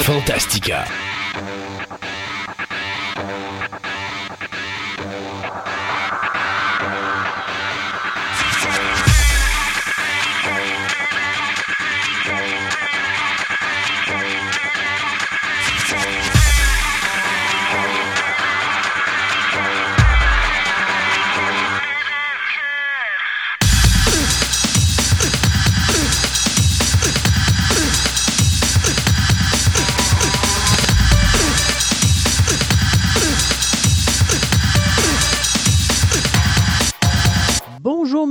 Fantastica.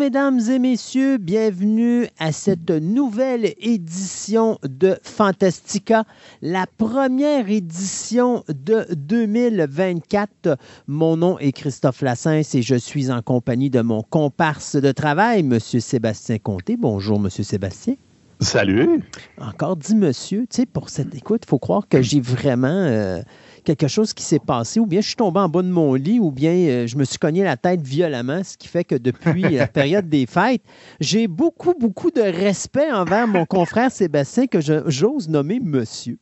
Mesdames et messieurs, bienvenue à cette nouvelle édition de Fantastica, la première édition de 2024. Mon nom est Christophe Lassens et je suis en compagnie de mon comparse de travail, M. Sébastien Comté. Bonjour, M. Sébastien. Salut. Encore dit monsieur, tu sais, pour cette écoute, il faut croire que j'ai vraiment... Euh, quelque chose qui s'est passé, ou bien je suis tombé en bas de mon lit, ou bien euh, je me suis cogné la tête violemment, ce qui fait que depuis la période des fêtes, j'ai beaucoup, beaucoup de respect envers mon confrère Sébastien que j'ose nommer monsieur.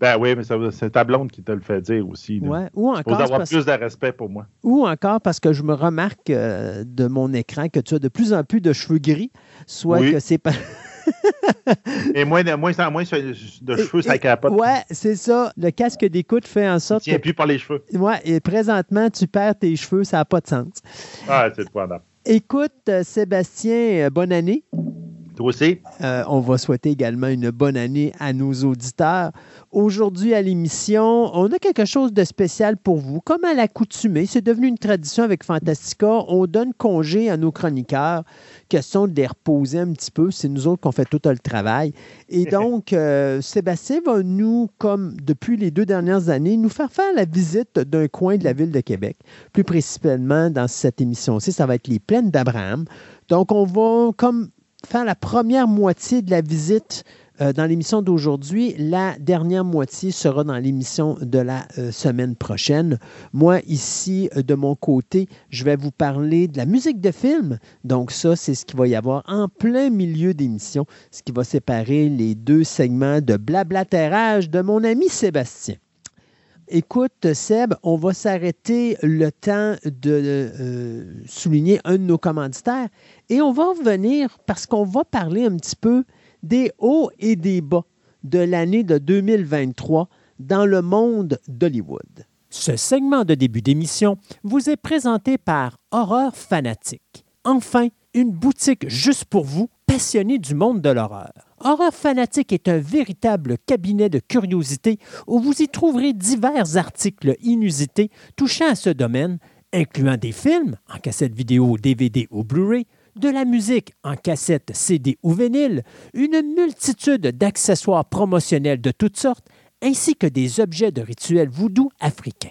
Ben oui, mais c'est ta blonde qui te le fait dire aussi. Ouais. Ou encore. Avoir plus de respect pour moi. Ou encore parce que je me remarque euh, de mon écran que tu as de plus en plus de cheveux gris, soit que c'est pas. et moins, moins, moins de cheveux, ça capote. Ouais, c'est ça. Le casque d'écoute fait en sorte. Tu tiens plus par les cheveux. Ouais, et présentement, tu perds tes cheveux, ça n'a pas de sens. Ah, c'est le point Écoute, euh, Sébastien, euh, bonne année. Toi aussi. Euh, on va souhaiter également une bonne année à nos auditeurs. Aujourd'hui à l'émission, on a quelque chose de spécial pour vous. Comme à l'accoutumée, c'est devenu une tradition avec Fantastica. On donne congé à nos chroniqueurs. Question de les reposer un petit peu. C'est nous autres qu'on fait tout le travail. Et donc, euh, Sébastien va nous, comme depuis les deux dernières années, nous faire faire la visite d'un coin de la ville de Québec. Plus précisément, dans cette émission-ci, ça va être les plaines d'Abraham. Donc, on va comme faire la première moitié de la visite euh, dans l'émission d'aujourd'hui. La dernière moitié sera dans l'émission de la euh, semaine prochaine. Moi, ici, euh, de mon côté, je vais vous parler de la musique de film. Donc ça, c'est ce qu'il va y avoir en plein milieu d'émission, ce qui va séparer les deux segments de blablatérage de mon ami Sébastien. Écoute, Seb, on va s'arrêter le temps de souligner un de nos commanditaires et on va revenir parce qu'on va parler un petit peu des hauts et des bas de l'année de 2023 dans le monde d'Hollywood. Ce segment de début d'émission vous est présenté par Horreur Fanatique. Enfin, une boutique juste pour vous, passionnés du monde de l'horreur. Horreur Fanatique est un véritable cabinet de curiosité où vous y trouverez divers articles inusités touchant à ce domaine, incluant des films en cassette vidéo, DVD ou Blu-ray, de la musique en cassette, CD ou vinyle, une multitude d'accessoires promotionnels de toutes sortes, ainsi que des objets de rituels voodoo africains.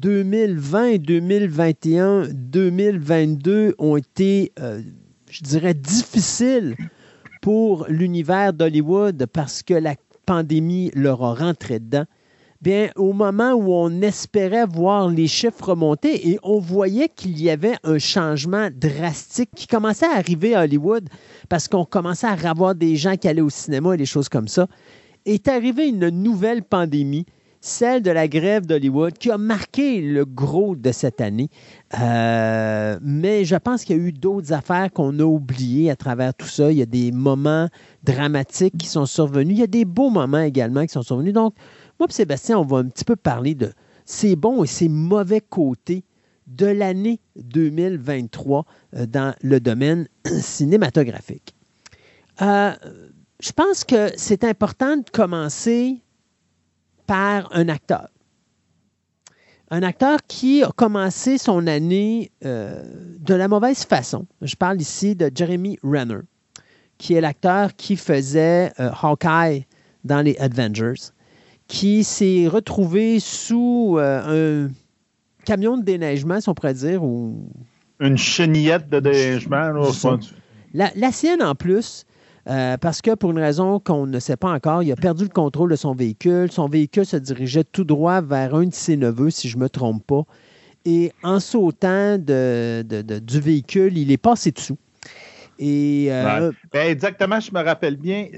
2020, 2021, 2022 ont été, euh, je dirais, difficiles pour l'univers d'Hollywood parce que la pandémie leur a rentré dedans, bien, au moment où on espérait voir les chiffres remonter et on voyait qu'il y avait un changement drastique qui commençait à arriver à Hollywood parce qu'on commençait à avoir des gens qui allaient au cinéma et des choses comme ça, est arrivée une nouvelle pandémie, celle de la grève d'Hollywood, qui a marqué le gros de cette année. Euh, mais je pense qu'il y a eu d'autres affaires qu'on a oubliées à travers tout ça. Il y a des moments dramatiques qui sont survenus. Il y a des beaux moments également qui sont survenus. Donc, moi Sébastien, on va un petit peu parler de ces bons et ces mauvais côtés de l'année 2023 euh, dans le domaine cinématographique. Euh, je pense que c'est important de commencer par un acteur. Un acteur qui a commencé son année euh, de la mauvaise façon. Je parle ici de Jeremy Renner, qui est l'acteur qui faisait Hawkeye dans les Avengers qui s'est retrouvé sous euh, un camion de déneigement, si on pourrait dire, ou Une chenillette de déneigement. là, la sienne en plus, euh, parce que pour une raison qu'on ne sait pas encore, il a perdu le contrôle de son véhicule. Son véhicule se dirigeait tout droit vers un de ses neveux, si je ne me trompe pas. Et en sautant de- du véhicule, il est passé dessous. Et euh, Ben, exactement, je me rappelle bien.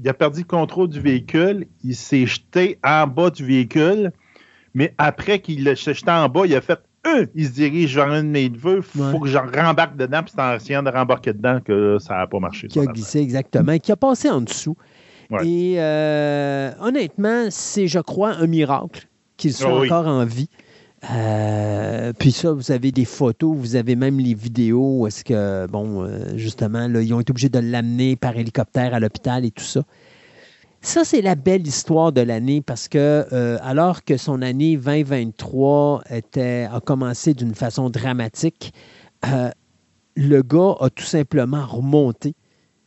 Il a perdu le contrôle du véhicule. Il s'est jeté en bas du véhicule. Mais après qu'il s'est jeté en bas, il a fait Euh, il se dirige vers un de mes neveux. Il faut Ouais. que j'en rembarque dedans. Puis c'est en essayant de rembarquer dedans que ça n'a pas marché. qui a glissé exactement, qui a passé en dessous. Ouais. Et euh, honnêtement, c'est, je crois, un miracle qu'il soit Ah oui. encore en vie. Euh, puis ça, vous avez des photos, vous avez même les vidéos où est-ce que, bon, euh, justement, là, ils ont été obligés de l'amener par hélicoptère à l'hôpital et tout ça. Ça, c'est la belle histoire de l'année parce que, euh, alors que son année 2023 était, a commencé d'une façon dramatique, euh, le gars a tout simplement remonté.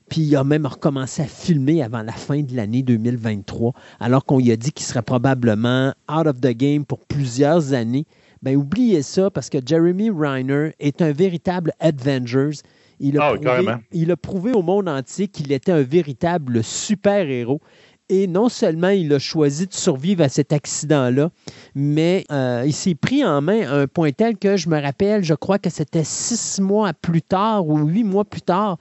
Puis il a même recommencé à filmer avant la fin de l'année 2023, alors qu'on lui a dit qu'il serait probablement out of the game pour plusieurs années. Ben oubliez ça parce que Jeremy Reiner est un véritable Avengers. Il a, Ah, prouvé, il a prouvé au monde entier qu'il était un véritable super-héros. Et non seulement il a choisi de survivre à cet accident-là, mais euh, il s'est pris en main à un point tel que je me rappelle, je crois que c'était six mois plus tard ou huit mois plus tard,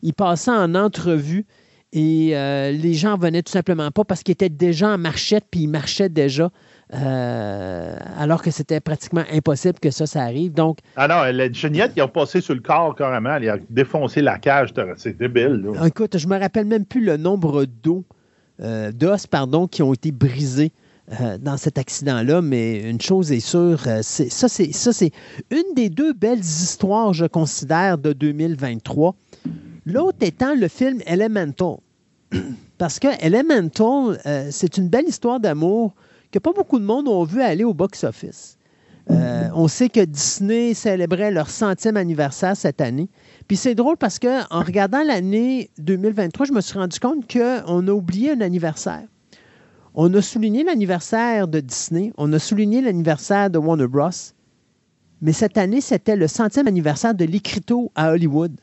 il passait en entrevue et euh, les gens venaient tout simplement pas parce qu'il était déjà en marchette puis il marchait déjà euh, alors que c'était pratiquement impossible que ça, ça arrive. Donc, Ah non, la chenillette, ils ont passé sur le corps carrément. Il a défoncé la cage. C'est débile. là. écoute, je me rappelle même plus le nombre d'os, euh, d'os, pardon, qui ont été brisés euh, dans cet accident-là, mais une chose est sûre, euh, ça, c'est, c'est une des deux belles histoires, je considère, de 2023. L'autre étant le film Elemental. Parce que Elemental, c'est une belle histoire d'amour que pas beaucoup de monde ont vu aller au box-office. On sait que Disney célébrait leur centième anniversaire cette année. C'est drôle parce que en regardant l'année 2023, je me suis rendu compte qu'on a oublié un anniversaire. On a souligné l'anniversaire de Disney, on a souligné l'anniversaire de Warner Bros. Mais cette année, c'était le centième anniversaire de l'écriteau à Hollywood.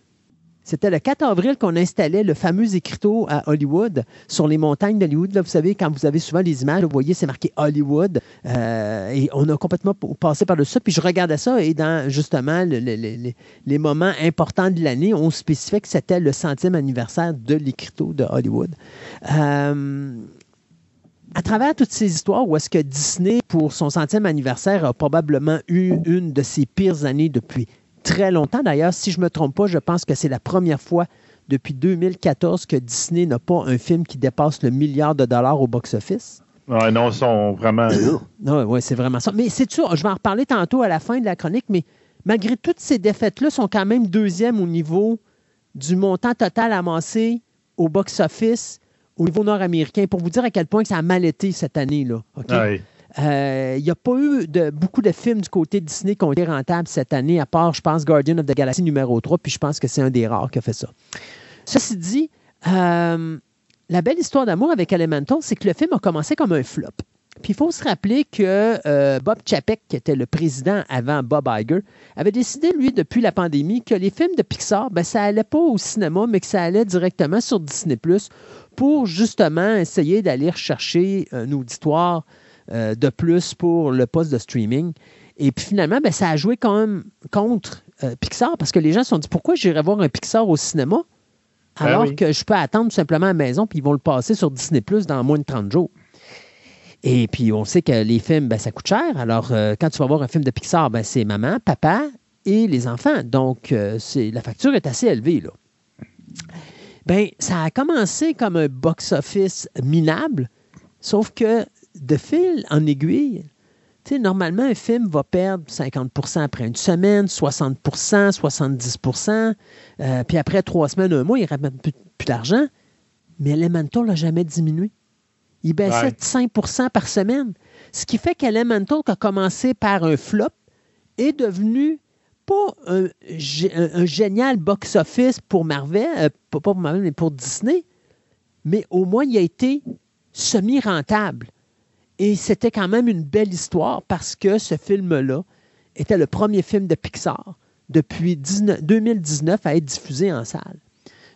C'était le 4 avril qu'on installait le fameux écriteau à Hollywood, sur les montagnes d'Hollywood. Vous savez, quand vous avez souvent les images, vous voyez, c'est marqué Hollywood. Euh, et on a complètement passé par-dessus ça. Puis je regardais ça et dans, justement, le- le- le- le- les moments importants de l'année, on spécifiait que c'était le centième anniversaire de l'écriteau de Hollywood. Euh, à travers toutes ces histoires où est-ce que Disney, pour son centième anniversaire, a probablement eu une de ses pires années depuis très longtemps. D'ailleurs, si je ne me trompe pas, je pense que c'est la première fois depuis 2014 que Disney n'a pas un film qui dépasse le milliard de dollars au box-office. Ouais, non, ils sont vraiment. Oui, ouais, c'est vraiment ça. Mais c'est sûr, je vais en reparler tantôt à la fin de la chronique, mais malgré toutes ces défaites-là, sont quand même deuxième au niveau du montant total amassé au box-office au niveau nord-américain, pour vous dire à quel point que ça a mal été cette année-là. Ouais. Euh, Il n'y a pas eu beaucoup de films du côté Disney qui ont été rentables cette année, à part, je pense, Guardian of the Galaxy numéro 3, puis je pense que c'est un des rares qui a fait ça. Ceci dit, euh, la belle histoire d'amour avec Elemental, c'est que le film a commencé comme un flop. Puis il faut se rappeler que euh, Bob Chapek, qui était le président avant Bob Iger, avait décidé, lui, depuis la pandémie, que les films de Pixar, ben, ça allait pas au cinéma, mais que ça allait directement sur Disney pour justement essayer d'aller rechercher un auditoire euh, de plus pour le poste de streaming. Et puis finalement, ben, ça a joué quand même contre euh, Pixar parce que les gens se sont dit pourquoi j'irais voir un Pixar au cinéma Ben alors oui. que je peux attendre tout simplement à la maison puis ils vont le passer sur Disney Plus dans moins de 30 jours. Et puis on sait que les films, ben, ça coûte cher. Alors euh, quand tu vas voir un film de Pixar, ben, c'est maman, papa et les enfants. Donc euh, c'est, la facture est assez élevée. Là. Ben, ça a commencé comme un box-office minable, sauf que de fil en aiguille, tu sais, normalement, un film va perdre 50% après une semaine, 60% 70% euh, puis après trois semaines, un mois, il ne ramène plus, plus d'argent. Mais Elemental n'a jamais diminué. Il baissait Ouais. de 5% par semaine. Ce qui fait qu'Elemental, qui a commencé par un flop, est devenu pas un, gé- un- un génial box-office pour Marvel, euh, pas pour Marvel, mais pour Disney, mais au moins il a été semi-rentable. Et c'était quand même une belle histoire parce que ce film-là était le premier film de Pixar depuis 2019 à être diffusé en salle.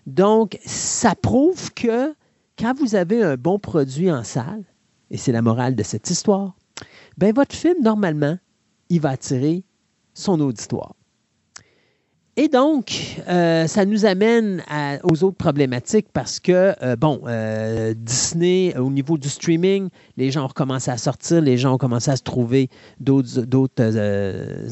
Donc, ça prouve que quand vous avez un bon produit en salle, et c'est la morale de cette histoire, ben votre film, normalement, il va attirer son auditoire. Et donc, euh, ça nous amène aux autres problématiques parce que, euh, bon, euh, Disney, au niveau du streaming, les gens ont recommencé à sortir, les gens ont commencé à se trouver d'autres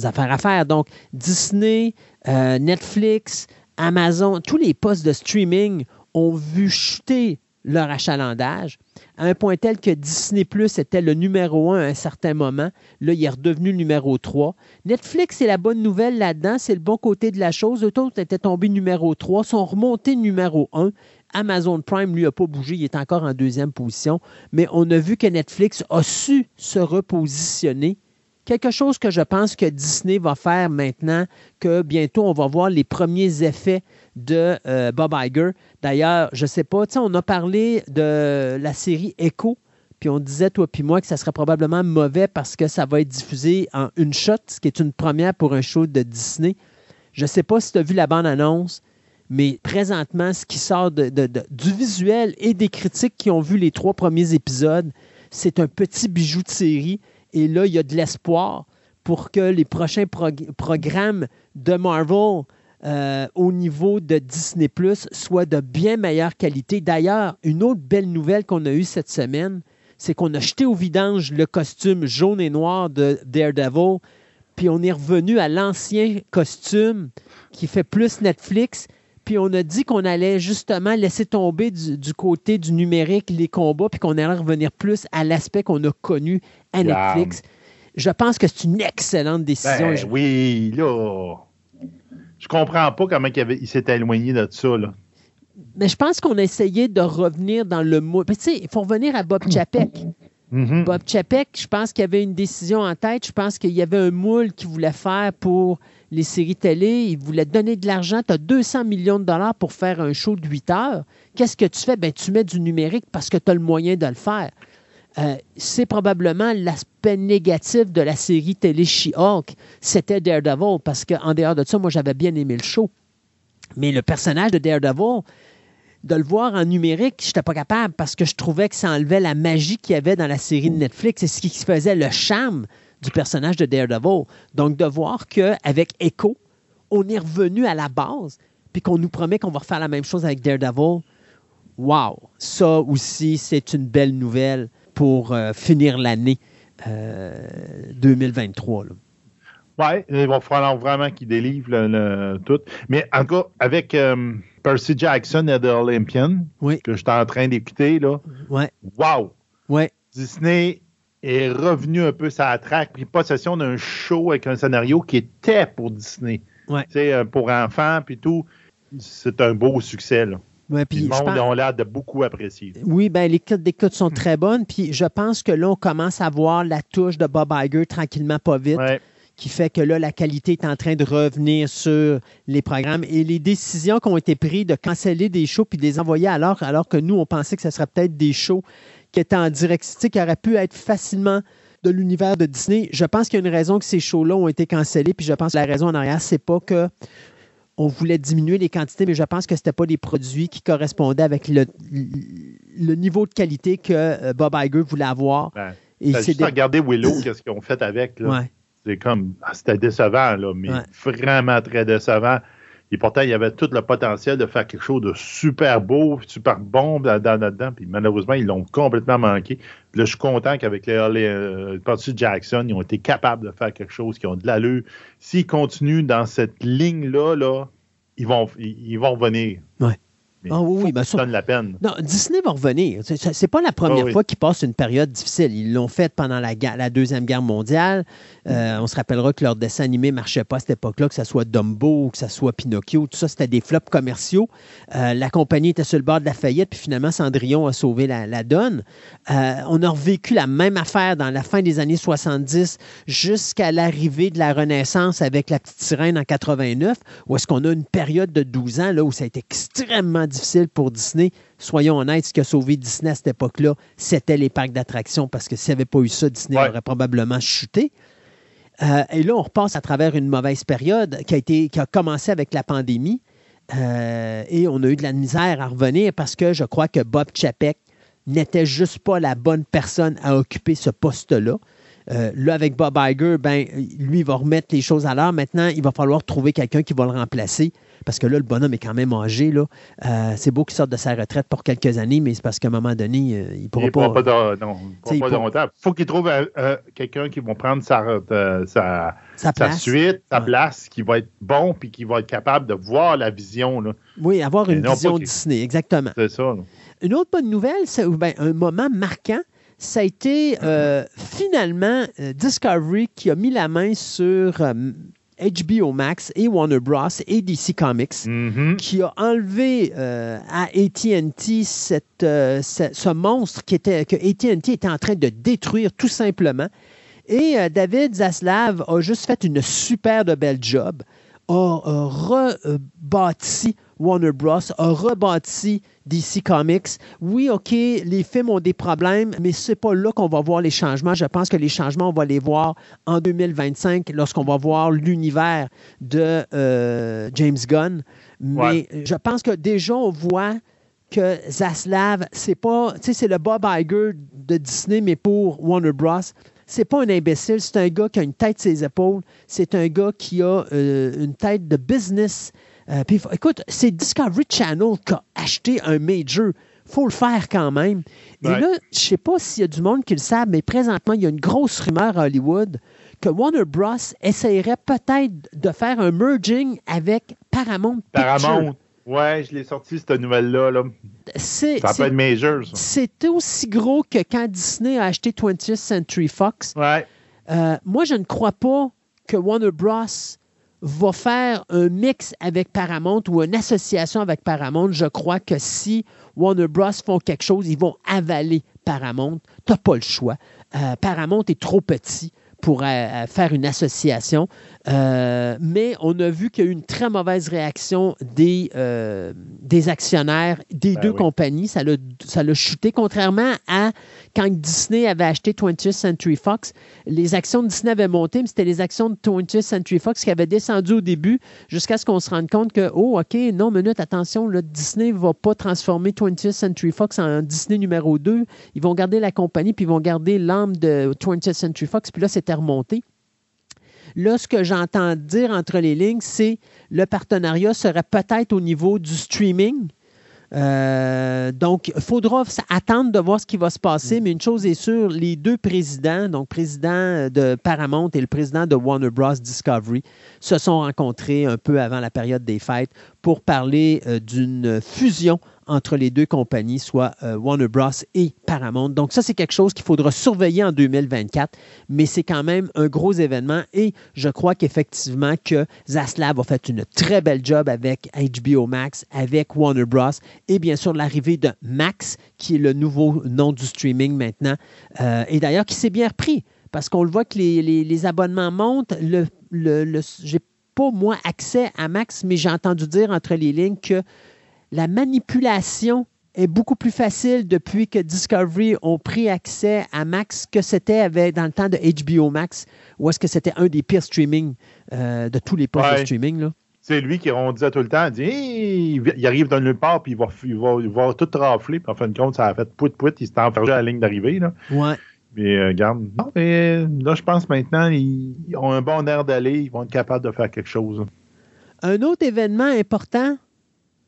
affaires à faire. Donc, Disney, Netflix, Amazon, tous les postes de streaming ont vu chuter leur achalandage à un point tel que Disney Plus était le numéro un à un certain moment. Là, il est redevenu numéro 3. Netflix, c'est la bonne nouvelle là-dedans, c'est le bon côté de la chose. Eux autres étaient tombés numéro 3, sont remontés numéro 1. Amazon Prime, lui, n'a pas bougé, il est encore en deuxième position. Mais on a vu que Netflix a su se repositionner quelque chose que je pense que Disney va faire maintenant, que bientôt on va voir les premiers effets de euh, Bob Iger. D'ailleurs, je ne sais pas, on a parlé de la série Echo, puis on disait, toi puis moi, que ça serait probablement mauvais parce que ça va être diffusé en une shot, ce qui est une première pour un show de Disney. Je ne sais pas si tu as vu la bande-annonce, mais présentement, ce qui sort du visuel et des critiques qui ont vu les trois premiers épisodes, c'est un petit bijou de série. Et là, il y a de l'espoir pour que les prochains programmes de Marvel euh, au niveau de Disney Plus soient de bien meilleure qualité. D'ailleurs, une autre belle nouvelle qu'on a eue cette semaine, c'est qu'on a jeté au vidange le costume jaune et noir de Daredevil, puis on est revenu à l'ancien costume qui fait plus Netflix. Puis on a dit qu'on allait justement laisser tomber du, côté du numérique les combats, puis qu'on allait revenir plus à l'aspect qu'on a connu à Netflix. Je pense que c'est une excellente décision. Ben oui, là. Je comprends pas comment il, s'était éloigné de ça. Là. Mais je pense qu'on a essayé de revenir dans le mot. Tu sais, il faut revenir à Bob Chapek. Mm-hmm. Bob Chapek, je pense qu'il y avait une décision en tête. Je pense qu'il y avait un moule qu'il voulait faire pour les séries télé. Il voulait donner de l'argent. Tu as 200 millions de dollars pour faire un show de 8 heures. Qu'est-ce que tu fais? Ben, tu mets du numérique parce que tu as le moyen de le faire. Euh, c'est probablement l'aspect négatif de la série télé She-Hulk. C'était Daredevil parce qu'en dehors de ça, moi, j'avais bien aimé le show. Mais le personnage de Daredevil, de le voir en numérique, je n'étais pas capable parce que je trouvais que ça enlevait la magie qu'il y avait dans la série de Netflix et ce qui faisait le charme du personnage de Daredevil. Donc, de voir qu'avec Echo, on est revenu à la base, puis qu'on nous promet qu'on va refaire la même chose avec Daredevil, wow! Ça aussi, c'est une belle nouvelle pour euh, finir l'année 2023. Euh, oui, il va falloir vraiment qu'il délivre tout. Mais en cas, avec euh, Percy Jackson et The Olympian, que j'étais en train d'écouter, là, ouais. wow! Ouais. Disney est revenu un peu sa traque, pris possession d'un show avec un scénario qui était pour Disney. Ouais. pour enfants, puis tout. C'est un beau succès, là. Ouais, puis le monde a l'air de beaucoup apprécier. Oui, ben les cotes d'écoute sont très bonnes. Puis je pense que là, on commence à voir la touche de Bob Iger tranquillement, pas vite. Qui fait que là, la qualité est en train de revenir sur les programmes. Et les décisions qui ont été prises de canceller des shows puis de les envoyer alors, alors que nous, on pensait que ce serait peut-être des shows qui étaient en direct, qui auraient pu être facilement de l'univers de Disney. Je pense qu'il y a une raison que ces shows-là ont été cancellés. Puis je pense que la raison en arrière, c'est pas que on voulait diminuer les quantités, mais je pense que ce n'était pas des produits qui correspondaient avec le, niveau de qualité que euh, Bob Iger voulait avoir. Ben, et c'est juste regarder Willow, qu'est-ce qu'ils ont fait avec. C'est comme, ah, c'était décevant, là, mais vraiment très décevant. Et pourtant, il y avait tout le potentiel de faire quelque chose de super beau, super bon là-dedans. Puis malheureusement, ils l'ont complètement manqué. Là, je suis content qu'avec les, les euh, Jackson, ils ont été capables de faire quelque chose qui ont de l'allure. S'ils continuent dans cette ligne-là, là, ils vont, ils, revenir. Ah oui, oui, ben ça donne la peine. Non, Disney va revenir. C'est pas la première ah fois qu'ils passent une période difficile. Ils l'ont fait pendant la, la, Deuxième Guerre mondiale. Euh, on se rappellera que leur dessin animé ne marchait pas à cette époque-là, que ce soit Dumbo, que ce soit Pinocchio, tout ça, c'était des flops commerciaux. Euh, la compagnie était sur le bord de la faillite, puis finalement, Cendrillon a sauvé la, donne. Euh, on a revécu la même affaire dans la fin des années 70 jusqu'à l'arrivée de la Renaissance avec la petite sirène en 89, où est-ce qu'on a une période de 12 ans là, où ça a été extrêmement difficile pour Disney. Soyons honnêtes, ce qui a sauvé Disney à cette époque-là, c'était les parcs d'attractions parce que s'il n'y avait pas eu ça, Disney Ouais. aurait probablement chuté. Euh, et là, on repasse à travers une mauvaise période qui a, été, qui a commencé avec la pandémie. Euh, et on a eu de la misère à revenir parce que je crois que Bob Chapek n'était juste pas la bonne personne à occuper ce poste-là. Euh, là, avec Bob Iger, ben, lui, il va remettre les choses à l'heure. Maintenant, il va falloir trouver quelqu'un qui va le remplacer. Parce que là, le bonhomme est quand même âgé. Là. Euh, c'est beau qu'il sorte de sa retraite pour quelques années, mais c'est parce qu'à un moment donné, euh, il ne pourra Il pas. pourra pas, de- non, il pourra T'sais, pas il pour- longtemps. faut qu'il trouve euh, quelqu'un qui va prendre sa, sa, sa sa place. suite, sa Ouais. place, qui va être bon puis qui va être capable de voir la vision. là. Oui, avoir Mais une non, vision Disney, exactement. C'est ça. là. Une autre bonne nouvelle, c'est ben, un moment marquant, ça a été euh, finalement euh, Discovery qui a mis la main sur euh, HBO Max et Warner Bros. et DC Comics. Mhm. qui a enlevé euh, à AT&T cette, euh, ce, ce monstre qui était, que AT&T était en train de détruire tout simplement. Et euh, David Zaslav a juste fait une super de belle job, a, a rebâti Warner Bros., a rebâti DC Comics. Oui, OK, les films ont des problèmes, mais c'est pas là qu'on va voir les changements. Je pense que les changements, on va les voir en 2025 lorsqu'on va voir l'univers de euh, James Gunn. Mais Ouais. je pense que déjà, on voit que Zaslav, c'est pas, tu sais, c'est le Bob Iger de Disney, mais pour Warner Bros. C'est pas un imbécile, c'est un gars qui a une tête sur ses épaules. C'est un gars qui a euh, une tête de business. Euh, puis, écoute, c'est Discovery Channel qui a acheté un major. faut le faire quand même. Et là, je sais pas s'il y a du monde qui le savent, mais présentement, il y a une grosse rumeur à Hollywood que Warner Bros. essayerait peut-être de faire un merging avec Paramount Pictures. Paramount. Ouais, je l'ai sorti, cette nouvelle-là. Là. Ça peut être major, ça. c'est aussi gros que quand Disney a acheté 20th Century Fox. Ouais. Euh, moi, je ne crois pas que Warner Bros. Va faire un mix avec Paramount ou une association avec Paramount. Je crois que si Warner Bros. font quelque chose, ils vont avaler Paramount. Tu n'as pas le choix. Euh, Paramount est trop petit pour euh, euh, faire une association. Euh, mais on a vu qu'il y a eu une très mauvaise réaction des, euh, des actionnaires des Ben deux oui. compagnies. Ça l'a ça l'a chuté, contrairement à quand Disney avait acheté 20th Century Fox. Les actions de Disney avaient monté, mais c'était les actions de 20th Century Fox qui avaient descendu au début jusqu'à ce qu'on se rende compte que, oh, OK, non, minute, attention, là, Disney ne va pas transformer 20th Century Fox en Disney numéro 2. Ils vont garder la compagnie, puis ils vont garder l'âme de 20th Century Fox. Puis là, c'était remonté. Là, ce que j'entends dire entre les lignes, c'est le partenariat serait peut-être au niveau du streaming. Euh, donc, il faudra attendre de voir ce qui va se passer, mais une chose est sûre, les deux présidents, donc président de Paramount et le président de Warner Bros. Discovery, se sont rencontrés un peu avant la période des fêtes pour parler euh, d'une fusion entre les deux compagnies, soit euh, Warner Bros. et Paramount. Donc ça, c'est quelque chose qu'il faudra surveiller en 2024, mais c'est quand même un gros événement et je crois qu'effectivement que Zaslav a fait une très belle job avec HBO Max, avec Warner Bros. et bien sûr l'arrivée de Max, qui est le nouveau nom du streaming maintenant, euh, et d'ailleurs qui s'est bien repris parce qu'on le voit que les, abonnements montent. Le, le, le- j'ai pas, moi, accès à Max, mais j'ai entendu dire entre les lignes que la manipulation est beaucoup plus facile depuis que Discovery ont pris accès à Max que c'était avec- dans le temps de HBO Max, où est-ce que c'était un des pires streamings euh, de tous les postes de streaming. Là. C'est lui qui, on disait tout le temps, il dit, Hey, il arrive dans nulle part, puis il va, il va, il va tout rafler, puis en fin de compte, ça a fait pouit, il s'est enfergé à la ligne d'arrivée. Là. Ouais. Mais euh, regarde, non, mais là, je pense maintenant, ils, ils ont un bon air d'aller, ils vont être capables de faire quelque chose. Un autre événement important,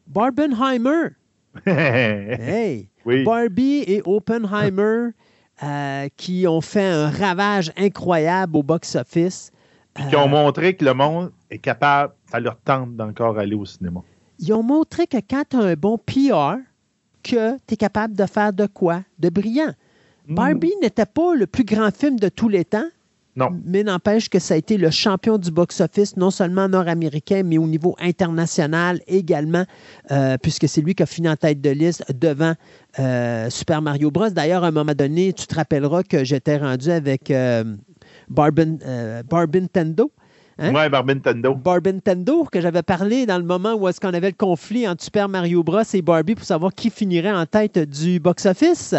Barbenheimer. Hey! oui. Barbie et Oppenheimer euh, qui ont fait un ravage incroyable au box-office. Puis qui ont montré que le monde est capable, ça leur tente d'encore aller au cinéma. Ils ont montré que quand tu as un bon PR, que tu es capable de faire de quoi? De brillant. Barbie n'était pas le plus grand film de tous les temps, Non. mais n'empêche que ça a été le champion du box-office, non seulement nord-américain, mais au niveau international également, euh, puisque c'est lui qui a fini en tête de liste devant euh, Super Mario Bros. D'ailleurs, à un moment donné, tu te rappelleras que j'étais rendu avec euh, Barbin, euh, Barbintendo. Hein? Ouais, Barbintendo. Barbintendo, que j'avais parlé dans le moment où est-ce qu'on avait le conflit entre Super Mario Bros. et Barbie pour savoir qui finirait en tête du box-office.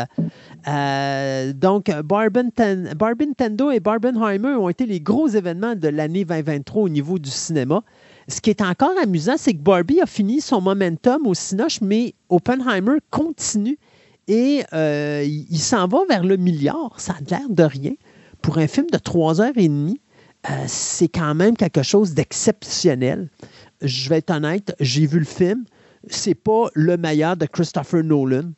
Euh, donc, Barbintendo et Barbenheimer ont été les gros événements de l'année 2023 au niveau du cinéma. Ce qui est encore amusant, c'est que Barbie a fini son momentum au Cinoche, mais Oppenheimer continue et euh, il s'en va vers le milliard. Ça a l'air de rien. Pour un film de trois heures et demie, euh, c'est quand même quelque chose d'exceptionnel. Je vais être honnête, j'ai vu le film. C'est pas le meilleur de Christopher Nolan.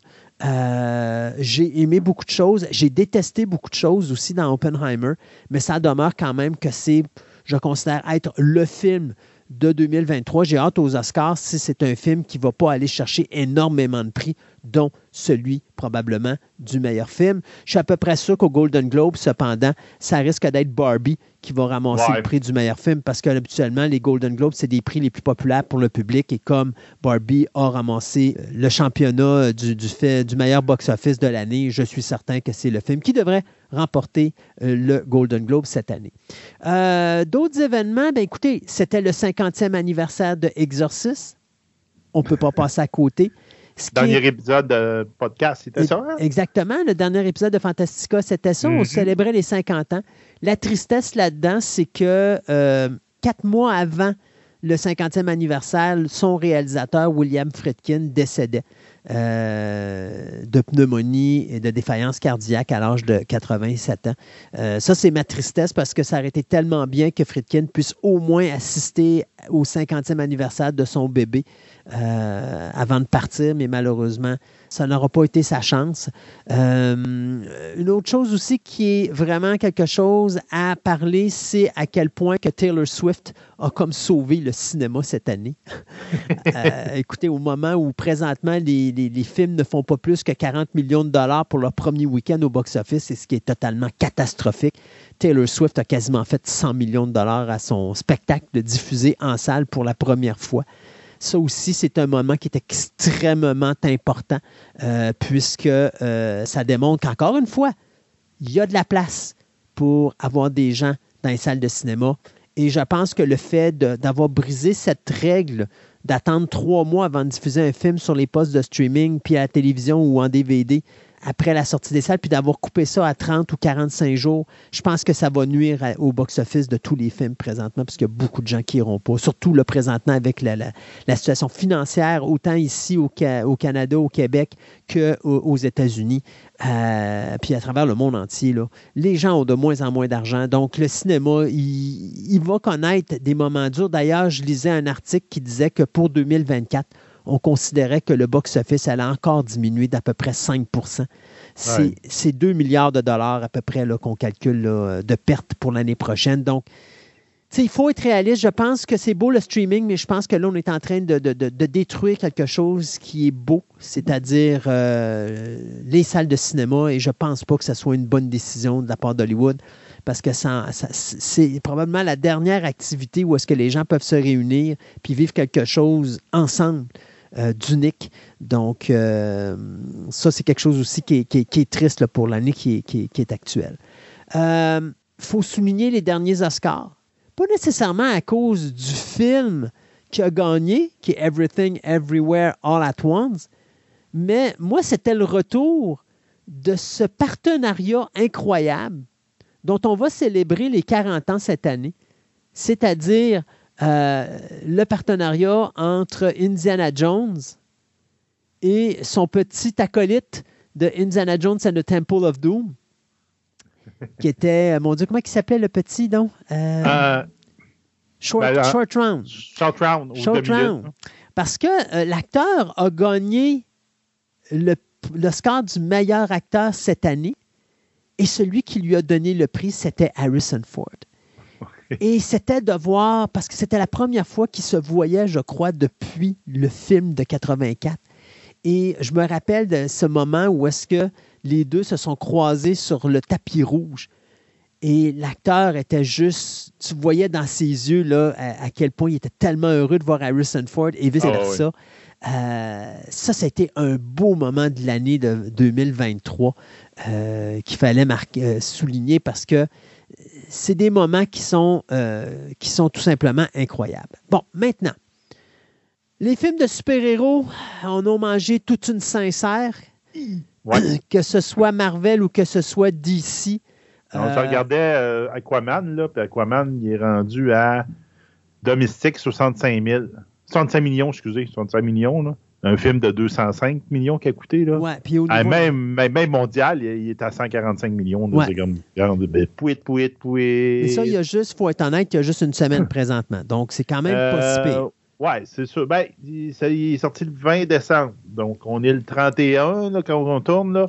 Euh, j'ai aimé beaucoup de choses. J'ai détesté beaucoup de choses aussi dans Oppenheimer, mais ça demeure quand même que c'est, je considère être le film de 2023. J'ai hâte aux Oscars si c'est un film qui ne va pas aller chercher énormément de prix, dont celui probablement du meilleur film. Je suis à peu près sûr qu'au Golden Globe, cependant, ça risque d'être Barbie qui va ramasser le prix du meilleur film parce que habituellement, les Golden Globes, c'est des prix les plus populaires pour le public et comme Barbie a ramassé le championnat du, fait, du meilleur box-office de l'année, je suis certain que c'est le film qui devrait remporter euh, le Golden Globe cette année. Euh, d'autres événements, ben écoutez, c'était le 50e anniversaire de Exorcist. On ne peut pas passer à côté. Dernier épisode de podcast, c'était ça? Hein? Exactement. Le dernier épisode de Fantastica, c'était ça. On mm-hmm. célébrait les 50 ans. La tristesse là-dedans, c'est que euh, quatre mois avant le 50e anniversaire, son réalisateur, William Friedkin, décédait. Euh, de pneumonie et de défaillance cardiaque à l'âge de 87 ans. Euh, ça, c'est ma tristesse parce que ça aurait été tellement bien que Friedkin puisse au moins assister au 50e anniversaire de son bébé euh, avant de partir, mais malheureusement, ça n'aura pas été sa chance. une autre chose aussi qui est vraiment quelque chose à parler, c'est à quel point que Taylor Swift a comme sauvé le cinéma cette année. écoutez, au moment où présentement les, les, films ne font pas plus que 40 millions de dollars pour leur premier week-end au box-office, ce qui est totalement catastrophique. Taylor Swift a quasiment fait 100 millions de dollars à son spectacle diffusé en salle pour la première fois. Ça aussi, c'est un moment qui est extrêmement important euh, puisque euh, ça démontre qu'encore une fois, il y a de la place pour avoir des gens dans les salles de cinéma. Et je pense que le fait d'avoir brisé cette règle d'attendre trois mois avant de diffuser un film sur les postes de streaming, puis à la télévision ou en DVD après la sortie des salles, puis d'avoir coupé ça à 30 ou 45 jours, je pense que ça va nuire au box-office de tous les films présentement, parce qu'il y a beaucoup de gens qui n'iront pas, surtout le présentement avec la, situation financière, autant ici au, Canada, au Québec, qu'aux États-Unis. Euh, puis à travers le monde entier. Les gens ont de moins en moins d'argent. Donc, le cinéma, il, va connaître des moments durs. D'ailleurs, je lisais un article qui disait que pour 2024, on considérait que le box-office allait encore diminuer d'à peu près 5% C'est 2 milliards de dollars à peu près qu'on calcule de pertes pour l'année prochaine. Donc, il faut être réaliste. Je pense que c'est beau le streaming, mais je pense que là, on est en train de, détruire quelque chose qui est beau, c'est-à-dire euh, les salles de cinéma. Et je ne pense pas que ce soit une bonne décision de la part d'Hollywood parce que c'est probablement la dernière activité où est-ce que les gens peuvent se réunir puis vivre quelque chose ensemble. Euh, d'unique. Donc, euh, ça, c'est quelque chose aussi qui est, triste pour l'année qui, est actuelle. Il faut souligner les derniers Oscars pas nécessairement à cause du film qui a gagné, qui est Everything Everywhere All at Once, mais moi, c'était le retour de ce partenariat incroyable dont on va célébrer les 40 ans cette année, c'est-à-dire euh, le partenariat entre Indiana Jones et son petit acolyte de Indiana Jones and the Temple of Doom, qui était, euh, mon Dieu, comment il s'appelait le petit, donc? Euh, euh, short, ben, short, Round. Short Round. Short Round. Parce que l'acteur a gagné le, le, score du meilleur acteur cette année et celui qui lui a donné le prix, c'était Harrison Ford. Et c'était de voir, parce que c'était la première fois qu'il se voyait, je crois, depuis le film de 84. Et je me rappelle de ce moment où est-ce que les deux se sont croisés sur le tapis rouge. Et l'acteur était juste, tu voyais dans ses yeux là, à, quel point il était tellement heureux de voir Harrison Ford et vice-versa. Ah euh, ça, c'était un beau moment de l'année de 2023 euh, qu'il fallait euh, souligner parce que c'est des moments qui sont, euh, qui sont tout simplement incroyables. Bon, maintenant, les films de super-héros, on a mangé toute une sincère, Ouais. que ce soit Marvel ou que ce soit DC. On Euh, regardait euh, Aquaman, là, puis Aquaman, il est rendu à domestique 65 000. 65 millions, excusez, 65 millions, là. Un film de 205 millions qui a coûté, là. ouais, puis au Ah, niveau- même, même, même mondial, il il est à 145 millions. Ouais. C'est comme, ben, pouit, pouit, pouit. Mais ça, il y a juste, faut être honnête, il y a juste une semaine présentement. Donc, c'est quand même pas si pire. Euh, Ouais, c'est sûr. Ben, il, ça, il est sorti le 20 décembre. Donc, on est le 31, là, quand on tourne, là.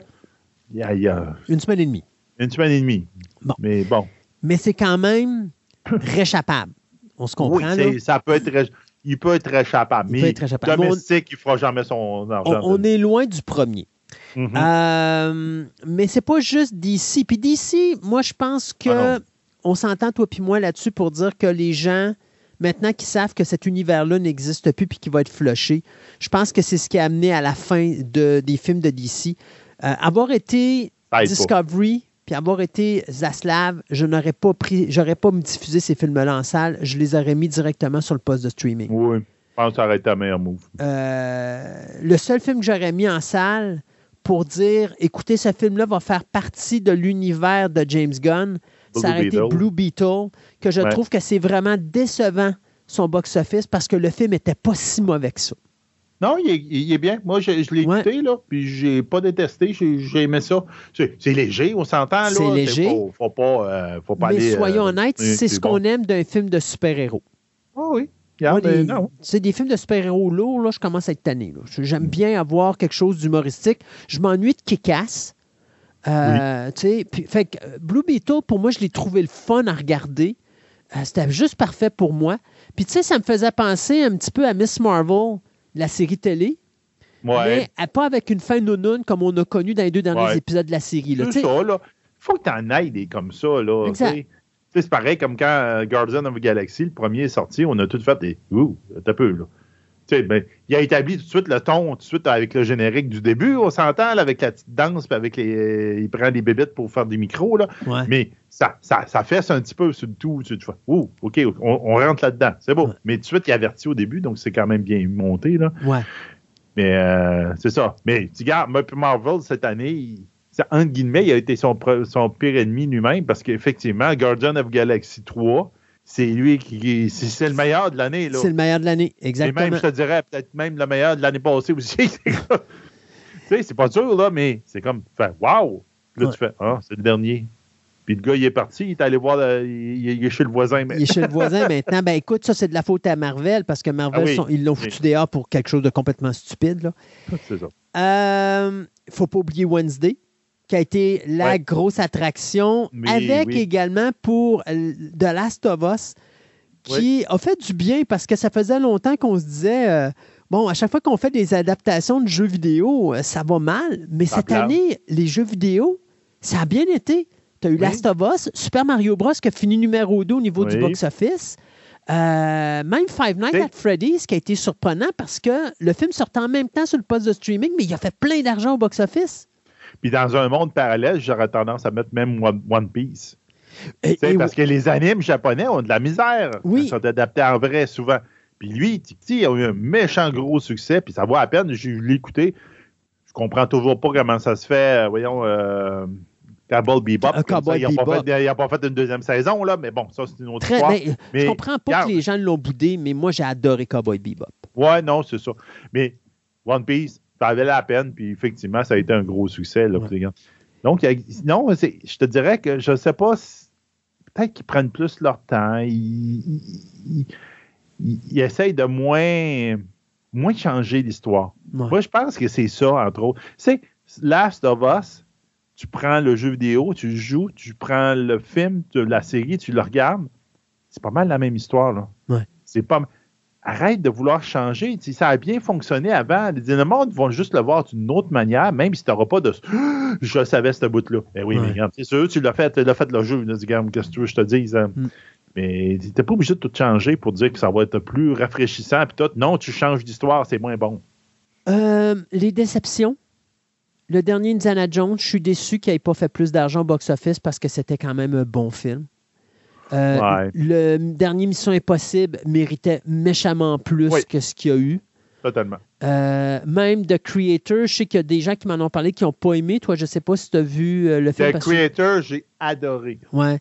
Il y a, il y a Une semaine et demie. une semaine et demie. Bon. Mais bon. Mais c'est quand même réchappable. On se comprend, oui, là? ça peut être, il peut être réchappable. Il mais peut être réchappable. Mais on- domestique, il ne fera jamais son On, argent. on est loin du premier. Mhm. Euh, mais c'est pas juste DC. Puis DC, moi, je pense que Ah on s'entend, toi puis moi, là-dessus pour dire que les gens, maintenant qu'ils savent que cet univers-là n'existe plus puis qu'il va être flushé, je pense que c'est ce qui a amené à la fin de, des films de DC. Euh, avoir été. Discovery puis avoir été Zaslav, je n'aurais pas pris, j'aurais pas diffusé ces films-là en salle, je les aurais mis directement sur le poste de streaming. Oui, je pense que ça aurait été un meilleur move. Euh, le seul film que j'aurais mis en salle pour dire écoutez, ce film-là va faire partie de l'univers de James Gunn, ça aurait été. Blue Beetle, que je Ouais. trouve que c'est vraiment décevant son box-office parce que le film était pas si mauvais que ça. Non, il est, il est bien. Moi, je, je l'ai Ouais. écouté, là, puis j'ai pas détesté. J'ai aimé ça. C'est léger, on s'entend, là. C'est léger. Faut, faut pas, euh, faut pas Mais aller... soyons euh, honnêtes, c'est ce qu'on aime d'un film de super-héros. Ah oui. Moi, des- euh, non. C'est des films de super-héros lourds, là, je commence à être tanné. J'aime bien avoir quelque chose d'humoristique. Je m'ennuie de Kick-Ass. Euh, fait que, Blue Beetle, pour moi, je l'ai trouvé le fun à regarder. C'était juste parfait pour moi. Puis, tu sais, ça me faisait penser un petit peu à Miss Marvel, la série télé, Ouais. mais euh, pas avec une fin nounoune comme on a connu dans les deux derniers Ouais. épisodes de la série. là. C'est ça, là. faut que tu en ailles des comme ça, là. C'est pareil comme quand euh, Guardian of the Galaxy, le premier est sorti, on a tout fait des. Ouh, t'as peu, là. Ben, il a établi tout de suite le ton, tout de suite avec le générique du début, on s'entend, avec la petite danse, puis avec les. euh, il prend des bébites pour faire des micros, là. ouais. Mais ça, ça, ça fesse un petit peu sur le tout. Tu fais, ouh, OK, on, on rentre là-dedans. C'est beau. Ouais. Mais tout de suite, il avertit au début, donc c'est quand même bien monté, là. ouais. Mais euh, c'est ça. Mais tu regardes, Marvel, cette année, il- c'est, entre guillemets, il a été son, son pire ennemi lui-même parce qu'effectivement, Guardian of Galaxy 3, c'est lui qui. c'est, le meilleur de l'année. Là. C'est le meilleur de l'année. Et Exactement. même, je te dirais, peut-être même le meilleur de l'année passée aussi. tu sais, c'est pas dur, là, mais c'est comme, fait, wow! Puis Là, Ouais. tu fais, ah, c'est le dernier. Puis le gars, il est parti, il est allé voir, le- il, il est chez le voisin. Mais... Il est chez le voisin maintenant. Ben écoute, ça, c'est de la faute à Marvel parce que Marvel, Ah oui. sont- ils l'ont foutu dehors pour quelque chose de complètement stupide. Là. c'est ça. Euh, faut pas oublier Wednesday, qui a été la Ouais. grosse attraction, avec oui. également pour The Last of Us, qui a fait du bien parce que ça faisait longtemps qu'on se disait, euh, bon, à chaque fois qu'on fait des adaptations de jeux vidéo, euh, ça va mal, mais cette année, les jeux vidéo, ça a bien été. Tu as eu Oui. Last of Us, Super Mario Bros. qui a fini numéro 2 au niveau du box-office. Euh, même Five Nights at Freddy's qui a été surprenant parce que le film sortait en même temps sur le poste de streaming, mais il a fait plein d'argent au box-office. Puis dans un monde parallèle, j'aurais tendance à mettre même One, One Piece. Et- et- parce que les animes japonais ont de la misère. Oui. Ils sont adaptés en vrai souvent. Puis lui, Titi a eu un méchant gros succès, puis ça vaut à peine. Je l'ai écouté. Je comprends toujours pas comment ça se fait. euh, voyons, euh, Cowboy Bebop. Ça. Cowboy Ils n'ont pas, pas fait une deuxième saison, là, mais bon, ça, c'est une autre Très, histoire. ben, Mais je comprends pas regarde. que les gens l'ont boudé, mais moi, j'ai adoré Cowboy Bebop. Ouais, non, c'est ça. Mais One Piece, ça avait la peine, puis effectivement, ça a été un gros succès. Là, Ouais. puis, Donc, a- non, je te dirais que je ne sais pas, si- peut-être qu'ils prennent plus leur temps. Ils, ils- ils- ils- ils essayent de moins, moins changer l'histoire. Ouais. Moi, je pense que c'est ça, entre autres. C'est Last of Us, tu prends le jeu vidéo, tu joues, tu prends le film, tu- la série, tu le regardes. C'est pas mal la même histoire. Là. Ouais. C'est pas. Arrête de vouloir changer. Tu sais, ça a bien fonctionné avant. Les le monde vont juste le voir d'une autre manière, même si tu n'auras pas de. Je savais ce bout-là. Ben oui, Ouais. mais c'est sûr, tu l'as fait, tu l'as fait le jeu. Qu'est-ce que tu veux que je te dise? hein? Mm. Mais tu n'es pas obligé de tout changer pour dire que ça va être plus rafraîchissant. Puis tout. Non, tu changes d'histoire, c'est moins bon. Euh, les déceptions. Le dernier Indiana Jones, je suis déçu qu'il n'ait pas fait plus d'argent au box-office parce que c'était quand même un bon film. Euh, Ouais. Le dernier Mission Impossible méritait méchamment plus Oui. que ce qu'il y a eu. Totalement. Euh, même The Creator, je sais qu'il y a des gens qui m'en ont parlé qui n'ont pas aimé. Toi, je ne sais pas si tu as vu euh, le film. The parce Creator, j'ai adoré. Ouais,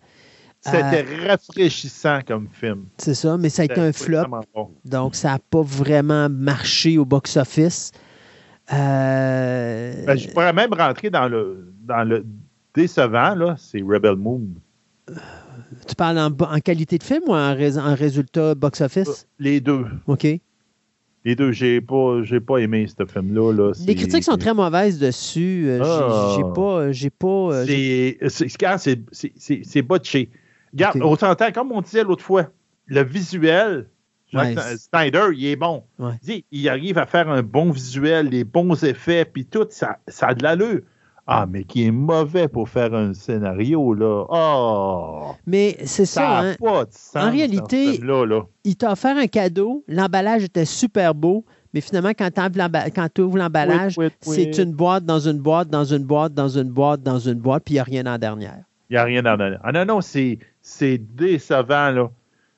C'était rafraîchissant comme film. c'est ça, mais ça a été un flop. bon. Donc, ça n'a pas vraiment marché au box-office. Ben, je pourrais même rentrer dans le, dans le décevant, là, c'est Rebel Moon. Tu parles en, qualité de film ou en, rés- en résultat box-office? Les deux. OK. Les deux, j'ai pas, j'ai pas aimé ce film-là. Là. Les critiques sont très mauvaises dessus. Euh, j'ai- Ah. J'ai pas. J'ai pas. euh, j'ai- C'est, c'est, c'est, botché. Regarde, on s'entend, comme on disait l'autre fois, le visuel, Jack Ouais, Snyder, il est bon. Ouais. Il, il arrive à faire un bon visuel, les bons effets, puis tout, ça, ça a de l'allure. Ah, mais qui est mauvais pour faire un scénario, là. Oh! Mais c'est ça, Ça hein. pas de sens. En réalité- Là, là. il t'a offert un cadeau, l'emballage était super beau, mais finalement, quand tu ouvres l'emballage, Oui, oui, oui. c'est une boîte dans une boîte, dans une boîte, dans une boîte, dans une boîte, puis il n'y a rien en dernière. Il n'y a rien dans le. Ah non, non, c'est, décevant, là.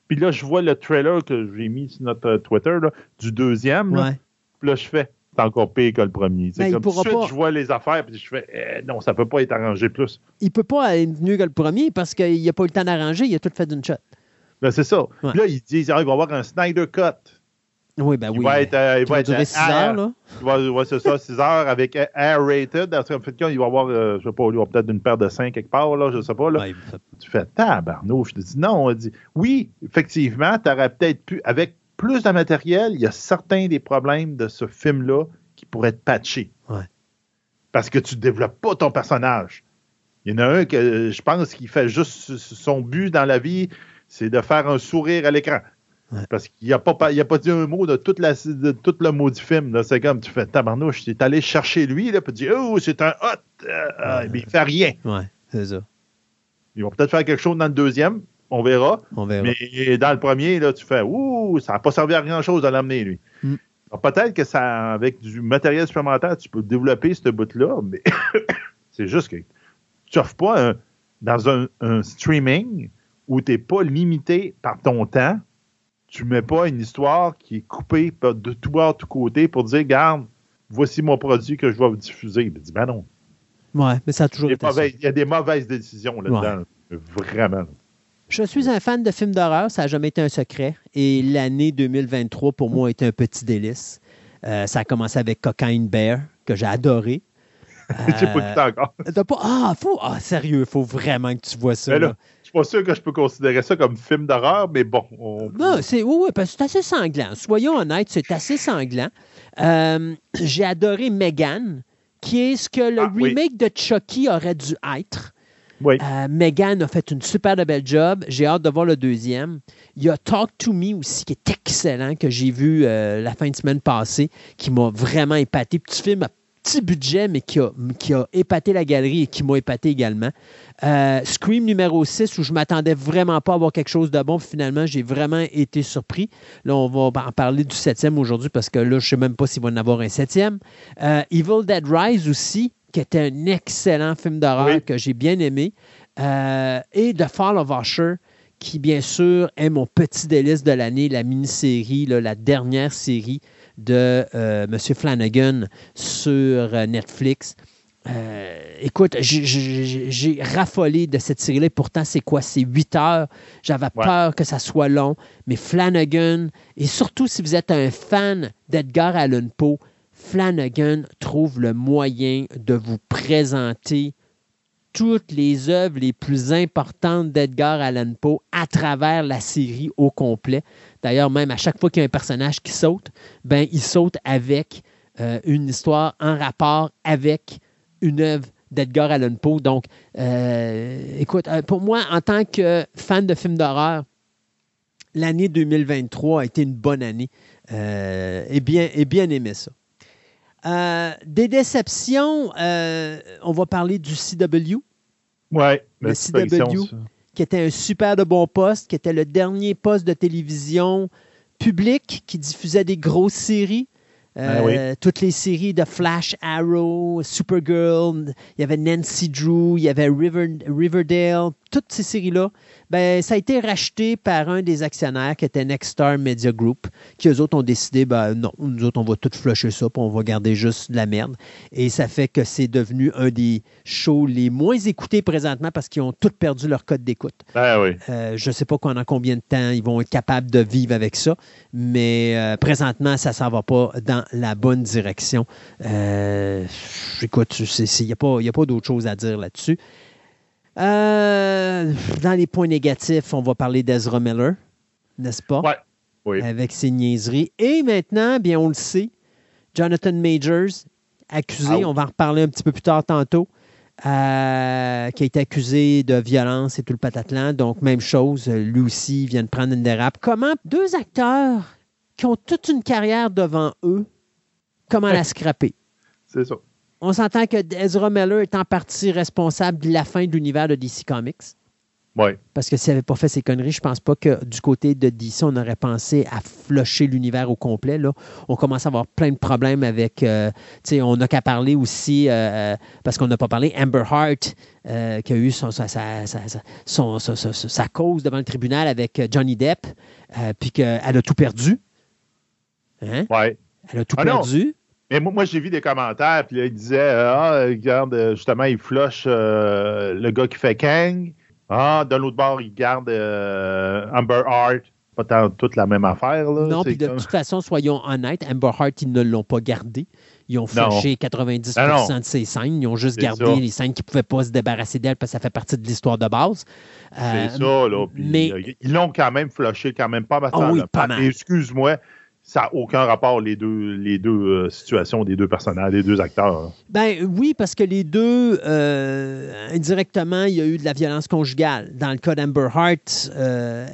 Puis là, je vois le trailer que j'ai mis sur notre euh, Twitter, là, du deuxième, là. Ouais. Puis là, je fais, c'est encore pire que le premier. C'est Ben, comme tout de suite, pas- je vois les affaires, puis je fais, eh, non, ça peut pas être arrangé plus. Il peut pas être mieux que le premier parce qu'il n'a pas eu le temps d'arranger, il a tout fait d'une shot. Ben, c'est ça. Ouais. Là, ils disent, ah, il va y avoir un Snyder Cut. Oui, ben il oui. va être, euh, il va durer 6 heures, là. Il va, ouais, c'est ça, 6 heures avec Air Rated. En fait, il va y avoir, euh, je sais pas, il va peut-être une paire de 5 quelque part, là, je sais pas. Là. Ouais, Tu fais tabarnouche. Je te dis non. On dit oui, effectivement, tu aurais peut-être pu, avec plus de matériel, il y a certains des problèmes de ce film-là qui pourraient être patchés. Ouais. Parce que tu ne développes pas ton personnage. Il y en a un que je pense qu'il fait juste son but dans la vie, c'est de faire un sourire à l'écran. Ouais. Parce qu'il n'a pas, il a pas dit un mot de, toute la, de tout le mot du film. C'est comme, tu fais tabarnouche, tu es allé chercher lui, là, puis tu dis, oh, c'est un hot, euh, euh, mais il fait rien. ouais, c'est ça. Ils vont peut-être faire quelque chose dans le deuxième, on verra. On verra. Mais dans le premier, là, tu fais Ouh, ça n'a pas servi à grand chose de l'amener, lui. Mm. Alors, Peut-être que ça, avec du matériel supplémentaire, tu peux développer ce bout-là, mais c'est juste que tu n'offres pas un- dans un, un streaming où tu n'es pas limité par ton temps. Tu ne mets pas une histoire qui est coupée de tout bord, de tout côté pour dire Garde, voici mon produit que je vais vous diffuser. Il dit Ben non. Ouais, mais ça a toujours été mauvais- il y a des mauvaises décisions là-dedans. Vraiment. Je suis un fan de films d'horreur, ça n'a jamais été un secret. Et l'année 2023, pour moi, a été un petit délice. Euh, ça a commencé avec Cocaine Bear, que j'ai adoré. J'ai pas Euh, écouté encore. T'as pas... Ah, faut... ah, sérieux, il faut vraiment que tu vois ça. Mais là, là. Je suis pas sûr que je peux considérer ça comme film d'horreur, mais bon. on- Non, c'est oui, oui, parce que c'est assez sanglant. Soyons honnêtes, c'est assez sanglant. Euh, j'ai adoré Megan, qui est ce que le Ah, oui. remake de Chucky aurait dû être. Oui. Euh, Megan a fait une super belle job. J'ai hâte de voir le deuxième. Il y a Talk to Me aussi, qui est excellent, que j'ai vu euh, la fin de semaine passée, qui m'a vraiment épaté. Petit film petit budget, mais qui a, qui a épaté la galerie et qui m'a épaté également. Euh, Scream numéro 6, où je m'attendais vraiment pas à avoir quelque chose de bon. puis Finalement, j'ai vraiment été surpris. Là, on va en parler du septième aujourd'hui parce que là, je sais même pas s'il va en avoir un septième. Euh, Evil Dead Rise aussi, qui était un excellent film d'horreur Oui. que j'ai bien aimé. Euh, et The Fall of Usher, qui bien sûr est mon petit délice de l'année, la mini-série, la dernière série de euh, M. Flanagan sur euh, Netflix. Euh, écoute, j'ai- raffolé de cette série-là. Pourtant, c'est quoi? C'est 8 heures. J'avais Ouais. peur que ça soit long. Mais Flanagan, et surtout si vous êtes un fan d'Edgar Allan Poe, Flanagan trouve le moyen de vous présenter toutes les œuvres les plus importantes d'Edgar Allan Poe à travers la série au complet. D'ailleurs, même à chaque fois qu'il y a un personnage qui saute, ben, il saute avec euh, une histoire en rapport avec une œuvre d'Edgar Allan Poe. Donc, euh, écoute, euh, pour moi, en tant que fan de films d'horreur, l'année 2023 a été une bonne année euh, et, bien, et bien aimé ça. Euh, des déceptions, on va parler du CW, Ouais, Le CW. Qui était un super de bon poste, qui était le dernier poste de télévision public qui diffusait des grosses séries. Euh, Ah Toutes les séries de Flash Arrow, Supergirl, il y avait Nancy Drew, il y avait River- Riverdale, toutes ces séries-là. Ben, ça a été racheté par un des actionnaires qui était Nexstar Media Group, qui eux autres ont décidé, ben non, nous autres, on va tout flusher ça, puis on va garder juste de la merde. Et ça fait que c'est devenu un des shows les moins écoutés présentement parce qu'ils ont tous perdu leur code d'écoute. Ben oui. Euh, je ne sais pas pendant combien de temps ils vont être capables de vivre avec ça, mais euh, présentement, ça ne s'en va pas dans la bonne direction. Euh, écoute, il n'y a pas, y a pas d'autre chose à dire là-dessus. Euh, dans les points négatifs, on va parler d'Ezra Miller, n'est-ce pas? Ouais. Oui. Avec ses niaiseries. Et maintenant, bien, on le sait, Jonathan Majors, accusé, on va en reparler un petit peu plus tard tantôt, euh, qui a été accusé de violence et tout le patatlan. Donc, même chose, lui aussi vient de prendre une dérape. Comment deux acteurs qui ont toute une carrière devant eux, comment la scraper? C'est ça. On s'entend que Ezra Miller est en partie responsable de la fin de l'univers de DC Comics. Oui. Parce que s'il n'avait pas fait ces conneries, je pense pas que du côté de DC, on aurait pensé à flusher l'univers au complet. Là. On commence à avoir plein de problèmes avec. euh, tu sais, on n'a qu'à parler aussi, euh, parce qu'on n'a pas parlé, Amber Hart, euh, qui a eu son, sa, sa- sa- sa- son- sa- sa- sa cause devant le tribunal avec euh, Johnny Depp, euh, puis qu'elle a tout perdu. Hein? Ouais. Elle a tout Ah perdu. Mais moi, moi, j'ai vu des commentaires, puis là, ils disaient euh, Ah, regarde, euh, justement, il flush euh, le gars qui fait Kang. Ah, de l'autre bord, il garde euh, Amber Hart. Pas tant toute la même affaire, là. Non, puis de comme- toute façon, soyons honnêtes, Amber Hart, ils ne l'ont pas gardé. Ils ont Non. flashé 90 Ah non. de ses scènes. Ils ont juste gardé ça. les scènes qui ne pouvaient pas se débarrasser d'elle parce que ça fait partie de l'histoire de base. C'est ça, là. Puis, mais- ils l'ont quand même flushé quand même pas mal. Ah oui, pas mal. Excuse-moi, ça n'a aucun rapport, les deux, les deux euh, situations des deux personnages, des deux acteurs. hein. Ben oui, parce que les deux, euh, indirectement, il y a eu de la violence conjugale. Dans le cas d'Amber Hart, euh,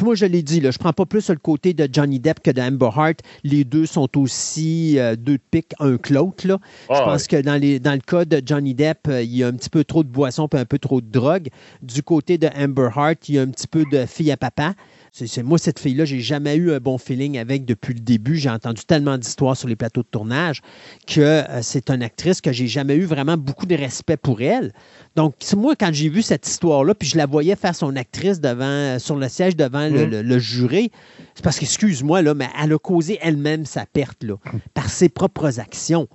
moi je l'ai dit, là, je prends pas plus le côté de Johnny Depp que d'Amber Hart. Les deux sont aussi deux de pique, un que l'autre. là. Je Ah, pense que dans, les, dans le cas de Johnny Depp, il y a un petit peu trop de boissons et un peu trop de drogue. Du côté de Amber Hart, il y a un petit peu de fille à papa. C'est, moi, cette fille-là, j'ai jamais eu un bon feeling avec depuis le début. J'ai entendu tellement d'histoires sur les plateaux de tournage que euh, c'est une actrice que j'ai jamais eu vraiment beaucoup de respect pour elle. Donc, moi, quand j'ai vu cette histoire-là, puis je la voyais faire son actrice devant, euh, sur le siège devant le, Mhm. le- le juré, c'est parce qu'excuse-moi, là, mais elle a causé elle-même sa perte là, par ses propres actions.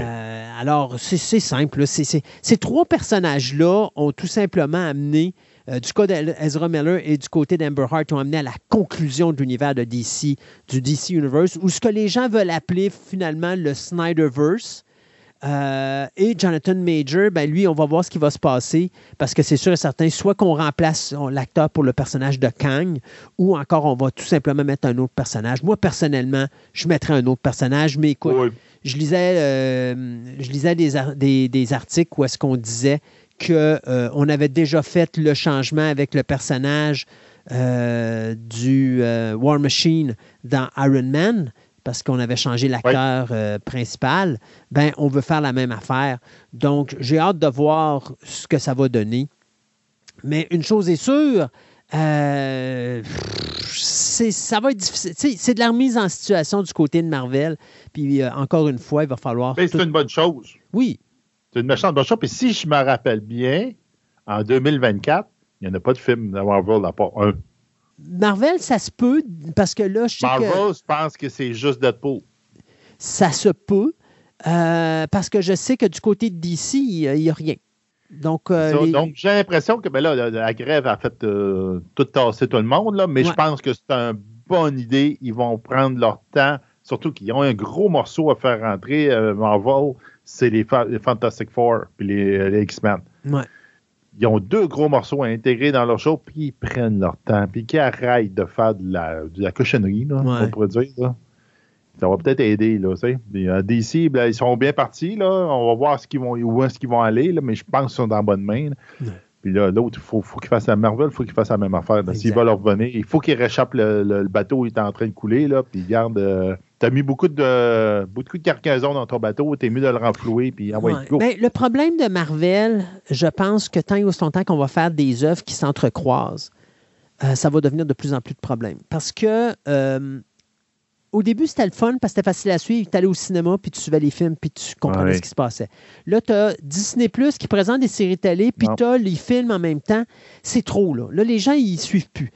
Euh, alors, c'est c'est simple. là. C'est- c'est- ces trois personnages-là ont tout simplement amené, euh, du côté d'Ezra Miller et du côté d'Amber Hart, ont amené à la conclusion de l'univers de DC, du DC Universe, ou ce que les gens veulent appeler finalement le Snyderverse. Euh, et Jonathan Major, ben lui, on va voir ce qui va se passer parce que c'est sûr et certain, soit qu'on remplace l'acteur pour le personnage de Kang, ou encore on va tout simplement mettre un autre personnage. Moi, personnellement, je mettrais un autre personnage, mais écoute, Oui. je lisais, euh, je lisais des, des- des articles où est-ce qu'on disait qu'on avait déjà fait le changement avec le personnage euh, du euh, War Machine dans Iron Man, parce qu'on avait changé l'acteur euh, principal. Ben, on veut faire la même affaire. Donc, j'ai hâte de voir ce que ça va donner. Mais une chose est sûre, euh, c'est, ça va être difficile. C'est de la remise en situation du côté de Marvel. Puis euh, encore une fois, il va falloir. Mais tout- c'est une bonne chose. Oui, C'est une méchante bonne chose. Puis si je me rappelle bien, en 2024, il n'y en a pas de film de Marvel à part un. Marvel, ça se peut, parce que là, je sais Marvel, que je pense que c'est juste Deadpool. ça se peut, euh, parce que je sais que du côté de DC, il n'y a rien. Donc, euh, Ça, les- Donc, j'ai l'impression que ben là, la, la grève a fait euh, tout tasser tout le monde, là, mais Ouais. je pense que c'est une bonne idée. Ils vont prendre leur temps, surtout qu'ils ont un gros morceau à faire rentrer. Marvel, c'est les, Fa- les Fantastic Four et les, les X-Men. ouais. Ils ont deux gros morceaux à intégrer dans leur show, puis ils prennent leur temps, puis qu'ils arrêtent de faire de la, de la cochonnerie, là, Ouais. on pourrait dire. là. Ça va peut-être aider, là, tu sais. Puis, euh, DC, ben, ils sont bien partis, là. On va voir ce qu'ils vont, où est-ce qu'ils vont aller, là, mais je pense qu'ils sont dans bonne main. Ouais. Puis là, l'autre, il faut, faut qu'il fasse la Marvel, il faut qu'il fasse la même affaire. S'ils veulent revenir, il faut qu'ils réchappent le, le- le bateau, il est en train de couler, là, puis garde. euh, T'as mis beaucoup de, beaucoup de cargaison dans ton bateau, t'es mieux de le renflouer, puis envoie Ouais. go. Ben, le problème de Marvel, je pense que tant et aussi longtemps qu'on va faire des œuvres qui s'entrecroisent, euh, ça va devenir de plus en plus de problèmes. Parce que euh, au début, c'était le fun parce que c'était facile à suivre. Tu allais au cinéma, puis tu suivais les films, puis tu comprenais Ouais. ce qui se passait. Là, tu as Disney Plus qui présente des séries télé, puis tu as les films en même temps. C'est trop, là. Là, les gens, ils suivent plus.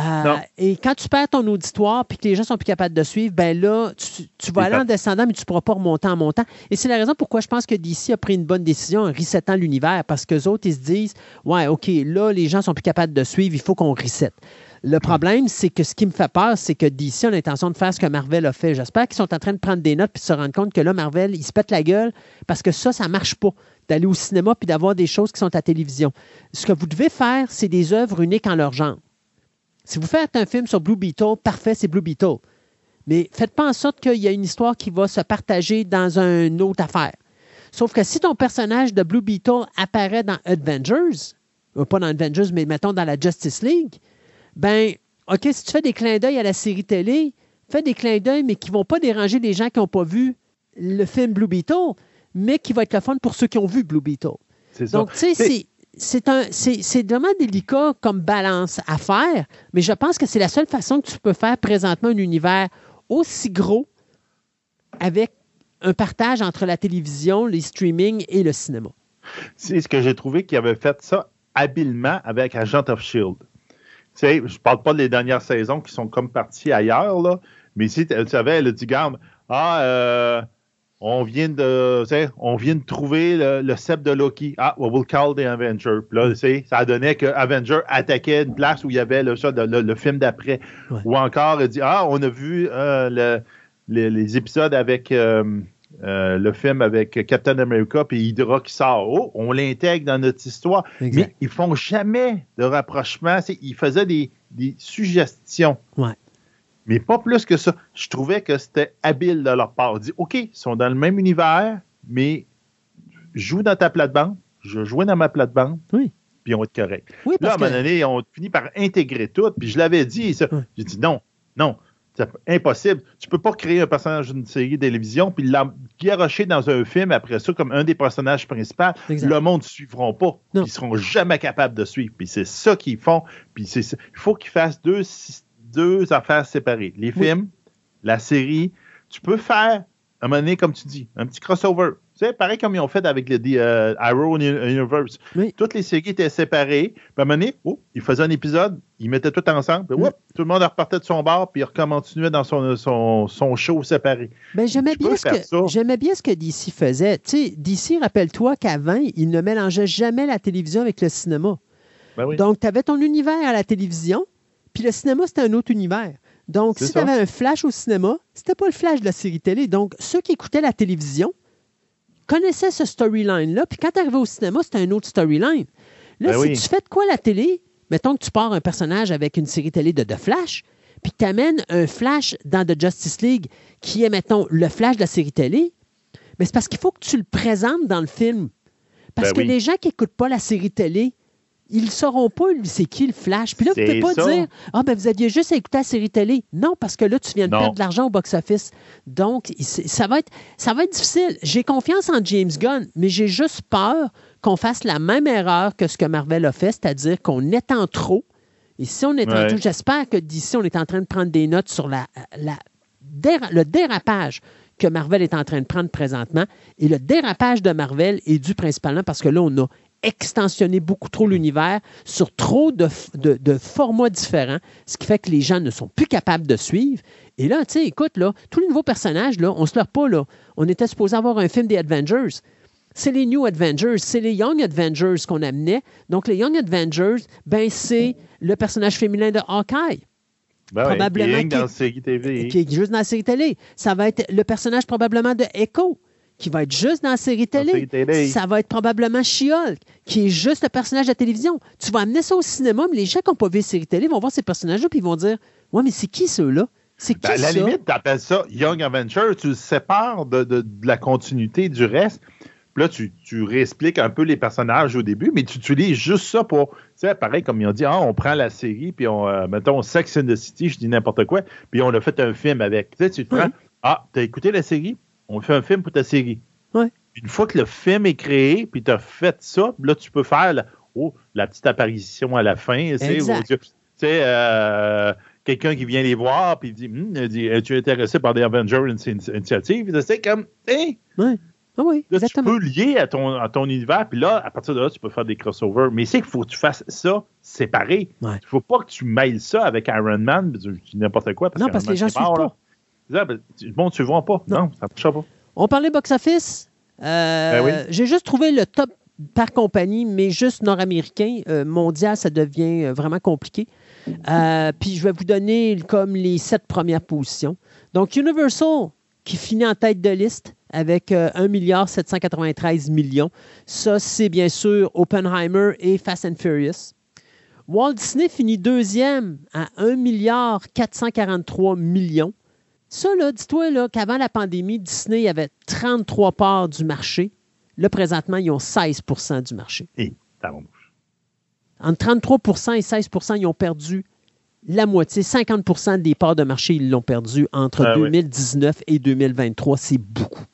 Euh, et quand tu perds ton auditoire puis que les gens sont plus capables de suivre, ben là, tu, tu vas aller en descendant, mais tu ne pourras pas remonter en montant. Et c'est la raison pourquoi je pense que DC a pris une bonne décision en resettant l'univers, parce que autres, ils se disent Ouais, OK, là, les gens sont plus capables de suivre, il faut qu'on reset. Le problème, c'est que ce qui me fait peur, c'est que DC a l'intention de faire ce que Marvel a fait. J'espère qu'ils sont en train de prendre des notes puis de se rendre compte que là, Marvel, ils se pètent la gueule parce que ça, ça ne marche pas d'aller au cinéma puis d'avoir des choses qui sont à télévision. Ce que vous devez faire, c'est des œuvres uniques en leur genre. Si vous faites un film sur Blue Beetle, parfait, c'est Blue Beetle. Mais faites pas en sorte qu'il y a une histoire qui va se partager dans une autre affaire. Sauf que si ton personnage de Blue Beetle apparaît dans Avengers, ou pas dans Avengers, mais mettons dans la Justice League, ben, OK, si tu fais des clins d'œil à la série télé, fais des clins d'œil, mais qui ne vont pas déranger les gens qui n'ont pas vu le film Blue Beetle, mais qui va être le fun pour ceux qui ont vu Blue Beetle. C'est ça. Donc, tu sais, C'est- un- c'est vraiment délicat comme balance à faire, mais je pense que c'est la seule façon que tu peux faire présentement un univers aussi gros avec un partage entre la télévision, les streaming et le cinéma. C'est ce que j'ai trouvé qu'il avait fait ça habilement avec Agent of Shield. Tu sais, je parle pas des dernières saisons qui sont comme parties ailleurs, là, mais si tu savais, elle a dit, garde, ah, euh, on vient de, on vient de trouver le, le sceptre de Loki. Ah, we will call the Avenger. Puis là, ça donnait que Avenger attaquait une place où il y avait le, ça, le, le film d'après. Ouais. Ou encore, elle dit, ah, on a vu euh, le- les, les épisodes avec euh, euh, le film avec Captain America puis Hydra qui sort. Oh, on l'intègre dans notre histoire. Exact. Mais ils font jamais de rapprochement. Ils faisaient des, des suggestions. Ouais. Mais pas plus que ça. Je trouvais que c'était habile de leur part. On dit, OK, ils sont dans le même univers, mais joue dans ta plate-bande, je jouais dans ma plate-bande, Oui. puis on va être correct. Oui, Là, à un moment donné, on finit par intégrer tout, puis je l'avais dit, ça. J'ai dit non, non, c'est impossible. Tu peux pas créer un personnage d'une série de télévision, puis l'engarocher dans un film après ça comme un des personnages principaux. Le monde ne suivront pas. Non. Ils seront jamais capables de suivre. Puis c'est ça qu'ils font. Puis c'est. Il faut qu'ils fassent deux, sy- deux affaires séparées. Les Oui. films, la série. Tu peux faire, à un moment donné, comme tu dis, un petit crossover. Tu sais, pareil comme ils ont fait avec le euh, Arrow Uni- Universe. Oui. Toutes les séries étaient séparées. Puis à un moment donné, oh, ils faisaient un épisode, ils mettaient tout ensemble. Puis, whoop, tout le monde repartait de son bar, puis il continuait dans son, son, son show séparé. Ben, j'aimais bien, ce que, j'aimais bien ce que DC faisait. Tu sais, DC, rappelle-toi qu'avant, il ne mélangeait jamais la télévision avec le cinéma. Ben oui. Donc, tu avais ton univers à la télévision, puis le cinéma, c'était un autre univers. Donc, si tu avais un flash au cinéma, c'était pas le flash de la série télé. Donc, ceux qui écoutaient la télévision connaissaient ce storyline-là, puis quand tu arrivais au cinéma, c'était un autre storyline. Là, Ben si oui. tu fais de quoi la télé, mettons que tu pars un personnage avec une série télé de, de Flash, puis que tu amènes un Flash dans The Justice League qui est, mettons, le Flash de la série télé, mais c'est parce qu'il faut que tu le présentes dans le film. Parce Ben que oui. les gens qui n'écoutent pas la série télé, ils ne sauront pas lui, c'est qui le Flash? Puis là, vous ne pouvez pas ça. dire Ah, ben vous aviez juste à écouter la série télé. Non, parce que là, tu viens de Non. perdre de l'argent au box-office. Donc, ça va, être, ça va être difficile. J'ai confiance en James Gunn, mais j'ai juste peur qu'on fasse la même erreur que ce que Marvel a fait, c'est-à-dire qu'on étend trop. Et si on est en Ouais. trop, j'espère que d'ici, on est en train de prendre des notes sur la, la déra- le dérapage que Marvel est en train de prendre présentement. Et le dérapage de Marvel est dû principalement parce que là, on a extensionné beaucoup trop l'univers sur trop de, f- de- de formats différents, ce qui fait que les gens ne sont plus capables de suivre. Et là, tu sais, écoute, là, tous les nouveaux personnages, là, on se leurre pas, là. On était supposé avoir un film des Avengers. C'est les New Avengers, c'est les Young Avengers qu'on amenait. Donc, les Young Avengers, ben, c'est le personnage féminin de Hawkeye Ben probablement dans la série TV. qui est juste dans la série télé. Ça va être le personnage probablement de Echo, qui va être juste dans la série télé. série télé. Ça va être probablement She-Hulk, qui est juste le personnage de la télévision. Tu vas amener ça au cinéma, mais les gens qui n'ont pas vu la série télé vont voir ces personnages-là, puis ils vont dire Ouais, mais c'est qui ceux-là? C'est qui Ben, à la ça limite, tu appelles ça Young Adventure, tu le sépares de, de- de la continuité du reste. Puis là, tu, tu réexpliques un peu les personnages au début, mais tu utilises juste ça pour. Tu sais, pareil, comme ils ont dit, ah, on prend la série, puis on, euh, mettons, Sex and the City, je dis n'importe quoi, puis on a fait un film avec. Tu sais, tu te prends, ah, t'as écouté la série, on fait un film pour ta série. Ouais. Une fois que le film est créé, puis tu as fait ça, là, tu peux faire la, oh, la petite apparition à la fin. tu sais, Exact. ou- tu sais, euh, quelqu'un qui vient les voir, puis il dit, il dit Es-tu intéressé par des Avengers Initiative? C'est comme, hey, Ouais. Ah oui, Là, tu peux lier à ton, à ton univers, puis là, à partir de là, tu peux faire des crossovers. Mais c'est qu'il faut que tu fasses ça séparé. Ouais. Il faut pas que tu mêles ça avec Iron Man, n'importe quoi. Non, parce que les gens Man, suivent c'est Ah, ben, Bon, tu le vois pas. Non, ça ne marchera pas. On parlait box-office. Euh, Ben oui. J'ai juste trouvé le top par compagnie, mais juste nord-américain. Euh, mondial, ça devient euh, vraiment compliqué. Euh, puis je vais vous donner comme les sept premières positions. Donc, Universal, qui finit en tête de liste avec euh, 1 milliard 793 millions. Ça, c'est bien sûr Oppenheimer et Fast and Furious. Walt Disney finit deuxième à 1 milliard 443 millions. Ça, là, dis-toi là, qu'avant la pandémie, Disney avait 33 parts du marché. Là, présentement, ils ont 16% du marché. Et, t'as mon bouche. Entre 33% et 16% ils ont perdu la moitié. 50% des parts de marché, ils l'ont perdu entre Ah oui. 2019 et 2023. C'est beaucoup.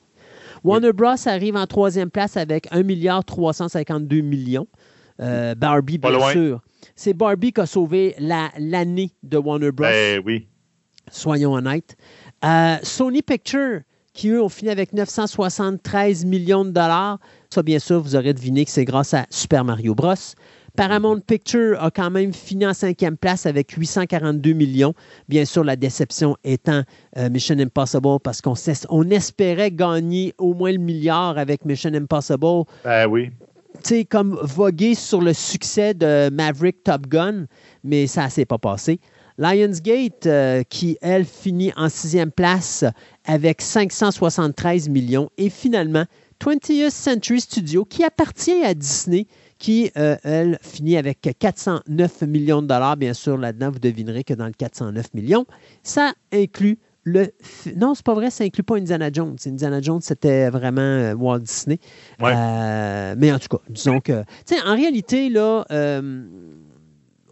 Warner Bros. arrive en troisième place avec 1 milliard 352 millions. Euh, Barbie, bien sûr. C'est Barbie qui a sauvé la- l'année de Warner Bros Ben oui. soyons honnêtes. Euh, Sony Pictures, qui eux ont fini avec 973 millions de dollars. Ça, bien sûr, vous aurez deviné que c'est grâce à Super Mario Bros. Paramount Pictures a quand même fini en cinquième place avec 842 millions. Bien sûr, la déception étant euh, Mission Impossible parce qu'on on espérait gagner au moins le milliard avec Mission Impossible Ben oui. tu sais, comme voguer sur le succès de Maverick Top Gun, mais ça ne s'est pas passé. Lionsgate, euh, qui, elle, finit en sixième place avec 573 millions. Et finalement, 20th Century Studio, qui appartient à Disney, qui, euh, elle, finit avec 409 millions de dollars. Bien sûr, là-dedans, vous devinerez que dans le 409 millions, ça inclut le... Non, c'est pas vrai, ça inclut pas Indiana Jones. Indiana Jones, c'était vraiment euh, Walt Disney. Ouais. Euh, mais en tout cas, disons que... Tu sais, en réalité, là...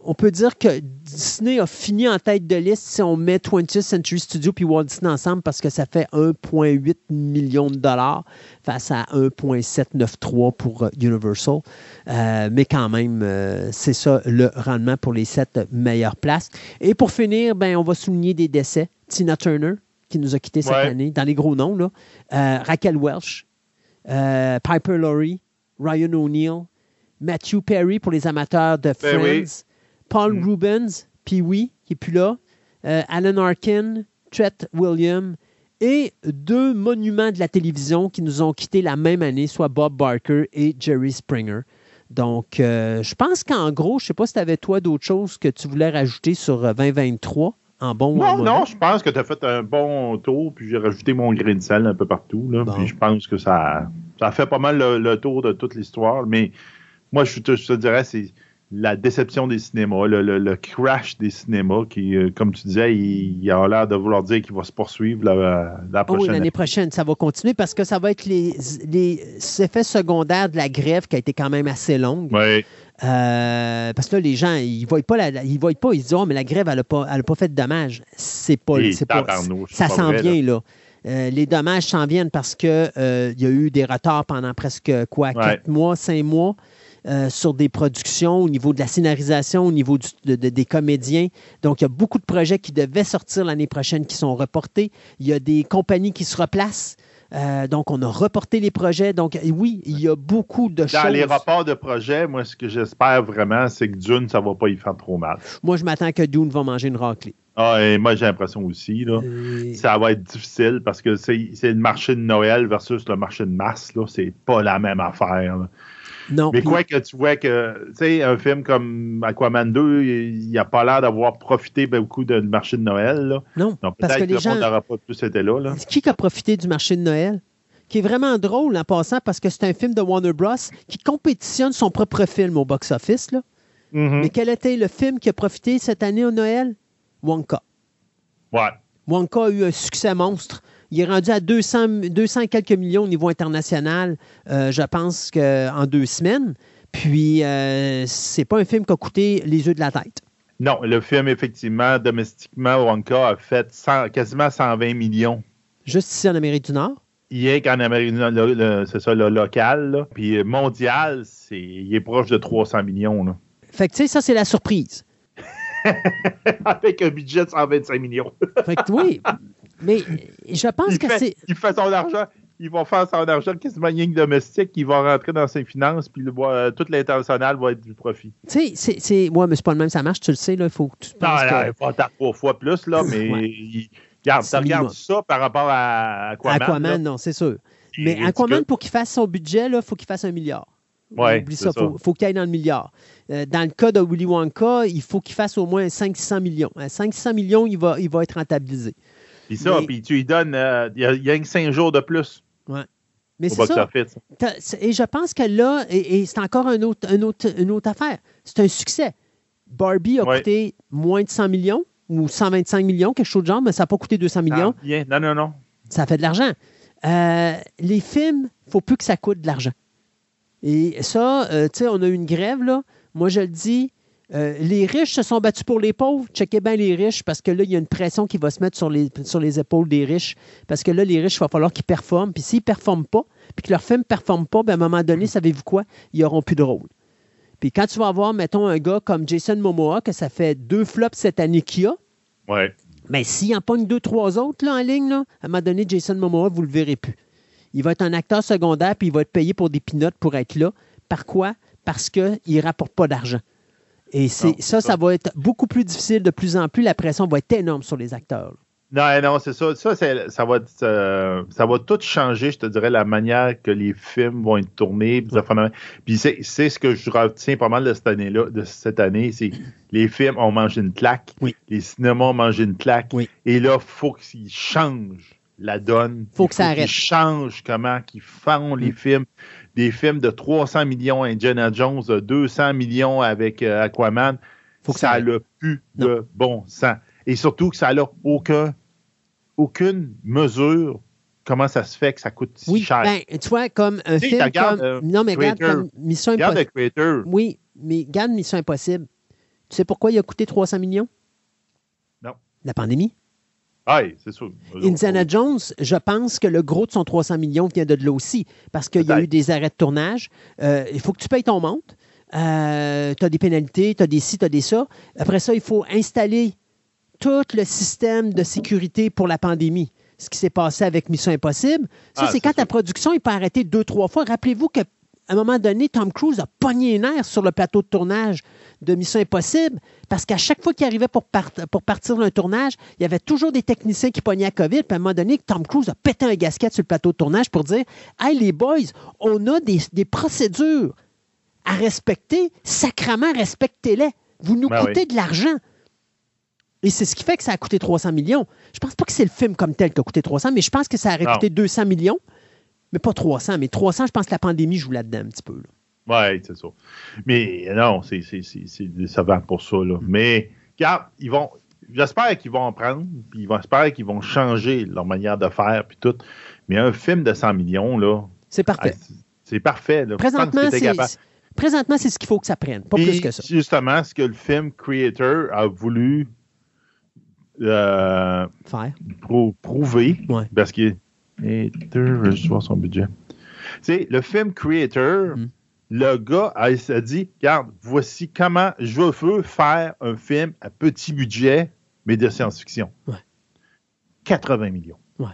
on peut dire que Disney a fini en tête de liste si on met 20th Century Studio puis Walt Disney ensemble parce que ça fait 1,8 million de dollars face à 1,793 pour euh, Universal. Euh, mais quand même, euh, c'est ça le rendement pour les sept meilleures places. Et pour finir, ben, on va souligner des décès. Tina Turner, qui nous a quittés cette Ouais. année, dans les gros noms, là. Euh, Raquel Welch, Piper Laurie, Ryan O'Neill, Matthew Perry pour les amateurs de Friends, Ben oui. Paul Mm. Rubens, Pee Wee, qui n'est plus là, euh, Alan Arkin, Tret William et deux monuments de la télévision qui nous ont quittés la même année, soit Bob Barker et Jerry Springer. Donc, euh, je pense qu'en gros, je ne sais pas si tu avais toi d'autres choses que tu voulais rajouter sur euh, 2023 en bon ou en Non, non, je pense que tu as fait un bon tour, puis j'ai rajouté mon grain de sel un peu partout. Là, Bon. Puis je pense que ça, ça fait pas mal le, le tour de toute l'histoire. Mais moi, je te, je te dirais, c'est la déception des cinémas, le, le- le crash des cinémas qui, euh, comme tu disais, il, il a l'air de vouloir dire qu'il va se poursuivre la, la oui, prochaine l'année prochaine, ça va continuer parce que ça va être les, les effets secondaires de la grève qui a été quand même assez longue. Oui, Euh, parce que là, les gens, ils ne voient pas, la- ils voient pas, ils se disent, oh, mais la grève, elle n'a pas, elle a pas fait de dommages. C'est pas, c'est pas, ça s'en vient, là. Euh, les dommages s'en viennent parce que il y a eu des retards pendant presque, quoi, quatre mois, cinq mois euh, sur des productions au niveau de la scénarisation, au niveau du- de- de- des comédiens. Donc, il y a beaucoup de projets qui devaient sortir l'année prochaine qui sont reportés. Il y a des compagnies qui se replacent. Euh, donc, on a reporté les projets. Donc, oui, il y a beaucoup de Dans choses. les rapports de projet, moi, ce que j'espère vraiment, c'est que Dune, ça va pas y faire trop mal. Moi, je m'attends que Dune va manger une raclée. Ah, et moi, j'ai l'impression aussi, là. Ça va être difficile parce que c'est c'est le marché de Noël versus le marché de mars, là. C'est pas la même affaire. là. Non. Mais quoi que tu vois que, tu sais, un film comme Aquaman 2, il n'a pas l'air d'avoir profité beaucoup du marché de Noël, là. non, Donc parce que les le gens. monde n'aura pas plus été là, là. Qui a profité du marché de Noël? Qui est vraiment drôle en passant parce que c'est un film de Warner Bros. qui compétitionne son propre film au box-office. là. Mhm. Mais quel était le film qui a profité cette année au Noël? Wonka. Ouais. Wonka a eu un succès monstre. Il est rendu à 200, 200 et quelques millions au niveau international, euh, je pense, que, en deux semaines. Puis, euh, c'est pas un film qui a coûté les yeux de la tête. Non, le film, effectivement, domestiquement, Wonka a fait 100 quasiment 120 millions. Juste ici en Amérique du Nord? Il est qu'en Amérique du Nord, c'est ça, le local, là. Puis euh, mondial, c'est, il est proche de 300 millions, là. Fait que, tu sais, ça, c'est la surprise. Avec un budget de 125 millions. Fait que oui, mais je pense que c'est. Il fait son argent. Ils vont faire son argent quasiment rien que domestique. Ils vont rentrer dans ses finances, puis le, euh, tout l'international va être du profit. Tu sais, c'est-. Ouais, mais c'est pas le même, ça marche, tu le sais, là. Il faut que tu Non, penses non, que. faut faire trois fois plus, là, mais Ouais. il- regarde, tu regardes ça par rapport à Aquaman. Aquaman, là, non, c'est sûr. Mais. Aquaman, pour qu'il fasse son budget, il faut qu'il fasse un milliard. Ouais, Oublie ça, ça. faut, faut qu'il aille dans le milliard. Euh, dans le cas de Willy Wonka, il faut qu'il fasse au moins 500 millions. À 500 millions, il va, il va être rentabilisé. Puis ça, Mais- puis tu lui donnes, euh, il y a, il y a que cinq jours de plus Mais au c'est ça. Et je pense que là, et, et c'est encore un autre, un autre- une autre affaire. C'est un succès. Barbie a Ouais. coûté moins de 100 millions ou 125 millions, quelque chose de genre, mais ça n'a pas coûté 200 millions. Ah, bien. Non, non, non. Ça fait de l'argent. Euh, les films, il faut plus que ça coûte de l'argent. Et ça, euh, tu sais, on a eu une grève, là. Moi, je le dis, euh, les riches se sont battus pour les pauvres. Checkez bien les riches parce que là, il y a une pression qui va se mettre sur les, sur les épaules des riches. Parce que là, les riches, il va falloir qu'ils performent. Puis s'ils ne performent pas, puis que leur film ne performe pas, ben, à un moment donné, savez-vous quoi? Ils n'auront plus de rôle. Puis quand tu vas avoir, mettons, un gars comme Jason Momoa, que ça fait deux flops cette année qu'il a, Ouais. mais s'il en pogne deux, trois autres là, en ligne, là, à un moment donné, Jason Momoa, vous ne le verrez plus. Il va être un acteur secondaire, puis il va être payé pour des pinottes pour être là. Par quoi? Parce qu'il ne rapporte pas d'argent. Et c'est, ça, ça ça. va être beaucoup plus difficile de plus en plus. La pression va être énorme sur les acteurs. Non, non, c'est ça. Ça, c'est- ça, va, être, euh, ça va tout changer, je te dirais, la manière que les films vont être tournés. Puis, ça puis c'est, c'est ce que je retiens pas mal de cette année-là, de cette année, c'est les films ont mangé une claque, Oui. les cinémas ont mangé une claque, Oui. et là, il faut qu'ils changent la donne. Faut que ça arrête. qu'ils changent comment qu'ils font les Mm. films. Des films de 300 millions Indiana Jones, de 200 millions avec euh, Aquaman. Faut que ça arrête. n'a plus de bon sens. Et surtout que ça n'a aucun, aucune mesure comment ça se fait que ça coûte si Oui, cher. ben, tu vois, comme un Tu film regarde, comme... euh, non, mais regarde, Creator. comme Mission Regarde Impossible. le. Oui, mais regarde Mission Impossible. Tu sais pourquoi il a coûté 300 millions? Non. La pandémie. C'est sûr. Indiana Jones, je pense que le gros de son 300 millions vient de là aussi, parce qu'il y a eu des arrêts de tournage. Euh, il faut que tu payes ton monte. tu as des pénalités, tu as des ci, tu as des ça. Après ça, il faut installer tout le système de sécurité pour la pandémie. Ce qui s'est passé avec Mission Impossible. Ça, Ah, c'est quand ta production il peut arrêter deux, trois fois. Rappelez-vous qu'à un moment donné, Tom Cruise a pogné les nerfs sur le plateau de tournage de Mission Impossible parce qu'à chaque fois qu'il arrivait pour, part- pour partir d'un tournage, il y avait toujours des techniciens qui pognaient la COVID. Puis à un moment donné, Tom Cruise a pété un gasket sur le plateau de tournage pour dire Hey, les boys, on a des, des procédures à respecter. Sacrement, respectez-les. Vous nous Ben coûtez oui. de l'argent. Et c'est ce qui fait que ça a coûté 300 millions. Je pense pas que c'est le film comme tel qui a coûté 300, mais je pense que ça aurait Non. coûté 200 millions. Mais pas 300. Mais 300, je pense que la pandémie joue là-dedans un petit peu. là. Oui, c'est ça. Mais non, c'est, c'est, c'est, c'est décevant pour ça. Là. Mais, regarde, ils vont. J'espère qu'ils vont en prendre, puis ils vont, j'espère qu'ils vont changer leur manière de faire, puis tout. Mais un film de 100 millions, là, C'est ah, parfait. c'est, c'est parfait. Là. Présentement, c'est, présentement, c'est ce qu'il faut que ça prenne. Pas Puis, plus que ça. Justement, ce que le film Creator a voulu euh, Faire. prou- prouver, Ouais. parce que. Creator, je vais voir son budget. Tu sais, le film Creator, Mm. Le gars a, dit Regarde, voici comment je veux faire un film à petit budget, mais de science-fiction. Ouais. 80 millions. Ouais.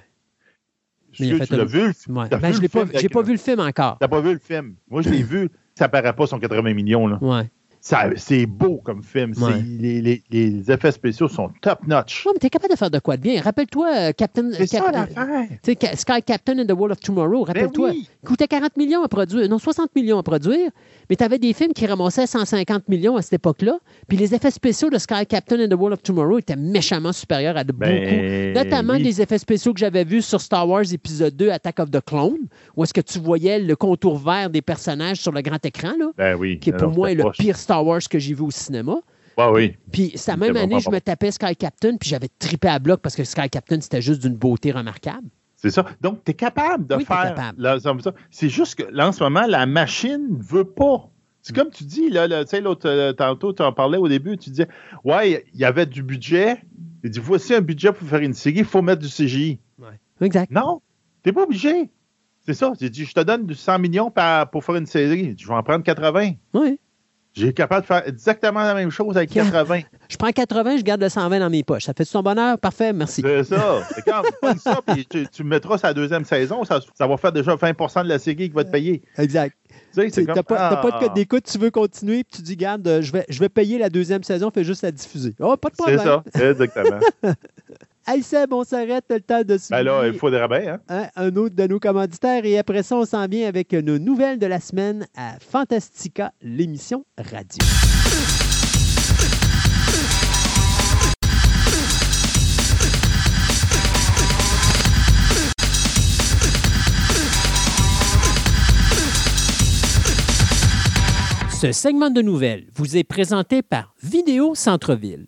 Mais tu l'as un- vu? Ouais. T'as Ben, vu je le l'ai pas, avec- vu le film encore. T'as pas vu le film? Moi, je l'ai vu. Ça paraît pas son 80 millions. Là. Ouais. Ça- C'est beau comme film. Ouais. Les, les- les effets spéciaux sont top-notch. Ouais, mais t'es capable de faire de quoi de bien. Rappelle-toi, euh, Captain. C'est ça Cap- l'affaire. Ca- Sky Captain and the World of Tomorrow. Rappelle-toi. Ben oui. Il coûtait 40 millions à produire. Non, 60 millions à produire. Mais tu avais des films qui ramassaient 150 millions à cette époque-là. Puis les effets spéciaux de Sky Captain and the World of Tomorrow étaient méchamment supérieurs à de Ben, beaucoup. Notamment oui. des effets spéciaux que j'avais vus sur Star Wars épisode 2, Attack of the Clone, où est-ce que tu voyais le contour vert des personnages sur le grand écran, là, Ben oui. qui est pour moi c'était le pire Star Wars que j'ai vu au cinéma. Ouais, oui. Puis, cette C'était même année, je me tapais Sky Captain, puis j'avais trippé à bloc parce que Sky Captain, c'était juste d'une beauté remarquable. C'est ça. Donc, tu es capable de Oui, faire. C'est juste que là, en ce moment, la machine ne veut pas. C'est comme tu dis, là, là, tu sais, l'autre, euh, tantôt, tu en parlais au début, tu disais, ouais, il y avait du budget. Il dit, voici un budget pour faire une série, il faut mettre du CGI. Exact. Non, t'es pas obligé. C'est ça. J'ai dit, je te donne du 100 millions par- pour faire une série. Je vais en prendre 80. Oui. J'ai capable de faire exactement la même chose avec 80. Je prends 80, je garde le 120 dans mes poches. Ça fait son bonheur? Parfait, merci. C'est ça. Quand ça, puis tu, tu mettras sa deuxième saison, ça, ça, va faire déjà 20% de la série qui va te payer. Exact. Tu n'as pas, pas, de code ah. d'écoute, tu veux continuer, puis tu dis, garde, euh, je vais, je vais payer la deuxième saison, fais juste la diffuser. Oh, pas de problème. C'est ça, exactement. Hey Seb, on s'arrête, le temps de suivre. Ben là, il faut des rabais, hein? hein? Un autre de nos commanditaires. Et après ça, on s'en vient avec nos nouvelles de la semaine à Fantastica, l'émission radio. Ce segment de nouvelles vous est présenté par Vidéo Centre-Ville,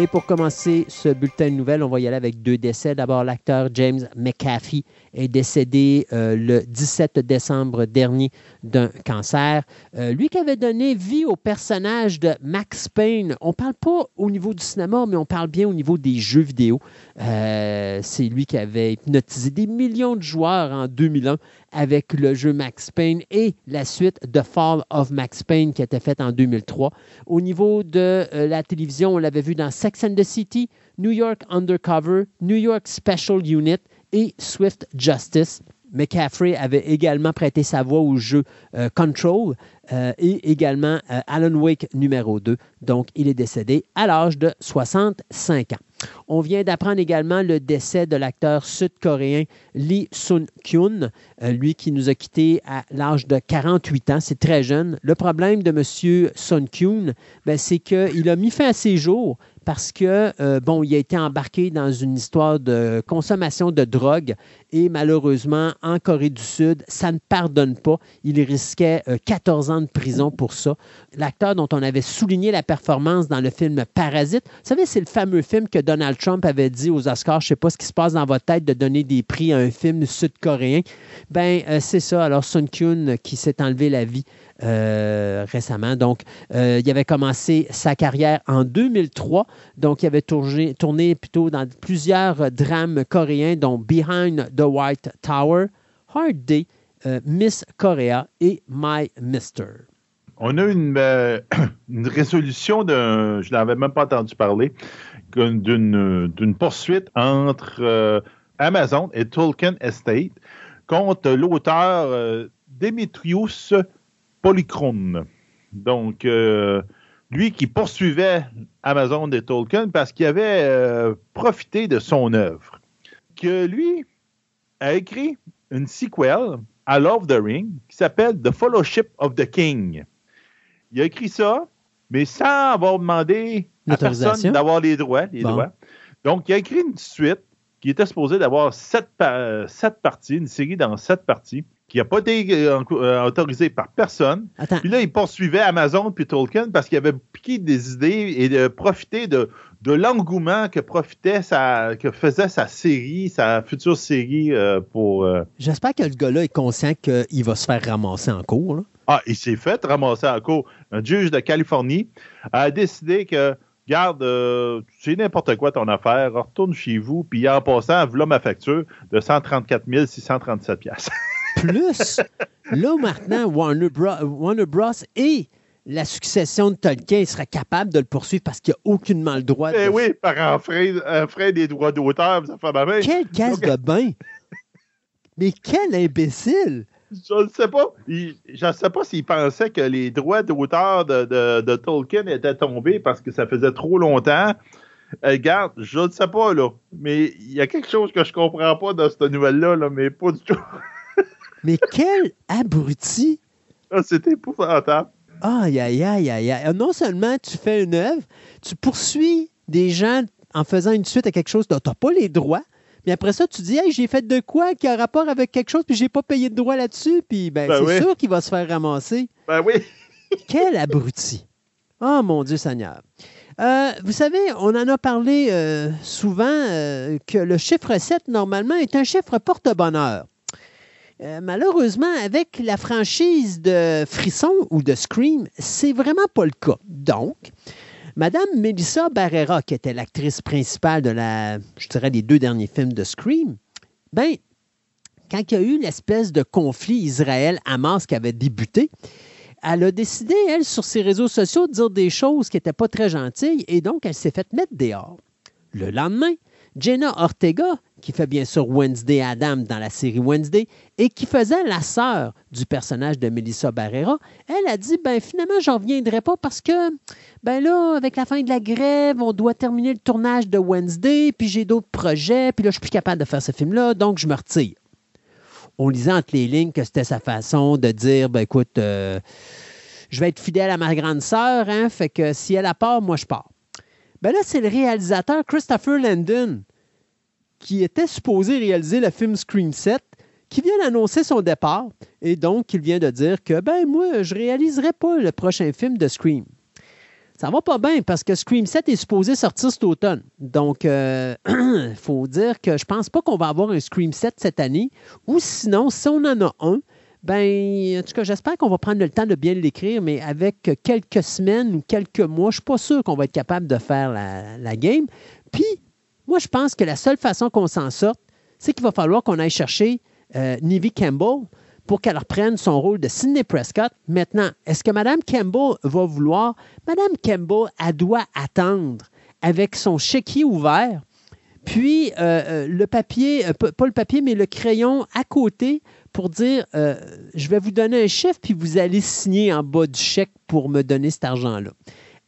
Et pour commencer ce bulletin de nouvelles, on va y aller avec deux décès. D'abord, l'acteur James McAfee est décédé euh, le 17 décembre dernier d'un cancer. Euh, lui qui avait donné vie au personnage de Max Payne. On ne parle pas au niveau du cinéma, mais on parle bien au niveau des jeux vidéo. Euh, c'est lui qui avait hypnotisé des millions de joueurs en 2001 avec le jeu Max Payne et la suite The Fall of Max Payne qui été faite en 2003. Au niveau de euh, la télévision, on l'avait vu dans Sex and the City, New York Undercover, New York Special Unit et Swift Justice. McCaffrey avait également prêté sa voix au jeu euh, Control euh, et également Alan Wake numéro 2. Donc, il est décédé à l'âge de 65 ans. On vient d'apprendre également le décès de l'acteur sud-coréen Lee Sun-kyun, euh, lui qui nous a quittés à l'âge de 48 ans. C'est très jeune. Le problème de M. Sun-kyun, ben, c'est qu'il a mis fin à ses jours parce que, euh, bon, il a été embarqué dans une histoire de consommation de drogue et malheureusement, en Corée du Sud, ça ne pardonne pas. Il risquait 14 euh, ans de prison pour ça. L'acteur dont on avait souligné la performance dans le film Parasite, vous savez, c'est le fameux film que Donald Trump avait dit aux Oscars, je ne sais pas ce qui se passe dans votre tête de donner des prix à un film sud-coréen. Ben, euh, c'est ça. Alors, Sun Kyun qui s'est enlevé la vie euh, récemment. Donc, euh, il avait commencé sa carrière en 2003. Donc, il avait tourné, plutôt dans plusieurs drames coréens, dont Behind the White Tower, Hard Day, euh, Miss Korea et My Mister. On a une, une résolution de, je n'avais même pas entendu parler, d'une poursuite entre Amazon et Tolkien Estate contre l'auteur Demetrius Polychrome. Donc, euh, lui qui poursuivait Amazon et Tolkien parce qu'il avait euh, profité de son œuvre. Que lui a écrit une sequel à Love the Ring qui s'appelle The Fellowship of the King. Il a écrit ça, mais sans avoir demandé à personne d'avoir les droits, les droits. Donc, il a écrit une suite qui était supposée d'avoir sept, sept parties, une série dans sept parties qui n'a pas été euh, euh, autorisé par personne. Puis là, il poursuivait Amazon puis Tolkien parce qu'il avait piqué des idées et de profiter de, de l'engouement que profitait sa, que faisait sa série, sa future série euh, pour. J'espère que le gars-là est conscient qu'il va se faire ramasser en cours. Ah, il s'est fait ramasser en cours. Un juge de Californie a décidé que garde, c'est n'importe quoi ton affaire, retourne chez vous, puis en passant, voilà ma facture de 134 637 pièces. Plus, là maintenant, Warner, Bros, Warner Bros. et la succession de Tolkien sera capable de le poursuivre parce qu'il n'y a aucunement le droit Eh de... oui, par un frais, un frais des droits d'auteur, ça fait la même. Quelle caisse de bain! Mais quel imbécile! Je ne sais pas. Il- je ne sais pas s'il pensait que les droits d'auteur de, de- de Tolkien étaient tombés parce que ça faisait trop longtemps. Euh, regarde, je ne sais pas, là. Mais il y a quelque chose que je comprends pas dans cette nouvelle-là, là, mais pas du tout. Mais quel abruti! Ah, C'est épouvantable. Aïe, aïe, aïe, aïe, aïe. Non seulement tu fais une œuvre, tu poursuis des gens en faisant une suite à quelque chose dont tu n'as pas les droits, mais après ça, tu dis, hey, j'ai fait de quoi qui a rapport avec quelque chose, puis j'ai pas payé de droits là-dessus, puis ben, Ben c'est oui. sûr qu'il va se faire ramasser. Ben oui. Quel abruti! Oh mon Dieu Seigneur! Euh, vous savez, on en a parlé euh, souvent euh, que le chiffre 7, normalement, est un chiffre porte-bonheur. Euh, malheureusement, avec la franchise de Frisson ou de Scream, c'est vraiment pas le cas. Donc, Madame Melissa Barrera, qui était l'actrice principale de la, je dirais, des deux derniers films de Scream, ben, quand il y a eu l'espèce de conflit Israël-Hamas qui avait débuté, elle a décidé, elle, sur ses réseaux sociaux, de dire des choses qui n'étaient pas très gentilles et donc elle s'est faite mettre dehors. Le lendemain, Jenna Ortega, qui fait bien sûr Wednesday Adam dans la série Wednesday et qui faisait la sœur du personnage de Melissa Barrera, elle a dit ben finalement j'en reviendrai pas parce que ben là avec la fin de la grève, on doit terminer le tournage de Wednesday, puis j'ai d'autres projets, puis là je suis plus capable de faire ce film là, donc je me retire on lisait entre les lignes que c'était sa façon de dire ben écoute, euh, je vais être fidèle à ma grande sœur, hein, fait que si elle a part, moi je pars. Ben là, c'est le réalisateur Christopher Landon qui était supposé réaliser le film Scream 7 qui vient d'annoncer son départ et donc il vient de dire que ben moi, je réaliserai pas le prochain film de Scream. Ça va pas bien parce que Scream 7 est supposé sortir cet automne. Donc, il faut dire que je pense pas qu'on va avoir un Scream 7 cette année. Ou sinon, si on en a un, ben, en tout cas, j'espère qu'on va prendre le temps de bien l'écrire, mais avec quelques semaines ou quelques mois, je suis pas sûr qu'on va être capable de faire la game. Puis, moi, je pense que la seule façon qu'on s'en sorte, c'est qu'il va falloir qu'on aille chercher euh, Campbell pour qu'elle reprenne son rôle de Sidney Prescott. Maintenant, est-ce que Mme Campbell va vouloir? Mme Campbell, elle doit attendre avec son chéquier ouvert, puis euh, euh, le papier, euh, pas le papier, mais le crayon à côté pour dire je vais vous donner un chèque, puis vous allez signer en bas du chèque pour me donner cet argent-là.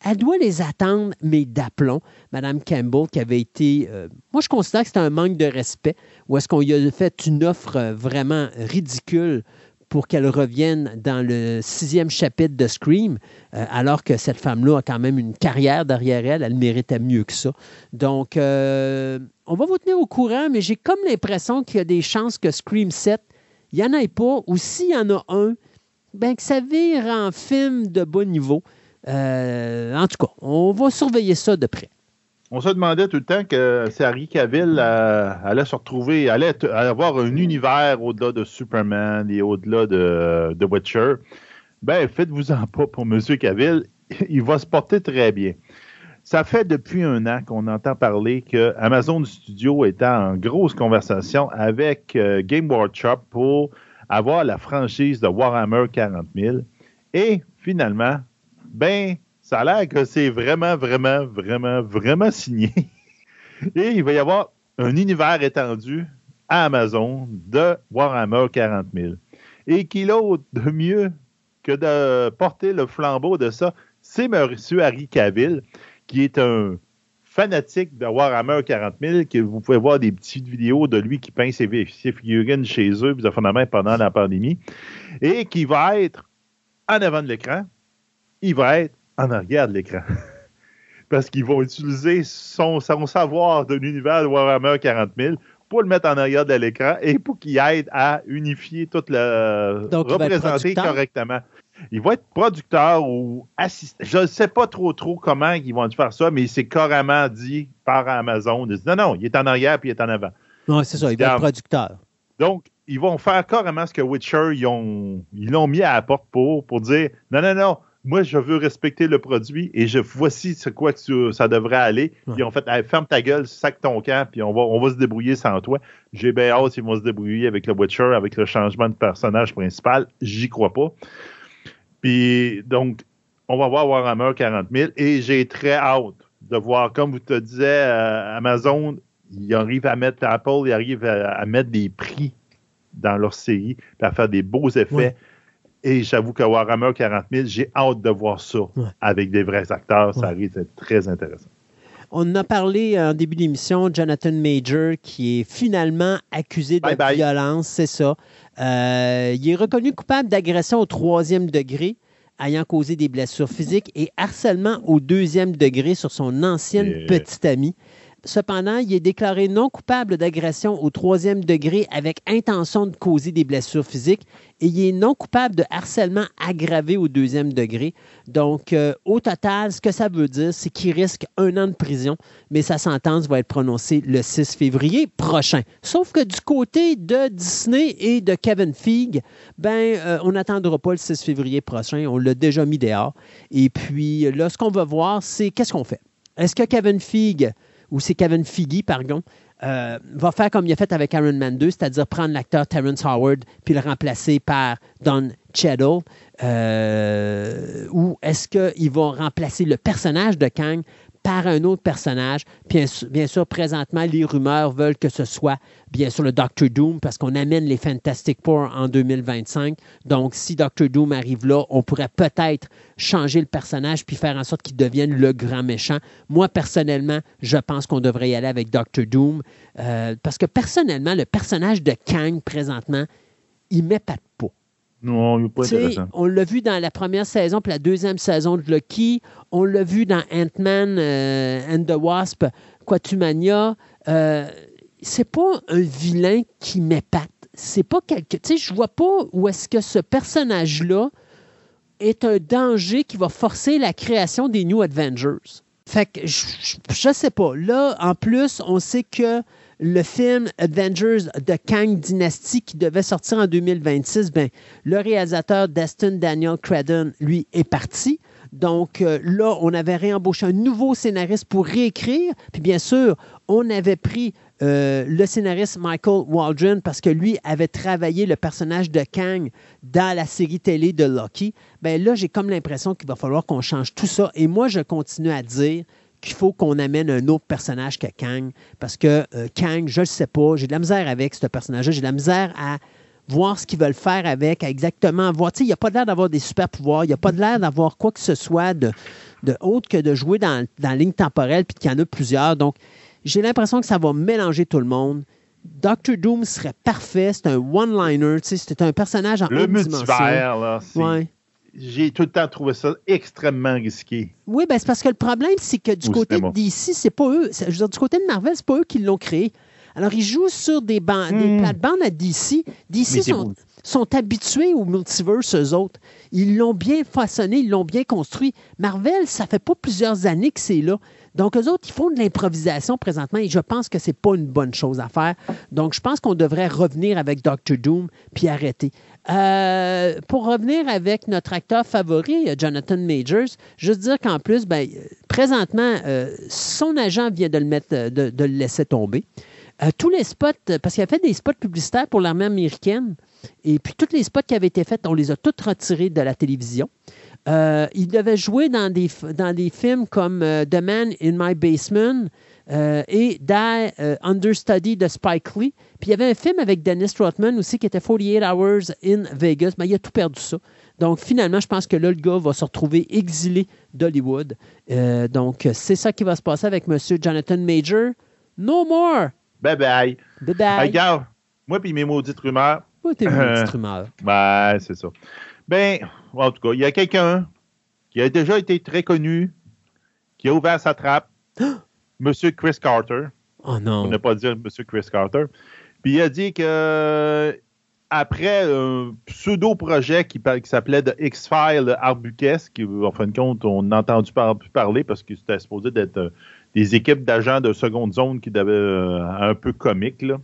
Elle doit les attendre, mais d'aplomb. Mme Campbell, qui avait été. euh, moi, je considère que c'était un manque de respect, ou est-ce qu'on lui a fait une offre euh, vraiment ridicule pour qu'elle revienne dans le sixième chapitre de Scream, euh, alors que cette femme-là a quand même une carrière derrière elle, elle méritait mieux que ça. Donc, on va vous tenir au courant, mais j'ai comme l'impression qu'il y a des chances que Scream 7, il n'y en ait pas, ou s'il y en a un, ben que ça vire en film de bas niveau. Euh, en tout cas, on va surveiller ça de près. On se demandait tout le temps que si Harry Cavill allait se retrouver, allait avoir un univers au-delà de Superman et au-delà de, de Witcher. Ben, faites-vous-en pas pour M. Cavill. Il va se porter très bien. Ça fait depuis un an qu'on entend parler que Amazon Studio est en grosse conversation avec euh, Game Workshop pour avoir la franchise de Warhammer 40 000. Et finalement, ben, ça a l'air que c'est vraiment, vraiment, vraiment, vraiment signé. Et il va y avoir un univers étendu à Amazon de Warhammer 40 000. Et qui l'autre de mieux que de porter le flambeau de ça, c'est M. Harry Cavill, qui est un fanatique de Warhammer 40 000, que vous pouvez voir des petites vidéos de lui qui peint ses, figurines chez eux, puis pendant la pandémie, et qui va être en avant de l'écran, il va être en arrière de l'écran. Parce qu'ils vont utiliser son, son savoir de l'univers de Warhammer 40 000 pour le mettre en arrière de l'écran et pour qu'il aide à unifier toute le. Donc, il va être représenter correctement. Il va être producteur ou assistant. Je ne sais pas trop trop comment ils vont faire ça, mais c'est carrément dit par Amazon. Ils disent, non, non, il est en arrière puis il est en avant. Oui, c'est ça, il va être producteur. Donc, ils vont faire carrément ce que Witcher, ils ont- ils l'ont mis à la porte pour, pour dire non, non, non, moi, je veux respecter le produit et je voici ce quoi ça devrait aller. Ils ont fait ferme ta gueule, sac ton camp, puis on va, on va se débrouiller sans toi. J'ai bien hâte qu'ils vont se débrouiller avec le Witcher, avec le changement de personnage principal. J'y crois pas. Puis donc, on va voir Warhammer 40 000 et j'ai très hâte de voir, comme vous te disais, euh, Amazon, ils arrivent à mettre Apple, ils arrivent à, mettre des prix dans leur série, puis à faire des beaux effets. Et j'avoue que Warhammer 40 000, j'ai hâte de voir ça avec des vrais acteurs. Ça risque d'être très intéressant. On a parlé en début d'émission, Jonathan Major, qui est finalement accusé de violence, c'est ça. Euh, il est reconnu coupable d'agression au troisième degré, ayant causé des blessures physiques, et harcèlement au deuxième degré sur son ancienne petite amie. Cependant, il est déclaré non coupable d'agression au troisième degré avec intention de causer des blessures physiques et il est non coupable de harcèlement aggravé au deuxième degré. Donc, euh, au total, ce que ça veut dire, c'est qu'il risque un an de prison, mais sa sentence va être prononcée le 6 février prochain. Sauf que du côté de Disney et de Kevin Feige, ben, euh, on n'attendra pas le 6 février prochain. On l'a déjà mis dehors. Et puis, là, ce qu'on va voir, c'est qu'est-ce qu'on fait? Est-ce que Kevin Feige ou c'est Kevin Feige, pardon, euh, va faire comme il a fait avec Iron Man 2, c'est-à-dire prendre l'acteur Terrence Howard puis le remplacer par Don Cheadle, euh, ou est-ce qu'il va remplacer le personnage de Kang par un autre personnage. Bien, sûr, présentement, les rumeurs veulent que ce soit, bien sûr, le Doctor Doom, parce qu'on amène les Fantastic Four en 2025. Donc, si Doctor Doom arrive là, on pourrait peut-être changer le personnage puis faire en sorte qu'il devienne le grand méchant. Moi, personnellement, je pense qu'on devrait y aller avec Doctor Doom, euh, parce que personnellement, le personnage de Kang, présentement, il m'épate pas. Non, il pas intéressant. On l'a vu dans la première saison puis la deuxième saison de Lucky. On l'a vu dans Ant-Man euh, and the Wasp, Quatumania. Euh, c'est pas un vilain qui m'épate. C'est pas quelque. Tu sais, je vois pas où est-ce que ce personnage-là est un danger qui va forcer la création des New Avengers. Fait que je, je sais pas. Là, en plus, on sait que le film Avengers de Kang Dynasty qui devait sortir en 2026, ben, le réalisateur Destin Daniel Credden, lui, est parti. Donc euh, là, on avait réembauché un nouveau scénariste pour réécrire. Puis bien sûr, on avait pris euh, le scénariste Michael Waldron parce que lui avait travaillé le personnage de Kang dans la série télé de Loki. Ben là, j'ai comme l'impression qu'il va falloir qu'on change tout ça. Et moi, je continue à dire qu'il faut qu'on amène un autre personnage que Kang. Parce que euh, Kang, je ne sais pas, j'ai de la misère avec ce personnage-là. J'ai de la misère à voir ce qu'ils veulent faire avec, exactement voir. Il n'y a pas l'air d'avoir des super pouvoirs, il n'y a pas l'air d'avoir quoi que ce soit de, de autre que de jouer dans, dans la ligne temporelle puis qu'il y en a plusieurs. Donc, j'ai l'impression que ça va mélanger tout le monde. Doctor Doom serait parfait, c'est un one-liner, c'est un personnage en Le multivers, là, ouais j'ai tout le temps trouvé ça extrêmement risqué. Oui, ben c'est parce que le problème, c'est que du côté de DC, c'est pas eux. Je veux dire, du côté de Marvel, c'est pas eux qui l'ont créé. Alors, ils jouent sur des, bandes, des hmm. plates-bandes à DC. DC sont, sont, habitués au multiverse, eux autres. Ils l'ont bien façonné, ils l'ont bien construit. Marvel, ça fait pas plusieurs années que c'est là. Donc, eux autres, ils font de l'improvisation présentement et je pense que c'est pas une bonne chose à faire. Donc, je pense qu'on devrait revenir avec Doctor Doom puis arrêter. Euh, pour revenir avec notre acteur favori, Jonathan Majors, juste dire qu'en plus, ben, présentement, euh, son agent vient de le, mettre, de, le laisser tomber. Euh, tous les spots, parce qu'il a fait des spots publicitaires pour l'armée américaine, et puis tous les spots qui avaient été faits, on les a tous retirés de la télévision. il devait jouer dans des, dans des films comme The Man in My Basement et Die Understudy de Spike Lee. Puis il y avait un film avec Dennis Rothman aussi qui était 48 Hours in Vegas, mais il a tout perdu ça. Donc finalement, je pense que là, le gars va se retrouver exilé d'Hollywood. Euh, donc c'est ça qui va se passer avec M. Jonathan Major. No more! Bye bye. Bye bye. Regarde, moi puis mes maudites rumeurs. Oui, tes maudites rumeurs. Ben, c'est ça. Ben, en tout cas, il y a quelqu'un qui a déjà été très connu, qui a ouvert sa trappe, M. Chris Carter. Oh non. On ne pas dire M. Chris Carter. Puis il a dit que après un pseudo-projet qui, s'appelait The X-File Arbukesque, qui, en fin de compte, on n'a entendu parler parce que c'était supposé d'être euh, des équipes d'agents de seconde zone qui devaient euh, un peu comique, là.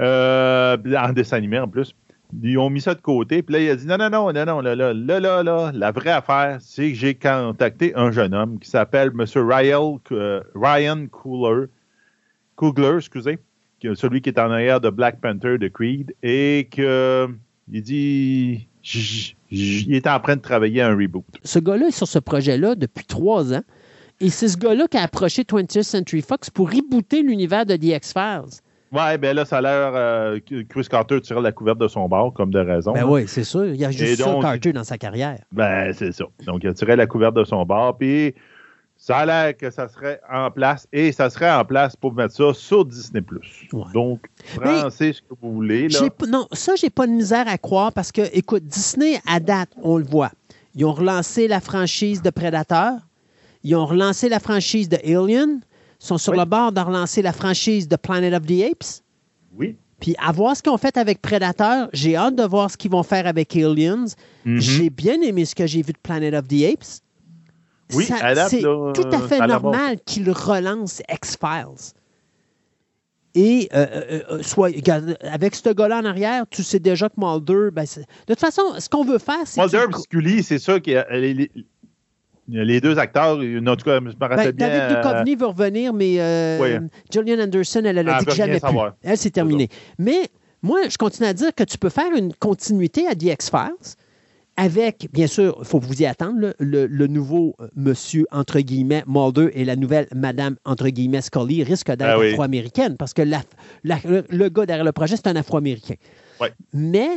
Euh, en dessin animé en plus. Ils ont mis ça de côté. Puis là, il a dit non, non, non, non, non, là, là, là, là, là la vraie affaire, c'est que j'ai contacté un jeune homme qui s'appelle M. Ryan, euh, Ryan Coogler, Coogler, excusez, celui qui est en arrière de Black Panther de Creed, et que il dit il est en train de travailler un reboot. Ce gars-là est sur ce projet-là depuis trois ans. Et c'est ce gars-là qui a approché 20th Century Fox pour rebooter l'univers de The X-Files. Ouais, ben là, ça a l'air euh, que Chris Carter tirait la couverte de son bord, comme de raison. Ben oui, c'est sûr. Il y a juste ça, Carter, dans sa carrière. Ben, c'est ça. Donc, il a tiré la couverte de son bord, puis ça a l'air que ça serait en place, et ça serait en place pour mettre ça sur Disney+. Donc, pensez ce que vous voulez. Là. Non, ça, j'ai pas de misère à croire, parce que, écoute, Disney, à date, on le voit, ils ont relancé la franchise de Predator, ils ont relancé la franchise de Alien, sont sur le bord de relancer la franchise de Planet of the Apes. Oui. Puis à voir ce qu'ils ont fait avec Predator, j'ai hâte de voir ce qu'ils vont faire avec Aliens. Mm-hmm. J'ai bien aimé ce que j'ai vu de Planet of the Apes. Oui, c'est tout à fait normal qu'ils relancent X-Files. Et euh, euh, euh, soit, avec ce gars-là en arrière, tu sais déjà que Mulder. Ben, de toute façon, ce qu'on veut faire, c'est. Mulder et Scully, c'est ça qui les deux acteurs, en tout cas, je me rappelle ben, bien. David Duchovny veut revenir, mais euh, Anderson, elle, a dit que jamais plus. Elle, c'est terminé. Mais moi, je continue à dire que tu peux faire une continuité à The X-Files avec, bien sûr, il faut vous y attendre, le, nouveau euh, monsieur, entre guillemets, Mulder et la nouvelle madame, entre guillemets, Scully risque d'être ah afro-américaine parce que le, gars derrière le projet, c'est un afro-américain. Mais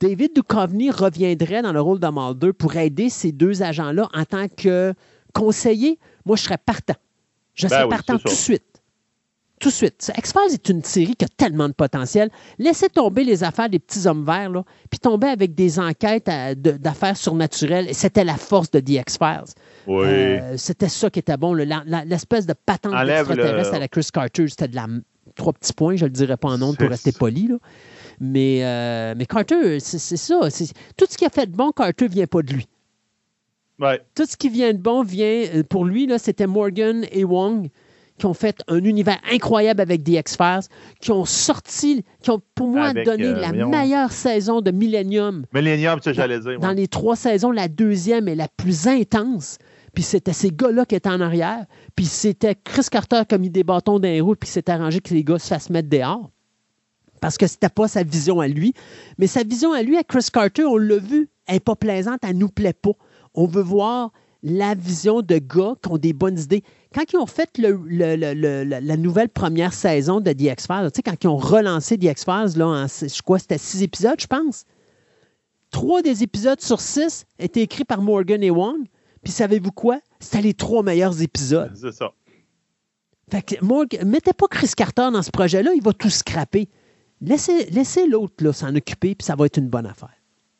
David Duchovny reviendrait dans le rôle de Mulder pour aider ces deux agents-là en tant que conseiller. Moi, je serais partant. Je ben serais partant tout de suite. Tout de suite. X-Files est une série qui a tellement de potentiel. Laissez tomber les affaires des petits hommes verts, là, puis tomber avec des enquêtes d'affaires surnaturelles. C'était la force de The X-Files. Oui. Euh, c'était ça qui était bon. L'espèce de patente extraterrestre à la Chris Carter, c'était de la trois petits points, je ne le dirais pas en nom pour rester poli. Là. Mais, euh, mais Carter, c'est ça. Tout ce qui a fait de bon, Carter ne vient pas de lui. Tout ce qui vient de bon vient, euh, pour lui, c'était Morgan et Wong qui ont fait un univers incroyable avec The X-Files, qui ont sorti, qui ont pour moi donné euh, la meilleure saison de Millennium. Millennium, ça j'allais dire. Dans les trois saisons, la deuxième est la plus intense. Puis c'était ces gars-là qui étaient en arrière. Puis c'était Chris Carter qui a mis des bâtons dans les roues, puis s'est arrangé que les gars se fassent mettre dehors parce que c'était pas sa vision à lui. Mais sa vision à lui, à Chris Carter, on l'a vu, elle n'est pas plaisante, elle nous plaît pas. On veut voir la vision de gars qui ont des bonnes idées. Quand ils ont fait la nouvelle première saison de The X-Files, quand ils ont relancé The X-Files, je crois que c'était six épisodes, je pense. Trois des épisodes sur six étaient écrits par Morgan et Wong. Puis savez-vous quoi? C'était les trois meilleurs épisodes. C'est ça. Fait que Morgan, mettez pas Chris Carter dans ce projet-là, il va tout scraper. Laissez, l'autre s'en occuper, puis ça va être une bonne affaire.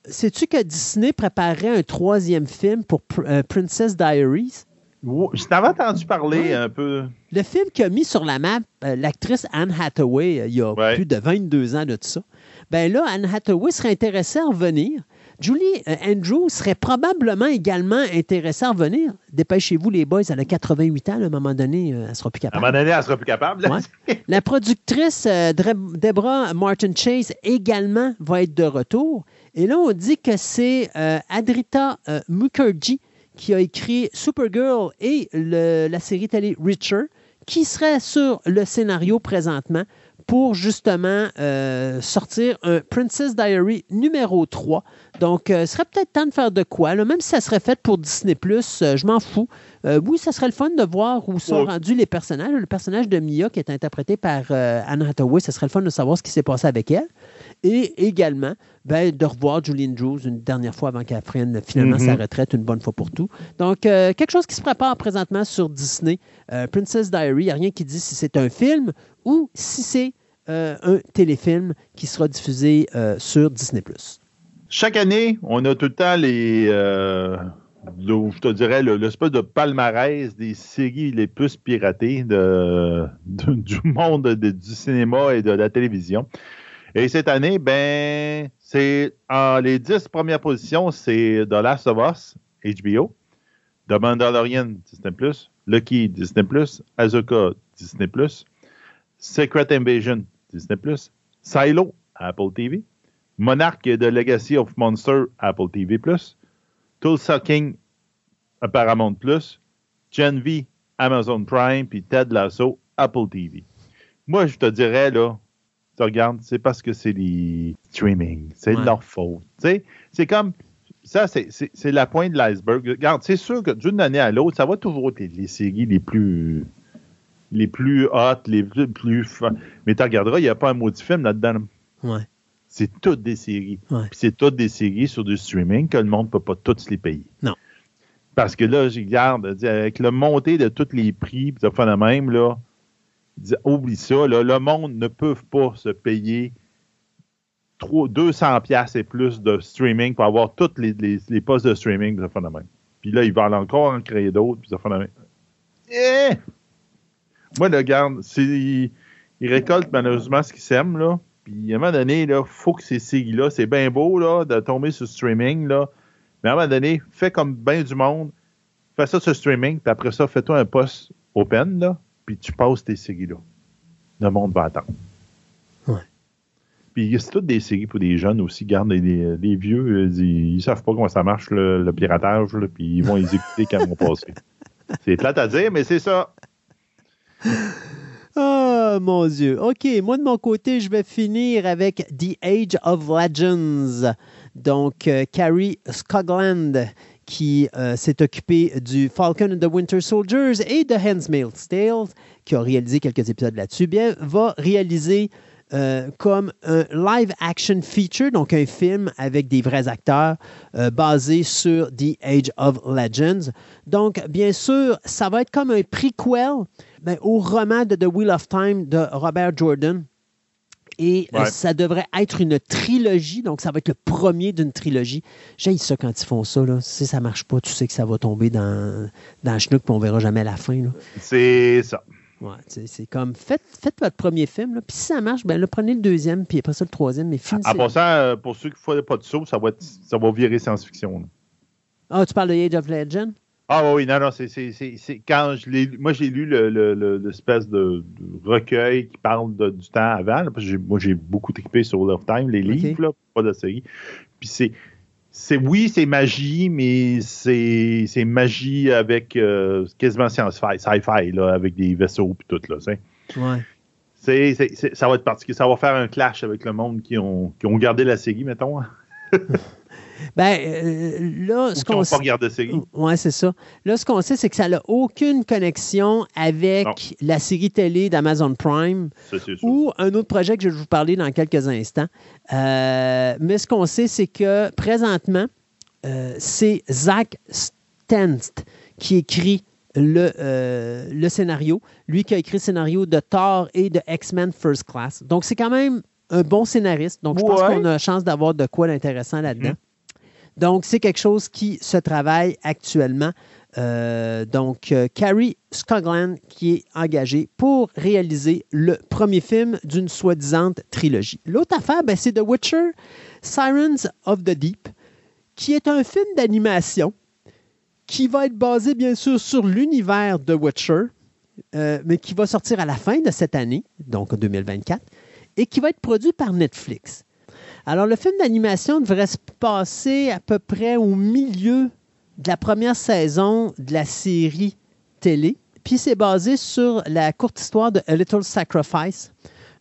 Sais-tu que Disney préparait un troisième film pour euh, Princess Diaries? Je t'avais entendu parler un peu. Le film qui a mis sur la map euh, l'actrice Anne Hathaway euh, il y a plus de 22 ans de tout ça. Ben là, Anne Hathaway serait intéressée à revenir. Julie euh, Andrews serait probablement également intéressée à revenir. Dépêchez-vous, les boys, elle a 88 ans. à un moment donné, euh, elle sera plus capable. À un moment donné, elle sera plus capable. La productrice euh, Deborah Martin Chase également va être de retour. Et là, on dit que c'est Adrita Mukherjee qui a écrit Supergirl et la série télé Richer qui serait sur le scénario présentement pour justement euh, sortir un Princess Diary numéro 3. Donc, euh, ce serait peut-être temps de faire de quoi. Même si ça serait fait pour Disney, euh, je m'en fous. oui, ça serait le fun de voir où sont rendus les personnages. Le personnage de Mia, qui est interprété par Anne Hathaway, ce serait le fun de savoir ce qui s'est passé avec elle. Et également, ben, de revoir Julian Drews une dernière fois avant qu'elle prenne finalement sa mm-hmm. retraite une bonne fois pour tout. Donc, quelque chose qui se prépare présentement sur Disney. Princess Diary, il n'y a rien qui dit si c'est un film ou si c'est euh, un téléfilm qui sera diffusé euh, sur Disney+. Chaque année, on a tout le temps les, euh, je te dirais, l'espèce de palmarès des séries les plus piratées du monde du cinéma et de la télévision. Et cette année, ben, c'est les dix premières positions, c'est The Last of Us, HBO, The Mandalorian, Disney+, Lucky, Disney+, Azuka, Disney+, Secret Invasion, Disney+, Silo, Apple TV, Monarch de Legacy of Monster, Apple TV+, Tulsa King, Paramount+, Gen V, Amazon Prime, puis Ted Lasso, Apple TV. Moi, je te dirais, là, tu regardes, c'est parce que c'est les streaming. C'est de Ouais. leur faute. C'est comme. Ça, c'est- la pointe de l'iceberg. Regarde, c'est sûr que d'une année à l'autre, ça va toujours être les, séries les plus. les plus hot, les plus. Mais tu regarderas, il n'y a pas un maudit film là-dedans. Ouais. C'est toutes des séries. Ouais. Puis c'est toutes des séries sur du streaming que le monde ne peut pas toutes les payer. Non. Parce que là, je regarde, avec le montée de tous les prix, puis ça fait le même, là, oublie ça, le monde ne peut pas se payer trois- 200 pièces et plus de streaming pour avoir tous les, postes de streaming, le même. Puis là, ils veulent encore en créer d'autres, puis ça même. Eh! Moi, le garde, ils, ils récoltent malheureusement ce qu'ils sèment, là. Puis à un moment donné, il faut que ces séries-là, c'est bien beau là, de tomber sur streaming, là. Mais à un moment donné, fais comme bien du monde, fais ça sur streaming, puis après ça, fais-toi un post open, là, puis tu passes tes séries-là. Le monde va attendre. Ouais. Puis c'est toutes des séries pour des jeunes aussi. Garde les vieux, euh, ils, ils savent pas comment ça marche le, le piratage, là, puis ils vont les écouter quand ils vont passer. C'est plate à dire, mais c'est ça. Oh mon Dieu. OK, moi de mon côté, je vais finir avec The Age of Legends. Donc, euh, Carrie Scogland qui euh, s'est occupé du Falcon and the Winter Soldiers et de Handmaid's Tale, qui a réalisé quelques épisodes là-dessus, bien, va réaliser euh, comme un live action feature, donc un film avec des vrais acteurs euh, basé sur The Age of Legends. Donc, bien sûr, ça va être comme un prequel ben, au roman de The Wheel of Time de Robert Jordan. Et euh, ça devrait être une trilogie, donc ça va être le premier d'une trilogie. J'ai ça quand ils font ça. Là. Si ça marche pas, tu sais que ça va tomber dans, dans le schnook, puis on verra jamais la fin. C'est ça. Ouais, c'est comme, faites, faites votre premier film, là, puis si ça marche, ben, là, prenez le deuxième, puis après ça, le troisième, mais finissez. En passant, euh, pour ceux qui ne font pas de saut, ça va, être- ça va virer science-fiction. Ah, tu parles de Age of Legend? Ah oui, non, non, c'est, c'est, c'est, c'est- quand je l'ai moi j'ai lu le, le- le- l'espèce de, recueil qui parle de- du temps avant, là, parce que moi j'ai beaucoup trippé sur Love Time, les livres, là, pas de série. Puis c'est, c'est oui, c'est magie, mais c'est, c'est magie avec euh, quasiment science-fi, sci-fi, là, avec des vaisseaux et tout, là, c'est- ça va être particulier, ça va faire un clash avec le monde qui ont, qui ont gardé la série, mettons, hein, Ben, euh, là, ou ce qu'on pas regardé la série. Oui, c'est ça. Là, ce qu'on sait, c'est que ça n'a aucune connexion avec Non. la série télé d'Amazon Prime Ça, ou un autre projet que je vais vous parler dans quelques instants. Euh, mais ce qu'on sait, c'est que présentement, euh, c'est Zach Stenst qui écrit le, euh, le scénario. Lui qui a écrit le scénario de Thor et de X-Men First Class. Donc, c'est quand même un bon scénariste. Donc, je pense qu'on a la chance d'avoir de quoi d'intéressant là-dedans. Donc, c'est quelque chose qui se travaille actuellement. Euh, donc, euh, Carrie Scogland qui est engagée pour réaliser le premier film d'une soi-disant trilogie. L'autre affaire, ben, c'est The Witcher, Sirens of the Deep, qui est un film d'animation qui va être basé, bien sûr, sur l'univers de Witcher, euh, mais qui va sortir à la fin de cette année, donc en 2024, et qui va être produit par Netflix. Alors, le film d'animation devrait se passer à peu près au milieu de la première saison de la série télé. Puis c'est basé sur la courte histoire de A Little Sacrifice.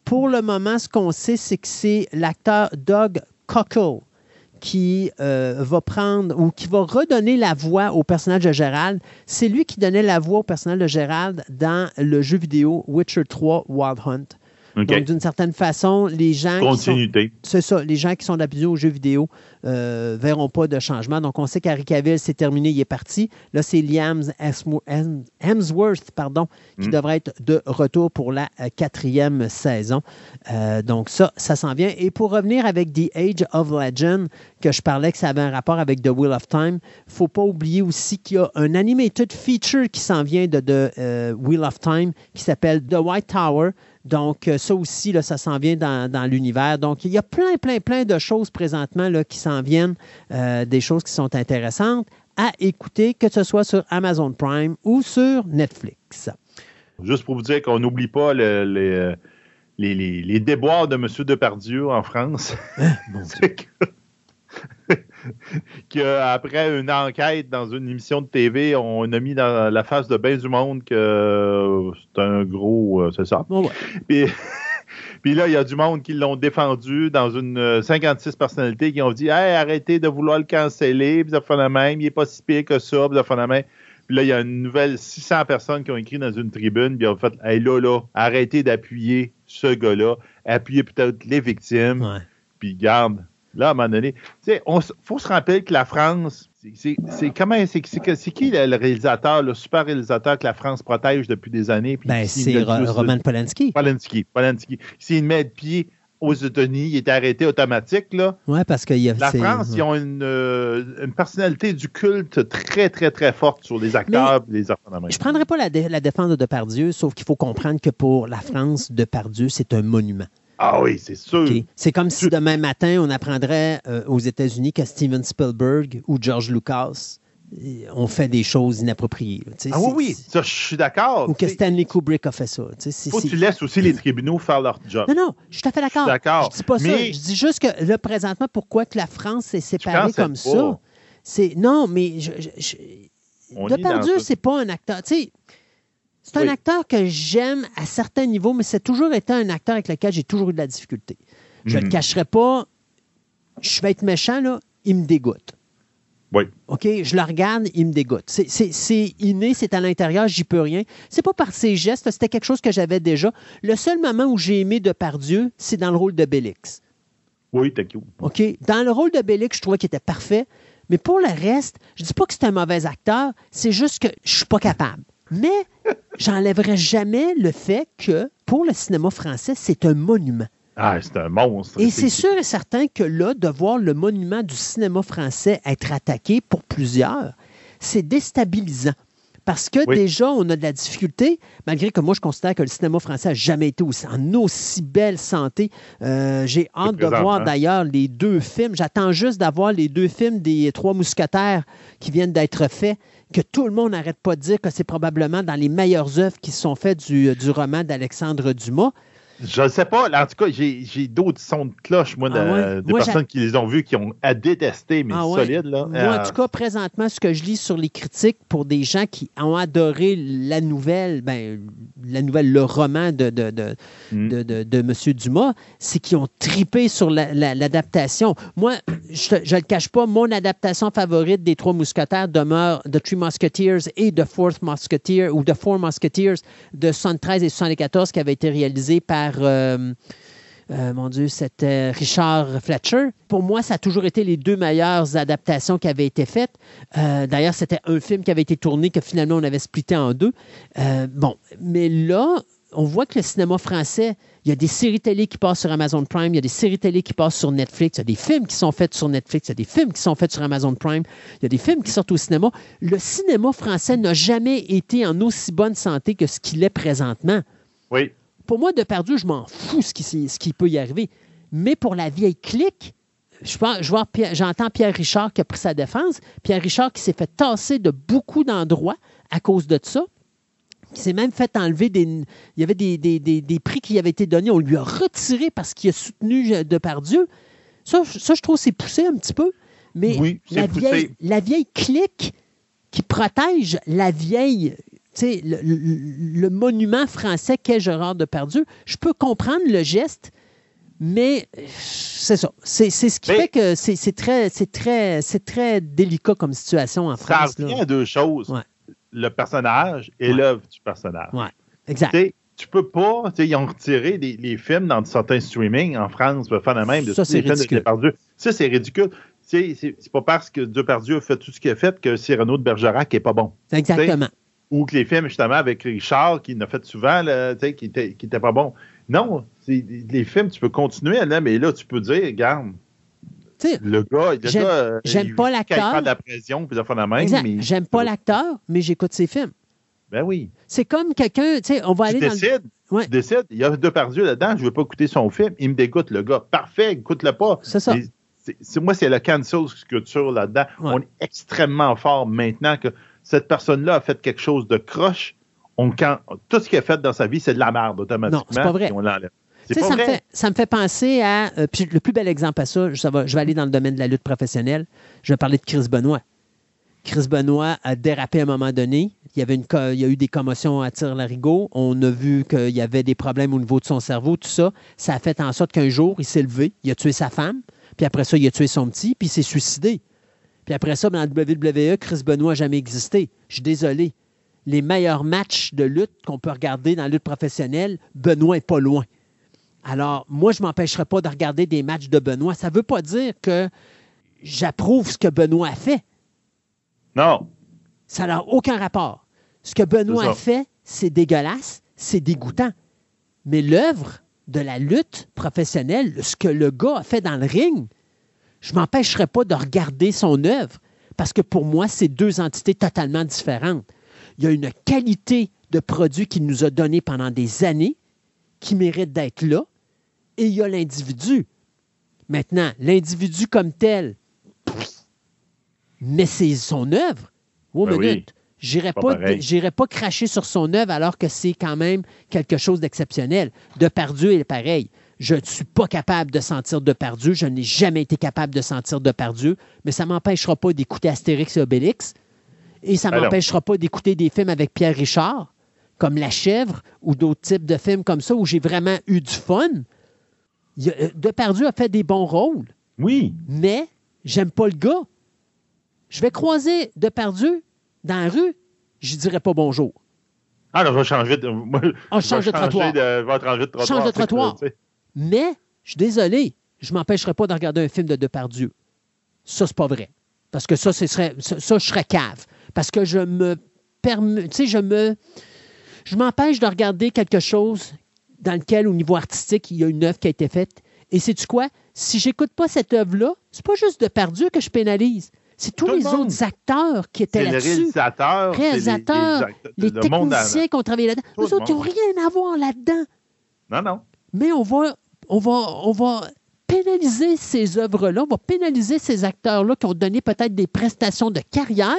Pour le moment, ce qu'on sait, c'est que c'est l'acteur Doug Cockle qui euh, va prendre ou qui va redonner la voix au personnage de Gérald. C'est lui qui donnait la voix au personnage de Gérald dans le jeu vidéo Witcher 3 Wild Hunt. Donc, d'une certaine façon, les gens qui sont, Continuité. c'est ça. Les gens qui sont habitués aux jeux vidéo ne verront pas de changement. Donc, on sait qu'Harry Cavill, c'est terminé, il est parti. Là, c'est Liam Hemswo- Hem- Hemsworth pardon, qui Mm. devrait être de retour pour la euh, quatrième saison. Euh, donc, ça, ça s'en vient. Et pour revenir avec The Age of Legend, que je parlais que ça avait un rapport avec The Wheel of Time, il ne faut pas oublier aussi qu'il y a un animated feature qui s'en vient de, euh, Wheel of Time qui s'appelle The White Tower. Donc, euh, ça aussi, là, ça s'en vient dans, dans l'univers. Donc, il y a plein, plein, plein de choses présentement là, qui s'en viennent, euh, des choses qui sont intéressantes à écouter, que ce soit sur Amazon Prime ou sur Netflix. Juste pour vous dire qu'on n'oublie pas le- les, les, les, les déboires de M. Depardieu en France. Mon Dieu. qu'après une enquête dans une émission de TV, on a mis dans la face de bien du monde que euh, c'est un gros. euh, c'est ça. Ouais. Puis, puis là, il y a du monde qui l'ont défendu dans une euh, 56 personnalités qui ont dit Hey, arrêtez de vouloir le canceller, la même, il n'est pas si pire que ça, la même. Puis là, il y a une nouvelle 600 personnes qui ont écrit dans une tribune, puis ils ont fait Hey, là, là, arrêtez d'appuyer ce gars-là, appuyez peut-être les victimes, Ouais. puis garde. Là, à un moment donné, tu sais, il faut se rappeler que la France, c'est- comment, c'est qui le, réalisateur, le super réalisateur que la France protège depuis des années? Ben, c'est Roman Polanski. Polanski. Polanski. S'il met le pied aux États-Unis, il est arrêté automatique, là. Ouais, parce qu'il y a. La France, ils ont une, euh, une personnalité du culte très, très, très forte sur les acteurs et les enfants de. Je ne prendrais pas la, dé- la défense de Depardieu, sauf qu'il faut comprendre que pour la France, Depardieu, c'est un monument. Ah oui, c'est sûr. C'est comme si demain matin, on apprendrait euh, aux États-Unis que Steven Spielberg ou George Lucas euh, ont fait des choses inappropriées. Ah oui, oui, ça, je suis d'accord. Ou que Stanley Kubrick a fait ça. Faut que tu laisses aussi les tribunaux faire leur job. Non, non, je suis tout à fait d'accord. Je d'accord. Dis pas ça. Mais- Je dis juste que là, présentement, pourquoi que la France est séparée comme pas. ça? C'est non, mais je, je- je- dans- c'est pas un acteur. Tu sais, c'est un Oui. acteur que j'aime à certains niveaux, mais c'est toujours été un acteur avec lequel j'ai toujours eu de la difficulté. Je ne le cacherai pas. Je vais être méchant, là. Il me dégoûte. Oui. OK? Je le regarde, il me dégoûte. C'est- inné, c'est à l'intérieur, j'y peux rien. C'est pas par ses gestes, c'était quelque chose que j'avais déjà. Le seul moment où j'ai aimé Depardieu, c'est dans le rôle de Bélix. Oui, t'es cute. OK? Dans le rôle de Bélix, je trouvais qu'il était parfait. Mais pour le reste, je dis pas que c'est un mauvais acteur, c'est juste que je suis pas capable. Mais j'enlèverai jamais le fait que pour le cinéma français, c'est un monument. Ah, c'est un monstre. Et c'est sûr et certain que là, de voir le monument du cinéma français être attaqué pour plusieurs, c'est déstabilisant. Parce que Oui. déjà, on a de la difficulté, malgré que moi, je considère que le cinéma français n'a jamais été aussi- en aussi belle santé. Euh, J'ai hâte de voir d'ailleurs les deux films. J'attends juste d'avoir les deux films des Trois Mousquetaires qui viennent d'être faits, que tout le monde n'arrête pas de dire que c'est probablement dans les meilleures œuvres qui sont faites du, du roman d'Alexandre Dumas. Je ne sais pas. En tout cas, j'ai d'autres sons de cloche, moi, de, Ah ouais? des Moi, personnes qui les ont vus, qui ont à détester, mais Ah ouais? solides. Là. Moi, Euh, en tout cas, présentement, ce que je lis sur les critiques pour des gens qui ont adoré la nouvelle, ben, la nouvelle, le roman de, de, de, Mm. de, M. Dumas, c'est qu'ils ont tripé sur la- la- l'adaptation. Moi, je ne le cache pas, mon adaptation favorite des Trois Mousquetaires demeure The Three Musketeers et The Fourth Musketeer, ou The Four Musketeers de 73 et 74 qui avait été réalisé par... euh, euh, mon Dieu, c'était Richard Fletcher. Pour moi, ça a toujours été les deux meilleures adaptations qui avaient été faites. Euh, D'ailleurs, c'était un film qui avait été tourné que finalement on avait splitté en deux. Euh, bon, mais là, on voit que le cinéma français, il y a des séries télé qui passent sur Amazon Prime, il y a des séries télé qui passent sur Netflix, il y a des films qui sont faits sur Netflix, il y a des films qui sont faits sur Amazon Prime, il y a des films qui sortent au cinéma. Le cinéma français n'a jamais été en aussi bonne santé que ce qu'il est présentement Oui. Pour moi, Depardieu, je m'en fous ce qui, ce qui peut y arriver. Mais pour la vieille clique, je Pierre- j'entends Pierre Richard qui a pris sa défense. Pierre Richard qui s'est fait tasser de beaucoup d'endroits à cause de ça. Qui s'est même fait enlever des. Il y avait des, des- des- des prix qui avaient été donnés. On lui a retiré parce qu'il a soutenu euh, Depardieu. Ça, je- ça, je trouve, c'est poussé un petit peu. Mais Oui, la, vieille, la vieille clique qui protège la vieille, le, le- le monument français qu'est Gérard Depardieu, je peux comprendre le geste, mais c'est ça. C'est ce qui Mais- fait que c'est très, c'est très, c'est très délicat comme situation en Ça France. revient là. à deux choses. Ouais. Le personnage et Ouais. l'œuvre du personnage. Ouais, exact. Tu peux pas, ils ont retiré les films dans certains streamings en France pour faire la même de Ça, c'est films de ridicule. Depardieu. Ça, c'est ridicule. C'est pas parce que Depardieu a fait tout ce qu'il a fait que Cyrano de Bergerac est pas bon. Exactement. Ou que les films, justement, avec Richard, qui l'a fait souvent, là, qui était, qui était pas bon. Non, les films, tu peux continuer, là, mais là, tu peux dire, regarde, le gars, le J'aime- euh, pas l'acteur. de la pression, puis la même. mais- J'aime pas l'acteur, mais j'écoute ses films. Ben oui. C'est comme quelqu'un, tu sais, on va Tu aller dans le... décides, Ouais. tu décides, il y a Depardieu là-dedans, je veux pas écouter son film, il me dégoûte, le gars. Parfait, écoute-le pas. C'est ça. Mais c'est- c'est- moi, c'est le cancel culture là-dedans. Ouais. On est extrêmement fort maintenant que cette personne-là a fait quelque chose de croche. On, quand, tout ce qu'il a fait dans sa vie, c'est de la merde automatiquement. Non, c'est pas vrai. on l'enlève. C'est Tu sais, pas ça, me fait, ça me fait penser à. euh, puis le plus bel exemple à ça, ça va- je vais aller dans le domaine de la lutte professionnelle. Je vais parler de Chris Benoit. Chris Benoit a dérapé à un moment donné. Il y, avait une, il y a eu des commotions à tire-larigot. On a vu qu'il y avait des problèmes au niveau de son cerveau, tout ça. Ça a fait en sorte qu'un jour, il s'est levé, il a tué sa femme, puis après ça, il a tué son petit, puis il s'est suicidé. Puis après ça, dans la WWE, Chris Benoit n'a jamais existé. Je suis désolé. Les meilleurs matchs de lutte qu'on peut regarder dans la lutte professionnelle, Benoît n'est pas loin. Alors, moi, je ne m'empêcherai pas de regarder des matchs de Benoît. Ça ne veut pas dire que j'approuve ce que Benoît a fait. Non. Ça n'a aucun rapport. Ce que Benoît a fait, c'est dégueulasse, c'est dégoûtant. Mais l'œuvre de la lutte professionnelle, ce que le gars a fait dans le ring, je ne m'empêcherai pas de regarder son œuvre parce que pour moi, c'est deux entités totalement différentes. Il y a une qualité de produit qu'il nous a donné pendant des années qui mérite d'être là et il y a l'individu. Maintenant, l'individu comme tel, mais c'est son œuvre. Oh, Ben oui. minute. J'irai Pas pas, cracher sur son œuvre alors que c'est quand même quelque chose d'exceptionnel. Depardieu est pareil. Je ne suis pas capable de sentir Depardieu. Je n'ai jamais été capable de sentir Depardieu, mais ça ne m'empêchera pas d'écouter Astérix et Obélix. Et ça ne Ben m'empêchera pas d'écouter des films avec Pierre Richard, comme La Chèvre ou d'autres types de films comme ça où j'ai vraiment eu du fun. Euh, Depardieu a fait des bons rôles Oui. mais j'aime pas le gars. Je vais croiser Depardieu dans la rue, je dirais pas bonjour. Ah, non, je vais changer de. moi, On je change vais de trottoir. de- je vais changer de trottoir. Change de trottoir. tu sais. Mais, je suis désolé, je m'empêcherai pas de regarder un film de Depardieu. Ça, c'est pas vrai. Parce que ça, ce serait, ça, ça, je serais cave. Parce que je me permets, tu sais, je me, je m'empêche de regarder quelque chose dans lequel, au niveau artistique, il y a une œuvre qui a été faite. Et sais-tu quoi? Si j'écoute pas cette œuvre-là, c'est pas juste Depardieu que je pénalise. C'est tous Tout les autres acteurs qui étaient là-dessus. les- Réalisateurs, Les le monde en- techniciens qui ont travaillé là-dedans. Eux autres, ils n'ont rien à voir là-dedans. Non, non. Mais on va, on va, on va pénaliser ces œuvres-là, on va pénaliser ces acteurs-là qui ont donné peut-être des prestations de carrière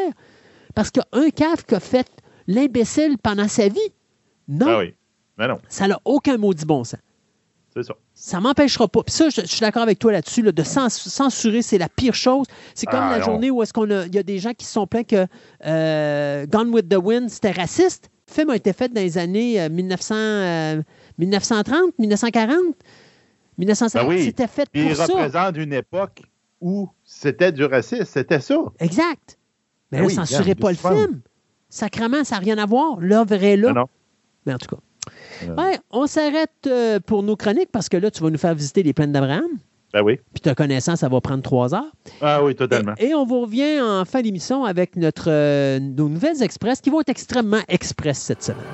parce qu'un cave qui a fait l'imbécile pendant sa vie. Non, Ah oui. Non, ça n'a aucun maudit bon sens. c'est ça. Ça m'empêchera pas. Puis ça, je, je suis d'accord avec toi là-dessus. là, de cens- censurer, c'est la pire chose. C'est comme Ah, la non. journée où est-ce qu'on a, il y a des gens qui se sont plaints que euh, Gone with the Wind, c'était raciste. Le film a été fait dans les années euh, 1900, euh, 1930, 1940, 1950. Ben oui. C'était fait Puis pour il ça. représente une époque où c'était du racisme, c'était ça. Exact. Mais Ben là, oui, censurez pas le film. Sacrement, ça n'a rien à voir. L'œuvre est là. Non, non. Mais en tout cas. Euh. Ouais, on s'arrête euh, pour nos chroniques parce que là, tu vas nous faire visiter les plaines d'Abraham. Ben oui. Puis te connaissant, ça va prendre trois heures. Ah oui, totalement. Et, et on vous revient en fin d'émission avec notre, euh, nos nouvelles express qui vont être extrêmement express cette semaine.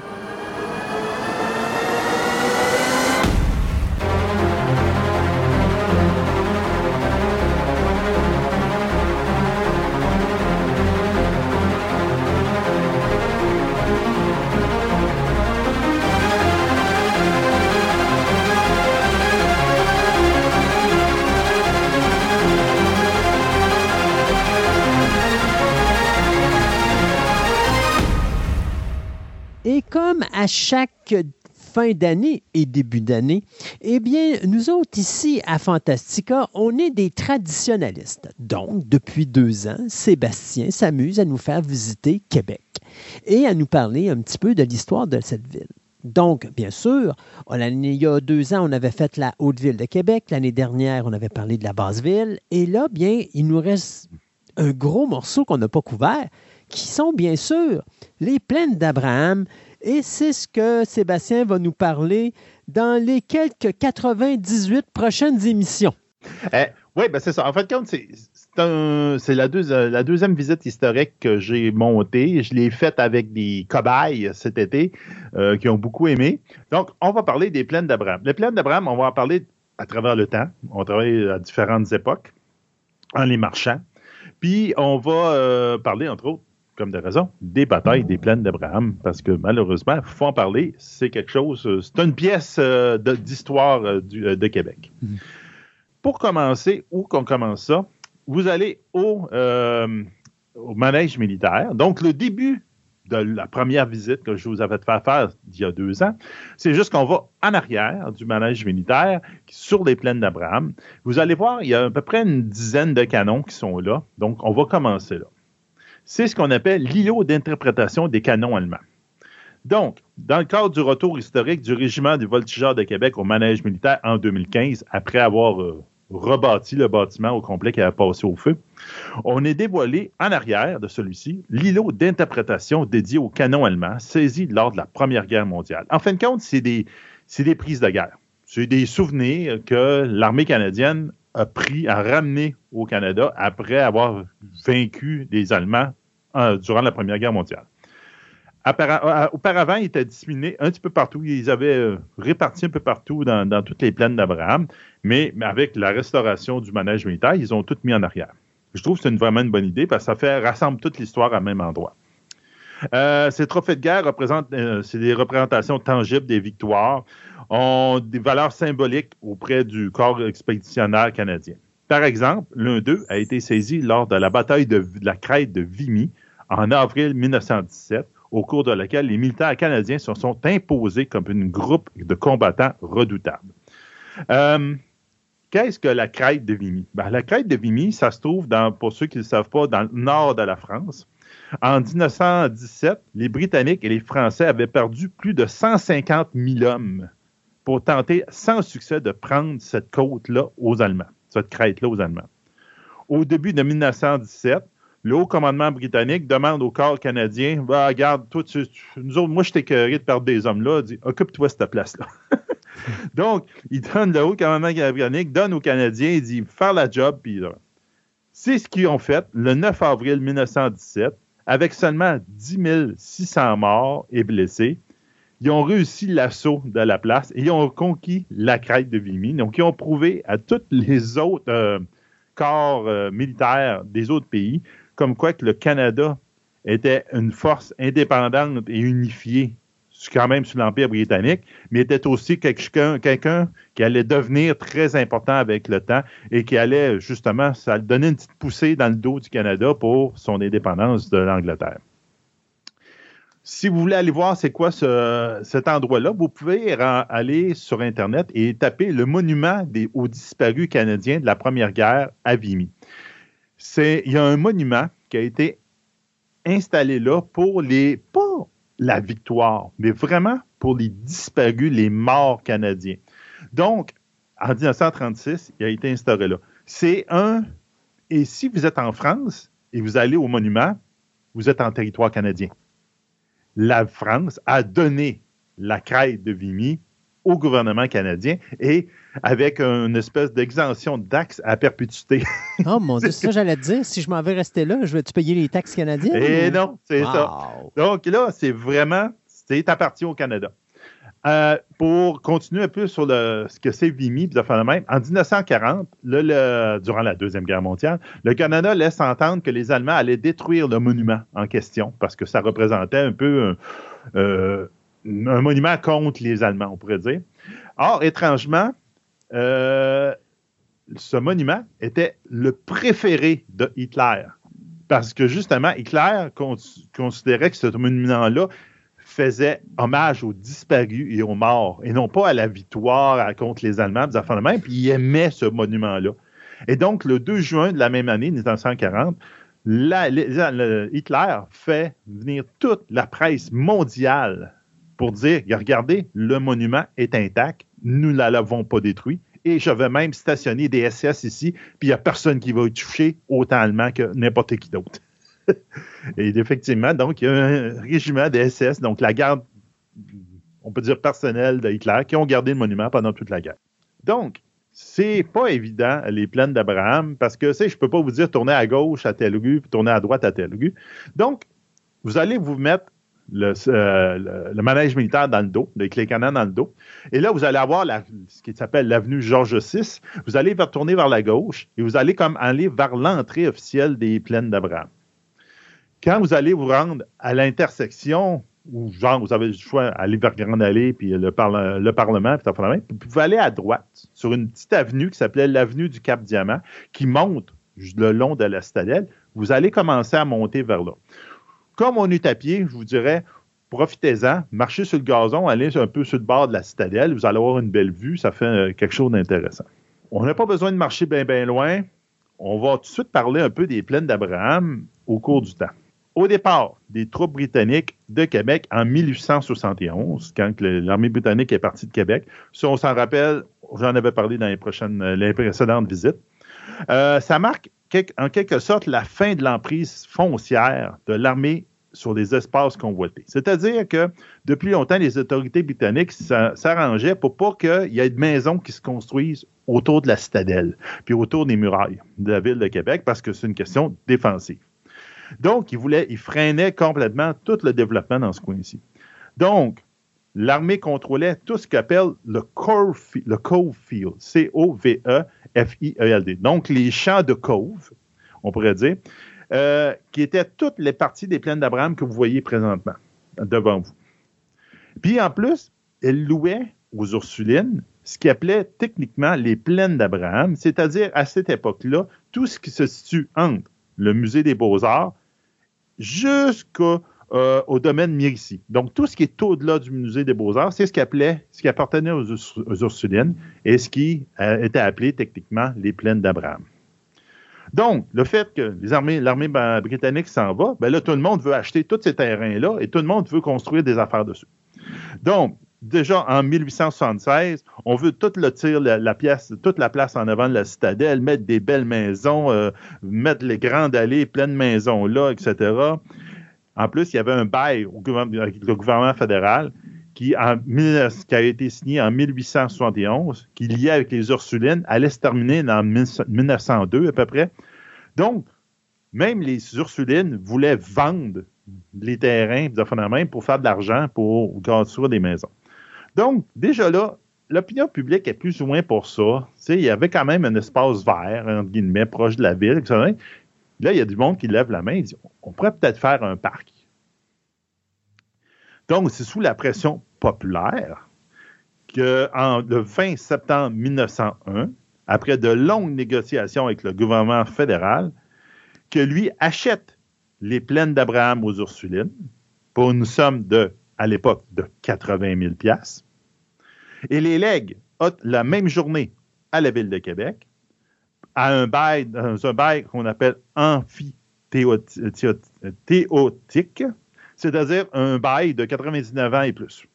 Et comme à chaque fin d'année et début d'année, eh bien, nous autres ici à Fantastica, on est des traditionnalistes. Donc, depuis deux ans, Sébastien s'amuse à nous faire visiter Québec et à nous parler un petit peu de l'histoire de cette ville. Donc, bien sûr, il y a deux ans, on avait fait la Haute-Ville de Québec. L'année dernière, on avait parlé de la Basse-Ville. Et là, bien, il nous reste un gros morceau qu'on n'a pas couvert, qui sont bien sûr les plaines d'Abraham. Et c'est ce que Sébastien va nous parler dans les quelques 98 prochaines émissions. Eh, oui, ben c'est ça. En fait, c'est la, deux- la deuxième visite historique que j'ai montée. Je l'ai faite avec des cobayes cet été euh, qui ont beaucoup aimé. Donc, on va parler des plaines d'Abraham. Les plaines d'Abraham, on va en parler à travers le temps. On travaille à différentes époques en les marchant. Puis, on va euh, parler, entre autres, comme de raison, des batailles des plaines d'Abraham, parce que malheureusement, il faut en parler. C'est quelque chose, euh, c'est une pièce euh, d'histoire euh, euh, de Québec. Pour commencer, où qu'on commence ça, vous allez au, euh, au manège militaire. Donc, le début de la première visite que je vous avais fait faire il y a deux ans. C'est juste qu'on va en arrière du manège militaire sur les plaines d'Abraham. Vous allez voir, il y a à peu près une dizaine de canons qui sont là. Donc, on va commencer là. C'est ce qu'on appelle l'îlot d'interprétation des canons allemands. Donc, dans le cadre du retour historique du régiment du voltigeurs de Québec au manège militaire en 2015, après avoir euh, rebâti le bâtiment au complet qui avait passé au feu, on est dévoilé en arrière de celui-ci l'îlot d'interprétation dédié aux canons allemands saisis lors de la Première Guerre mondiale. En fin de compte, c'est des, des prises de guerre. C'est des souvenirs que l'armée canadienne a pris, a ramené au Canada après avoir vaincu les Allemands euh, durant la Première Guerre mondiale. Euh, auparavant, ils étaient disséminés un petit peu partout. Ils avaient euh, répartis un peu partout dans, toutes les plaines d'Abraham, mais, avec la restauration du manège militaire, ils ont tout mis en arrière. Je trouve que c'est vraiment une bonne idée parce que ça fait rassemble toute l'histoire à même endroit. ces trophées de guerre représentent, des représentations tangibles des victoires, ont des valeurs symboliques auprès du corps expéditionnaire canadien. Par exemple, l'un d'eux a été saisi lors de la bataille de, la crête de Vimy en avril 1917 au cours de laquelle les militaires canadiens se sont imposés comme un groupe de combattants redoutables. Euh, qu'est-ce que la crête de Vimy? Ben, la crête de Vimy, ça se trouve, dans, pour ceux qui ne le savent pas, dans le nord de la France. En 1917, les Britanniques et les Français avaient perdu plus de 150 000 hommes pour tenter sans succès de prendre cette côte-là aux Allemands, cette crête-là aux Allemands. Au début de 1917, le haut commandement britannique demande au corps canadien bah, Regarde, toi, nous autres, moi, je t'ai de perdre des hommes là. Dit Occupe-toi cette place-là. Donc, il donne le haut commandement britannique, donne aux Canadiens, il dit Faire la job, puis C'est ce qu'ils ont fait le 9 avril 1917, avec seulement 10 600 morts et blessés. Ils ont réussi l'assaut de la place et ils ont conquis la crête de Vimy. Donc, ils ont prouvé à tous les autres euh, corps euh, militaires des autres pays comme quoi que le Canada était une force indépendante et unifiée, quand même sous l'Empire britannique, mais était aussi quelqu'un qui allait devenir très important avec le temps et qui allait justement, ça donner une petite poussée dans le dos du Canada pour son indépendance de l'Angleterre. Si vous voulez aller voir c'est quoi cet endroit-là, vous pouvez aller sur Internet et taper le monument des, aux disparus canadiens de la Première Guerre à Vimy il y a un monument qui a été installé là pour les pas la victoire, mais vraiment pour les disparus, les morts canadiens. Donc, en 1936, il a été instauré là. C'est un et si vous êtes en France et vous allez au monument, vous êtes en territoire canadien. La France a donné la crête de Vimy au gouvernement canadien et avec une espèce d'exemption de taxes à perpétuité. oh mon Dieu, c'est ça j'allais te dire. Si je m'en vais rester là, je vais-tu payer les taxes canadiennes? Et eh non, c'est ça. Donc là, c'est vraiment, c'est appartient au Canada. Euh, pour continuer un peu sur ce que c'est Vimy, faire le même, en 1940, durant la Deuxième Guerre mondiale, le Canada laisse entendre que les Allemands allaient détruire le monument en question parce que ça représentait un peu euh, un monument contre les Allemands, on pourrait dire. Or, étrangement, euh, ce monument était le préféré de Hitler. Parce que justement, Hitler considérait que ce monument-là faisait hommage aux disparus et aux morts, et non pas à la victoire contre les Allemands, des affaires de même, puis il aimait ce monument-là. Et donc, le 2 juin de la même année, 1940, Hitler fait venir toute la presse mondiale pour dire, regardez, le monument est intact, nous ne l'avons pas détruit, et je vais même stationner des SS ici, puis il n'y a personne qui va y toucher autant allemand que n'importe qui d'autre. et effectivement, donc, il y a un régiment des SS, donc la garde, on peut dire personnelle de Hitler, qui ont gardé le monument pendant toute la guerre. Donc, c'est pas évident, les plaines d'Abraham, parce que, je peux pas vous dire tourner à gauche à tel rue, puis tourner à droite à tel rue. Donc, vous allez vous mettre euh, le, manège militaire dans le dos, avec les canons dans le dos. Et là, vous allez avoir ce qui s'appelle l'avenue Georges VI. Vous allez tourner vers la gauche et vous allez comme aller vers l'entrée officielle des plaines d'Abraham. Quand vous allez vous rendre à l'intersection, ou genre vous avez le choix aller vers Grande Allée, puis le, le Parlement, puis vous pouvez aller à droite sur une petite avenue qui s'appelait l'avenue du Cap Diamant, qui monte le long de la citadelle. Vous allez commencer à monter vers là comme on est à pied, je vous dirais, profitez-en, marchez sur le gazon, allez un peu sur le bord de la citadelle, vous allez avoir une belle vue, ça fait euh, quelque chose d'intéressant. On n'a pas besoin de marcher bien, bien loin. On va tout de suite parler un peu des plaines d'Abraham au cours du temps. Au départ des troupes britanniques de Québec en 1871, quand l'armée britannique est partie de Québec, si on s'en rappelle, j'en avais parlé dans les, prochaines, les précédentes visites, euh, ça marque en quelque sorte la fin de l'emprise foncière de l'armée sur des espaces convoités. C'est-à-dire que depuis longtemps, les autorités britanniques s'arrangeaient pour pas qu'il y ait de maisons qui se construisent autour de la citadelle, puis autour des murailles de la ville de Québec, parce que c'est une question défensive. Donc, ils voulaient, ils freinaient complètement tout le développement dans ce coin-ci. Donc, l'armée contrôlait tout ce qu'appelle le Cove le Field, C-O-V-E-F-I-E-L-D. Donc, les champs de Cove, on pourrait dire, euh, qui étaient toutes les parties des plaines d'Abraham que vous voyez présentement devant vous. Puis en plus, elle louait aux Ursulines ce qui appelait techniquement les plaines d'Abraham, c'est-à-dire à cette époque-là, tout ce qui se situe entre le musée des beaux-arts jusqu'au euh, domaine Mirici. Donc, tout ce qui est au-delà du musée des beaux-arts, c'est ce qui appelait, ce qui appartenait aux, Ursulines et ce qui euh, était appelé techniquement les plaines d'Abraham. Donc, le fait que l'armée britannique s'en va, ben là, tout le monde veut acheter tous ces terrains-là et tout le monde veut construire des affaires dessus. Donc, déjà en 1876, on veut tout le tir, la, pièce, toute la place en avant de la citadelle, mettre des belles maisons, euh, mettre les grandes allées pleines de maisons là, etc. En plus, il y avait un bail au avec le gouvernement fédéral qui, a été signé en 1871, qui liait avec les Ursulines, allait se terminer en 1902 à peu près. Donc, même les Ursulines voulaient vendre les terrains pour faire de l'argent pour construire des maisons. Donc, déjà là, l'opinion publique est plus ou moins pour ça. il y avait quand même un espace vert, entre guillemets, proche de la ville. Là, il y a du monde qui lève la main et dit on pourrait peut-être faire un parc. Donc, c'est sous la pression populaire que, le 20 septembre 1901, après de longues négociations avec le gouvernement fédéral, que lui achète les plaines d'Abraham aux Ursulines pour une somme de, à l'époque, de 80 000 et les lègue la même journée à la Ville de Québec, à un bail, un bail qu'on appelle amphithéotique, c'est-à-dire un bail de 99 ans et plus.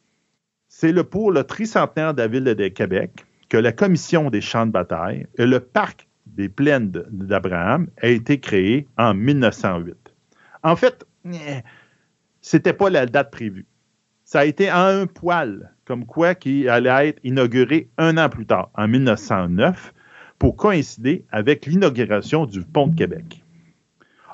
C'est le pour le tricentenaire de la Ville de Québec que la Commission des champs de bataille et le Parc des plaines d'Abraham a été créé en 1908. En fait, c'était pas la date prévue. Ça a été à un poil comme quoi qui allait être inauguré un an plus tard, en 1909, pour coïncider avec l'inauguration du pont de Québec.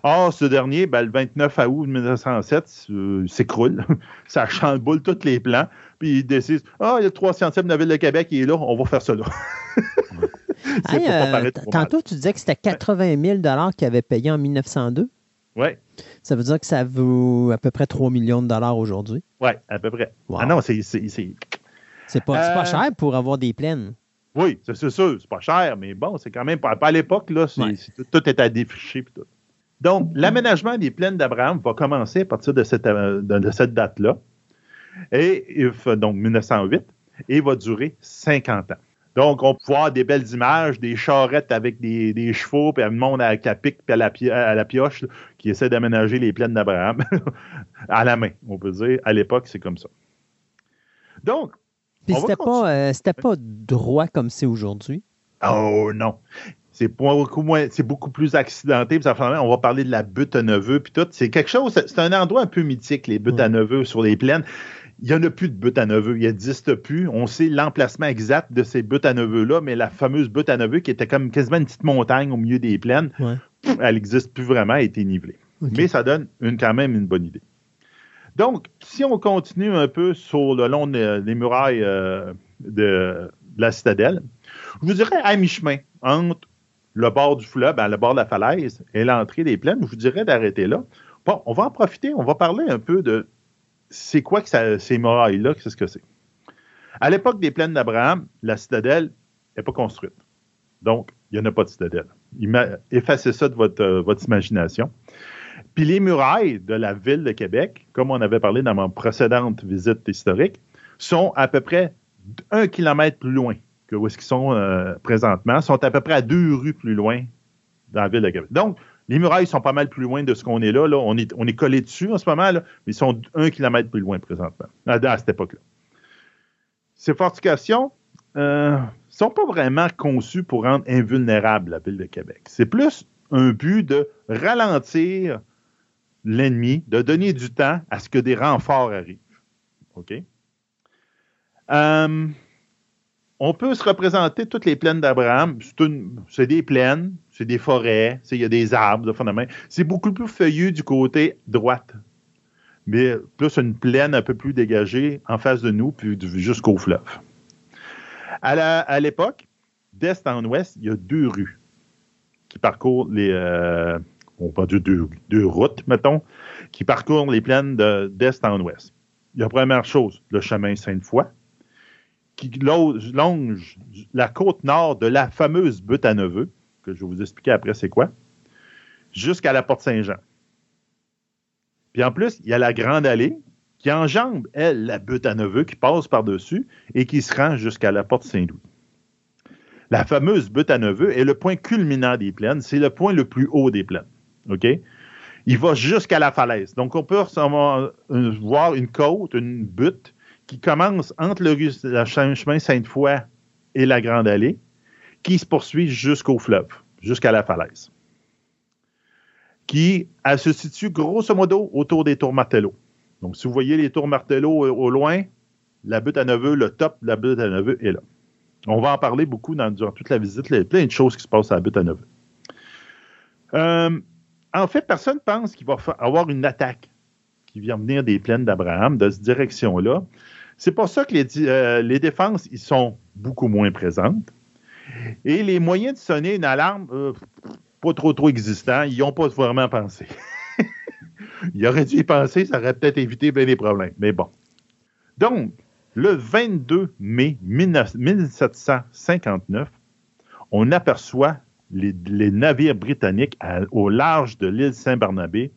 Or, ce dernier, ben, le 29 août 1907, euh, s'écroule. ça chamboule tous les plans. Puis il décide Ah, il y a le 300e de la ville de Québec, il est là, on va faire ça là. Euh, tantôt, tu disais que c'était 80 000 qu'il avait payé en 1902. Oui. Ça veut dire que ça vaut à peu près 3 millions de dollars aujourd'hui? Oui, à peu près. Ah non, c'est. C'est pas, pas euh, cher pour avoir des plaines. Oui, c'est sûr, c'est pas cher, mais bon, c'est quand même pas, à l'époque, là, tout, est à défricher. Tout. Donc, l'aménagement des plaines d'Abraham va commencer à partir de cette, euh, de, cette date-là, et donc 1908, et va durer 50 ans. Donc, on peut voir des belles images, des charrettes avec des, chevaux, puis un monde avec la pique puis à la, pioche qui essaie d'aménager les plaines d'Abraham à la main, on peut dire. À l'époque, c'est comme ça. Donc, puis c'était pas, euh, pas droit comme c'est aujourd'hui? Oh non. C'est beaucoup moins, c'est beaucoup plus accidenté. on va parler de la butte à neveu puis tout. C'est quelque chose, c'est un endroit un peu mythique, les buttes à neveu sur les plaines. Il n'y en a plus de butte à neveu. Il n'existe plus. On sait l'emplacement exact de ces buttes à neveu-là, mais la fameuse butte à neveu qui était comme quasiment une petite montagne au milieu des plaines, elle n'existe plus vraiment, elle a été nivelée. Mais ça donne une, quand même une bonne idée. Donc, si on continue un peu sur le long des murailles euh, de, la citadelle, je vous dirais à mi-chemin entre le bord du fleuve, ben, le bord de la falaise et l'entrée des plaines, je vous dirais d'arrêter là. Bon, on va en profiter, on va parler un peu de c'est quoi que ces murailles-là, qu'est-ce que c'est? À l'époque des plaines d'Abraham, la citadelle n'est pas construite. Donc, il n'y en a pas de citadelle. Effacez ça de votre, euh, votre imagination. Puis les murailles de la ville de Québec, comme on avait parlé dans ma précédente visite historique, sont à peu près un kilomètre plus loin que où est-ce qu'ils sont euh, présentement, sont à peu près à deux rues plus loin dans la ville de Québec. Donc, les murailles sont pas mal plus loin de ce qu'on est là. On, est, collé dessus en ce moment, là, mais ils sont un kilomètre plus loin présentement, à, cette époque-là. Ces fortifications ne euh, sont pas vraiment conçues pour rendre invulnérable la ville de Québec. C'est plus un but de ralentir l'ennemi, de donner du temps à ce que des renforts arrivent. Euh, on peut se représenter toutes les plaines d'Abraham. C'est des plaines, c'est des forêts, il y a des arbres, de C'est beaucoup plus feuillu du côté droite. Mais plus une plaine un peu plus dégagée en face de nous, puis jusqu'au fleuve. À l'époque, d'est en ouest, il y a deux rues qui parcourent les. Euh, on va dire deux, deux, routes, mettons, qui parcourent les plaines d'est en ouest. Il y a la première chose, le chemin Sainte-Foy, qui longe la côte nord de la fameuse butte à Neveu, que je vais vous expliquer après c'est quoi, jusqu'à la porte Saint-Jean. Puis en plus, il y a la Grande Allée qui enjambe, elle, la butte à Neveu, qui passe par-dessus et qui se rend jusqu'à la porte Saint-Louis. La fameuse butte à Neveu est le point culminant des plaines, c'est le point le plus haut des plaines. OK? Il va jusqu'à la falaise. Donc, on peut voir une côte, une butte, qui commence entre le, chemin Sainte-Foy et la Grande Allée, qui se poursuit jusqu'au fleuve, jusqu'à la falaise. Qui se situe grosso modo autour des tours Martello. Donc, si vous voyez les tours Martello au, loin, la butte à Neveu, le top de la butte à Neveu est là. On va en parler beaucoup durant toute la visite. Il y a plein de choses qui se passent à la butte à Neveu. Euh, en fait, personne ne pense qu'il va avoir une attaque qui vient venir des plaines d'Abraham de cette direction-là. C'est pour ça que les, euh, les, défenses ils sont beaucoup moins présentes. Et les moyens de sonner une alarme, euh, pas trop trop existants, ils n'ont pas vraiment pensé. ils auraient dû y penser, ça aurait peut-être évité bien des problèmes. Mais bon. Donc, le 22 mai 1759, on aperçoit les, navires britanniques au large de l'île Saint-Barnabé.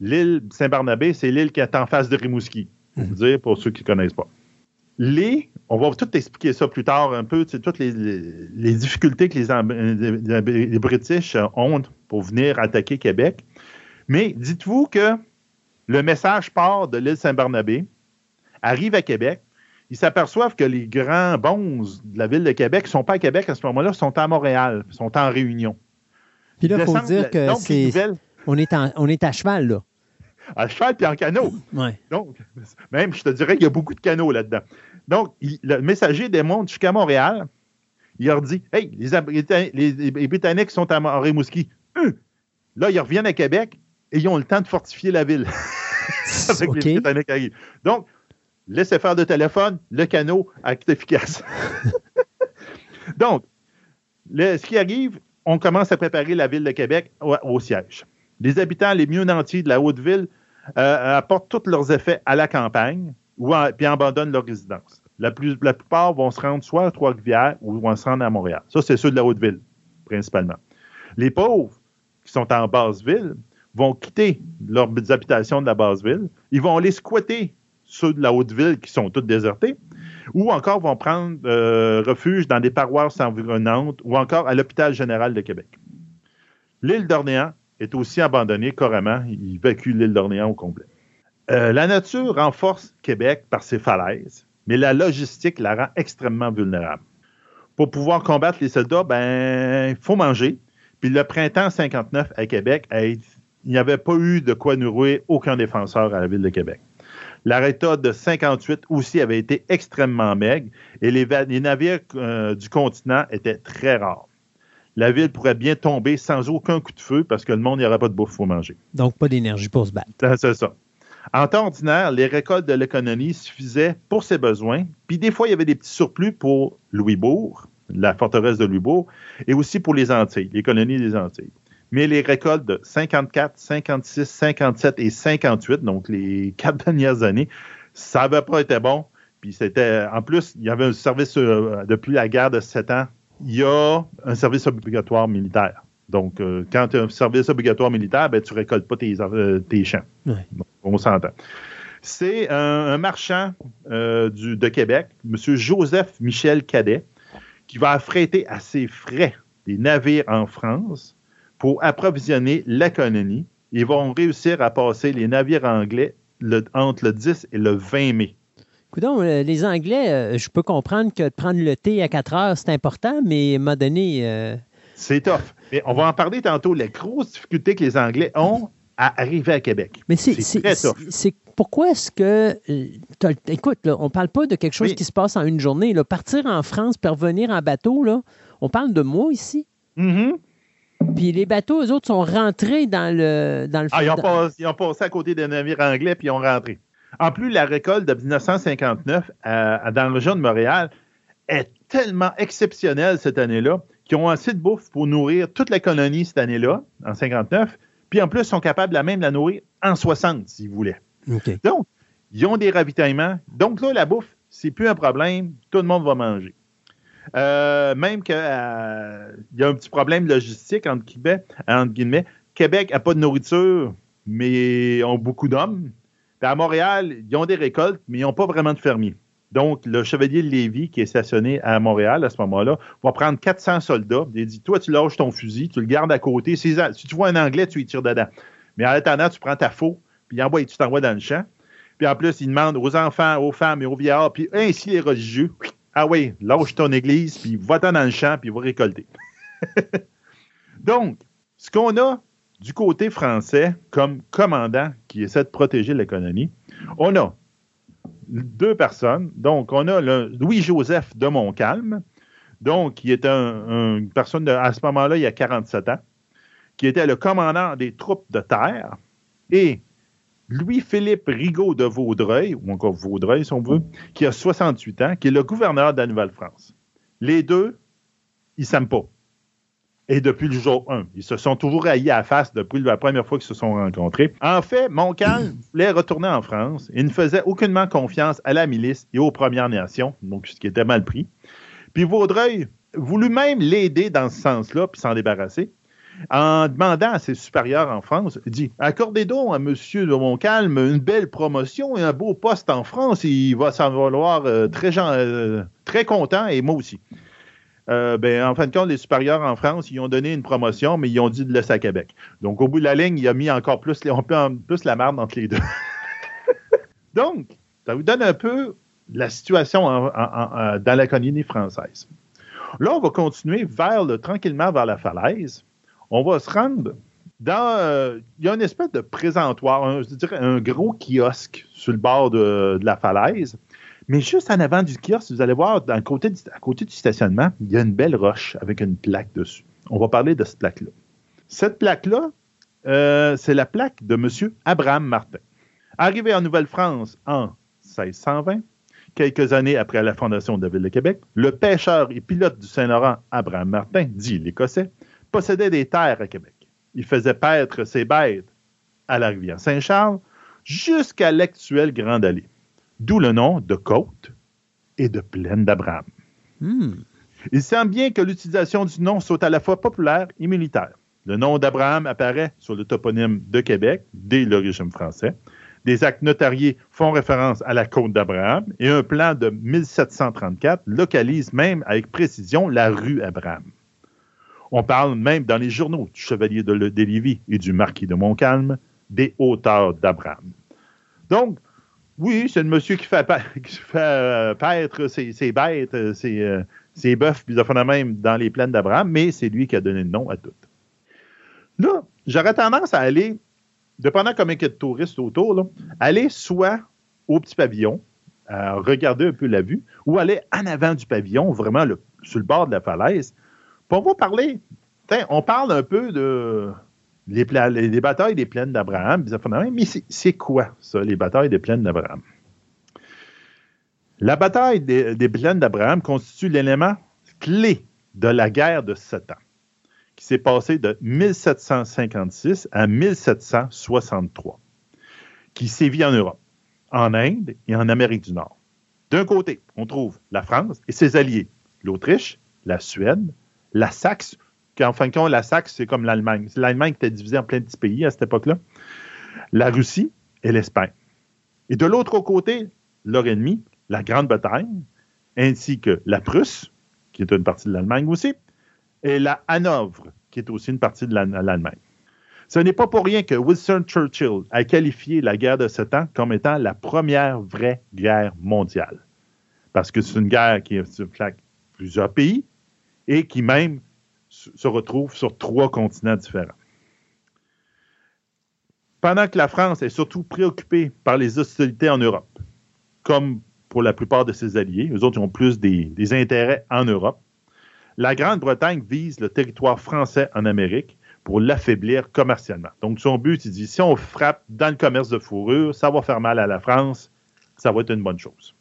L'île Saint-Barnabé, c'est l'île qui est en face de Rimouski pour vous dire, pour ceux qui ne connaissent pas. Les, on va tout expliquer ça plus tard un peu, toutes les, difficultés que les, les, British ont pour venir attaquer Québec. Mais dites-vous que le message part de l'île Saint-Barnabé, arrive à Québec, ils s'aperçoivent que les grands bons de la ville de Québec ne sont pas à Québec à ce moment-là, sont à Montréal, sont en réunion. Puis là, il faut dire que c'est, on, est on est à cheval, là à cheval puis en canot. Donc, même, je te dirais qu'il y a beaucoup de canaux là-dedans. Donc, le messager démonte jusqu'à Montréal. Il leur dit Hey, les, Britanniques sont à Rimouski. Là, ils reviennent à Québec et ils ont le temps de fortifier la ville. Avec les Britanniques arrivent. Donc, laissez faire de téléphone, le canot, acte efficace. Donc, ce qui arrive, on commence à préparer la ville de Québec au siège. Les habitants les mieux nantis de la Haute-Ville euh, apportent tous leurs effets à la campagne ou puis abandonnent leur résidence. La, plupart vont se rendre soit à Trois-Rivières ou vont se rendre à Montréal. Ça, c'est ceux de la Haute-Ville, principalement. Les pauvres qui sont en basse-ville vont quitter leurs habitations de la basse-ville. Ils vont aller squatter ceux de la Haute-Ville qui sont toutes désertés ou encore vont prendre euh, refuge dans des paroisses environnantes ou encore à l'hôpital général de Québec. L'île d'Orléans est aussi abandonné carrément. Il évacue l'île d'Orléans au complet. Euh, la nature renforce Québec par ses falaises, mais la logistique la rend extrêmement vulnérable. Pour pouvoir combattre les soldats, ben, il faut manger. Puis le printemps 59 à Québec, il n'y avait pas eu de quoi nourrir aucun défenseur à la ville de Québec. La de 58 aussi avait été extrêmement maigre et les, navires euh, du continent étaient très rares la ville pourrait bien tomber sans aucun coup de feu parce que le monde n'y aurait pas de bouffe pour manger. Donc, pas d'énergie pour se battre. C'est ça. En temps ordinaire, les récoltes de l'économie suffisaient pour ses besoins, puis des fois, il y avait des petits surplus pour Louisbourg, la forteresse de Louisbourg, et aussi pour les Antilles, les colonies des Antilles. Mais les récoltes de 54, 56, 57 et 58, donc les quatre dernières années, ça n'avait pas été bon. Puis c'était, en plus, il y avait un service euh, depuis la guerre de sept ans il y a un service obligatoire militaire. Donc, euh, quand tu as un service obligatoire militaire, ben, tu ne récoltes pas tes, euh, champs. On s'entend. C'est un, un marchand euh, du, de Québec, M. Joseph Michel Cadet, qui va affréter à ses frais des navires en France pour approvisionner la colonie. Ils vont réussir à passer les navires anglais le- entre le 10 et le 20 mai. Coudon, euh, les Anglais, euh, je peux comprendre que de prendre le thé à 4 heures, c'est important, mais à un moment donné, euh, C'est tough. Mais on va en parler tantôt, les grosses difficultés que les Anglais ont à arriver à Québec. mais c'est, C'est pourquoi est-ce que. euh, écoute, là, on parle pas de quelque chose Oui. qui se passe en une journée. Là. Partir en France puis revenir en bateau, là, on parle de mois ici. Mhm. Puis les bateaux, eux autres, sont rentrés dans le. Dans le Ah, ils ont, ils passé à côté des navires anglais puis ils ont rentré. En plus, la récolte de 1959 à- à- dans la région de Montréal est tellement exceptionnelle cette année-là qu'ils ont assez de bouffe pour nourrir toute la colonie cette année-là, en 59. Puis en plus, ils sont capables de même la nourrir en 60, s'ils voulaient. Donc, ils ont des ravitaillements. Donc là, la bouffe, c'est plus un problème. Tout le monde va manger. Euh, même qu'il y a un petit problème logistique entre, Québec, entre guillemets. Québec n'a pas de nourriture, mais ils ont beaucoup d'hommes. À Montréal, ils ont des récoltes, mais ils n'ont pas vraiment de fermiers. Donc, le chevalier de qui est stationné à Montréal à ce moment-là, va prendre 400 soldats. Il dit Toi, tu lâches ton fusil, tu le gardes à côté. Si, tu vois un Anglais, tu y tires dedans. Mais en attendant, tu prends ta faux, puis tu t'envoies dans le champ. Puis en plus, il demande aux enfants, aux femmes et aux vieillards, puis ainsi les religieux Ah oui, lâche ton église, puis va-t'en dans le champ, puis va récolter. Donc, ce qu'on a du côté français comme commandant qui essaie de protéger l'économie, on a deux personnes. Donc, on a Louis-Joseph de Montcalm, donc, qui est un- une personne à ce moment-là, il y a 47 ans, qui était le commandant des troupes de terre, et Louis-Philippe Rigaud de Vaudreuil, ou encore Vaudreuil, si on veut, qui a 68 ans, qui est le gouverneur de la Nouvelle-France. Les deux, ils ne s'aiment pas. Et depuis le jour 1, ils se sont toujours haïs à face depuis la première fois qu'ils se sont rencontrés. En fait, Montcalm voulait retourner en France et ne faisait aucunement confiance à la milice et aux Premières Nations, donc ce qui était mal pris. Puis Vaudreuil voulut même l'aider dans ce sens-là, puis s'en débarrasser, en demandant à ses supérieurs en France, il dit Accordez donc à M. de Montcalm une belle promotion et un beau poste en France, il va s'en valoir euh, euh, très content, et moi aussi. Euh, ben, en fin de compte, les supérieurs en France, ils ont donné une promotion, mais ils ont dit de laisser à Québec. Donc, au bout de la ligne, il a mis encore plus, la merde entre les deux. Donc, ça vous donne un peu la situation dans la colonie française. Là, on va continuer vers le, tranquillement vers la falaise. On va se rendre dans. euh, il y a une espèce de présentoir, un, je dirais un gros kiosque sur le bord de la falaise. Mais juste en avant du kiosque, vous allez voir, à côté du stationnement, il y a une belle roche avec une plaque dessus. On va parler de cette plaque-là. Cette plaque-là, euh, c'est la plaque de M. Abraham Martin. Arrivé en Nouvelle-France en 1620, quelques années après la fondation de la Ville de Québec, le pêcheur et pilote du Saint-Laurent, Abraham Martin, dit l'Écossais, possédait des terres à Québec. Il faisait paître ses bêtes à la rivière Saint-Charles jusqu'à l'actuelle Grande Allée. D'où le nom de Côte et de Plaine d'Abraham. Hmm. Il semble bien que l'utilisation du nom soit à la fois populaire et militaire. Le nom d'Abraham apparaît sur le toponyme de Québec dès le régime français. Des actes notariés font référence à la côte d'Abraham et un plan de 1734 localise même avec précision la rue Abraham. On parle même dans les journaux du chevalier de, de Lévis et du marquis de Montcalm des hauteurs d'Abraham. Donc, oui, c'est le monsieur qui fait, qui euh, paître ses, bêtes, euh, ses, euh, ses bœufs, puis font même dans les plaines d'Abraham, mais c'est lui qui a donné le nom à tout. Là, j'aurais tendance à aller, dépendant combien il y a de touristes autour, aller soit au petit pavillon, regarder un peu la vue, ou aller en avant du pavillon, vraiment sur le bord de la falaise. On va parler, on parle un peu de les, batailles des plaines d'Abraham, mais c'est- c'est quoi ça, les batailles des plaines d'Abraham? La bataille des, des plaines d'Abraham constitue l'élément clé de la guerre de sept ans, qui s'est passée de 1756 à 1763, qui sévit en Europe, en Inde et en Amérique du Nord. D'un côté, on trouve la France et ses alliés, l'Autriche, la Suède, la Saxe, qu'en fin de compte, la Saxe, c'est comme l'Allemagne. C'est l'Allemagne qui était divisée en plein de petits pays à cette époque-là. La Russie et l'Espagne. Et de l'autre côté, leur ennemi, la Grande-Bretagne, ainsi que la Prusse, qui est une partie de l'Allemagne aussi, et la Hanovre, qui est aussi une partie de l'Allemagne. Ce n'est pas pour rien que Winston Churchill a qualifié la guerre de Sept Ans comme étant la première vraie guerre mondiale. Parce que c'est une guerre qui flaque plusieurs pays et qui même se retrouve sur trois continents différents. Pendant que la France est surtout préoccupée par les hostilités en Europe, comme pour la plupart de ses alliés, eux autres ont plus des, des intérêts en Europe, la Grande-Bretagne vise le territoire français en Amérique pour l'affaiblir commercialement. Donc, son but, il dit, si on frappe dans le commerce de fourrure, ça va faire mal à la France, ça va être une bonne chose.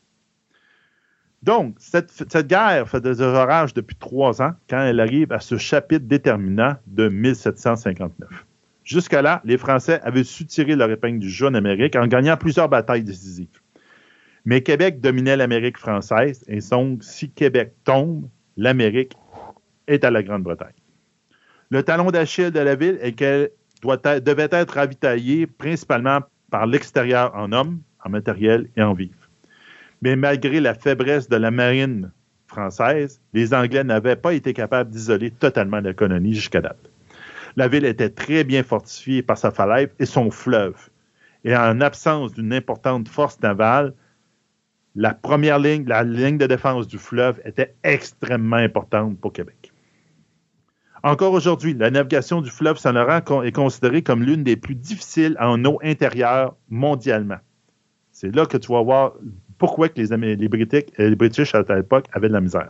Donc, cette, guerre fait des orages depuis trois ans quand elle arrive à ce chapitre déterminant de 1759. Jusque-là, les Français avaient su tirer leur épingle du jeu en Amérique en gagnant plusieurs batailles décisives. Mais Québec dominait l'Amérique française et donc, si Québec tombe, l'Amérique est à la Grande-Bretagne. Le talon d'Achille de la ville est qu'elle devait être ravitaillée principalement par l'extérieur en hommes, en matériel et en vivres. Mais malgré la faiblesse de la marine française, les Anglais n'avaient pas été capables d'isoler totalement la colonie jusqu'à date. La ville était très bien fortifiée par sa falaise et son fleuve. Et en absence d'une importante force navale, la première ligne, la ligne de défense du fleuve était extrêmement importante pour Québec. Encore aujourd'hui, la navigation du fleuve Saint-Laurent est considérée comme l'une des plus difficiles en eau intérieure mondialement. C'est là que tu vas voir pourquoi que les, Britanniques, euh, les British à l'époque avaient de la misère.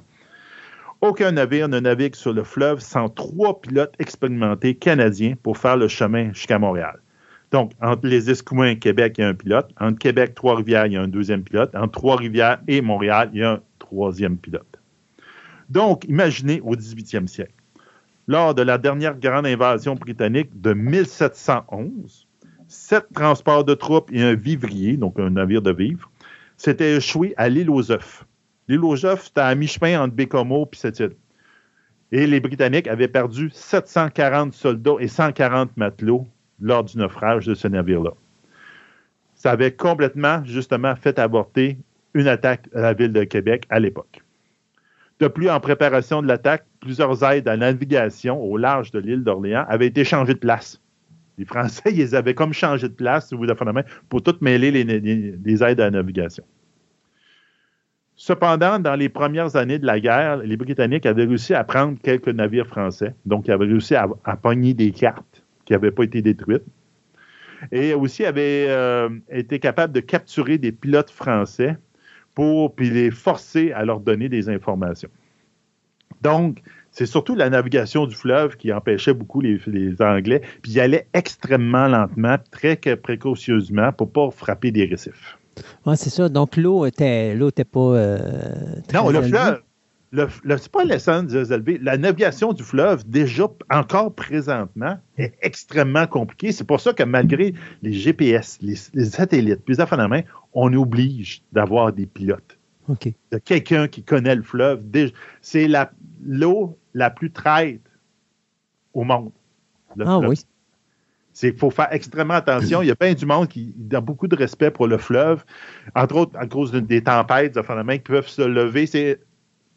Aucun navire ne navigue sur le fleuve sans trois pilotes expérimentés canadiens pour faire le chemin jusqu'à Montréal. Donc, entre les Escoumins, Québec, il y a un pilote. Entre Québec, Trois-Rivières, il y a un deuxième pilote. Entre Trois-Rivières et Montréal, il y a un troisième pilote. Donc, imaginez au 18e siècle. Lors de la dernière grande invasion britannique de 1711, sept transports de troupes et un vivrier, donc un navire de vivres, s'était échoué à l'île aux œufs. L'île aux œufs, c'était à mi-chemin entre Bécomo et cette île. Et les Britanniques avaient perdu 740 soldats et 140 matelots lors du naufrage de ce navire-là. Ça avait complètement, justement, fait avorter une attaque à la ville de Québec à l'époque. De plus, en préparation de l'attaque, plusieurs aides à navigation au large de l'île d'Orléans avaient été changées de place. Les Français, ils avaient comme changé de place pour tout mêler les, aides à la navigation. Cependant, dans les premières années de la guerre, les Britanniques avaient réussi à prendre quelques navires français. Donc, ils avaient réussi à, pogner des cartes qui n'avaient pas été détruites. Et aussi avaient euh, été capables de capturer des pilotes français pour puis les forcer à leur donner des informations. Donc, c'est surtout la navigation du fleuve qui empêchait beaucoup les, Anglais, puis ils allaient extrêmement lentement, très précautionneusement pour ne pas frapper des récifs. Oui, c'est ça. Donc, l'eau était, l'eau était pas. Euh, non, le fleuve. Le, c'est pas l'essence de La navigation du fleuve, déjà encore présentement, est extrêmement compliquée. C'est pour ça que malgré les GPS, les, satellites, puis les affaires main, on oblige d'avoir des pilotes. OK. De quelqu'un qui connaît le fleuve. C'est l'eau la plus traite au monde. ah oui. Il faut faire extrêmement attention. Il y a plein du monde qui a beaucoup de respect pour le fleuve, entre autres à cause des tempêtes de qui peuvent se lever. C'est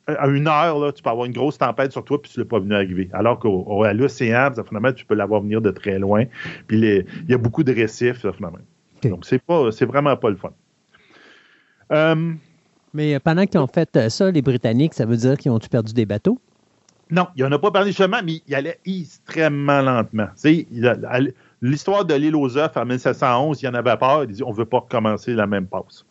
à une heure, là, tu peux avoir une grosse tempête sur toi puis tu ne l'as pas venu arriver. Alors qu'à l'océan, tu peux l'avoir venir de très loin. Puis il y a beaucoup de récifs. Donc, c'est pas c'est vraiment pas le fun. Euh, Mais pendant qu'ils ont fait ça, les Britanniques, ça veut dire qu'ils ont perdu des bateaux? Non, il en a pas parlé justement, mais il allait extrêmement lentement. L'histoire de l'île aux œufs en 1711, il y en avait peur. Il disait on ne veut pas recommencer la même passe.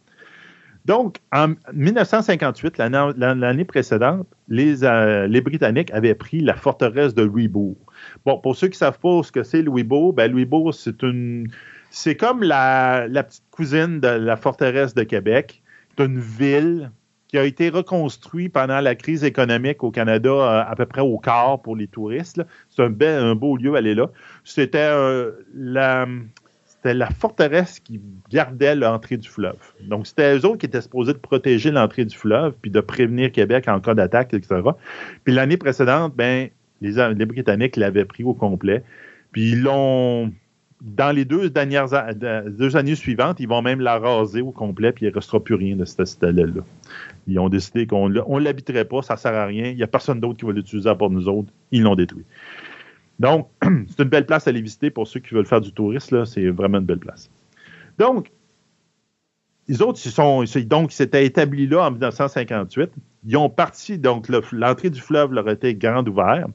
Donc, en 1958, l'année précédente, euh, les, Britanniques avaient pris la forteresse de Louisbourg. Bon, pour ceux qui ne savent pas ce que c'est Louisbourg, ben Louisbourg, c'est une. C'est comme la, petite cousine de la forteresse de Québec. C'est une ville qui a été reconstruit pendant la crise économique au Canada euh, à peu près au quart pour les touristes. C'est un, beau lieu, aller là. C'était euh, la, la forteresse qui gardait l'entrée du fleuve. Donc, c'était eux autres qui étaient supposés de protéger l'entrée du fleuve, puis de prévenir Québec en cas d'attaque, etc. Puis l'année précédente, ben, Les, les Britanniques l'avaient pris au complet. Puis ils l'ont dans les deux dernières deux années suivantes, ils vont même la raser au complet, puis il ne restera plus rien de cette citadelle-là. Ils ont décidé qu'on ne l'habiterait pas, ça ne sert à rien, il n'y a personne d'autre qui va l'utiliser à part nous autres, ils l'ont détruit. Donc, c'est une belle place à aller visiter pour ceux qui veulent faire du tourisme, c'est vraiment une belle place. Donc, les autres, ils sont, donc, s'étaient établis là en 1958. Ils ont parti, donc l'entrée du fleuve leur était grande ouverte.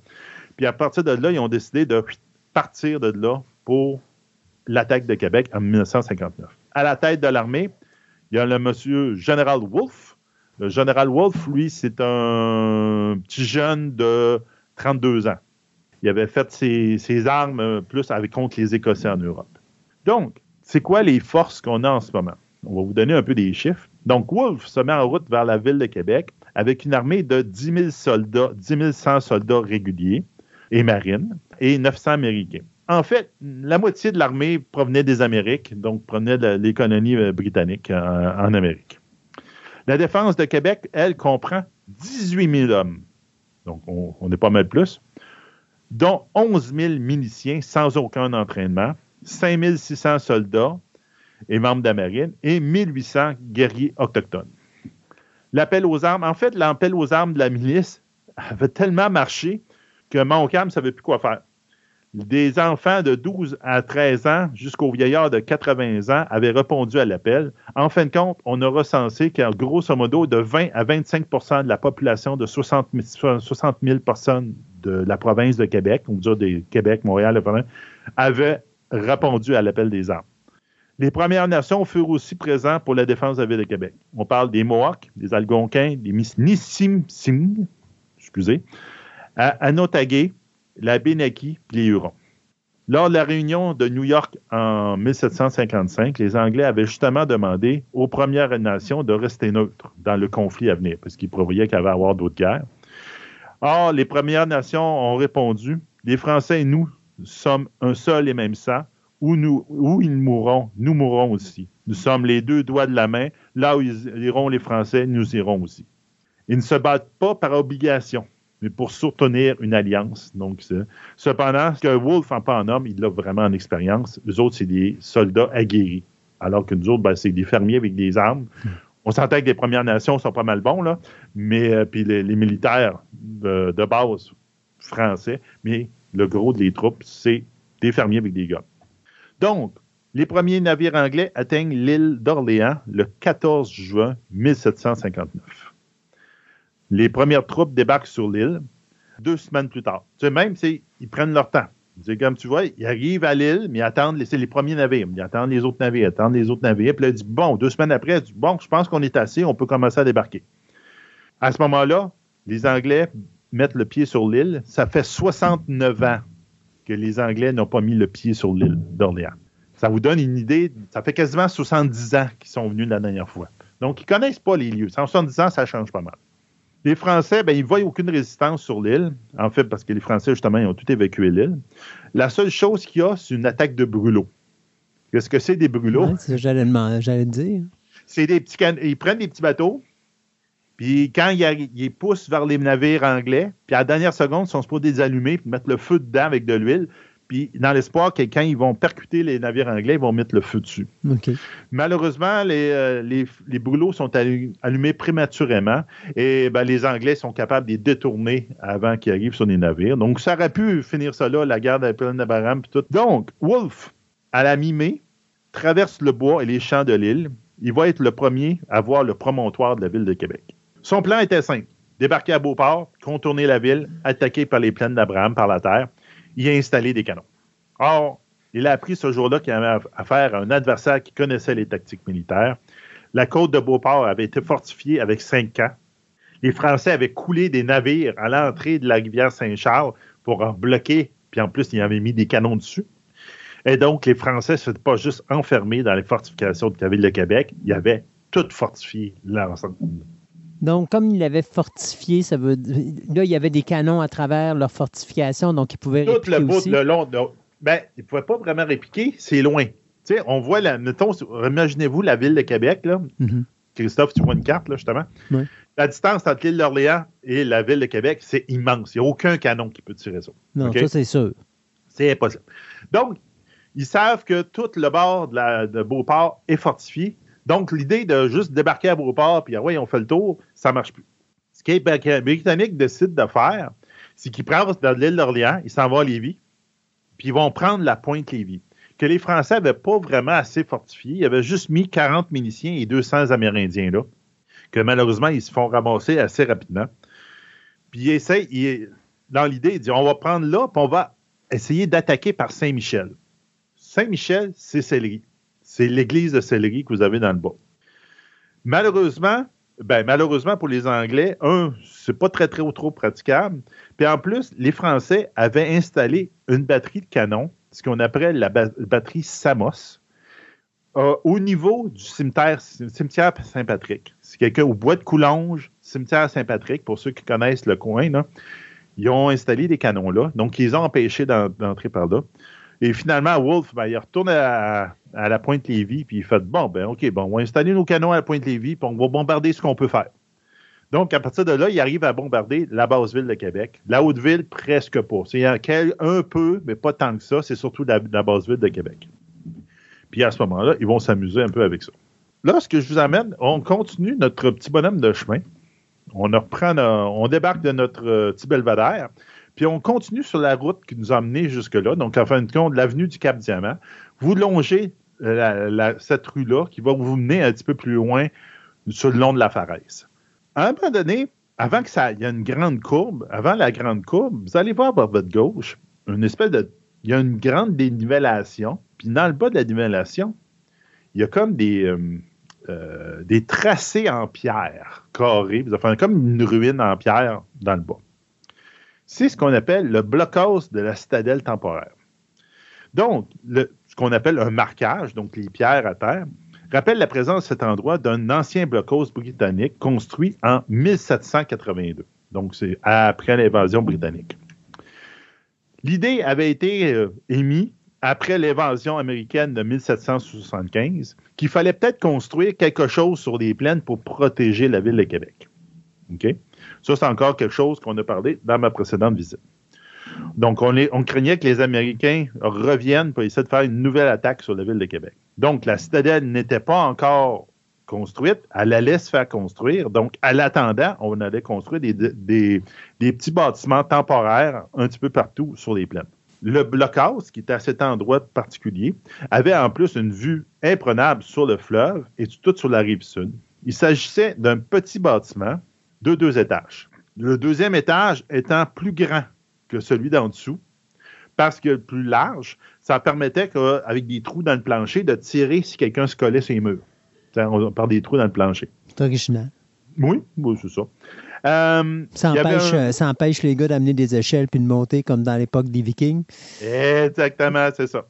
Puis à partir de là, ils ont décidé de partir de là pour l'attaque de Québec en 1959. À la tête de l'armée, il y a le monsieur Général Wolfe. Le général Wolfe, lui, c'est un petit jeune de 32 ans. Il avait fait ses, armes plus avec, contre les Écossais en Europe. Donc, c'est quoi les forces qu'on a en ce moment? On va vous donner un peu des chiffres. Donc, Wolfe se met en route vers la ville de Québec avec une armée de 10 000 soldats, 10 100 soldats réguliers et marines et 900 Américains. En fait, la moitié de l'armée provenait des Amériques, donc provenait de l'économie euh, britannique euh, en, Amérique. La défense de Québec, elle, comprend 18 000 hommes. Donc, on, est pas mal plus, dont 11 000 miliciens sans aucun entraînement, 5 600 soldats et membres de la marine et 1800 guerriers autochtones. L'appel aux armes, en fait, l'appel aux armes de la milice avait tellement marché que Montcalm ne savait plus quoi faire des enfants de 12 à 13 ans jusqu'aux vieillards de 80 ans avaient répondu à l'appel. En fin de compte, on a recensé qu'en grosso modo, de 20 à 25% de la population de 60 000, personnes de la province de Québec, on veut dire des Québec, Montréal, avaient répondu à l'appel des armes. Les Premières Nations furent aussi présentes pour la défense de la ville de Québec. On parle des Mohawks, des Algonquins, des Nissim, excusez, à Anotagé, la Benaki et. Lors de la réunion de New York en 1755, les Anglais avaient justement demandé aux Premières Nations de rester neutres dans le conflit à venir, parce qu'ils prévoyaient qu'il y avait à avoir d'autres guerres. Or, les Premières Nations ont répondu Les Français et nous sommes un seul et même sang. Où, nous, où ils mourront, nous mourrons aussi. Nous sommes les deux doigts de la main. Là où iront les Français, nous irons aussi. Ils ne se battent pas par obligation mais pour soutenir une alliance. Donc, cependant, ce que Wolf en pas en homme, il a vraiment en expérience. Les autres, c'est des soldats aguerris. Alors que nous autres, ben, c'est des fermiers avec des armes. On s'entend que les Premières Nations sont pas mal bons, là, mais euh, puis les, militaires de, base français, mais le gros des troupes, c'est des fermiers avec des gars. Donc, les premiers navires anglais atteignent l'île d'Orléans le 14 juin 1759 les premières troupes débarquent sur l'île deux semaines plus tard. Tu sais, même, ils prennent leur temps. Comme tu vois, ils arrivent à l'île, mais ils attendent, les premiers navires. Ils attendent les autres navires, ils attendent les autres navires. Puis là, ils disent, bon, deux semaines après, dit, bon, je pense qu'on est assez, on peut commencer à débarquer. À ce moment-là, les Anglais mettent le pied sur l'île. Ça fait 69 ans que les Anglais n'ont pas mis le pied sur l'île d'Orléans. Ça vous donne une idée, ça fait quasiment 70 ans qu'ils sont venus la dernière fois. Donc, ils ne connaissent pas les lieux. 170 ans, ça change pas mal. Les Français, ben, ils ne voient aucune résistance sur l'île, en fait, parce que les Français, justement, ils ont tout évacué l'île. La seule chose qu'il y a, c'est une attaque de brûlots. Qu'est-ce que c'est des brûlots? c'est j'allais dire. C'est des petits ils prennent des petits bateaux, puis quand ils, ils, poussent vers les navires anglais, puis à la dernière seconde, ils sont supposés les allumer, puis mettre le feu dedans avec de l'huile, puis dans l'espoir que quand ils vont percuter les navires anglais, ils vont mettre le feu dessus. Malheureusement, les, euh, les, brûlots sont allumés prématurément et ben, les Anglais sont capables de les détourner avant qu'ils arrivent sur les navires. Donc, ça aurait pu finir ça là, la guerre d'Abraham et tout. Donc, Wolfe, à la mi-mai, traverse le bois et les champs de l'île. Il va être le premier à voir le promontoire de la ville de Québec. Son plan était simple débarquer à Beauport, contourner la ville, attaquer par les plaines d'Abraham par la terre il a installé des canons. Or, il a appris ce jour-là qu'il avait affaire à un adversaire qui connaissait les tactiques militaires. La côte de Beauport avait été fortifiée avec cinq camps. Les Français avaient coulé des navires à l'entrée de la rivière Saint-Charles pour en bloquer, puis en plus, ils avaient mis des canons dessus. Et donc, les Français ne s'étaient pas juste enfermés dans les fortifications de la ville de Québec, ils avaient tout fortifié l'ensemble. Donc, comme il avait fortifié, ça veut là, il y avait des canons à travers leur fortification, donc ils pouvaient Tout le bout, le long, ben, ils ne pouvaient pas vraiment répliquer, c'est loin. Tu sais, on voit, la, mettons, imaginez-vous la ville de Québec, là. Mm-hmm. Christophe, tu vois une carte, là, justement. la distance entre l'île d'Orléans et la ville de Québec, c'est immense. Il n'y a aucun canon qui peut tirer ça. Non, ça, c'est sûr. C'est impossible. Donc, ils savent que tout le bord de, la- de Beauport est fortifié. Donc, l'idée de juste débarquer à Beauport, puis ah ouais, on fait le tour, ça marche plus. Ce que les Britanniques décident de faire, c'est qu'ils prennent de l'île d'Orléans, ils s'en vont à Lévis, puis ils vont prendre la pointe Lévis, que les Français n'avaient pas vraiment assez fortifié. Ils avaient juste mis 40 miliciens et 200 Amérindiens là, que malheureusement, ils se font ramasser assez rapidement. Puis ils essayent, dans l'idée, ils disent on va prendre là, puis on va essayer d'attaquer par Saint-Michel. Saint-Michel, c'est Céleri. C'est l'église de Céleri que vous avez dans le bas. Malheureusement, ben, malheureusement pour les Anglais, un, c'est pas très, très trop praticable. Puis en plus, les Français avaient installé une batterie de canon, ce qu'on appelle la ba- batterie Samos, euh, au niveau du cimetière, Saint-Patrick. C'est quelqu'un au bois de Coulonge, cimetière Saint-Patrick, pour ceux qui connaissent le coin. Ils ont installé des canons là, donc ils ont empêché d'en- d'entrer par là. Et finalement, Wolfe, ben, il retourne à, la pointe Lévis, puis il fait Bon, ben, OK, bon, on va installer nos canons à la pointe Lévis, puis on va bombarder ce qu'on peut faire. Donc, à partir de là, il arrive à bombarder la basse ville de Québec. La haute ville, presque pas. C'est un, peu, mais pas tant que ça. C'est surtout la, la basse ville de Québec. Puis à ce moment-là, ils vont s'amuser un peu avec ça. Là, ce que je vous amène, on continue notre petit bonhomme de chemin. On reprend, no- on débarque de notre euh, petit belvédère, puis on continue sur la route qui nous a amenés jusque-là. Donc, en fin de compte, l'avenue du Cap-Diamant. Vous longez euh, cette rue-là qui va vous mener un petit peu plus loin sur le long de la Faraise. À un moment donné, avant que ça, y a une grande courbe, avant la grande courbe, vous allez voir par votre gauche une espèce de, il y a une grande dénivellation, puis dans le bas de la dénivellation, il y a comme des, euh, euh, des tracés en pierre carrés, comme une ruine en pierre dans le bas. C'est ce qu'on appelle le blockhouse de la citadelle temporaire. Donc, ce qu'on appelle un marquage, donc les pierres à terre, rappelle la présence de cet endroit d'un ancien blockhouse britannique construit en 1782. Donc, c'est après l'invasion britannique. L'idée avait été euh, émise après l'invasion américaine de 1775 qu'il fallait peut-être construire quelque chose sur les plaines pour protéger la ville de Québec. Ça, c'est encore quelque chose qu'on a parlé dans ma précédente visite. Donc, on, craignait que les Américains reviennent pour essayer de faire une nouvelle attaque sur la ville de Québec. Donc, la citadelle n'était pas encore construite. Elle allait se faire construire. Donc, à l'attendant, on allait construire des petits bâtiments temporaires un petit peu partout sur les plaines. Le blockhouse, qui était à cet endroit particulier, avait en plus une vue imprenable sur le fleuve et tout sur la rive sud. Il s'agissait d'un petit bâtiment de deux étages. Le deuxième étage étant plus grand que celui d'en dessous, parce que plus large, ça permettait, que, avec des trous dans le plancher, de tirer si quelqu'un se collait sur les murs. On- Par des trous dans le plancher. C'est original. Oui, oui, c'est ça. Euh, Ça empêche, un- euh, ça empêche les gars d'amener des échelles puis de monter comme dans l'époque des Vikings. Exactement, c'est ça.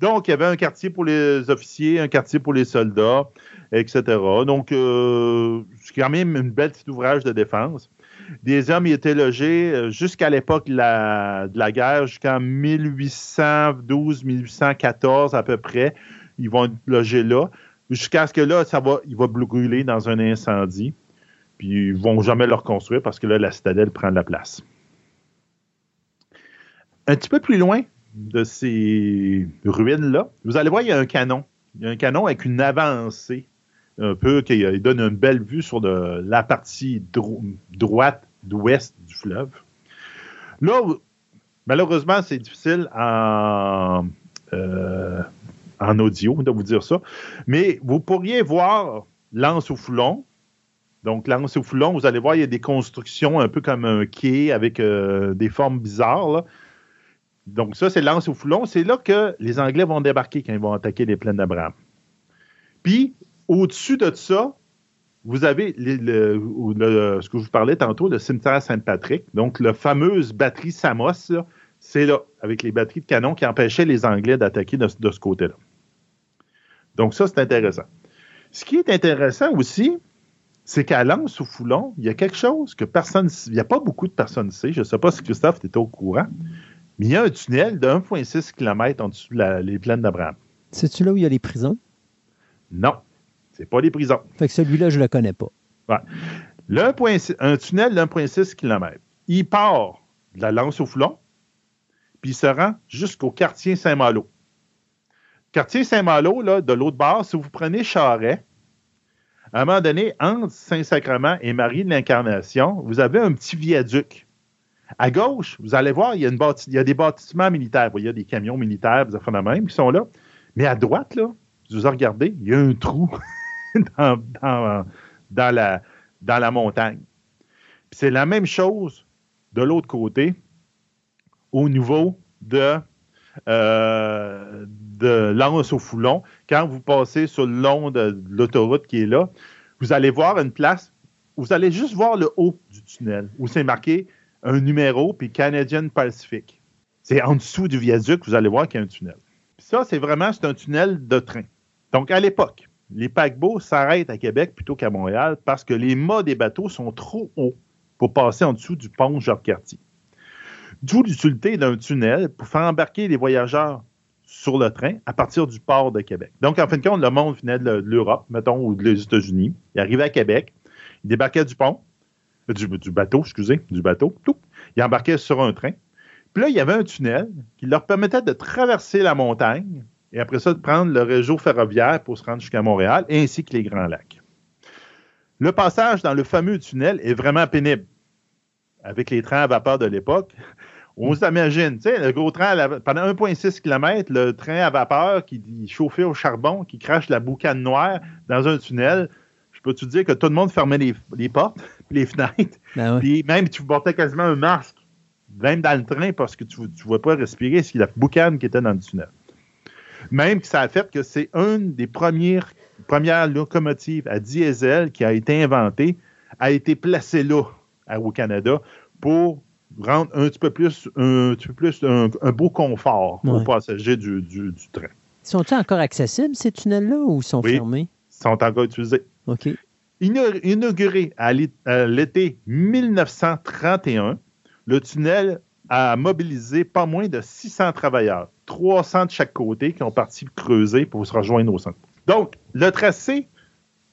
Donc, il y avait un quartier pour les officiers, un quartier pour les soldats, etc. Donc, euh, c'est quand même une belle petit ouvrage de défense. Des hommes y étaient logés euh, jusqu'à l'époque de la, guerre, jusqu'en 1812-1814 à peu près. Ils vont être logés là. Jusqu'à ce que là, ça va, il va brûler dans un incendie. Puis ils ne vont jamais le reconstruire parce que là, la citadelle prend la place. Un petit peu plus loin de ces ruines-là, vous allez voir, il y a un canon. Il y a un canon avec une avancée un peu qui euh, donne une belle vue sur la partie dro- droite d'ouest du fleuve. Là, malheureusement, c'est difficile en, euh, en audio de vous dire ça, mais vous pourriez voir l'anse au foulon. Donc, l'anse au foulon, vous allez voir, il y a des constructions un peu comme un quai avec euh, des formes bizarres. Donc, ça, c'est l'anse au foulon. C'est là que les Anglais vont débarquer quand ils vont attaquer les plaines d'Abraham. Puis, au-dessus de ça, vous avez les- le- ou le- ce que je vous parlais tantôt, le cimetière Saint-Patrick. Donc, la fameuse batterie Samos, c'est là, avec les batteries de canon qui empêchaient les Anglais d'attaquer de, de ce côté-là. Donc, ça, c'est intéressant. Ce qui est intéressant aussi, c'est qu'à Lens ou Foulon, il y a quelque chose que personne, il n'y a pas beaucoup de personnes sait. Je ne sais pas si Christophe était au courant, mais il y a un tunnel de 1,6 km en dessous des plaines d'Abraham. C'est-tu là où il y a les prisons? Non, c'est pas les prisons. Fait que celui-là, je le connais pas. Le 1.6 un tunnel de 1,6 km. Il part de la Lance au Foulon, puis il se rend jusqu'au quartier Saint-Malo. Quartier Saint-Malo, là, de l'autre bord, si vous prenez Charret, à un moment donné, entre Saint-Sacrement et Marie de l'Incarnation, vous avez un petit viaduc. À gauche, vous allez voir, il y a, une bâti- il y a des bâtiments militaires. Il y a des camions militaires, des affaires de même qui sont là. Mais à droite, là, vous regardez, il y a un trou dans, la, montagne. C'est la même chose de l'autre côté au niveau de, euh, de l'Anse au Foulon. Quand vous passez sur le long de, de l'autoroute qui est là, vous allez voir une place, vous allez juste voir le haut du tunnel où c'est marqué un numéro puis Canadian Pacific. C'est en dessous du viaduc, vous allez voir qu'il y a un tunnel. Puis ça, c'est vraiment c'est un tunnel de train. Donc, à l'époque, les paquebots s'arrêtent à Québec plutôt qu'à Montréal parce que les mâts des bateaux sont trop hauts pour passer en dessous du pont Jacques-Cartier. D'où l'utilité d'un tunnel pour faire embarquer les voyageurs sur le train à partir du port de Québec. Donc, en fin de compte, le monde venait de l'Europe, mettons, ou des États-Unis. Il arrivait à Québec, il débarquait du pont, du, du bateau, excusez, du bateau, tout. Il embarquait sur un train. Puis là, il y avait un tunnel qui leur permettait de traverser la montagne et après ça, de prendre le réseau ferroviaire pour se rendre jusqu'à Montréal, ainsi que les Grands Lacs. Le passage dans le fameux tunnel est vraiment pénible. Avec les trains à vapeur de l'époque, on s'imagine, tu sais, le gros train, la- pendant 1,6 km, le train à vapeur qui qui chauffait au charbon, qui crache la boucane noire dans un tunnel, je peux te dire que tout le monde fermait les, les portes, puis les fenêtres, Ben puis même tu portais quasiment un masque, même dans le train, parce que tu ne vois pas respirer, c'est la boucane qui était dans le tunnel. Même que ça a fait que c'est une des premières, premières locomotives à diesel qui a été inventée, a été placée là, à- au Canada, pour rendre un petit peu plus un, petit peu plus un, un beau confort aux passagers du, du- du train. Sont-ils encore accessibles, ces tunnels-là, ou sont Oui. fermés? Ils sont encore utilisés. OK. Ina- Inauguré à l'été 1931, le tunnel a mobilisé pas moins de 600 travailleurs, 300 de chaque côté, qui ont parti creuser pour se rejoindre au centre. Donc, le tracé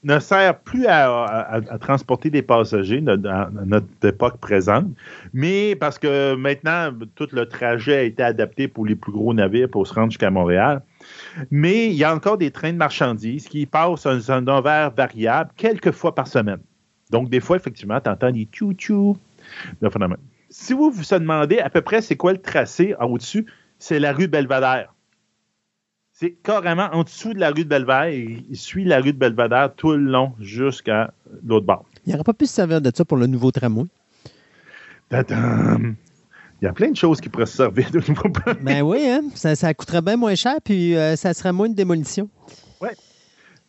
ne sert plus à, à- à transporter des passagers dans notre époque présente, mais parce que maintenant, tout le trajet a été adapté pour les plus gros navires pour se rendre jusqu'à Montréal. Mais il y a encore des trains de marchandises qui passent un, un horaire variable quelques fois par semaine. Donc, des fois, effectivement, tu entends des tchou-tchou. Si vous vous demandez à peu près c'est quoi le tracé au-dessus, c'est la rue Belvedere. C'est carrément en dessous de la rue de Belvedere et il suit la rue de Belvedere tout le long jusqu'à l'autre bord. Il n'aurait pas pu se servir de ça pour le nouveau tramway? Tadam! Il y a plein de choses qui pourraient se servir de nouveau. Ben oui, hein? ça, ça coûterait bien moins cher, puis euh, ça serait moins de démolition.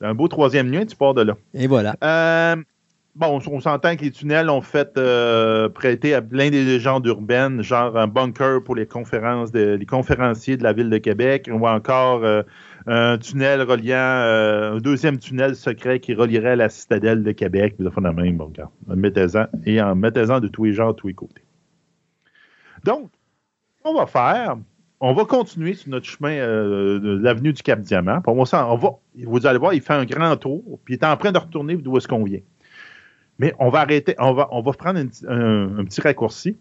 Un beau troisième lien, tu pars de là. Et voilà. Euh, bon, on s'entend que les tunnels ont fait euh, prêter à plein des légendes urbaines, genre un bunker pour les conférences, de, les conférenciers de la ville de Québec, ou encore euh, un tunnel reliant, euh, un deuxième tunnel secret qui relierait la citadelle de Québec. Puis, de même, bon, regarde, mettez-en, et en mettez-en de tous les genres, de tous les côtés. Donc, on va faire, on va continuer sur notre chemin de l'avenue du va, s'en- on va, vous allez voir, il fait un grand tour, puis il est en train de retourner d'où est-ce qu'on vient. Mais on va arrêter, on va, on va prendre une- un, un petit raccourci.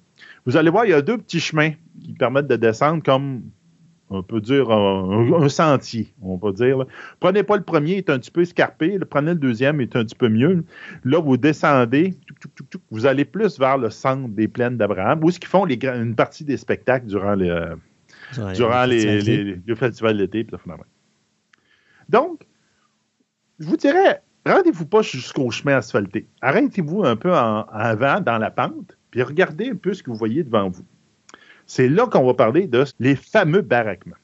Vous allez voir, il y a deux petits chemins qui permettent de descendre comme, on peut dire, un, un sentier, on peut dire. là. Prenez pas le premier, il est un petit peu escarpé. là. Prenez le deuxième, il est un petit peu mieux. Là, vous descendez, vous allez plus vers le centre des plaines d'Abraham, où est-ce qu'ils font les une partie des spectacles durant les, euh, durant les, les- le festival d'été. le. Donc, je vous dirais, rendez-vous pas jusqu'au chemin asphalté. Arrêtez-vous un peu en, avant, dans la pente, puis regardez un peu ce que vous voyez devant vous. C'est là qu'on va parler de les fameux baraquements.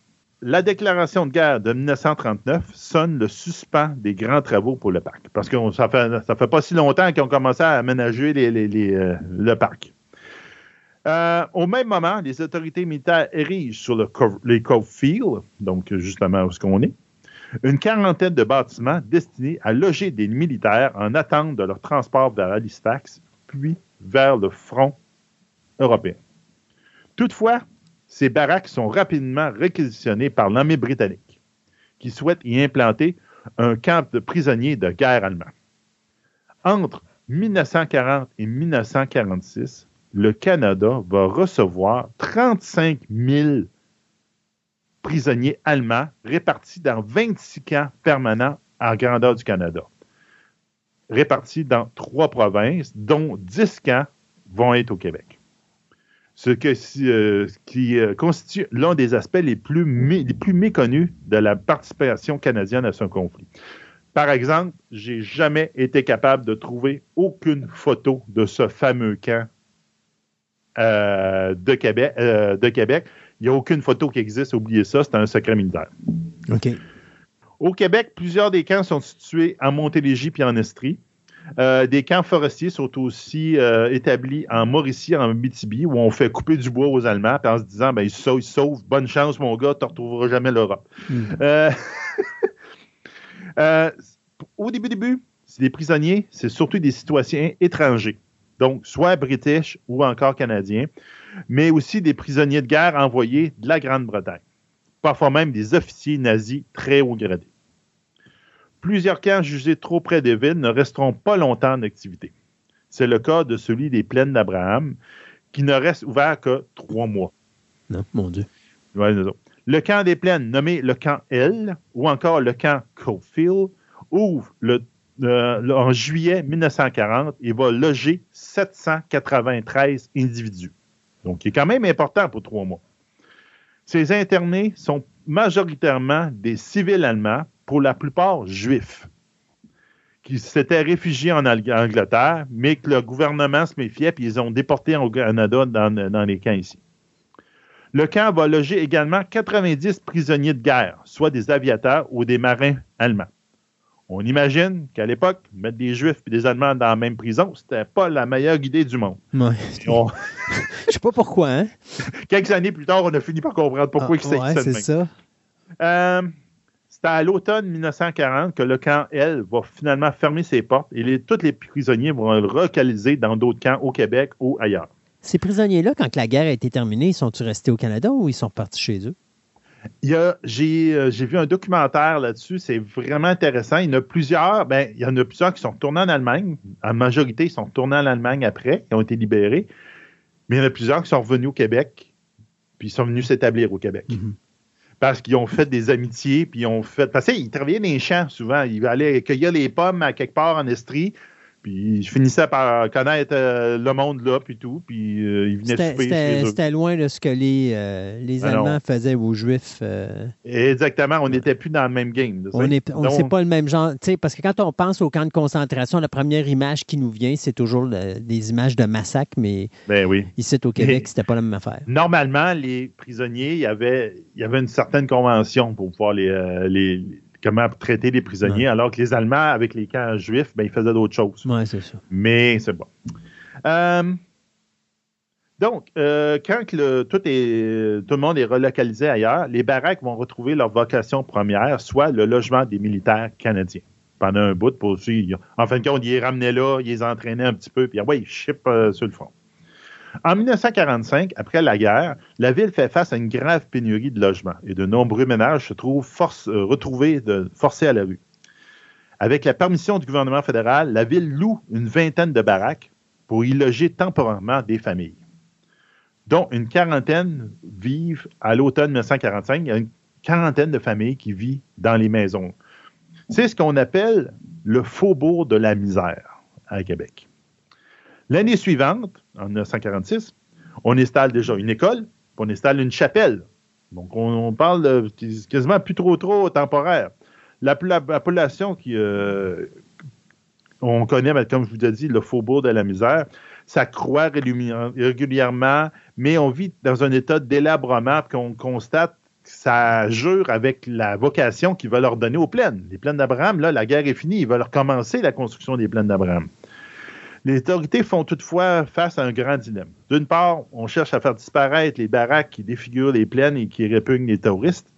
La déclaration de guerre de 1939 sonne le suspens des grands travaux pour le parc. Parce que ça fait, ça fait pas si longtemps qu'ils ont commencé à aménager euh, le parc. Euh, au même moment, les autorités militaires érigent sur le les Cove Field, donc justement où ce qu'on est, une quarantaine de bâtiments destinés à loger des militaires en attente de leur transport vers Halifax, puis vers le front européen. Toutefois, ces baraques sont rapidement réquisitionnées par l'armée britannique, qui souhaite y implanter un camp de prisonniers de guerre allemand. Entre 1940 et 1946, le Canada va recevoir 35 000 prisonniers allemands répartis dans 26 camps permanents en grandeur du Canada, répartis dans trois provinces, dont 10 camps vont être au Québec. Ce, euh, qui euh, constitue l'un des aspects les plus, méconnus de la participation canadienne à ce conflit. Par exemple, j'ai jamais été capable de trouver aucune photo de ce fameux camp euh, de Québec. Il n'y a aucune photo qui existe, oubliez ça, c'est un secret militaire. OK. Au Québec, plusieurs des camps sont situés en Montélégie puis en Estrie. Euh, des camps forestiers sont aussi euh, établis en Mauricie, en Abitibi, où on fait couper du bois aux Allemands, en se disant, ben, ils sauvent, ils sauvent, bonne chance, mon gars, tu ne retrouveras jamais l'Europe. Hmm. Euh, au début, début, c'est des prisonniers, c'est surtout des citoyens étrangers, donc soit british ou encore canadiens, mais aussi des prisonniers de guerre envoyés de la Grande-Bretagne, parfois même des officiers nazis très haut gradés plusieurs camps jugés trop près des villes ne resteront pas longtemps en activité. C'est le cas de celui des plaines d'Abraham, qui ne reste ouvert que trois mois. Non, mon Dieu. le camp des plaines, nommé le camp L, ou encore le camp Cofield, ouvre euh, en juillet 1940 et va loger 793 individus. Donc, il est quand même important pour trois mois. Ces internés sont majoritairement des civils allemands pour la plupart juifs, qui s'étaient réfugiés en Angleterre, mais que le gouvernement se méfiait, puis ils ont déporté au Canada dans, les camps ici. Le camp va loger également 90 prisonniers de guerre, soit des aviateurs ou des marins allemands. On imagine qu'à l'époque, mettre des Juifs et des Allemands dans la même prison, c'était pas la meilleure idée du monde. Ouais. Je sais pas pourquoi, hein? Quelques années plus tard, on a fini par comprendre pourquoi ah, s'est c'est ça. Euh, c'est à l'automne 1940 que le camp L va finalement fermer ses portes et tous les prisonniers vont être relocalisés dans d'autres camps au Québec ou ailleurs. Ces prisonniers-là, quand la guerre a été terminée, sont-ils restés au Canada ou ils sont partis chez eux? Euh, j'ai, vu un documentaire là-dessus, c'est vraiment intéressant. Il y en a plusieurs, ben, il y en a plusieurs qui sont retournés en Allemagne. En majorité, ils sont retournés en Allemagne après, ils ont été libérés. Mais il y en a plusieurs qui sont revenus au Québec, puis ils sont venus s'établir au Québec. Mm-hmm parce qu'ils ont fait des amitiés, puis ils ont fait. Parce qu'ils travaillaient dans les champs souvent. Ils allaient cueillir les pommes à quelque part en Estrie, puis je finissais par connaître euh, le monde là, puis tout. Puis euh, ils venaient souper C'était loin de ce que les, euh, les ben Allemands faisaient aux Juifs. Exactement. On n'était plus dans le même game. On n'est pas le même genre. Parce que quand on pense au camp de concentration, la première image qui nous vient, c'est toujours des images de massacre, mais ben oui. ici au Québec, c'était pas la même affaire. Normalement, les prisonniers, il y avait, il y avait une certaine convention pour pouvoir les, les comment traiter les prisonniers, alors que les Allemands, avec les camps juifs, ben, ils faisaient d'autres choses. Oui, c'est ça. Mais c'est bon. Euh, donc, euh, quand tout, est, tout le monde est relocalisé ailleurs, les baraques vont retrouver leur vocation première, soit le logement des militaires canadiens. Pendant un bout, pour aussi, en fin de compte, ils les ramenaient là, ils les entraînaient un petit peu, puis ouais, ils chipent euh, sur le front. En 1945, après la guerre, la ville fait face à une grave pénurie de logements et de nombreux ménages se trouvent euh, retrouvés forcés à la rue. Avec la permission du gouvernement fédéral, la ville loue une vingtaine de baraques pour y loger temporairement des familles, dont une quarantaine vivent à l'automne 1945. Il y a une quarantaine de familles qui vivent dans les maisons. C'est ce qu'on appelle le faubourg de la misère à Québec. L'année suivante, en 1946, on installe déjà une école, on installe une chapelle. Donc, on, parle de quasiment plus trop, trop temporaire. La, population qui, euh, on connaît, comme je vous ai dit, le faubourg de la misère, ça croît régulièrement, mais on vit dans un état d'élabrement qu'on constate ça jure avec la vocation qu'ils veulent leur donner aux plaines. Les plaines d'Abraham, là, la guerre est finie, ils veulent recommencer la construction des plaines d'Abraham. Les autorités font toutefois face à un grand dilemme. D'une part, on cherche à faire disparaître les baraques qui défigurent les plaines et qui répugnent les touristes.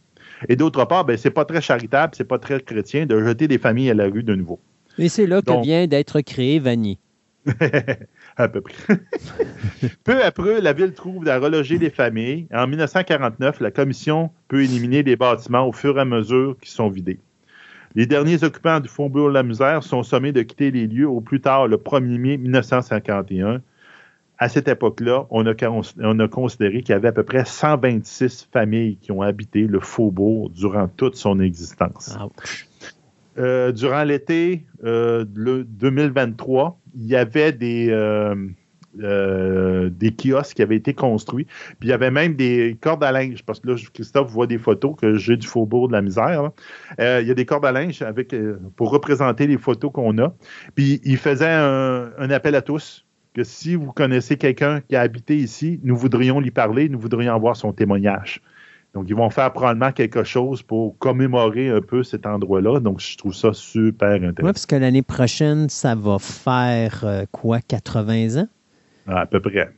Et d'autre part, ben, c'est pas très charitable, c'est pas très chrétien de jeter des familles à la rue de nouveau. Et c'est là que vient d'être créé Vanny. à peu près. peu à peu, la ville trouve à reloger des familles. En 1949, la commission peut éliminer les bâtiments au fur et à mesure qu'ils sont vidés. Les derniers occupants du Faubourg de la Misère sont sommés de quitter les lieux au plus tard le 1er mai 1951. À cette époque-là, on a, on a considéré qu'il y avait à peu près 126 familles qui ont habité le Faubourg durant toute son existence. Euh, durant l'été euh, 2023, il y avait des, euh, euh, des kiosques qui avaient été construits. Puis il y avait même des cordes à linge, parce que là, Christophe voit des photos que j'ai du faubourg de la misère. Euh, il y a des cordes à linge avec, euh, pour représenter les photos qu'on a. Puis il faisait un, appel à tous que si vous connaissez quelqu'un qui a habité ici, nous voudrions lui parler, nous voudrions avoir son témoignage. Donc, ils vont faire probablement quelque chose pour commémorer un peu cet endroit-là. Donc, je trouve ça super intéressant. Oui, parce que l'année prochaine, ça va faire quoi, 80 ans? À peu près.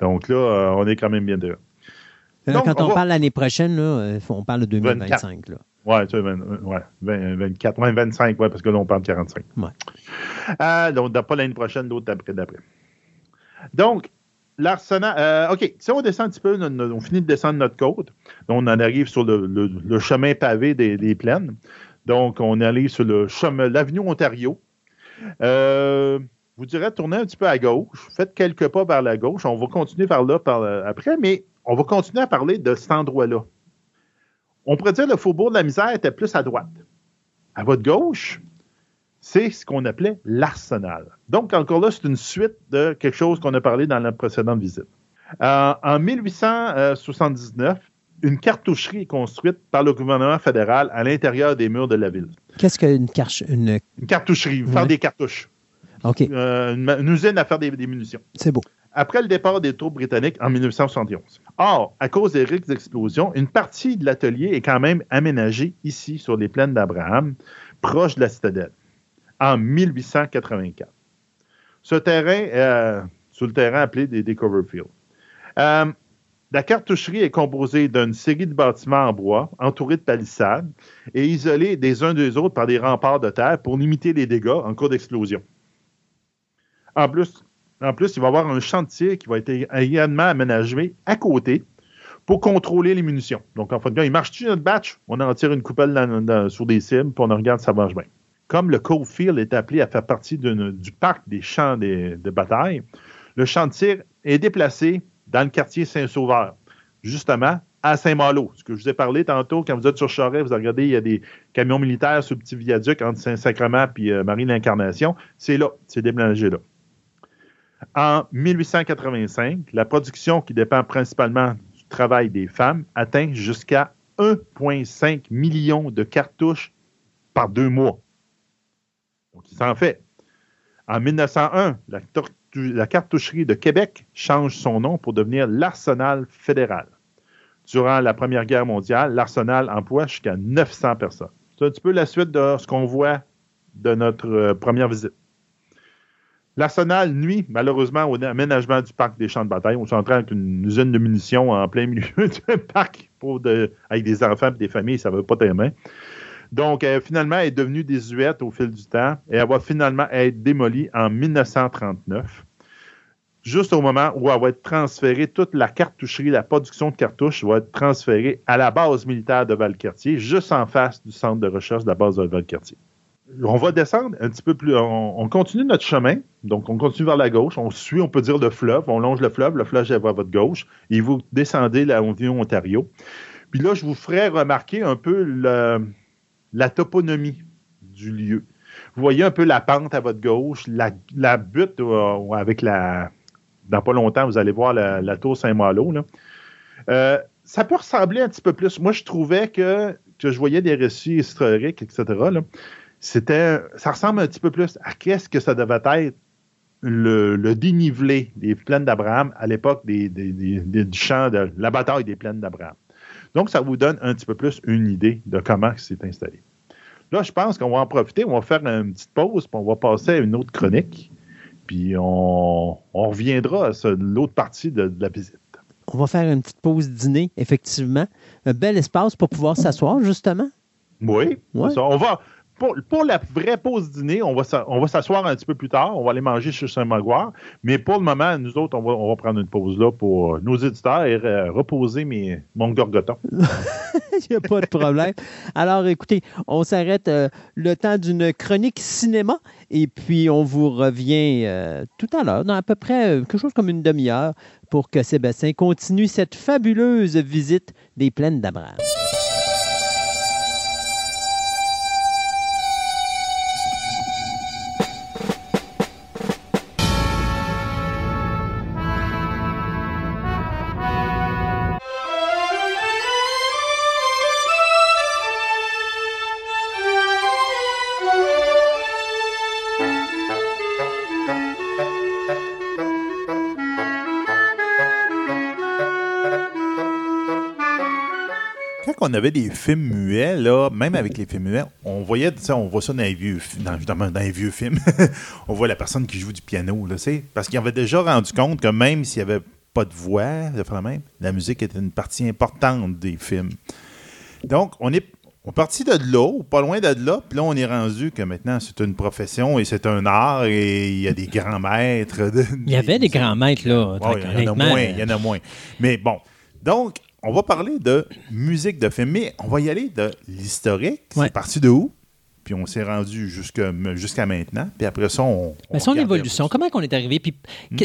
Donc là, euh, on est quand même bien dedans. quand on, parle l'année prochaine, là, euh, on parle de 2025. Oui, ouais, 24, 25, ouais, parce que là, on parle de 45. Ouais. Euh, donc, pas l'année prochaine, l'autre d'après, d'après. Donc, l'arsenal. OK, si on descend un petit peu, on finit de descendre notre côte. Donc, on en arrive sur le, chemin pavé des, des, plaines. Donc, on arrive sur le chemin, l'avenue Ontario. Euh, vous direz tournez un petit peu à gauche, faites quelques pas vers la gauche. On va continuer vers là par, après, mais on va continuer à parler de cet endroit-là. On pourrait dire que le faubourg de la misère était plus à droite. À votre gauche, c'est ce qu'on appelait l'arsenal. Donc, encore là, c'est une suite de quelque chose qu'on a parlé dans la précédente visite. Euh, en 1879, une cartoucherie est construite par le gouvernement fédéral à l'intérieur des murs de la ville. Qu'est-ce qu'une une... une cartoucherie? Faire des cartouches. Euh, une, usine à faire des, munitions. C'est beau. Après le départ des troupes britanniques en 1971. Or, à cause des risques d'explosion, une partie de l'atelier est quand même aménagée ici, sur les plaines d'Abraham, proche de la citadelle, en 1884. Ce terrain, euh, sur le terrain appelé des, des Coverfield. Euh, la cartoucherie est composée d'une série de bâtiments en bois, entourés de palissades et isolés des uns des autres par des remparts de terre pour limiter les dégâts en cas d'explosion. En plus, en plus, il va y avoir un chantier qui va être également aménagé à côté pour contrôler les munitions. Donc, en fait, il marche-tu notre batch? On en tire une coupelle sur des cibles, puis on regarde ça marche bien. Comme le Cofield est appelé à faire partie du parc des champs de bataille, le chantier est déplacé dans le quartier Saint-Sauveur, justement à Saint-Malo. Ce que je vous ai parlé tantôt, quand vous êtes sur Charest, vous regardez, il y a des camions militaires sur le petit viaduc entre Saint-Sacrement et euh, Marie-l'Incarnation. C'est là, c'est déménagé là. En 1885, la production qui dépend principalement du travail des femmes atteint jusqu'à 1,5 million de cartouches par deux mois. Donc, il s'en fait. En 1901, la, cartoucherie de Québec change son nom pour devenir l'Arsenal fédéral. Durant la Première Guerre mondiale, l'Arsenal emploie jusqu'à 900 personnes. C'est un petit peu la suite de ce qu'on voit de notre euh, première visite. L'Arsenal nuit malheureusement au aménagement du parc des champs de bataille. On s'entraîne avec une usine de munitions en plein milieu d'un parc avec des enfants et des familles, ça ne va pas tellement. Donc, finalement, elle est devenue désuète au fil du temps et elle va finalement être démolie en 1939. Juste au moment où elle va être transférée, toute la cartoucherie, la production de cartouches va être transférée à la base militaire de Valcartier, juste en face du centre de recherche de la base de Valcartier on va descendre un petit peu plus. On, continue notre chemin. Donc, on continue vers la gauche. On suit, on peut dire, le fleuve. On longe le fleuve. Le fleuve est à votre gauche. Et vous descendez la Ontario. Puis là, je vous ferai remarquer un peu la toponymie du lieu. Vous voyez un peu la pente à votre gauche, la, butte euh, avec la. Dans pas longtemps, vous allez voir la, tour Saint-Malo. Euh, ça peut ressembler un petit peu plus. Moi, je trouvais que, que je voyais des récits historiques, etc. Là c'était, ça ressemble un petit peu plus à qu'est-ce que ça devait être le, dénivelé des plaines d'Abraham à l'époque des, du champ de la bataille des plaines d'Abraham. Donc, ça vous donne un petit peu plus une idée de comment c'est installé. Là, je pense qu'on va en profiter, on va faire une petite pause, puis on va passer à une autre chronique, puis on, reviendra à l'autre partie de, la visite. On va faire une petite pause dîner, effectivement. Un bel espace pour pouvoir s'asseoir, justement. Oui, on va pour, la vraie pause dîner, on va, s'asseoir un petit peu plus tard. On va aller manger chez Saint-Magloire. Mais pour le moment, nous autres, on va, prendre une pause là pour euh, nos éditeurs et euh, reposer mes, mon gorgoton. Il n'y a pas de problème. Alors, écoutez, on s'arrête euh, le temps d'une chronique cinéma et puis on vous revient tout à l'heure, dans à peu près quelque chose comme une demi-heure, pour que Sébastien continue cette fabuleuse visite des plaines d'Abraham. On avait des films muets, là, même avec les films muets, on voyait, on voit ça dans les vieux, dans, évidemment, dans les vieux films. on voit la personne qui joue du piano, là, parce qu'il avait déjà rendu compte que même s'il n'y avait pas de voix, de faire la même, la musique était une partie importante des films. Donc, on est, on est parti de là, ou pas loin de là, puis là, on est rendu que maintenant, c'est une profession et c'est un art et il y a des grands maîtres. de- Il y avait des grands maîtres, là. Ouais, il y en a moins, il y en a moins. Mais bon, donc, on va parler de musique de film, mais on va y aller de l'historique. Ouais. C'est parti de où? Puis on s'est rendu jusqu'à maintenant. Puis après ça, on. Mais on son évolution, comment qu'on est arrivé, puis que-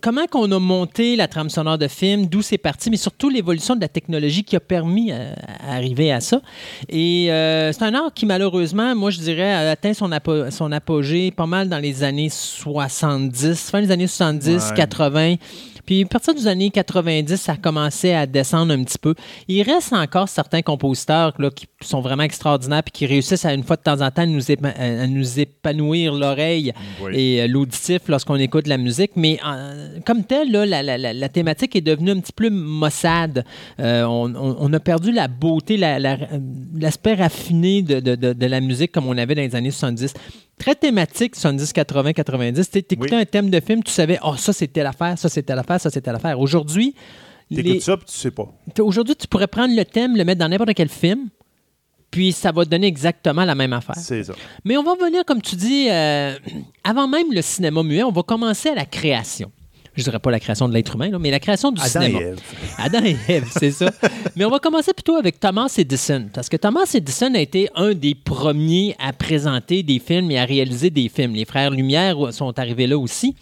comment qu'on a monté la trame sonore de film, d'où c'est parti, mais surtout l'évolution de la technologie qui a permis euh, à, arriver à ça. Et euh, c'est un art qui, malheureusement, moi, je dirais, a atteint son, apo- son apogée pas mal dans les années 70, fin des années 70, Ouais. 80. Puis à partir des années 90, ça commençait à descendre un petit peu. Il reste encore certains compositeurs là, qui sont vraiment extraordinaires puis qui réussissent à une fois de temps en temps à nous, épa- à nous épanouir l'oreille Oui. et euh, l'auditif lorsqu'on écoute la musique. Mais euh, comme tel, là, la, la- la- la thématique est devenue un petit peu maussade. Euh, on, on- on a perdu la beauté, euh, l'aspect raffiné de, de- de- de la musique comme on avait dans les années 70. Très thématique, 70, 80, 90. Tu écoutais Oui. un thème de film, tu savais, oh, ça c'était l'affaire, ça c'était l'affaire, ça c'était l'affaire. Aujourd'hui, T'écoutes les- ça, puis tu sais pas. Aujourd'hui, tu pourrais prendre le thème, le mettre dans n'importe quel film, puis ça va te donner exactement la même affaire. C'est ça. Mais on va venir, comme tu dis, euh, avant même le cinéma muet, on va commencer à la création. Je dirais pas la création de l'être humain, là, mais la création du Adam cinéma. et Ève. Adam et Ève, c'est ça. Mais on va commencer plutôt avec Thomas Edison, parce que Thomas Edison a été un des premiers à présenter des films et à réaliser des films. Les frères Lumière sont arrivés là aussi.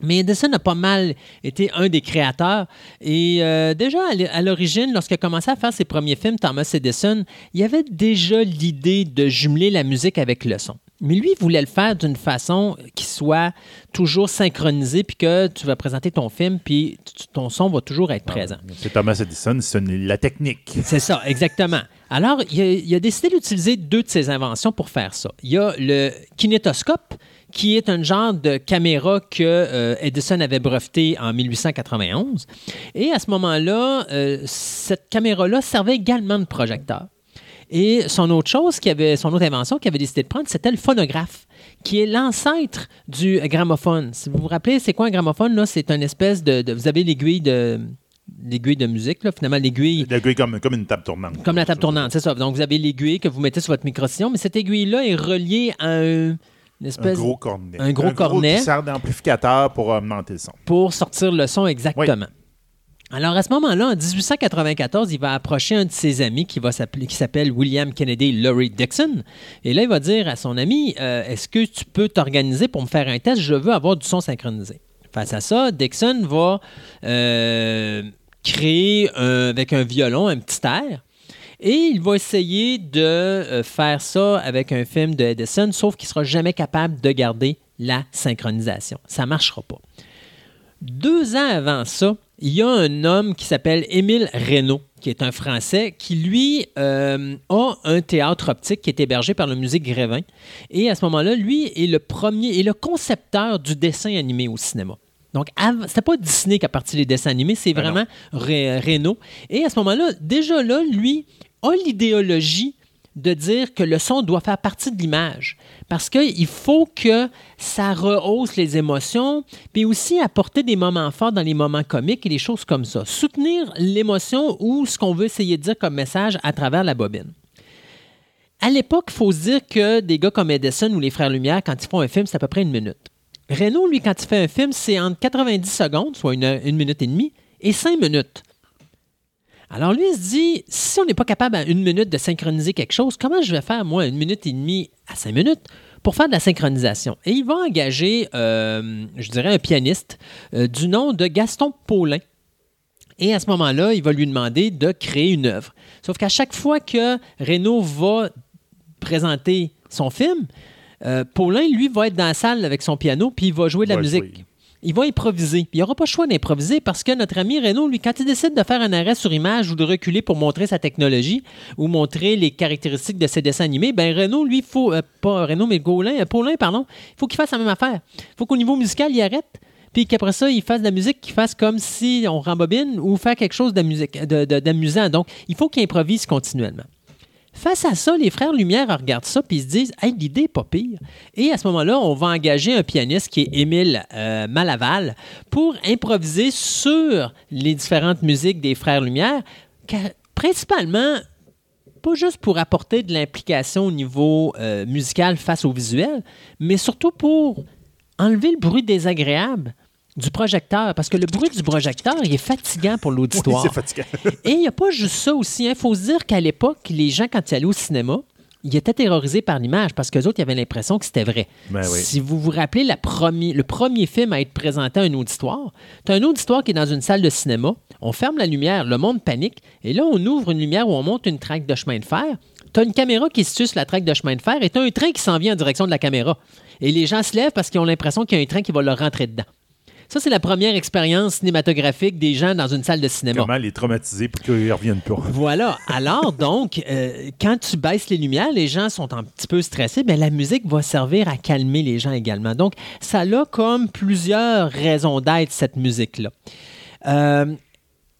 Mais Edison a pas mal été un des créateurs. Et euh, déjà, à l'origine, lorsqu'il a commencé à faire ses premiers films, Thomas Edison, il y avait déjà l'idée de jumeler la musique avec le son. Mais lui, il voulait le faire d'une façon qui soit toujours synchronisée, puis que tu vas présenter ton film, puis ton son va toujours être présent. C'est Thomas Edison, c'est la technique. C'est ça, exactement. Alors, il a, il a décidé d'utiliser deux de ses inventions pour faire ça. Il y a le kinétoscope, qui est un genre de caméra que euh, Edison avait breveté en 1891. Et à ce moment-là, euh, cette caméra-là servait également de projecteur. Et son autre chose, qui avait, son autre invention qu'il avait décidé de prendre, c'était le phonographe, qui est l'ancêtre du gramophone. Si vous vous rappelez, c'est quoi un gramophone? là? C'est une espèce de, de- Vous avez l'aiguille de, l'aiguille de musique, là, finalement, l'aiguille L'aiguille comme, comme une table tournante. comme la table tournante, c'est ça. Donc, vous avez l'aiguille que vous mettez sur votre micro-sillon, mais cette aiguille-là est reliée à un- une Un espèce gros cornet. un gros cornet. qui sert d'amplificateur pour augmenter le son. pour sortir le son exactement. Alors, à ce moment-là, en 1894, il va approcher un de ses amis qui, va s'appelle William Kennedy Laurie Dixon. Et là, il va dire à son ami euh, Est-ce que tu peux t'organiser pour me faire un test? Je veux avoir du son synchronisé. Face à ça, Dixon va euh, créer avec un violon un petit air. Et il va essayer de euh, faire ça avec un film de Edison, sauf qu'il ne sera jamais capable de garder la synchronisation. Ça ne marchera pas. Deux ans avant ça, il y a un homme qui s'appelle Émile Reynaud, qui est un Français, qui lui euh, a un théâtre optique qui est hébergé par le musée Grévin. Et à ce moment-là, lui est le premier et le concepteur du dessin animé au cinéma. Donc, c'était pas Disney qui a parti les dessins animés, c'est non. vraiment Reynaud. Et à ce moment-là, déjà là, lui a l'idéologie de dire que le son doit faire partie de l'image. Parce qu'il faut que ça rehausse les émotions, puis aussi apporter des moments forts dans les moments comiques et des choses comme ça. Soutenir l'émotion ou ce qu'on veut essayer de dire comme message à travers la bobine. à l'époque, il faut se dire que des gars comme Edison ou les Frères Lumière, quand ils font un film, c'est à peu près une minute. Renault, lui, quand il fait un film, c'est entre 90 secondes, soit une, une minute et demie, et 5 minutes. Alors lui, il se dit, si on n'est pas capable à une minute de synchroniser quelque chose, comment je vais faire, moi, une minute et demie à cinq minutes pour faire de la synchronisation? Et il va engager, euh, je dirais, un pianiste euh, du nom de Gaston Paulin. Et à ce moment-là, il va lui demander de créer une œuvre. Sauf qu'à chaque fois que Renault va présenter son film, euh, Paulin, lui, va être dans la salle avec son piano, puis il va jouer de la Va musique. jouer. Il va improviser. Il n'aura pas le choix d'improviser parce que notre ami Renault, lui, quand il décide de faire un arrêt sur image ou de reculer pour montrer sa technologie ou montrer les caractéristiques de ses dessins animés, ben Renault, lui, faut, euh, pas Renault, mais Gaulin, euh, Paulin, pardon, il faut qu'il fasse la même affaire. Il faut qu'au niveau musical, il arrête. Puis qu'après ça, il fasse de la musique, qu'il fasse comme si on rembobine ou faire quelque chose d'amusant. Donc, il faut qu'il improvise continuellement. Face à ça, les frères Lumière regardent ça puis ils se disent Hey, l'idée n'est pas pire. Et à ce moment-là, on va engager un pianiste qui est Émile euh, Malaval pour improviser sur les différentes musiques des frères Lumière, principalement pas juste pour apporter de l'implication au niveau euh, musical face au visuel, mais surtout pour enlever le bruit désagréable du projecteur, parce que le bruit du projecteur, il est fatigant pour Oui, l'auditoire. c'est fatigant. Et il n'y a pas juste ça aussi. Il faut se dire qu'à l'époque, les gens, quand ils allaient au cinéma, ils étaient terrorisés par l'image parce qu'eux autres, ils avaient l'impression que c'était vrai. Ben oui. Si vous vous rappelez la le premier film à être présenté à un auditoire, tu as un auditoire qui est dans une salle de cinéma, on ferme la lumière, le monde panique, et là, on ouvre une lumière où on monte une traque de chemin de fer. Tu as une caméra qui se sur la traque de chemin de fer et tu as un train qui s'en vient en direction de la caméra. Et les gens se lèvent parce qu'ils ont l'impression qu'il y a un train qui va leur rentrer dedans. Ça, c'est la première expérience cinématographique des gens dans une salle de cinéma. Comment les traumatiser pour qu'ils ne reviennent pas? Voilà. Alors, donc, euh, quand tu baisses les lumières, les gens sont un petit peu stressés, mais la musique va servir à calmer les gens également. Donc, ça a comme plusieurs raisons d'être, cette musique-là. Euh,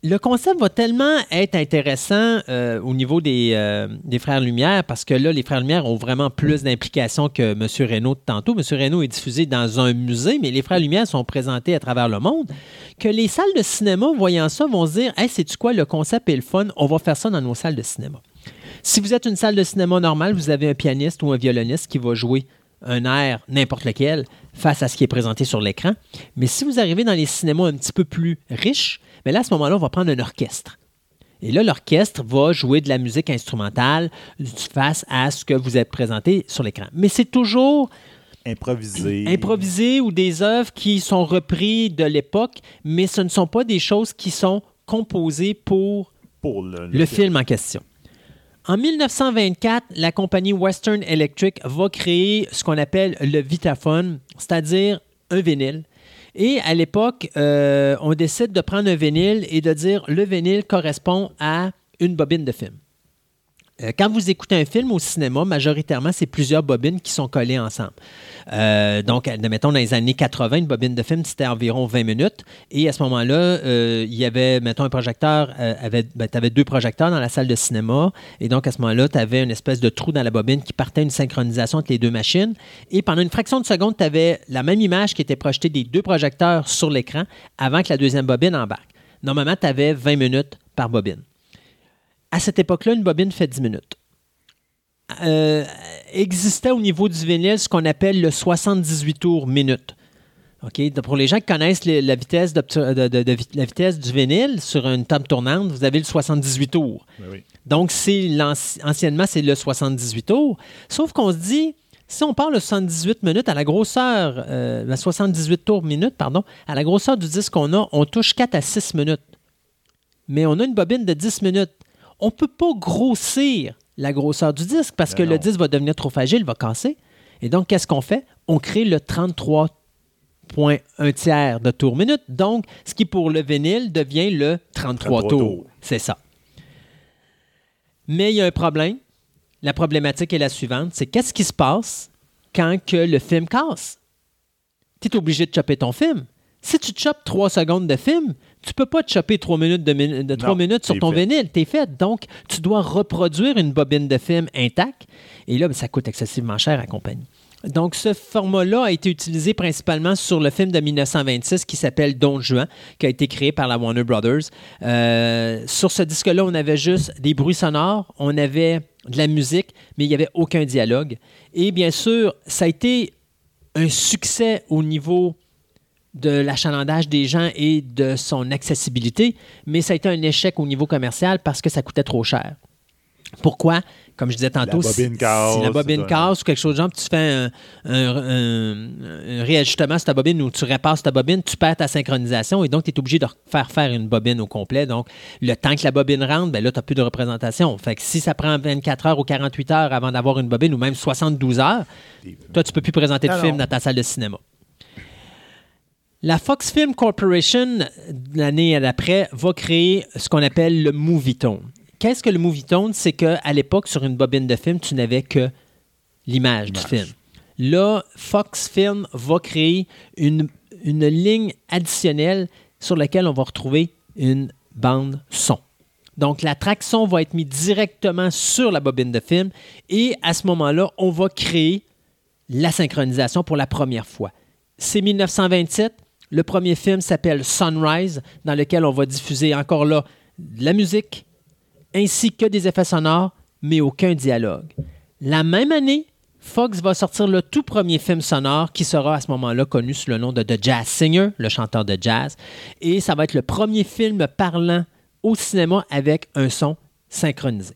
le concept va tellement être intéressant euh, au niveau des, euh, des Frères Lumière parce que là, les Frères Lumière ont vraiment plus d'implication que M. Reynaud de tantôt. M. Reynaud est diffusé dans un musée, mais les Frères Lumière sont présentés à travers le monde. Que les salles de cinéma, voyant ça, vont se dire Hey, sais-tu quoi, le concept est le fun, on va faire ça dans nos salles de cinéma. Si vous êtes une salle de cinéma normale, vous avez un pianiste ou un violoniste qui va jouer un air, n'importe lequel, face à ce qui est présenté sur l'écran. Mais si vous arrivez dans les cinémas un petit peu plus riches, mais là, à ce moment-là, on va prendre un orchestre. Et là, l'orchestre va jouer de la musique instrumentale face à ce que vous êtes présenté sur l'écran. Mais c'est toujours Improviser. improvisé ou des œuvres qui sont reprises de l'époque, mais ce ne sont pas des choses qui sont composées pour Pour le, le film en question. En 1924, la compagnie Western Electric va créer ce qu'on appelle le Vitaphone, c'est-à-dire un vinyle. Et à l'époque, euh, on décide de prendre un vinyle et de dire le vinyle correspond à une bobine de film. Euh, Quand vous écoutez un film au cinéma, majoritairement, c'est plusieurs bobines qui sont collées ensemble. Euh, donc, mettons, dans les années 80, une bobine de film, c'était environ 20 minutes. Et à ce moment-là, euh, il y avait, mettons, un projecteur, euh, avait, ben, tu avais deux projecteurs dans la salle de cinéma. Et donc, à ce moment-là, tu avais une espèce de trou dans la bobine qui partait une synchronisation entre les deux machines. Et pendant une fraction de seconde, tu avais la même image qui était projetée des deux projecteurs sur l'écran avant que la deuxième bobine embarque. Normalement, tu avais 20 minutes par bobine. À cette époque-là, une bobine fait 10 minutes. Euh, existait au niveau du vinyle ce qu'on appelle le 78 tours minute. Donc, Pour les gens qui connaissent les- la, vitesse de, de- de vi- la vitesse du vinyle sur une table tournante, vous avez le 78 tours. Ben oui. Donc, c'est anciennement, c'est le 78 tours. Sauf qu'on se dit, si on parle de 78 minutes à la grosseur, euh, la 78 tours minutes, pardon, à la grosseur du disque qu'on a, on touche 4 à 6 minutes. Mais on a une bobine de 10 minutes. On ne peut pas grossir la grosseur du disque parce Ben que le disque va devenir trop fragile, va casser. Et donc, qu'est-ce qu'on fait? On crée le 33,1 tiers de tours minute. Donc, ce qui pour le vinyle devient le 33, 33 tours. C'est ça. Mais il y a un problème. La problématique est la suivante, c'est qu'est-ce qui se passe quand que le film casse? Tu es obligé de chopper ton film. Si tu chopes 3 secondes de film, tu peux pas te chopper 3 minutes, de, min- de trois Non, minutes sur t'es ton fait. vinyle. Tu es fait. Donc, tu dois reproduire une bobine de film intacte. Et là, ben, ça coûte excessivement cher à la compagnie. Donc, ce format-là a été utilisé principalement sur le film de 1926 qui s'appelle Don Juan, qui a été créé par la Warner Brothers. Euh, sur ce disque-là, on avait juste des bruits sonores, on avait de la musique, mais il n'y avait aucun dialogue. Et bien sûr, ça a été un succès au niveau de l'achalandage des gens et de son accessibilité, mais ça a été un échec au niveau commercial parce que ça coûtait trop cher. Pourquoi? Comme je disais tantôt, La si, bobine casse, si la bobine un- casse ou quelque chose de genre, tu fais un, un- un- un réajustement sur ta bobine ou tu répares sur ta bobine, tu perds ta synchronisation et donc tu es obligé de faire faire une bobine au complet. Donc, le temps que la bobine rentre, ben là, tu n'as plus de représentation. Fait que si ça prend 24 heures ou 48 heures avant d'avoir une bobine ou même 72 heures, toi, tu peux plus présenter de film dans ta salle de cinéma. La Fox Film Corporation, l'année d'après, va créer ce qu'on appelle le Movietone. Qu'est-ce que le Movietone? C'est qu'à l'époque, sur une bobine de film, tu n'avais que l'image du film. Là, Fox Film va créer une, une ligne additionnelle sur laquelle on va retrouver une bande son. Donc, la track son va être mise directement sur la bobine de film et à ce moment-là, on va créer la synchronisation pour la première fois. C'est 1927. Le premier film s'appelle Sunrise, dans lequel on va diffuser encore là de la musique ainsi que des effets sonores, mais aucun dialogue. La même année, Fox va sortir le tout premier film sonore qui sera à ce moment-là connu sous le nom de The Jazz Singer, le chanteur de jazz. Et ça va être le premier film parlant au cinéma avec un son synchronisé.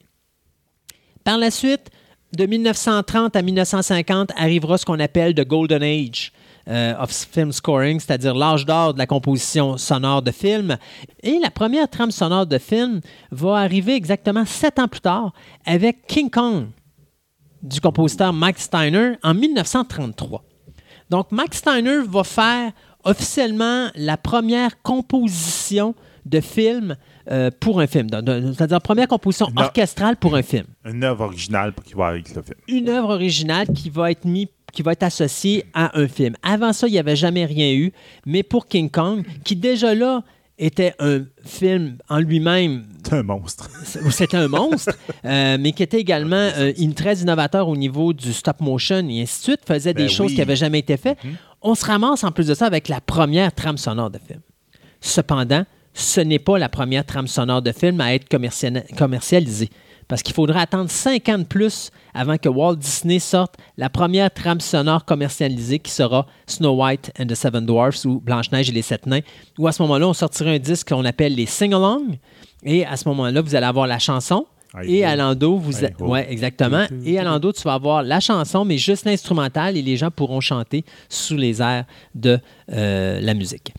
Par la suite, de 1930 à 1950 arrivera ce qu'on appelle The Golden Age of Film Scoring, c'est-à-dire l'âge d'or de la composition sonore de film. Et la première trame sonore de film va arriver exactement sept ans plus tard avec King Kong du compositeur Mike Steiner en 1933. Donc, Mike Steiner va faire officiellement la première composition de film euh, pour un film. C'est-à-dire première composition Non. orchestrale pour un film Une œuvre originale qui va avec le film. une œuvre originale qui va être mis qui va être associée à un film. Avant ça, il n'y avait jamais rien eu, mais pour King Kong, qui déjà là était un film en lui-même, C'est un monstre. c'était un monstre, euh, mais qui était également euh, une- très innovateur au niveau du stop motion et ainsi de suite, faisait des Ben choses qui n'avaient jamais été faites. On se ramasse en plus de ça avec la première trame sonore de film. Cependant, ce n'est pas la première trame sonore de film à être commercial- commercialisée. Parce qu'il faudra attendre 5 ans de plus avant que Walt Disney sorte la première trame sonore commercialisée qui sera Snow White and the Seven Dwarfs ou Blanche-Neige et les Sept Nains, où à ce moment-là, on sortira un disque qu'on appelle les Sing-Along. Et à ce moment-là, vous allez avoir la chanson. Et à l'endo, vous... Hey ho. Ouais, exactement. Et à tu vas avoir la chanson, mais juste l'instrumental et les gens pourront chanter sous les airs de euh, la musique.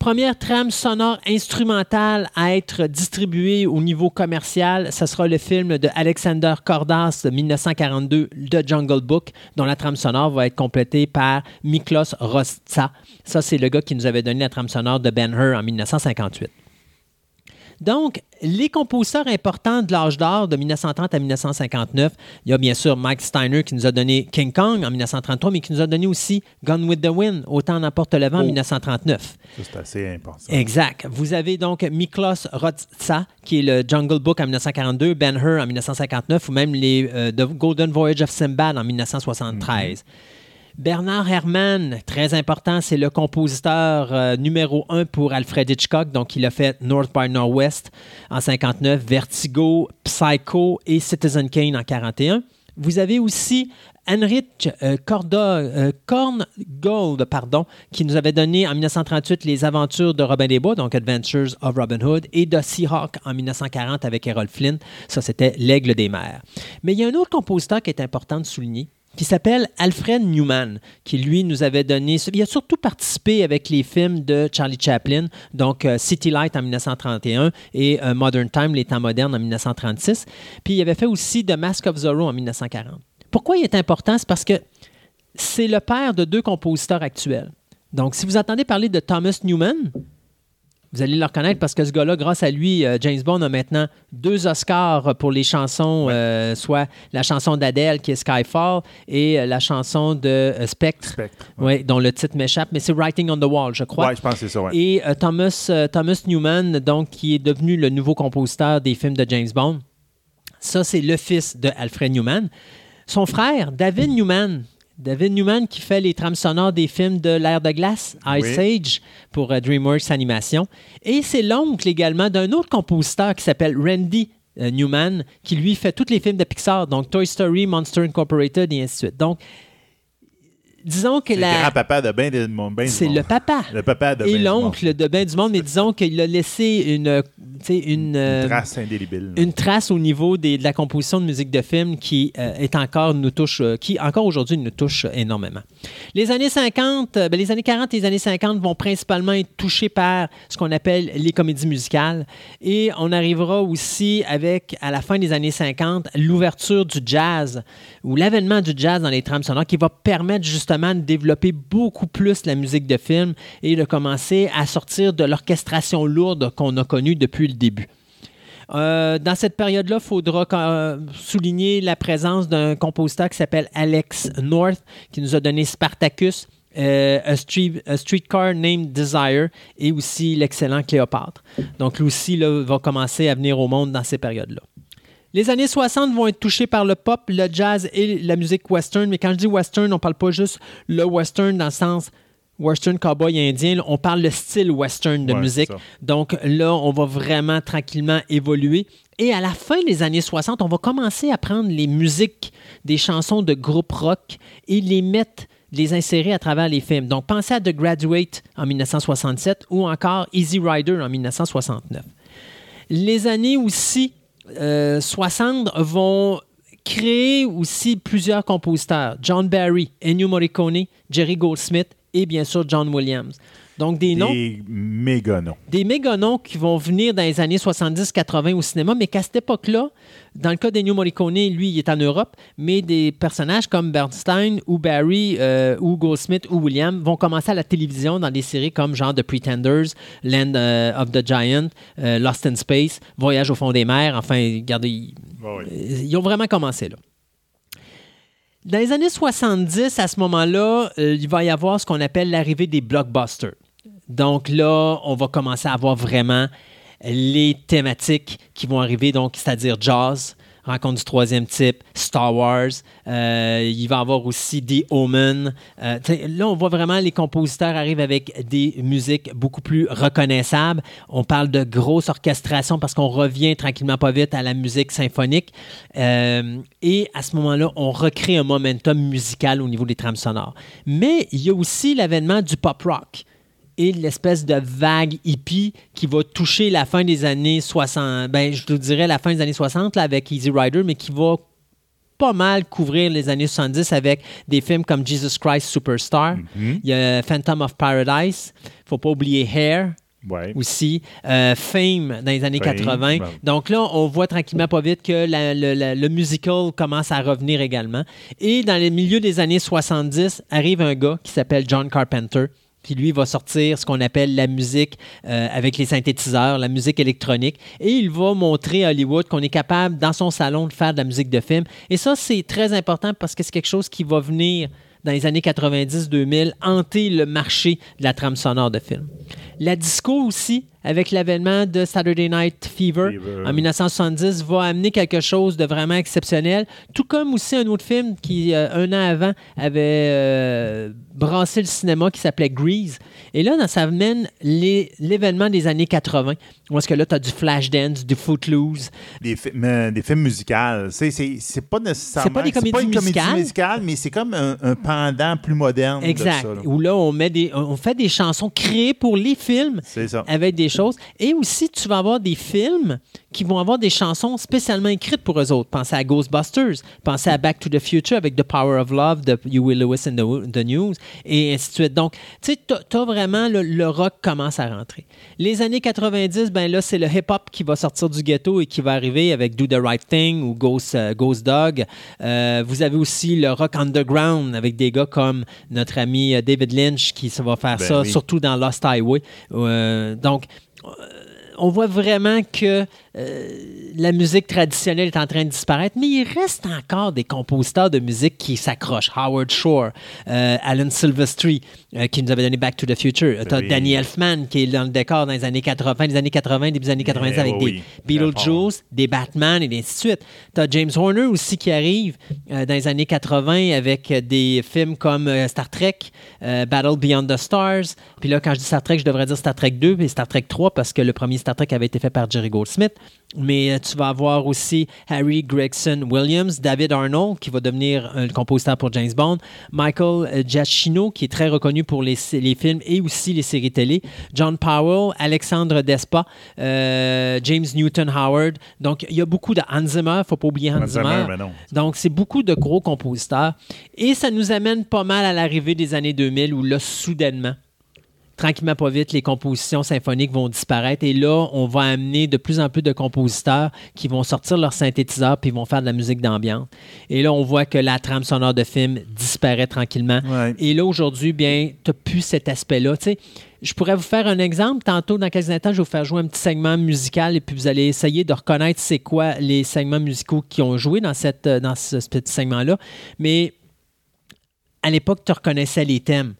Première trame sonore instrumentale à être distribuée au niveau commercial, ce sera le film de Alexander Kordas de 1942, The Jungle Book, dont la trame sonore va être complétée par Miklos Rostsa. Ça, c'est le gars qui nous avait donné la trame sonore de Ben Hur en 1958. Donc, les compositeurs importants de l'âge d'or de 1930 à 1959, il y a bien sûr Mike Steiner qui nous a donné King Kong en 1933, mais qui nous a donné aussi Gone with the Wind, Autant n'emporte le vent en Oh. 1939. Ça, c'est assez important. Exact. Vous avez donc Miklos Rotsa, qui est le Jungle Book en 1942, Ben Hur en 1959, ou même les euh, The Golden Voyage of Sinbad en 1973. Bernard Herrmann, très important, c'est le compositeur euh, numéro un pour Alfred Hitchcock. Donc, il a fait North by Northwest en 59, Vertigo, Psycho et Citizen Kane en 41. Vous avez aussi Heinrich euh, euh, Korngold, pardon, qui nous avait donné en 1938 les aventures de Robin des Bois, donc Adventures of Robin Hood, et de Seahawk en 1940 avec Errol Flynn. Ça, c'était L'Aigle des mers. Mais il y a un autre compositeur qui est important de souligner, qui s'appelle Alfred Newman, qui lui nous avait donné. Il a surtout participé avec les films de Charlie Chaplin, donc euh, City Light en 1931 et euh, Modern Time, les temps modernes en 1936. Puis il avait fait aussi The Mask of Zorro en 1940. Pourquoi il est important? C'est parce que c'est le père de deux compositeurs actuels. Donc, si vous entendez parler de Thomas Newman, vous allez le reconnaître parce que ce gars-là, grâce à lui, euh, James Bond a maintenant deux Oscars pour les chansons, euh, soit la chanson d'Adèle qui est Skyfall et euh, la chanson de euh, Spectre, Spectre. ouais, dont le titre m'échappe, mais c'est Writing on the Wall, je crois. Ouais, je pense que c'est ça. Et euh, Thomas, Thomas Newman, donc, qui est devenu le nouveau compositeur des films de James Bond. Ça, c'est le fils de Alfred Newman. Son frère, David Newman. David Newman qui fait les trames sonores des films de l'ère de glace, Ice Age, pour euh, DreamWorks Animation. Et c'est l'oncle également d'un autre compositeur qui s'appelle Randy euh, Newman, qui lui fait tous les films de Pixar, donc Toy Story, Monster Incorporated et ainsi de suite. Donc, disons que C'est le la. grand-papa de ben du C'est monde. le papa. Le papa de Et ben l'oncle de bien du monde, mais disons qu'il a laissé une, une, euh, Une trace indélébile. une trace au niveau des- de la composition de musique de film qui euh, est encore nous touche, euh, qui encore aujourd'hui nous touche énormément. Les années 50, euh, ben, les années 40 et les années 50 vont principalement être touchées par ce qu'on appelle les comédies musicales. Et on arrivera aussi avec, à la fin des années 50, l'ouverture du jazz ou l'avènement du jazz dans les trames sonores qui va permettre justement de développer beaucoup plus la musique de film et de commencer à sortir de l'orchestration lourde qu'on a connue depuis le début. Euh, dans cette période-là, il faudra euh, souligner la présence d'un compositeur qui s'appelle Alex North, qui nous a donné Spartacus, euh, a, Street- A Streetcar Named Desire et aussi l'excellent Cléopâtre. Donc, lui aussi va commencer à venir au monde dans ces périodes-là. Les années 60 vont être touchées par le pop, le jazz et la musique western. Mais quand je dis western, on ne parle pas juste le western dans le sens western cowboy indien. on parle le style western de Ouais, musique. Donc là, on va vraiment tranquillement évoluer. Et à la fin des années 60, on va commencer à prendre les musiques des chansons de groupe rock et les mettre, les insérer à travers les films. Donc pensez à The Graduate en 1967 ou encore Easy Rider en 1969. Les années aussi euh, 60 vont créer aussi plusieurs compositeurs. John Barry, Ennio Morricone, Jerry Goldsmith et bien sûr John Williams. Donc des noms Des méga noms. des méga noms qui vont venir dans les années 70-80 au cinéma, mais qu'à cette époque-là, dans le cas d'Ennio Morricone, lui, il est en Europe, mais des personnages comme Bernstein ou Barry euh, ou Goldsmith ou William vont commencer à la télévision dans des séries comme genre The Pretenders, Land euh, of the Giant, euh, Lost in Space, Voyage au fond des mers. Enfin, regardez, ils, ouais. ils ont vraiment commencé là. Dans les années 70, à ce moment-là, il va y avoir ce qu'on appelle l'arrivée des blockbusters. Donc là, on va commencer à avoir vraiment les thématiques qui vont arriver, donc c'est-à-dire Jaws, Rencontre du troisième type, Star Wars. euh, il va y avoir aussi The Omen. Euh, là, on voit vraiment les compositeurs arrivent avec des musiques beaucoup plus reconnaissables. On parle de grosse orchestration parce qu'on revient tranquillement pas vite à la musique symphonique. Euh, et à ce moment-là, on recrée un momentum musical au niveau des trames sonores. Mais il y a aussi l'avènement du pop rock et l'espèce de vague hippie qui va toucher la fin des années 60, ben, je te dirais la fin des années 60 là, avec Easy Rider, mais qui va pas mal couvrir les années 70 avec des films comme Jesus Christ Superstar. Mhm. Il y a Phantom of Paradise. faut pas oublier Hair Ouais. aussi. Euh, Fame dans les années Fame, 80. ouais. Donc là, on voit tranquillement pas vite que la- le, la- le musical commence à revenir également. Et dans les milieux des années 70, arrive un gars qui s'appelle John Carpenter. Puis lui va sortir ce qu'on appelle la musique euh, avec les synthétiseurs, la musique électronique. Et il va montrer à Hollywood qu'on est capable, dans son salon, de faire de la musique de film. Et ça, c'est très important parce que c'est quelque chose qui va venir dans les années 90-2000 hanter le marché de la trame sonore de film. La disco aussi, avec l'avènement de Saturday Night Fever, Fever. en 1970, va amener quelque chose de vraiment exceptionnel. Tout comme aussi un autre film qui, euh, un an avant, avait euh, brassé le cinéma qui s'appelait Grease. Et là, ça amène l'événement des années 80, où est-ce que là, tu as du Flashdance, du Footloose, Des, films, des films musicaux. C'est, pas nécessairement. C'est pas des comédies une musicales? comédie musicale, mais c'est comme un, un pendant plus moderne. Exact. De ça, là. Où là, on, met des, on fait des chansons créées pour les films C'est ça. avec des choses. Et aussi, tu vas avoir des films qui vont avoir des chansons spécialement écrites pour eux autres. Pensez à Ghostbusters, pensez à Back to the Future avec The Power of Love de Huey Lewis and the, the News, et ainsi de suite. Donc, tu sais, tu as vraiment le, le rock commence à rentrer. Les années 90, ben là, c'est le hip-hop qui va sortir du ghetto et qui va arriver avec Do the Right Thing ou Ghost, euh, Ghost Dog. Euh, vous avez aussi le rock underground avec des gars comme notre ami euh, David Lynch qui va faire Ben ça, oui. surtout dans Lost Highway. Euh, donc, on voit vraiment que euh, la musique traditionnelle est en train de disparaître, mais il reste encore des compositeurs de musique qui s'accrochent. Howard Shore, euh, Alan Silvestri, euh, qui nous avait donné Back to the Future. Oui. Danny Elfman, qui est dans le décor dans les années 80, les années 80, début des années 90 Eh avec oui, des Beetlejuice, des Batman et ainsi de suite. Tu as James Horner aussi qui arrive dans les années 80 avec des films comme Star Trek, Battle Beyond the Stars. Puis là, quand je dis Star Trek, je devrais dire Star Trek 2 et Star Trek 3 parce que le premier Star Trek avait été fait par Jerry Goldsmith. Mais tu vas avoir aussi Harry Gregson Williams, David Arnold, qui va devenir un compositeur pour James Bond, Michael Giacchino, qui est très reconnu pour les, les films et aussi les séries télé, John Powell, Alexandre Despa, euh, James Newton Howard. Donc, il y a beaucoup de Hans Zimmer, il ne faut pas oublier Hans, Hans Zimmer. Donc, c'est beaucoup de gros compositeurs. Et ça nous amène pas mal à l'arrivée des années 2000 où là, soudainement, tranquillement pas vite, les compositions symphoniques vont disparaître. Et là, on va amener de plus en plus de compositeurs qui vont sortir leur synthétiseur puis vont faire de la musique d'ambiance. Et là, on voit que la trame sonore de film disparaît tranquillement. Ouais. Et là, aujourd'hui, bien, tu n'as plus cet aspect-là. Tu sais, je pourrais vous faire un exemple. Tantôt, dans quelques instants, je vais vous faire jouer un petit segment musical et puis vous allez essayer de reconnaître c'est quoi les segments musicaux qui ont joué dans, cette, dans ce, ce petit segment-là. Mais à l'époque, tu reconnaissais les thèmes.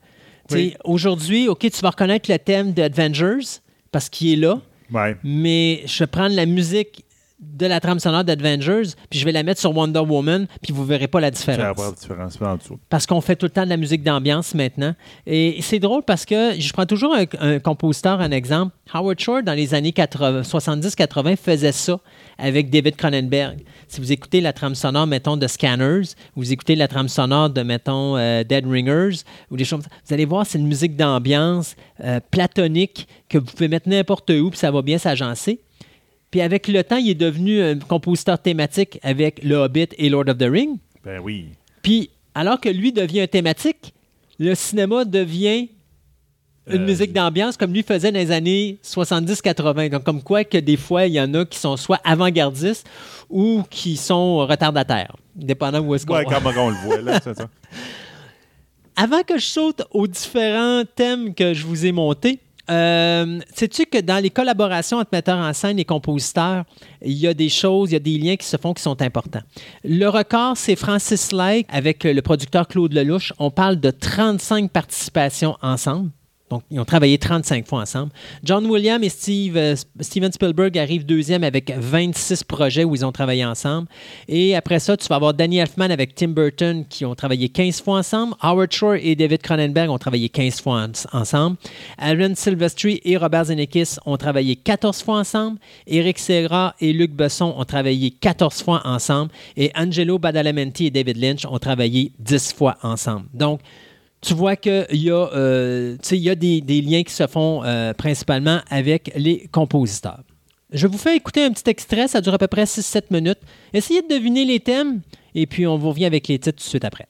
Oui. Aujourd'hui, OK, tu vas reconnaître le thème d'Avengers parce qu'il est là, Ouais. mais je vais prendre la musique de la trame sonore d'Avengers, puis je vais la mettre sur Wonder Woman, puis vous verrez pas la différence avoir la différence en dessous. parce qu'on fait tout le temps de la musique d'ambiance maintenant. Et c'est drôle parce que je prends toujours un, un compositeur, un exemple. Howard Shore, dans les années 80 70-80, faisait ça avec David Cronenberg. Si vous écoutez la trame sonore, mettons, de Scanners, vous écoutez la trame sonore de, mettons, euh, Dead Ringers, ou des choses, vous allez voir, c'est une musique d'ambiance euh, platonique que vous pouvez mettre n'importe où, puis ça va bien s'agencer. Puis avec le temps, il est devenu un compositeur thématique avec Le Hobbit et Lord of the Rings. Ben oui. Puis, alors que lui devient un thématique, le cinéma devient une Euh, musique d'ambiance comme lui faisait dans les années 70-80. Donc, comme quoi que des fois, il y en a qui sont soit avant-gardistes ou qui sont retardataires, dépendant où est-ce qu'on Ouais, va. comment on le voit, là, c'est ça. Avant que je saute aux différents thèmes que je vous ai montés, euh, sais-tu que dans les collaborations entre metteurs en scène et compositeurs, il y a des choses, il y a des liens qui se font qui sont importants. Le record, c'est Francis Lake avec le producteur Claude Lelouch. On parle de 35 participations ensemble. Donc, ils ont travaillé 35 fois ensemble. John Williams et euh, Steven Spielberg arrivent deuxième avec 26 projets où ils ont travaillé ensemble. Et après ça, tu vas avoir Danny Elfman avec Tim Burton qui ont travaillé 15 fois ensemble. Howard Shore et David Cronenberg ont travaillé 15 fois en- ensemble. Aaron Silvestri et Robert Zemeckis ont travaillé 14 fois ensemble. Eric Serra et Luc Besson ont travaillé 14 fois ensemble. Et Angelo Badalamenti et David Lynch ont travaillé 10 fois ensemble. Donc, tu vois qu'il y a, euh, y a des, des liens qui se font euh, principalement avec les compositeurs. Je vous fais écouter un petit extrait, ça dure à peu près 6-7 minutes. Essayez de deviner les thèmes et puis on vous revient avec les titres tout de suite après.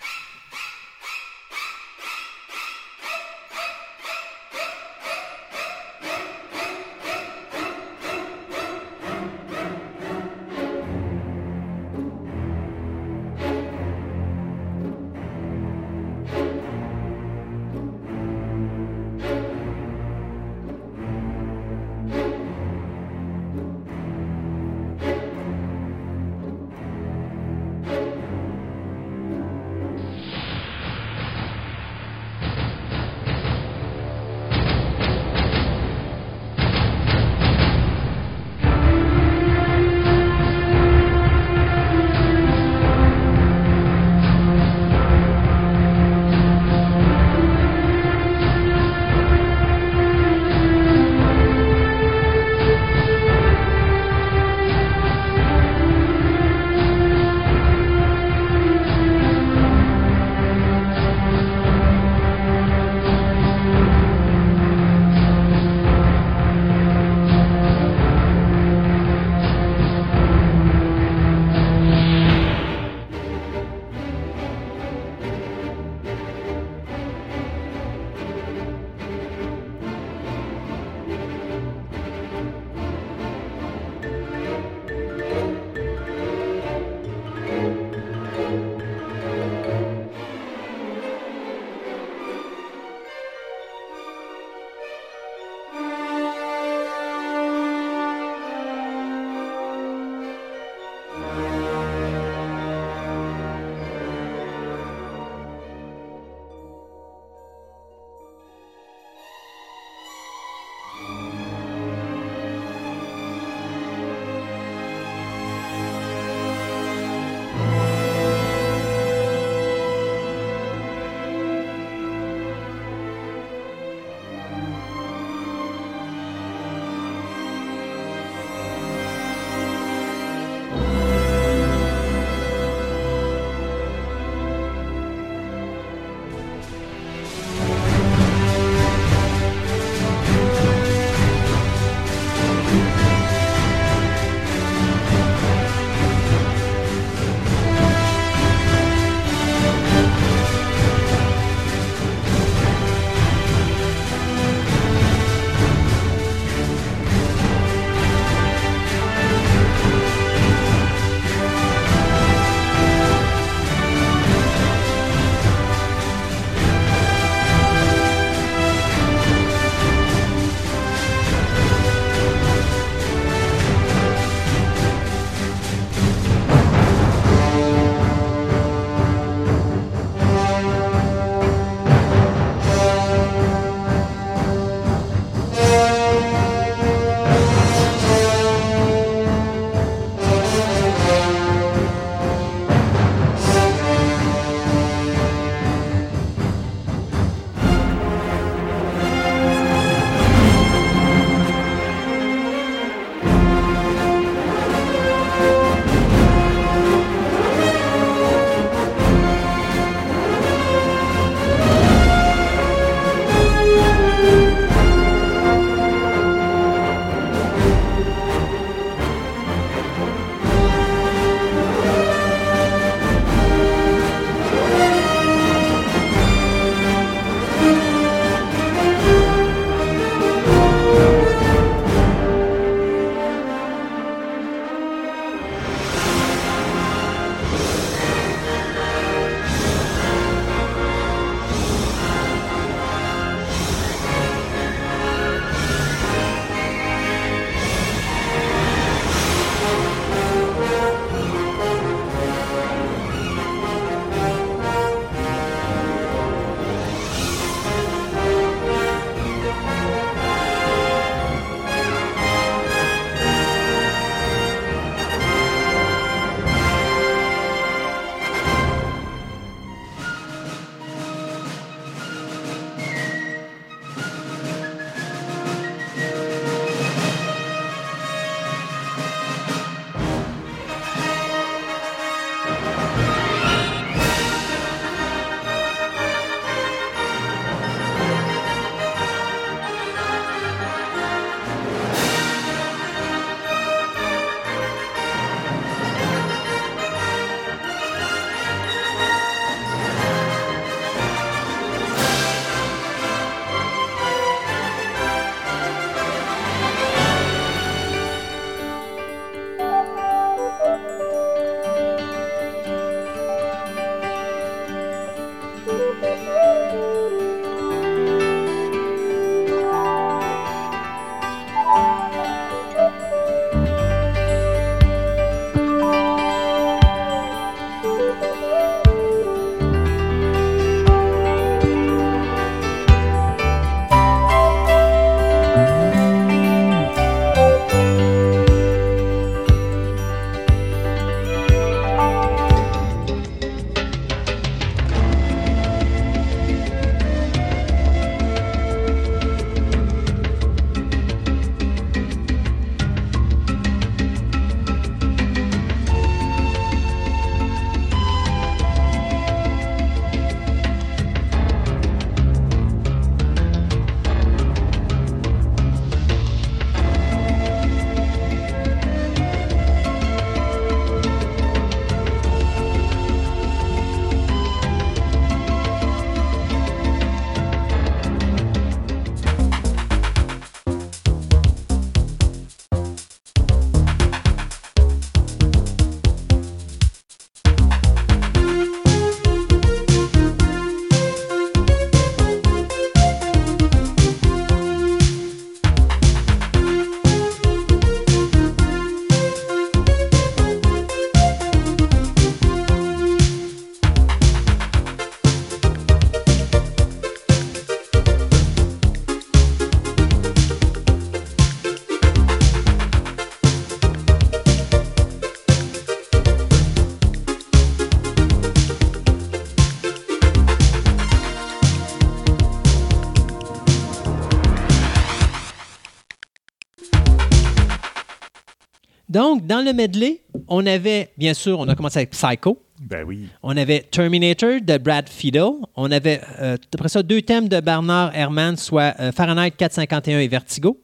Dans le medley, on avait, bien sûr, on a commencé avec Psycho. Ben oui. On avait Terminator de Brad Fiedel. On avait, euh, après ça, deux thèmes de Bernard Herrmann, soit euh, Fahrenheit 451 et Vertigo.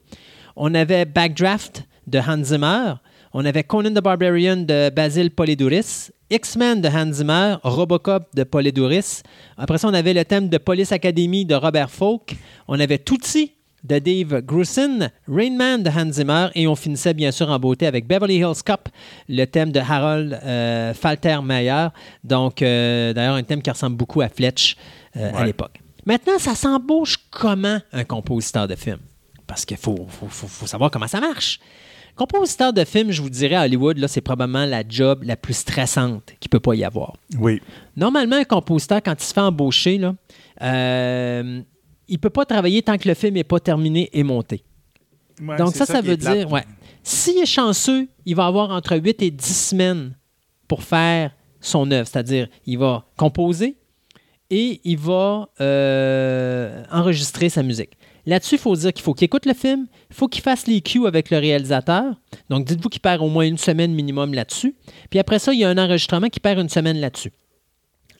On avait Backdraft de Hans Zimmer. On avait Conan the Barbarian de Basil Polidouris. X-Men de Hans Zimmer. Robocop de Polidouris. Après ça, on avait le thème de Police Academy de Robert Falk. On avait Tootsie de Dave Grusin, Rain Man de Hans Zimmer, et on finissait bien sûr en beauté avec Beverly Hills Cop, le thème de Harold euh, Faltermeyer. Donc, euh, d'ailleurs, un thème qui ressemble beaucoup à Fletch euh, à l'époque. Maintenant, ça s'embauche comment un compositeur de film? Parce qu'il faut, faut- faut- faut savoir comment ça marche. Compositeur de film, je vous dirais, à Hollywood, là, c'est probablement la job la plus stressante qu'il ne peut pas y avoir. Oui. Normalement, un compositeur, quand il se fait embaucher, là, euh, il ne peut pas travailler tant que le film n'est pas terminé et monté. Ouais, Donc ça, ça, veut dire, ouais. S'il est chanceux, il va avoir entre 8 et 10 semaines pour faire son œuvre. C'est-à-dire, il va composer et il va euh, enregistrer sa musique. Là-dessus, il faut dire qu'il faut qu'il écoute le film, il faut qu'il fasse les cues avec le réalisateur. Donc, dites-vous qu'il perd au moins une semaine minimum là-dessus. Puis après ça, il y a un enregistrement qui perd une semaine là-dessus.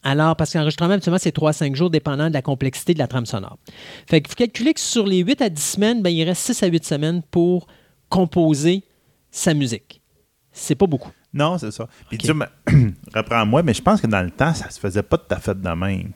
Alors, parce qu'enregistrement, habituellement, c'est 3 à 5 jours, dépendant de la complexité de la trame sonore. Fait qu'il faut calculer que sur les 8 à 10 semaines, ben, il reste 6 à 8 semaines pour composer sa musique. C'est pas beaucoup. Non, c'est ça. Puis Ok. tu me- reprends-moi, mais je pense que dans le temps, ça se faisait pas tout à fait de même.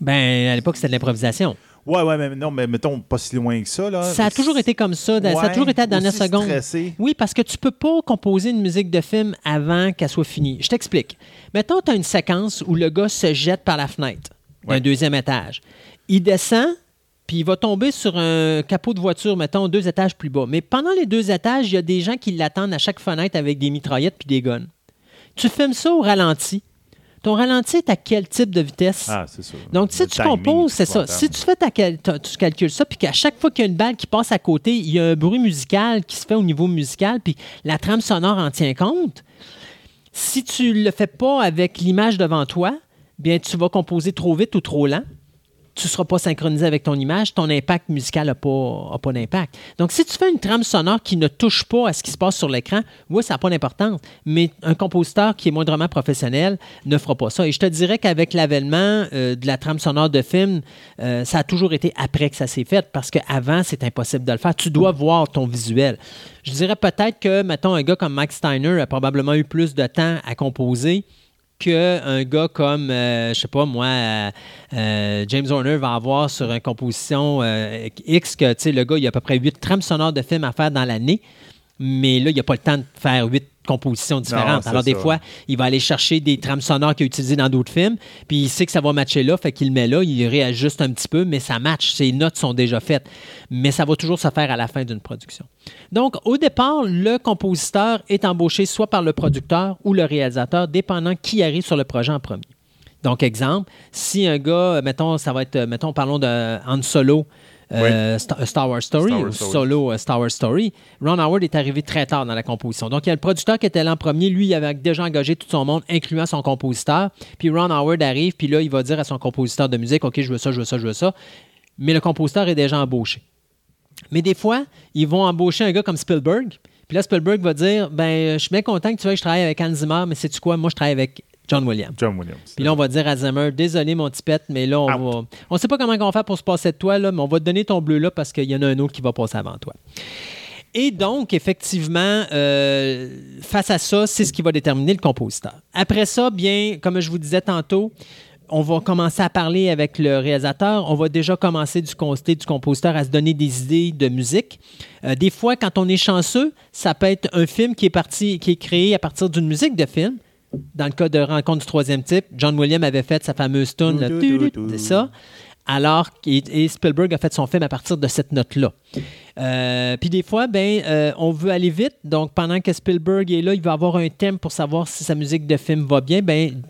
Ben, à l'époque, c'était de l'improvisation. Ouais, ouais, mais non, mais mettons pas si loin que ça. Là. Ça a toujours été comme ça. Ça a toujours été à la dernière seconde. stressé. Oui, parce que tu peux pas composer une musique de film avant qu'elle soit finie. Je t'explique. Mettons, tu as une séquence où le gars se jette par la fenêtre d'un Ouais. deuxième étage. Il descend, puis il va tomber sur un capot de voiture, mettons, deux étages plus bas. Mais pendant les deux étages, il y a des gens qui l'attendent à chaque fenêtre avec des mitraillettes puis des guns. Tu filmes ça au ralenti. Ton ralenti est à quel type de vitesse? Ah, c'est ça. Donc, si Le tu composes, c'est ça. Si tu fais ta cal- tu calcules ça, puis qu'à chaque fois qu'il y a une balle qui passe à côté, il y a un bruit musical qui se fait au niveau musical, puis la trame sonore en tient compte. Si tu le fais pas avec l'image devant toi, bien, tu vas composer trop vite ou trop lent. Tu ne seras pas synchronisé avec ton image, ton impact musical n'a pas, pas d'impact. Donc, si tu fais une trame sonore qui ne touche pas à ce qui se passe sur l'écran, oui, ça n'a pas d'importance. Mais un compositeur qui est moindrement professionnel ne fera pas ça. Et je te dirais qu'avec l'avènement euh, de la trame sonore de film, euh, ça a toujours été après que ça s'est fait, parce qu'avant, c'est impossible de le faire. Tu dois voir ton visuel. Je dirais peut-être que, mettons, un gars comme Mike Steiner a probablement eu plus de temps à composer qu'un gars comme, euh, je sais pas moi, euh, euh, James Horner va avoir sur une composition euh, X, que le gars, il a à peu près huit trames sonores de films à faire dans l'année, mais là, il n'a pas le temps de faire huit compositions différentes. Alors, des ça. fois, il va aller chercher des trames sonores qu'il a utilisées dans d'autres films, puis il sait que ça va matcher là, fait qu'il le met là, il réajuste un petit peu, mais ça match, ses notes sont déjà faites. Mais ça va toujours se faire à la fin d'une production. Donc, au départ, le compositeur est embauché soit par le producteur ou le réalisateur, dépendant qui arrive sur le projet en premier. Donc, exemple, si un gars, mettons, ça va être, mettons, parlons de Han Solo, euh, Star, euh, Star Wars Story Star Wars ou Story. Solo euh, Star Wars Story, Ron Howard est arrivé très tard dans la composition. Donc, il y a le producteur qui était là en premier. Lui, il avait déjà engagé tout son monde, incluant son compositeur. Puis Ron Howard arrive, puis là, il va dire à son compositeur de musique, OK, je veux ça, je veux ça, je veux ça. Mais le compositeur est déjà embauché. Mais des fois, ils vont embaucher un gars comme Spielberg. Puis là, Spielberg va dire Ben, je suis bien content que tu veuilles que je travaille avec Hans Zimmer, mais sais-tu quoi? Moi, je travaille avec John Williams. John Williams. Puis là, on va dire à Zimmer Désolé, mon petit pet, mais là, on Out. va. On sait pas comment on va faire pour se passer de toi, là, mais on va te donner ton bleu là parce qu'il y en a un autre qui va passer avant toi. Et donc, effectivement, euh, face à ça, c'est ce qui va déterminer le compositeur. Après ça, bien, comme je vous disais tantôt, on va commencer à parler avec le réalisateur. On va déjà commencer du côté du compositeur à se donner des idées de musique. Euh, des fois, quand on est chanceux, ça peut être un film qui est parti, qui est créé à partir d'une musique de film. Dans le cas de Rencontre du troisième type, John Williams avait fait sa fameuse tune, c'est ça. Alors, et et Spielberg a fait son film à partir de cette note-là. Euh, Puis des fois, ben, euh, on veut aller vite. Donc, pendant que Spielberg est là, il va avoir un thème pour savoir si sa musique de film va bien. Ben,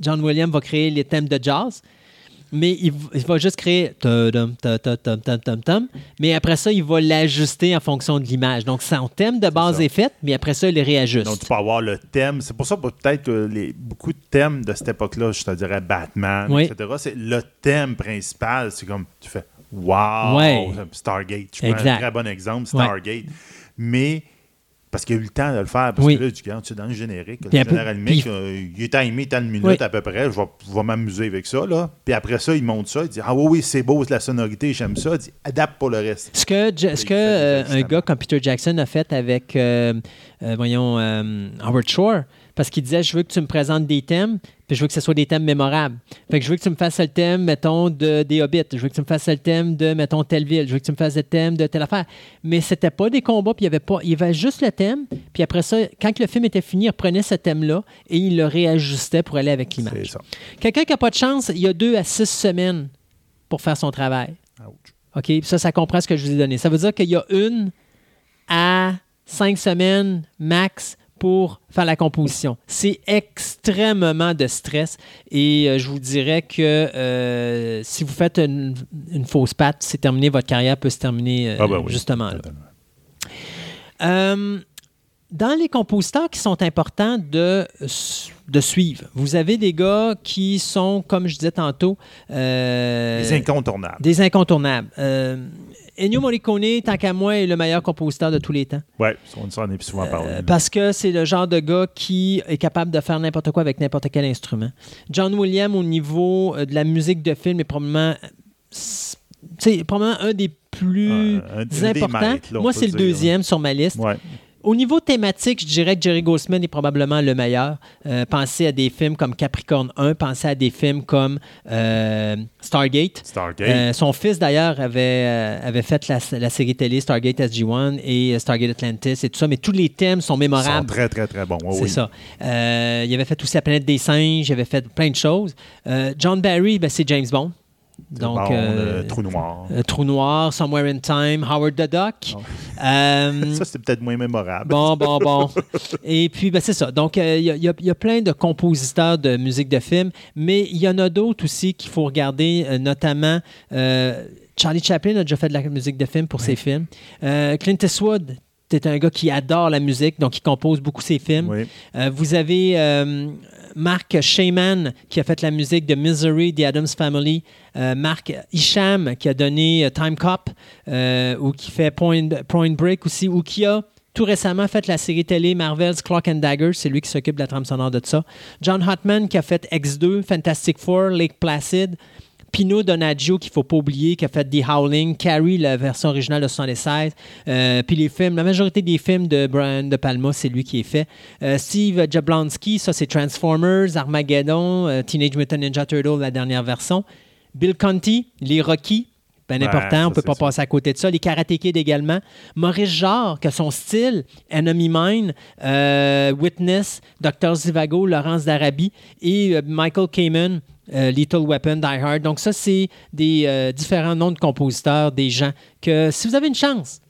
John Williams va créer les thèmes de jazz. Mais il, va juste créer mais après ça, il va l'ajuster en fonction de l'image. Donc, son thème de base est fait, mais après ça, il le réajuste. Donc, tu peux avoir le thème. C'est pour ça, peut-être, que les, beaucoup de thèmes de cette époque-là, je te dirais Batman, Oui. etc., c'est le thème principal. C'est comme, tu fais, wow, Ouais. Stargate. Je prends un très bon exemple, Stargate. Mais parce qu'il a eu le temps de le faire. Parce Oui. que là, tu regardes, tu sais, dans le générique, Puis le peu- général puis- euh, il est timé tant de minutes Oui. à peu près. Je vais, vais m'amuser avec ça. Là. Puis après ça, il monte ça. Il dit Ah oui, oui, c'est beau, la sonorité, j'aime ça. Il dit Adapte pour le reste. Ce que, ce que euh, un gars comme Peter Jackson a fait avec, euh, euh, voyons, Howard Shore, parce qu'il disait, je veux que tu me présentes des thèmes, puis je veux que ce soit des thèmes mémorables. Fait que je veux que tu me fasses le thème, mettons, de, des Hobbits. Je veux que tu me fasses le thème de, mettons, telle ville. Je veux que tu me fasses le thème de telle affaire. Mais c'était pas des combats, puis il y avait pas, il y avait juste le thème. Puis après ça, quand le film était fini, il reprenait ce thème-là et il le réajustait pour aller avec C'est l'image. ça. Quelqu'un qui n'a pas de chance, il y a deux à six semaines pour faire son travail. Ouch. OK? Ça, ça comprend ce que je vous ai donné. Ça veut dire qu'il y a une à cinq semaines max pour faire la composition. C'est extrêmement de stress et euh, je vous dirais que euh, si vous faites une, une fausse patte, c'est terminé, votre carrière peut se terminer euh, Ah ben oui. justement là. Dans les compositeurs qui sont importants de, de suivre, vous avez des gars qui sont, comme je disais tantôt, Les incontournables. des incontournables. Ennio Morricone, tant qu'à moi, est le meilleur compositeur de tous les temps. Ouais, on s'en est souvent parlé. Euh, parce que c'est le genre de gars qui est capable de faire n'importe quoi avec n'importe quel instrument. John Williams, au niveau euh, de la musique de film, est probablement, c'est probablement un des plus un- importants. maîtres, là, on moi, c'est le deuxième sur ma liste. Ouais. Au niveau thématique, je dirais que Jerry Goldsman est probablement le meilleur. Euh, pensez à des films comme Capricorne 1, pensez à des films comme euh, Stargate. Stargate. Euh, son fils, d'ailleurs, avait, avait fait la, la série télé Stargate SG-1 et Stargate Atlantis et tout ça, mais tous les thèmes sont Ils sont mémorables. très, très, très bons. C'est oui. ça. Il avait fait aussi La planète des singes, il avait fait plein de choses. John Barry, ben, c'est James Bond. Donc, Bon, euh, trou noir. euh, Trou Noir, Somewhere in Time, Howard the Duck. Euh, ça, c'est peut-être moins mémorable. Bon, bon, bon. Et puis, ben, c'est ça. Donc, euh, il y, a- y y plein de compositeurs de musique de film, mais il y en a d'autres aussi qu'il faut regarder, notamment Charlie Chaplin a déjà fait de la musique de film pour ses films. Clint Eastwood, c'est un gars qui adore la musique, donc il compose beaucoup ses films. Oui. Euh, vous avez euh, Mark Shaman qui a fait la musique de Misery, The Addams Family. Euh, Mark Isham qui a donné euh, Time Cop euh, ou qui fait Point, Point Break aussi, ou qui a tout récemment fait la série télé Marvel's Clock and Dagger. C'est lui qui s'occupe de la trame sonore de ça. John Hotman qui a fait X2, Fantastic Four, Lake Placid. Pino Donaggio, qu'il ne faut pas oublier, qui a fait The Howling, Carrie, la version originale de 76, euh, puis les films, la majorité des films de Brian De Palma, c'est lui qui est fait. Euh, Steve Jablonsky, ça c'est Transformers, Armageddon, euh, Teenage Mutant Ninja Turtle, la dernière version. Bill Conti, les Rocky, bien Ouais, important, ça, on ne peut pas passer à côté de ça. Les Karate Kid également. Maurice Jarre, que son style, Enemy Mine, euh, Witness, Dr. Zivago, Laurence d'Arabie et euh, Michael Kamen, euh, Little Weapon, Die Hard. Donc ça, c'est des euh, différents noms de compositeurs, des gens que si vous avez une chance,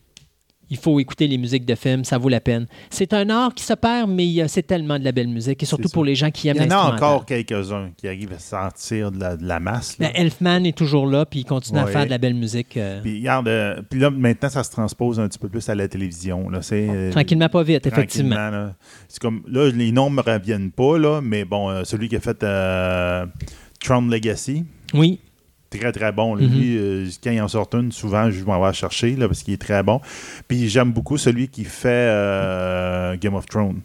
il faut écouter les musiques de films, ça vaut la peine. C'est un art qui se perd, mais c'est tellement de la belle musique, et surtout pour les gens qui aiment Il y en a encore quelques-uns qui arrivent à sentir de la, de la masse. là. Mais Elfman est toujours là, puis il continue à faire de la belle musique. euh, Puis, regarde, euh, puis là, maintenant, ça se transpose un petit peu plus à la télévision. Là, euh, tranquillement, pas vite, effectivement. C'est comme, là, les noms ne me reviennent pas, là, mais bon, euh, celui qui a fait Tron Legacy, Oui, très, très bon. là. Mhm. Lui, euh, quand il en sort une, souvent, je vais m'en chercher, là, parce qu'il est très bon. Puis j'aime beaucoup celui qui fait euh, Game of Thrones.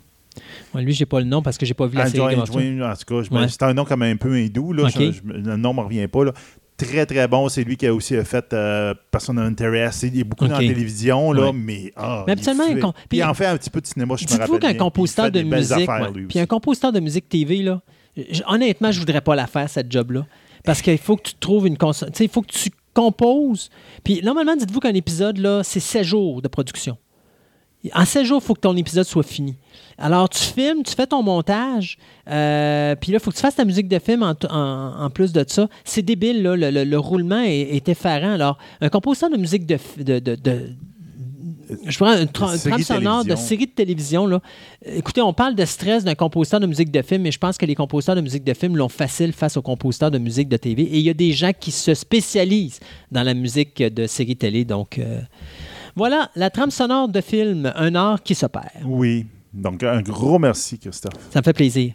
Ouais, lui, j'ai pas le nom parce que j'ai pas vu la série Andrew Game of Thrones. Andrew, en tout cas, Ouais. c'est un nom comme un peu hindou. Là, Ok. Je- je- le nom ne me revient pas. Là. Très, très bon. C'est lui qui a aussi fait euh, Person of Interest. Il est beaucoup dans la télévision, là, Ouais. mais. ah, Mais il un con- Puis il en fait un petit peu de cinéma, je me rappelle. qu'un il compositeur de musique, affaires, lui puis un compositeur de musique TV, là, je- honnêtement, je voudrais pas la faire, cette job-là. Parce qu'il faut que tu trouves une console. Il faut que tu composes. Puis normalement, dites-vous qu'un épisode, là, c'est 7 jours de production. En 7 jours, il faut que ton épisode soit fini. Alors, tu filmes, tu fais ton montage, euh, puis là, il faut que tu fasses ta musique de film en, plus de ça. C'est débile, là, le, le- le roulement est, effarant. Alors, un compositeur de musique de, de, de- de- je prends une, tra- trame sonore de série de télévision. Là. Écoutez, on parle de stress d'un compositeur de musique de film, mais je pense que les compositeurs de musique de film l'ont facile face aux compositeurs de musique de TV. Et il y a des gens qui se spécialisent dans la musique de série télé. Donc, euh, voilà, la trame sonore de film, un art qui se perd. Oui. Donc, un gros merci, Christophe. Ça me fait plaisir.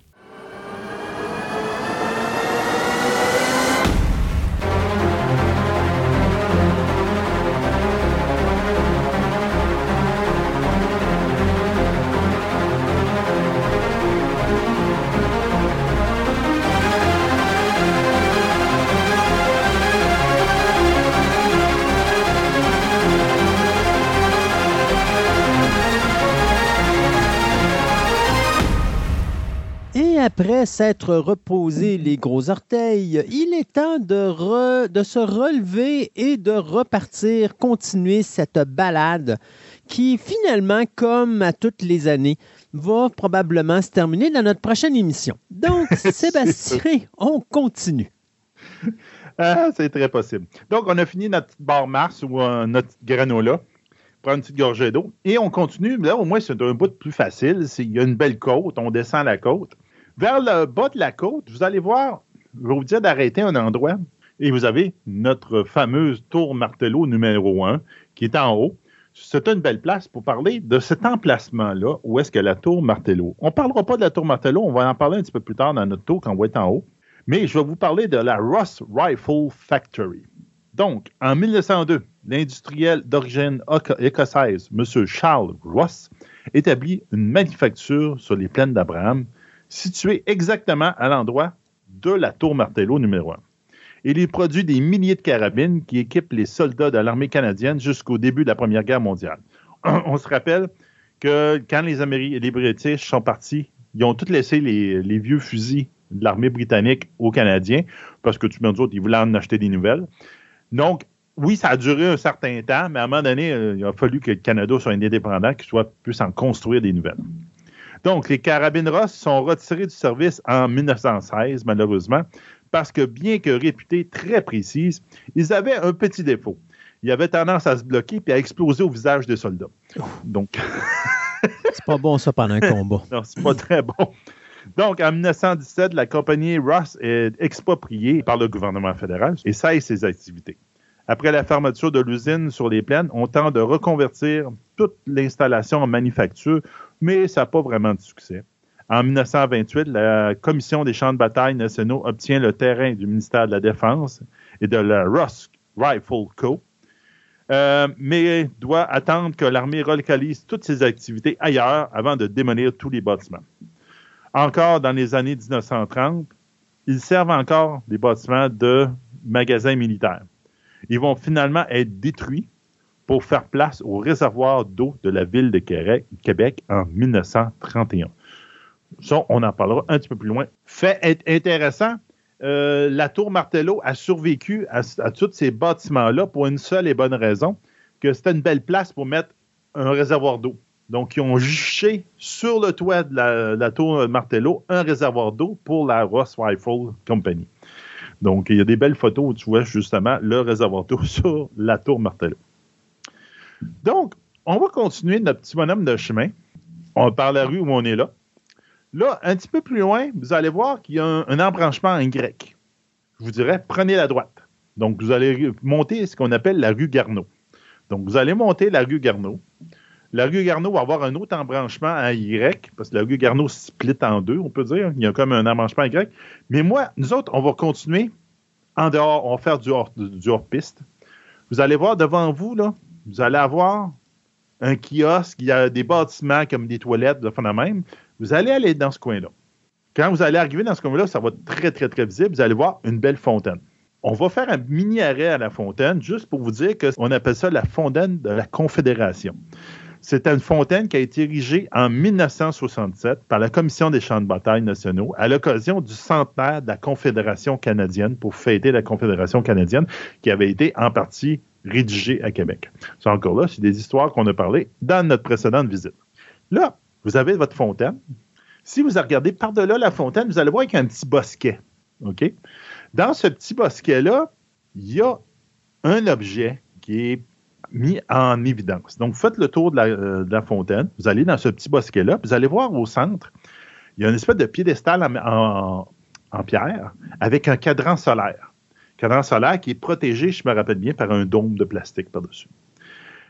Après s'être reposé les gros orteils, il est temps de, de se relever et de repartir, continuer cette balade qui finalement, comme à toutes les années, va probablement se terminer dans notre prochaine émission. Donc, Sébastien, on continue. Ah, c'est très possible. Donc, on a fini notre petite barre Mars ou euh, notre granola. Prendre une petite gorgée d'eau. Et on continue. Là, au moins, c'est un bout plus facile. Il y a une belle côte. On descend la côte. Vers le bas de la côte, vous allez voir, je vais vous dire d'arrêter un endroit. Et vous avez notre fameuse tour Martello numéro 1 qui est en haut. C'est une belle place pour parler de cet emplacement-là, où est-ce que la tour Martello. On ne parlera pas de la tour Martello, on va en parler un petit peu plus tard dans notre tour quand on va en haut. Mais je vais vous parler de la Ross Rifle Factory. Donc, en 1902, l'industriel d'origine écossaise, M. Charles Ross, établit une manufacture sur les plaines d'Abraham, située exactement à l'endroit de la tour Martello numéro 1. Il y produit des milliers de carabines qui équipent les soldats de l'armée canadienne jusqu'au début de la Première Guerre mondiale. On se rappelle que quand les Américains et les British sont partis, ils ont tous laissé les, vieux fusils de l'armée britannique aux Canadiens, parce que tout le monde, ils voulaient en acheter des nouvelles. Donc, oui, ça a duré un certain temps, mais à un moment donné, euh, il a fallu que le Canada soit indépendant, qu'il puisse en construire des nouvelles. Donc, les carabines Ross sont retirées du service en 1916, malheureusement, parce que bien que réputés très précises, ils avaient un petit défaut. Ils avaient tendance à se bloquer et à exploser au visage des soldats. Donc. c'est pas bon ça pendant un combat. non, c'est pas très bon. Donc, en 1917, la compagnie Ross est expropriée par le gouvernement fédéral et cesse ses activités. Après la fermeture de l'usine sur les plaines, on tente de reconvertir toute l'installation en manufacture, mais ça n'a pas vraiment de succès. En 1928, la Commission des champs de bataille nationaux obtient le terrain du ministère de la Défense et de la Ross Rifle Co. Euh, mais doit attendre que l'armée relocalise toutes ses activités ailleurs avant de démolir tous les bâtiments encore dans les années 1930, ils servent encore des bâtiments de magasins militaires. Ils vont finalement être détruits pour faire place au réservoir d'eau de la ville de Québec en 1931. Ça, on en parlera un petit peu plus loin. Fait intéressant, euh, la tour Martello a survécu à, à tous ces bâtiments-là pour une seule et bonne raison, que c'était une belle place pour mettre un réservoir d'eau. Donc, ils ont juché sur le toit de la, tour Martello un réservoir d'eau pour la Ross Rifle Company. Donc, il y a des belles photos où tu vois justement le réservoir d'eau sur la tour Martello. Donc, on va continuer notre petit bonhomme de chemin. On par la rue où on est là. Là, un petit peu plus loin, vous allez voir qu'il y a un, embranchement en grec. Je vous dirais, prenez la droite. Donc, vous allez monter ce qu'on appelle la rue Garneau. Donc, vous allez monter la rue Garneau. La rue Garneau va avoir un autre embranchement à Y, parce que la rue Garneau split en deux, on peut dire. Il y a comme un embranchement à Y. Mais moi, nous autres, on va continuer en dehors, on va faire du hors-piste. vous allez voir devant vous, là, vous allez avoir un kiosque, il y a des bâtiments comme des toilettes, de fond même. Vous allez aller dans ce coin-là. Quand vous allez arriver dans ce coin-là, ça va être très, très, très visible. Vous allez voir une belle fontaine. On va faire un mini arrêt à la fontaine, juste pour vous dire qu'on appelle ça la fontaine de la Confédération. C'est une fontaine qui a été érigée en 1967 par la Commission des champs de bataille nationaux à l'occasion du centenaire de la Confédération canadienne pour fêter la Confédération canadienne qui avait été en partie rédigée à Québec. C'est encore là, c'est des histoires qu'on a parlé dans notre précédente visite. Là, vous avez votre fontaine. Si vous regardez par-delà la fontaine, vous allez voir qu'il y a un petit bosquet. OK? Dans ce petit bosquet-là, il y a un objet qui est mis en évidence. Donc, faites le tour euh, de la, fontaine, vous allez dans ce petit bosquet-là, vous allez voir au centre, il y a une espèce de piédestal en, pierre avec un cadran solaire. Cadran solaire qui est protégé, je me rappelle bien, par un dôme de plastique par-dessus.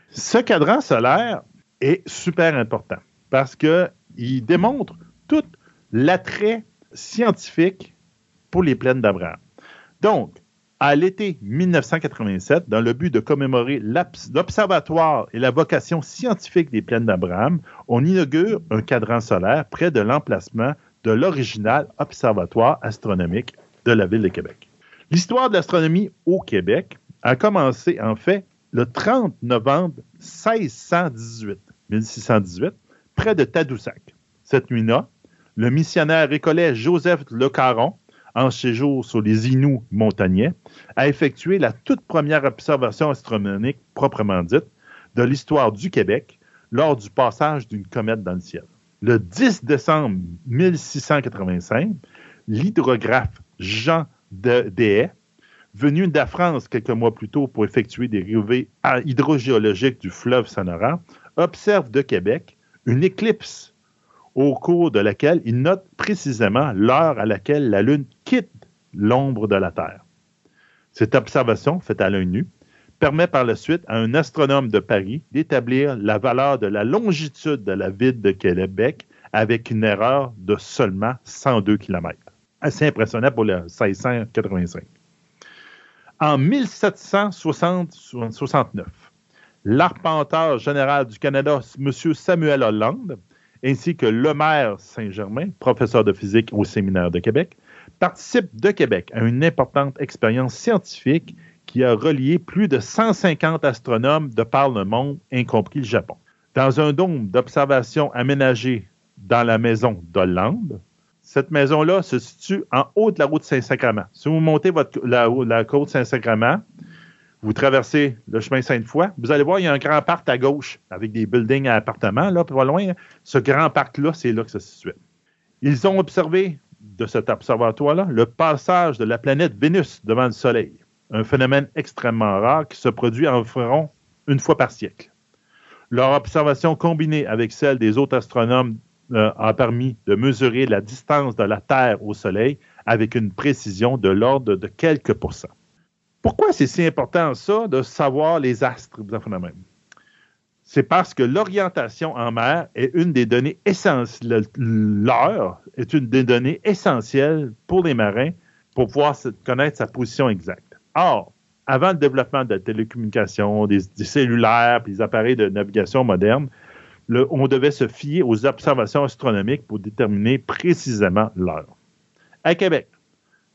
Ce cadran solaire est super important parce qu'il démontre tout l'attrait scientifique pour les plaines d'Abraham. Donc, à l'été 1987, dans le but de commémorer l'observatoire et la vocation scientifique des plaines d'Abraham, on inaugure un cadran solaire près de l'emplacement de l'original observatoire astronomique de la ville de Québec. L'histoire de l'astronomie au Québec a commencé en fait le 30 novembre 1618, 1618 près de Tadoussac. Cette nuit-là, le missionnaire récollet Joseph Le Caron, en séjour sur les Inuits montagnais, a effectué la toute première observation astronomique proprement dite de l'histoire du Québec lors du passage d'une comète dans le ciel. Le 10 décembre 1685, l'hydrographe Jean de venu de la France quelques mois plus tôt pour effectuer des relevés hydrogéologiques du fleuve Sonora, observe de Québec une éclipse au cours de laquelle il note précisément l'heure à laquelle la Lune quitte l'ombre de la Terre. Cette observation, faite à l'œil nu, permet par la suite à un astronome de Paris d'établir la valeur de la longitude de la ville de Québec avec une erreur de seulement 102 km. Assez impressionnant pour le 1685. En 1769, l'arpenteur général du Canada, M. Samuel Hollande, ainsi que Lemaire Saint-Germain, professeur de physique au Séminaire de Québec, participe de Québec à une importante expérience scientifique qui a relié plus de 150 astronomes de par le monde, y compris le Japon. Dans un dôme d'observation aménagé dans la maison d'Hollande, cette maison-là se situe en haut de la route Saint-Sacrement. Si vous montez la, la côte Saint-Sacrement, vous traversez le chemin Sainte-Foy, vous allez voir, il y a un grand parc à gauche avec des buildings à appartements, là, pas loin. Ce grand parc-là, c'est là que ça se situait. Ils ont observé de cet observatoire-là le passage de la planète Vénus devant le Soleil, un phénomène extrêmement rare qui se produit environ une fois par siècle. Leur observation combinée avec celle des autres astronomes euh, a permis de mesurer la distance de la Terre au Soleil avec une précision de l'ordre de quelques pourcents. Pourquoi c'est si important ça de savoir les astres, même? C'est parce que l'orientation en mer est une des données essentielles. L'heure est une des données essentielles pour les marins pour pouvoir connaître sa position exacte. Or, avant le développement de la télécommunication, des, cellulaires, des appareils de navigation modernes, on devait se fier aux observations astronomiques pour déterminer précisément l'heure. À Québec,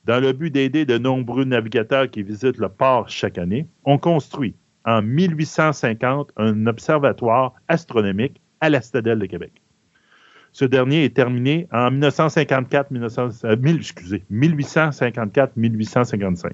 dans le but d'aider de nombreux navigateurs qui visitent le port chaque année, on construit en 1850 un observatoire astronomique à la Citadelle de Québec. Ce dernier est terminé en 1954, 1854-1855. Euh,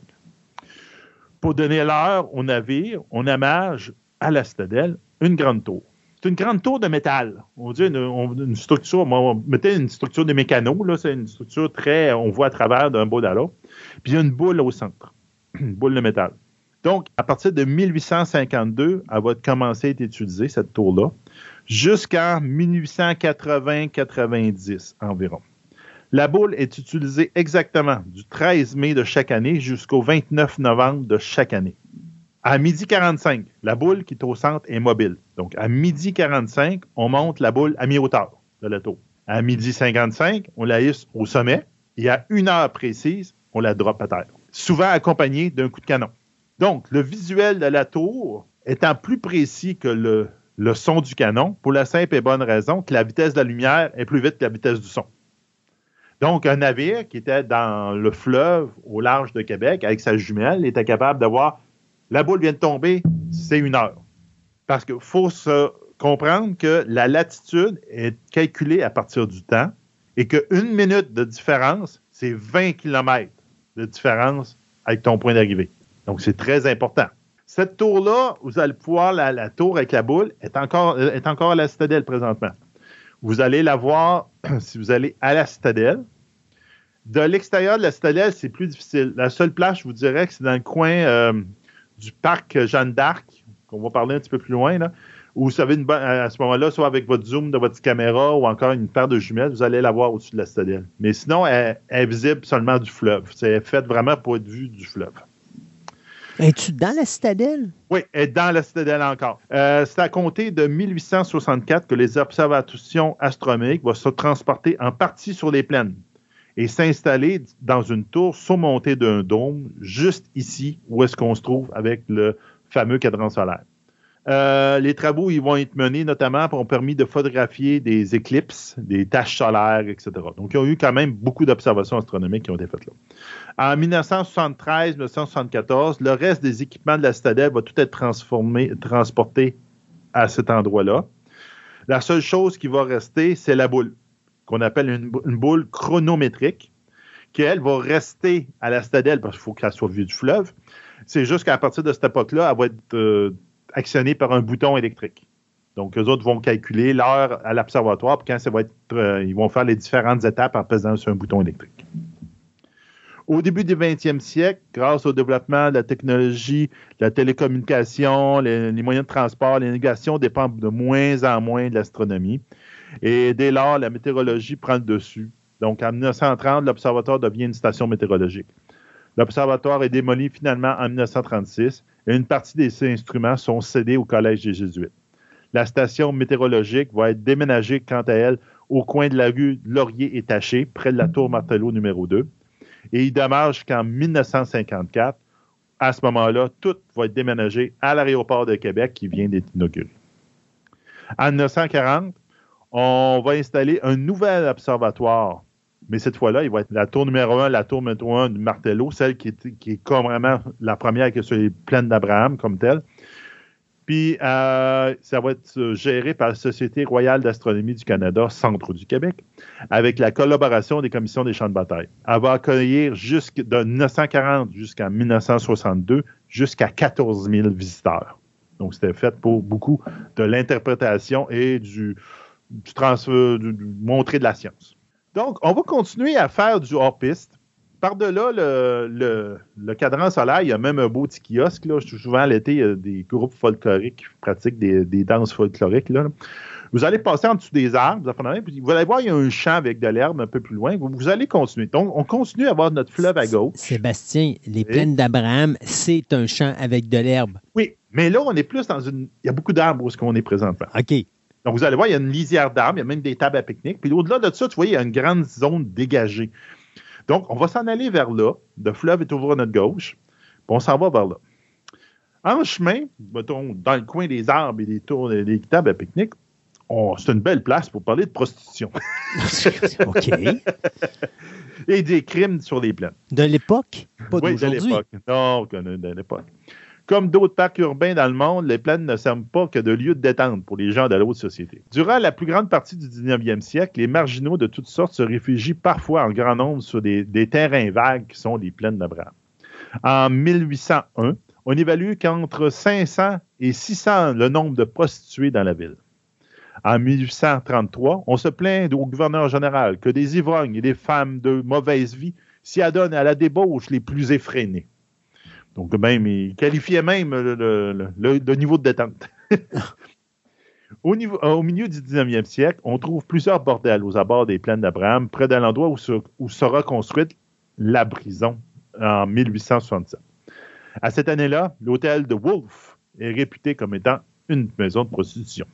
Pour donner l'heure au navire, on amage à la Citadelle une grande tour c'est une grande tour de métal. On dit une, structure, on mettait une structure de mécano, là, c'est une structure très, on voit à travers d'un bout à l'autre. Puis il y a une boule au centre, une boule de métal. Donc, à partir de 1852, elle va commencer à être utilisée, cette tour-là, jusqu'en 1880-90 environ. La boule est utilisée exactement du 13 mai de chaque année jusqu'au 29 novembre de chaque année. À midi 45, la boule qui est au centre est mobile. Donc, à midi 45, on monte la boule à mi-hauteur de la tour. À midi 55, on la hisse au sommet et à une heure précise, on la drop à terre. Souvent accompagné d'un coup de canon. Donc, le visuel de la tour étant plus précis que le son du canon, pour la simple et bonne raison que la vitesse de la lumière est plus vite que la vitesse du son. Donc, un navire qui était dans le fleuve au large de Québec avec sa jumelle était capable d'avoir la boule vient de tomber, c'est une heure. Parce qu'il faut se comprendre que la latitude est calculée à partir du temps et qu'une minute de différence, c'est 20 km de différence avec ton point d'arrivée. Donc, c'est très important. Cette tour-là, vous allez pouvoir, la, tour avec la boule, est encore, est encore à la citadelle présentement. Vous allez la voir si vous allez à la citadelle. De l'extérieur de la citadelle, c'est plus difficile. La seule place, je vous dirais que c'est dans le coin euh, du parc Jeanne d'Arc, qu'on va parler un petit peu plus loin, là, où vous avez une à ce moment-là, soit avec votre zoom de votre caméra ou encore une paire de jumelles, vous allez la voir au-dessus de la citadelle. Mais sinon, elle, est visible seulement du fleuve. C'est fait vraiment pour être vue du fleuve. Es-tu dans la citadelle? Oui, elle est dans la citadelle encore. Euh, c'est à compter de 1864 que les observations astronomiques vont se transporter en partie sur les plaines et s'installer dans une tour surmontée d'un dôme, juste ici où est-ce qu'on se trouve avec le fameux cadran solaire. Euh, les travaux vont être menés notamment ont permis de photographier des éclipses, des taches solaires, etc. Donc, il y a eu quand même beaucoup d'observations astronomiques qui ont été faites là. En 1973-1974, le reste des équipements de la citadelle va tout être transformé, transporté à cet endroit-là. La seule chose qui va rester, c'est la boule qu'on appelle une, une boule chronométrique, qui, elle, va rester à la citadelle parce qu'il faut qu'elle soit vue du fleuve. C'est juste qu'à partir de cette époque-là, elle va être euh, actionnée par un bouton électrique. Donc, eux autres vont calculer l'heure à l'observatoire, puis quand ça va être, euh, ils vont faire les différentes étapes en pesant sur un bouton électrique. Au début du 20e siècle, grâce au développement de la technologie, de la télécommunication, les, moyens de transport, les dépendent de moins en moins de l'astronomie. Et dès lors, la météorologie prend le dessus. Donc, en 1930, l'observatoire devient une station météorologique. L'observatoire est démoli finalement en 1936 et une partie de ses instruments sont cédés au Collège des Jésuites. La station météorologique va être déménagée, quant à elle, au coin de la rue Laurier et Taché, près de la tour Martelot numéro 2. Et il demeure jusqu'en 1954. À ce moment-là, tout va être déménagé à l'aéroport de Québec qui vient d'être inauguré. En 1940, on va installer un nouvel observatoire. Mais cette fois-là, il va être la tour numéro 1, la tour numéro 1 du Martello, celle qui est, qui comme vraiment la première qui est sur les plaines d'Abraham comme telle. Puis, euh, ça va être géré par la Société royale d'astronomie du Canada, Centre du Québec, avec la collaboration des commissions des champs de bataille. Elle va accueillir jusque de 1940 jusqu'en 1962 jusqu'à 14 000 visiteurs. Donc, c'était fait pour beaucoup de l'interprétation et du, du transfert, du, du montrer de la science. Donc, on va continuer à faire du hors-piste. Par-delà le, le, le, cadran solaire, il y a même un beau petit kiosque. Là. Souvent, l'été, il y a des groupes folkloriques qui pratiquent des, des danses folkloriques. Là. Vous allez passer en dessous des arbres, vous, vous allez voir, il y a un champ avec de l'herbe un peu plus loin. Vous, vous, allez continuer. Donc, on continue à avoir notre fleuve à gauche. Sébastien, les plaines d'Abraham, c'est un champ avec de l'herbe. Oui, mais là, on est plus dans une. Il y a beaucoup d'arbres où est-ce qu'on est présentement. OK. Donc, vous allez voir, il y a une lisière d'arbres, il y a même des tables à pique-nique. Puis au-delà de ça, tu vois, il y a une grande zone dégagée. Donc, on va s'en aller vers là. Le fleuve est toujours à notre gauche. Puis on s'en va vers là. En chemin, mettons, dans le coin des arbres et des tours, des tables à pique-nique, c'est une belle place pour parler de prostitution. OK. et des crimes sur les plaines. De l'époque? Pas oui, de l'époque. Non, de l'époque. Comme d'autres parcs urbains dans le monde, les plaines ne servent pas que de lieu de détente pour les gens de l'autre société. Durant la plus grande partie du 19e siècle, les marginaux de toutes sortes se réfugient parfois en grand nombre sur des, des terrains vagues qui sont les plaines d'Abraham. En 1801, on évalue qu'entre 500 et 600 le nombre de prostituées dans la ville. En 1833, on se plaint au gouverneur général que des ivrognes et des femmes de mauvaise vie s'y adonnent à la débauche les plus effrénées. Donc, même, il qualifiait même le, niveau de détente. au, niveau, au, milieu du 19e siècle, on trouve plusieurs bordels aux abords des plaines d'Abraham, près de l'endroit où, sera construite la prison en 1867. À cette année-là, l'hôtel de Wolfe est réputé comme étant une maison de prostitution.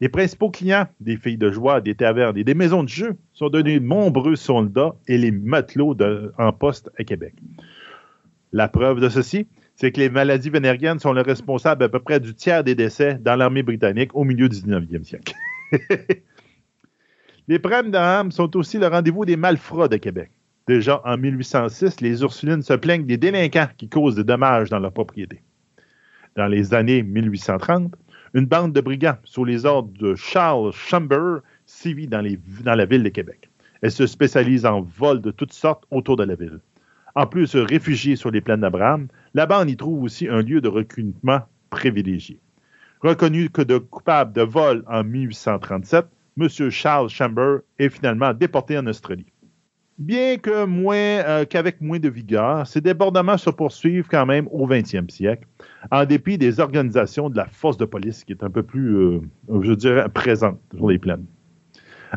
Les principaux clients des filles de joie, des tavernes et des maisons de jeu sont de nombreux soldats et les matelots en poste à Québec. La preuve de ceci, c'est que les maladies vénériennes sont le responsable à peu près du tiers des décès dans l'armée britannique au milieu du 19e siècle. les prêmes d'âme sont aussi le rendez-vous des malfrats de Québec. Déjà en 1806, les Ursulines se plaignent des délinquants qui causent des dommages dans leur propriété. Dans les années 1830, une bande de brigands sous les ordres de Charles Chamber sévit dans, dans la ville de Québec. Elle se spécialise en vol de toutes sortes autour de la ville. En plus se réfugier sur les plaines d'Abraham, la bande y trouve aussi un lieu de recrutement privilégié. Reconnu que de coupable de vol en 1837, M. Charles Chamber est finalement déporté en Australie. Bien que moins euh, qu'avec moins de vigueur, ces débordements se poursuivent quand même au 20e siècle, en dépit des organisations de la force de police qui est un peu plus, euh, je dirais, présente sur les plaines.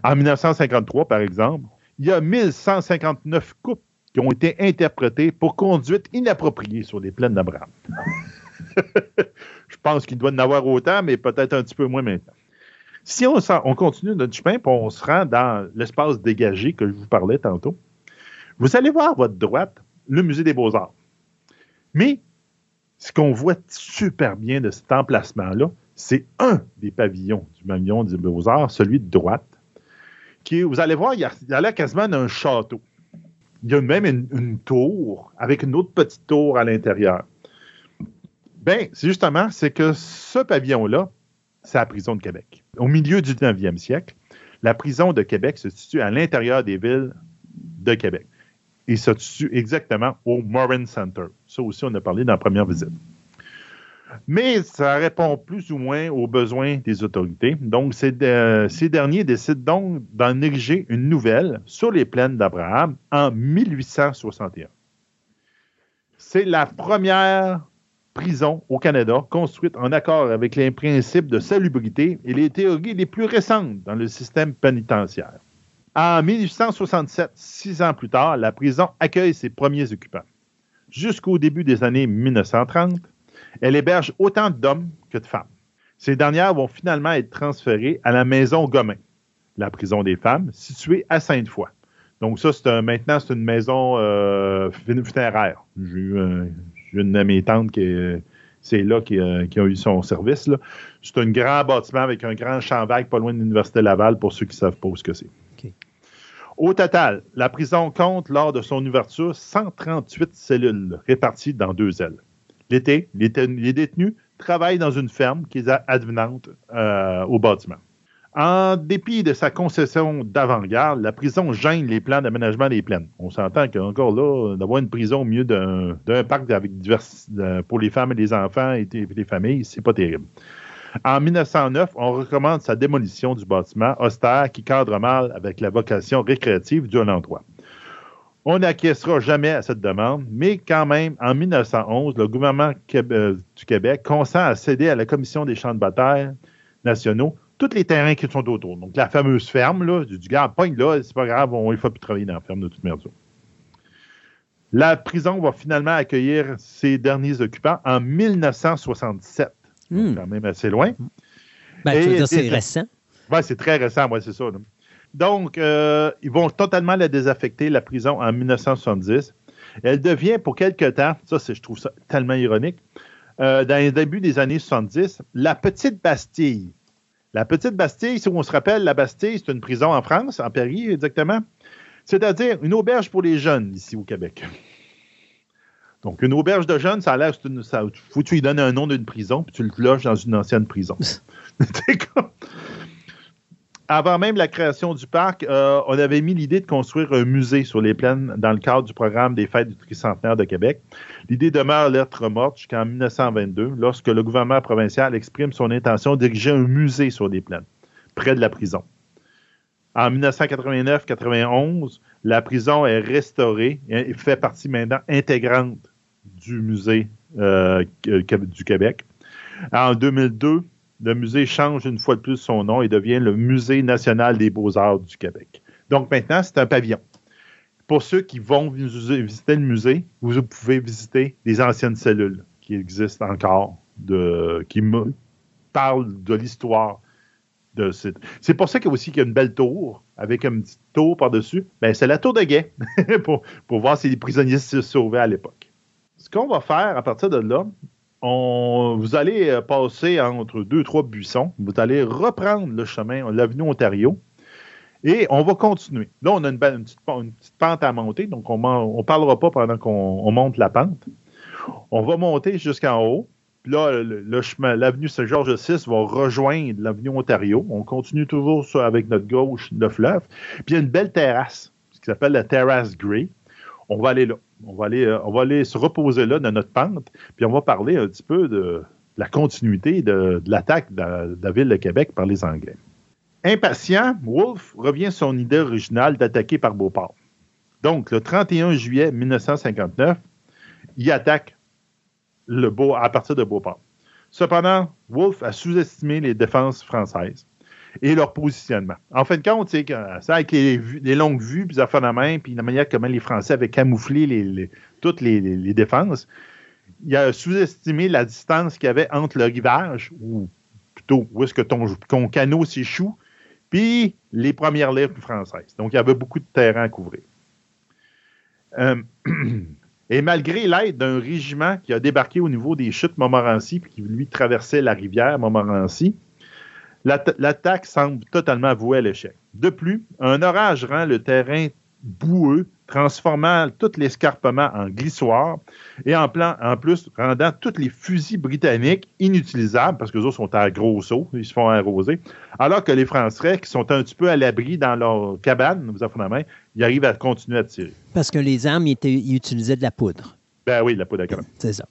En 1953, par exemple, il y a 1159 couples qui ont été interprétés pour conduite inappropriée sur les plaines d'Abraham. Je pense qu'il doit en avoir autant, mais peut-être un petit peu moins maintenant. Si on, on continue notre chemin, on se rend dans l'espace dégagé que je vous parlais tantôt, vous allez voir à votre droite le musée des beaux-arts. Mais ce qu'on voit super bien de cet emplacement-là, c'est un des pavillons du pavillon des beaux-arts, celui de droite, qui, vous allez voir, il y a là quasiment un château il y a même une, tour avec une autre petite tour à l'intérieur. Ben, c'est justement, c'est que ce pavillon-là, c'est la prison de Québec. Au milieu du 19e siècle, La prison de Québec se situe à l'intérieur des villes de Québec. Il se situe exactement au Morin Center. Ça aussi, on a parlé dans la première visite. Mais ça répond plus ou moins aux besoins des autorités. Donc, ces, derniers décident donc d'en ériger une nouvelle sur les plaines d'Abraham en 1861. C'est la première prison au Canada construite en accord avec les principes de salubrité et les théories les plus récentes dans le système pénitentiaire. En 1867, six ans plus tard, la prison accueille ses premiers occupants. Jusqu'au début des années 1930, elle héberge autant d'hommes que de femmes. Ces dernières vont finalement être transférées à la maison Gomin, la prison des femmes, située à Sainte-Foy. Donc ça, c'est maintenant, c'est une maison euh, fun- funéraire. J'ai eu un- j'ai une de mes tantes qui est- c'est là qui, a- qui a eu son service. C'est un grand bâtiment avec un grand champ vague pas loin de l'Université Laval, pour ceux qui ne savent pas où ce que c'est. Au total, la prison compte, lors de son ouverture, 138 cellules réparties dans deux ailes. L'été, les, ten- les détenus travaillent dans une ferme qui est advenante euh, au bâtiment. En dépit de sa concession d'avant-garde, la prison gêne les plans d'aménagement des plaines. On s'entend qu'encore là, d'avoir une prison au milieu d'un d'un parc avec pour les femmes et les enfants et les familles, c'est pas terrible. En 1909, on recommande sa démolition du bâtiment austère qui cadre mal avec la vocation récréative du endroit. On n'acquiescera jamais à cette demande, mais quand même, en 1911, le gouvernement euh, du Québec consent à céder à la Commission des champs de bataille nationaux tous les terrains qui sont autour. Donc, la fameuse ferme, là, du, gars, pogne là, c'est pas grave, on, il ne faut plus travailler dans la ferme de toute merde. La prison va finalement accueillir ses derniers occupants en 1967. Donc, Hmm. quand même assez loin. Ben, tu veux Et dire, c'est récent. Ouais, c'est très récent, ouais, c'est ça. là. Donc, euh, ils vont totalement la désaffecter, la prison, en 1970. Elle devient pour quelque temps, ça, c'est- je trouve ça tellement ironique, euh, dans les débuts des années 70, la petite Bastille. La petite Bastille, si on se rappelle, la Bastille, c'est une prison en France, en Paris exactement. C'est-à-dire une auberge pour les jeunes ici au Québec. Donc, une auberge de jeunes, ça a l'air, faut que tu lui donnes un nom d'une prison, puis tu le loges dans une ancienne prison. C'est comme- Avant même la création du parc, euh, on avait mis l'idée de construire un musée sur les plaines dans le cadre du programme des fêtes du tricentenaire de Québec. L'idée demeure lettre morte jusqu'en 1922, lorsque le gouvernement provincial exprime son intention d'ériger un musée sur les plaines, près de la prison. En 1989-91, la prison est restaurée et fait partie maintenant intégrante du musée euh, du Québec. En 2002, le musée change une fois de plus son nom et devient le Musée national des beaux-arts du Québec. Donc maintenant, c'est un pavillon. Pour ceux qui vont vis- visiter le musée, vous pouvez visiter les anciennes cellules qui existent encore, qui parlent de l'histoire de cette. C'est pour ça qu'il y a aussi qu'il y a une belle tour avec une petite tour par-dessus. Ben, c'est la tour de guet pour, pour voir si les prisonniers se sauvaient à l'époque. Ce qu'on va faire à partir de là, vous allez euh, passer entre deux, trois buissons. Vous allez reprendre le chemin, l'avenue Ontario. Et on va continuer. Là, on a une, petite, pente à monter, donc on ne parlera pas pendant qu'on on monte la pente. On va monter jusqu'en haut. Puis là, le, le chemin, l'avenue Saint-Georges VI va rejoindre l'avenue Ontario. On continue toujours sur- avec notre gauche le fleuve. Puis il y a une belle terrasse, ce qui s'appelle la terrasse Grey. On va aller là. On va aller, euh, on va aller se reposer là dans notre pente. Puis on va parler un petit peu de la continuité de, l'attaque de, la- ville de Québec par les Anglais. Impatient, Wolfe revient sur son idée originale d'attaquer par Beauport. Donc, le 31 juillet 1959, il attaque le Beau, à partir de Beauport. Cependant, Wolfe a sous-estimé les défenses françaises et leur positionnement. En fin de compte, c'est ça, avec les, longues vues, puis de main, puis la manière comment les Français avaient camouflé toutes les, défenses, il a sous-estimé la distance qu'il y avait entre le rivage, ou plutôt où est-ce que ton, canot s'échoue, puis les premières lignes françaises. Donc, il y avait beaucoup de terrain à couvrir. Euh, et malgré l'aide d'un régiment qui a débarqué au niveau des chutes Montmorency, puis qui lui traversait la rivière Montmorency, l'attaque semble totalement vouée à l'échec. De plus, un orage rend le terrain boueux transformant tout l'escarpement en glissoire et en, plan, en plus rendant tous les fusils britanniques inutilisables parce que les autres sont à gros sauts, ils se font arroser, alors que les Français, qui sont un petit peu à l'abri dans leur cabane, vous avez la main, ils arrivent à continuer à tirer. Parce que les armes, ils, étaient- ils utilisaient de la poudre. Ben oui, la poudre à canon. C'est ça.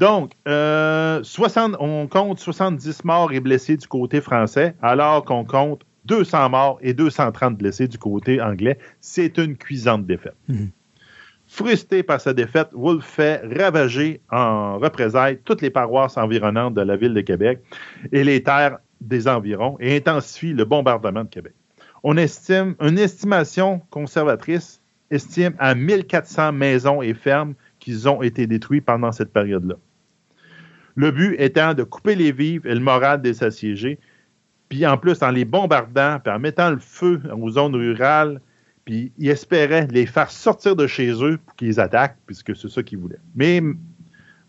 Donc, euh, 60 on compte 70 morts et blessés du côté français, alors qu'on compte 200 morts et 230 blessés du côté anglais. C'est une cuisante défaite. Mhm. Frustré par sa défaite, Wolfe fait ravager en représailles toutes les paroisses environnantes de la ville de Québec et les terres des environs et intensifie le bombardement de Québec. On estime, une estimation conservatrice estime à 1400 maisons et fermes qui ont été détruites pendant cette période-là. Le but étant de couper les vivres et le moral des assiégés, puis en plus en les bombardant, puis en mettant le feu aux zones rurales, puis ils espéraient les faire sortir de chez eux pour qu'ils attaquent, puisque c'est ça qu'ils voulaient. Mais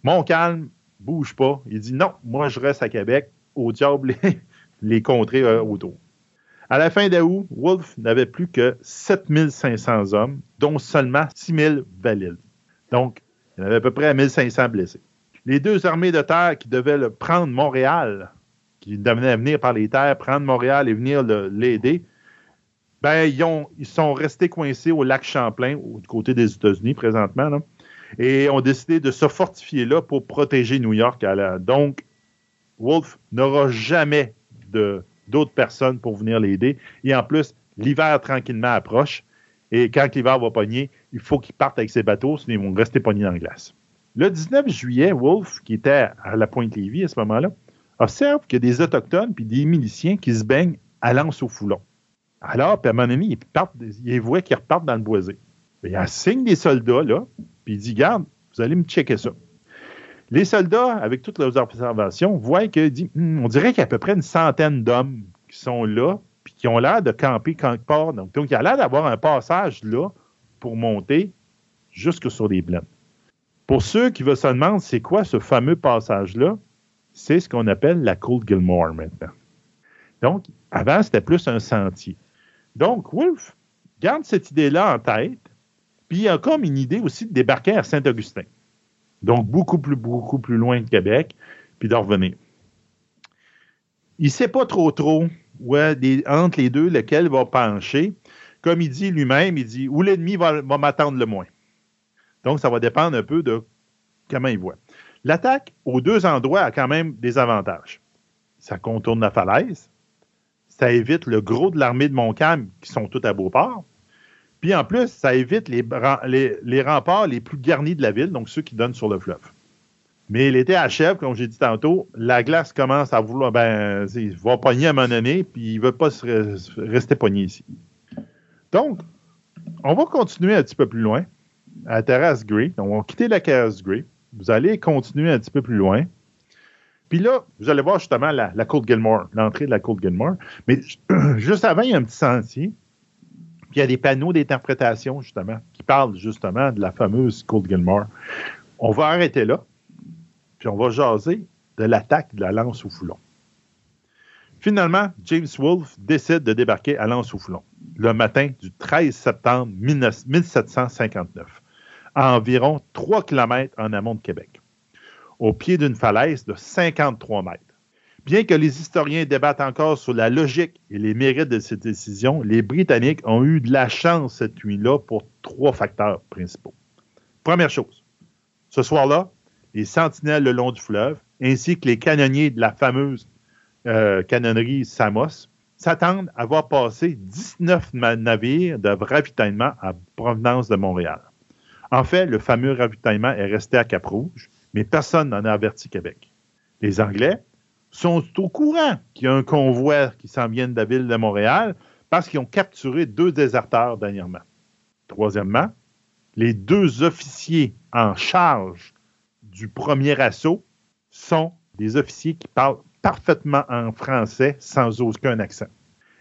Montcalm bouge pas. Il dit non, moi je reste à Québec, au diable les, contrées euh, autour. À la fin d'août, Wolfe n'avait plus que 7500 hommes, dont seulement 6000 valides. Donc, il y avait à peu près 1500 blessés. Les deux armées de terre qui devaient prendre Montréal, qui devaient venir par les terres, prendre Montréal et venir l'aider, ben, ils, ont- ils sont restés coincés au lac Champlain, du côté des États-Unis présentement, là, et ont décidé de se fortifier là pour protéger New York. la- Donc, Wolfe n'aura jamais d'autres personnes pour venir l'aider. Et en plus, l'hiver tranquillement approche. Et quand l'hiver va pogner, il faut qu'il parte avec ses bateaux, sinon ils vont rester pognés dans la glace. Le 19 juillet, Wolfe, qui était à la Pointe-Lévis à ce moment-là, observe qu'il y a des Autochtones puis des miliciens qui se baignent à l'anse au foulon. Alors, puis à un moment donné, il, partent- il voit qu'ils repartent dans le boisé. Il assigne des soldats, là, puis il dit Garde, vous allez me checker ça. Les soldats, avec toutes leurs observations, voient que dit, Hum, on dirait qu'il y a à peu près une centaine d'hommes qui sont là, puis qui ont l'air de camper quelque part. Donc, donc il y a l'air d'avoir un passage là pour monter jusque sur les plaines. Pour ceux qui veulent se demander c'est quoi ce fameux passage-là, c'est ce qu'on appelle la Cold Gilmore maintenant. Donc, avant, c'était plus un sentier. Donc, Wolfe garde cette idée-là en tête, puis il a comme une idée aussi de débarquer à Saint-Augustin. Donc, beaucoup plus, beaucoup plus loin de Québec, puis de revenir. Il ne sait pas trop trop des- entre les deux lequel va pencher. Comme il dit lui-même, il dit où l'ennemi va m'attendre le moins. Donc, ça va dépendre un peu de comment il voit. L'attaque aux deux endroits a quand même des avantages. Ça contourne la falaise, ça évite le gros de l'armée de Montcalm qui sont tous à Beauport. Puis en plus, ça évite les, remparts les plus garnis de la ville, donc ceux qui donnent sur le fleuve. Mais l'été achève, comme j'ai dit tantôt, la glace commence à vouloir, ben, il va pogner à un moment puis il ne veut pas rester pogné ici. Donc, on va continuer un petit peu plus loin, à la terrasse Gray. On va quitter la terrasse Gray. Vous allez continuer un petit peu plus loin. Puis là, vous allez voir justement la, la Côte Gilmore, l'entrée de la Côte Gilmore. Mais juste avant, il y a un petit sentier. Puis il y a des panneaux d'interprétation, justement, qui parlent justement de la fameuse Côte Gilmore. On va arrêter là. Puis on va jaser de l'attaque de la lance au foulon. Finalement, James Wolfe décide de débarquer à lance au foulon le matin du 13 septembre 19- 1759, à environ 3 km en amont de Québec, au pied d'une falaise de 53 mètres. Bien que les historiens débattent encore sur la logique et les mérites de cette décision, les Britanniques ont eu de la chance cette nuit-là pour trois facteurs principaux. Première chose, ce soir-là, les sentinelles le long du fleuve, ainsi que les canonniers de la fameuse euh, canonnerie Samos, s'attendent à voir passer 19 ma- navires de ravitaillement à provenance de Montréal. En fait, le fameux ravitaillement est resté à Cap-Rouge, mais personne n'en a averti Québec. Les Anglais sont au courant qu'il y a un convoi qui s'en vient de la ville de Montréal parce qu'ils ont capturé deux déserteurs dernièrement. Troisièmement, les deux officiers en charge du premier assaut sont des officiers qui parlent parfaitement en français sans aucun accent.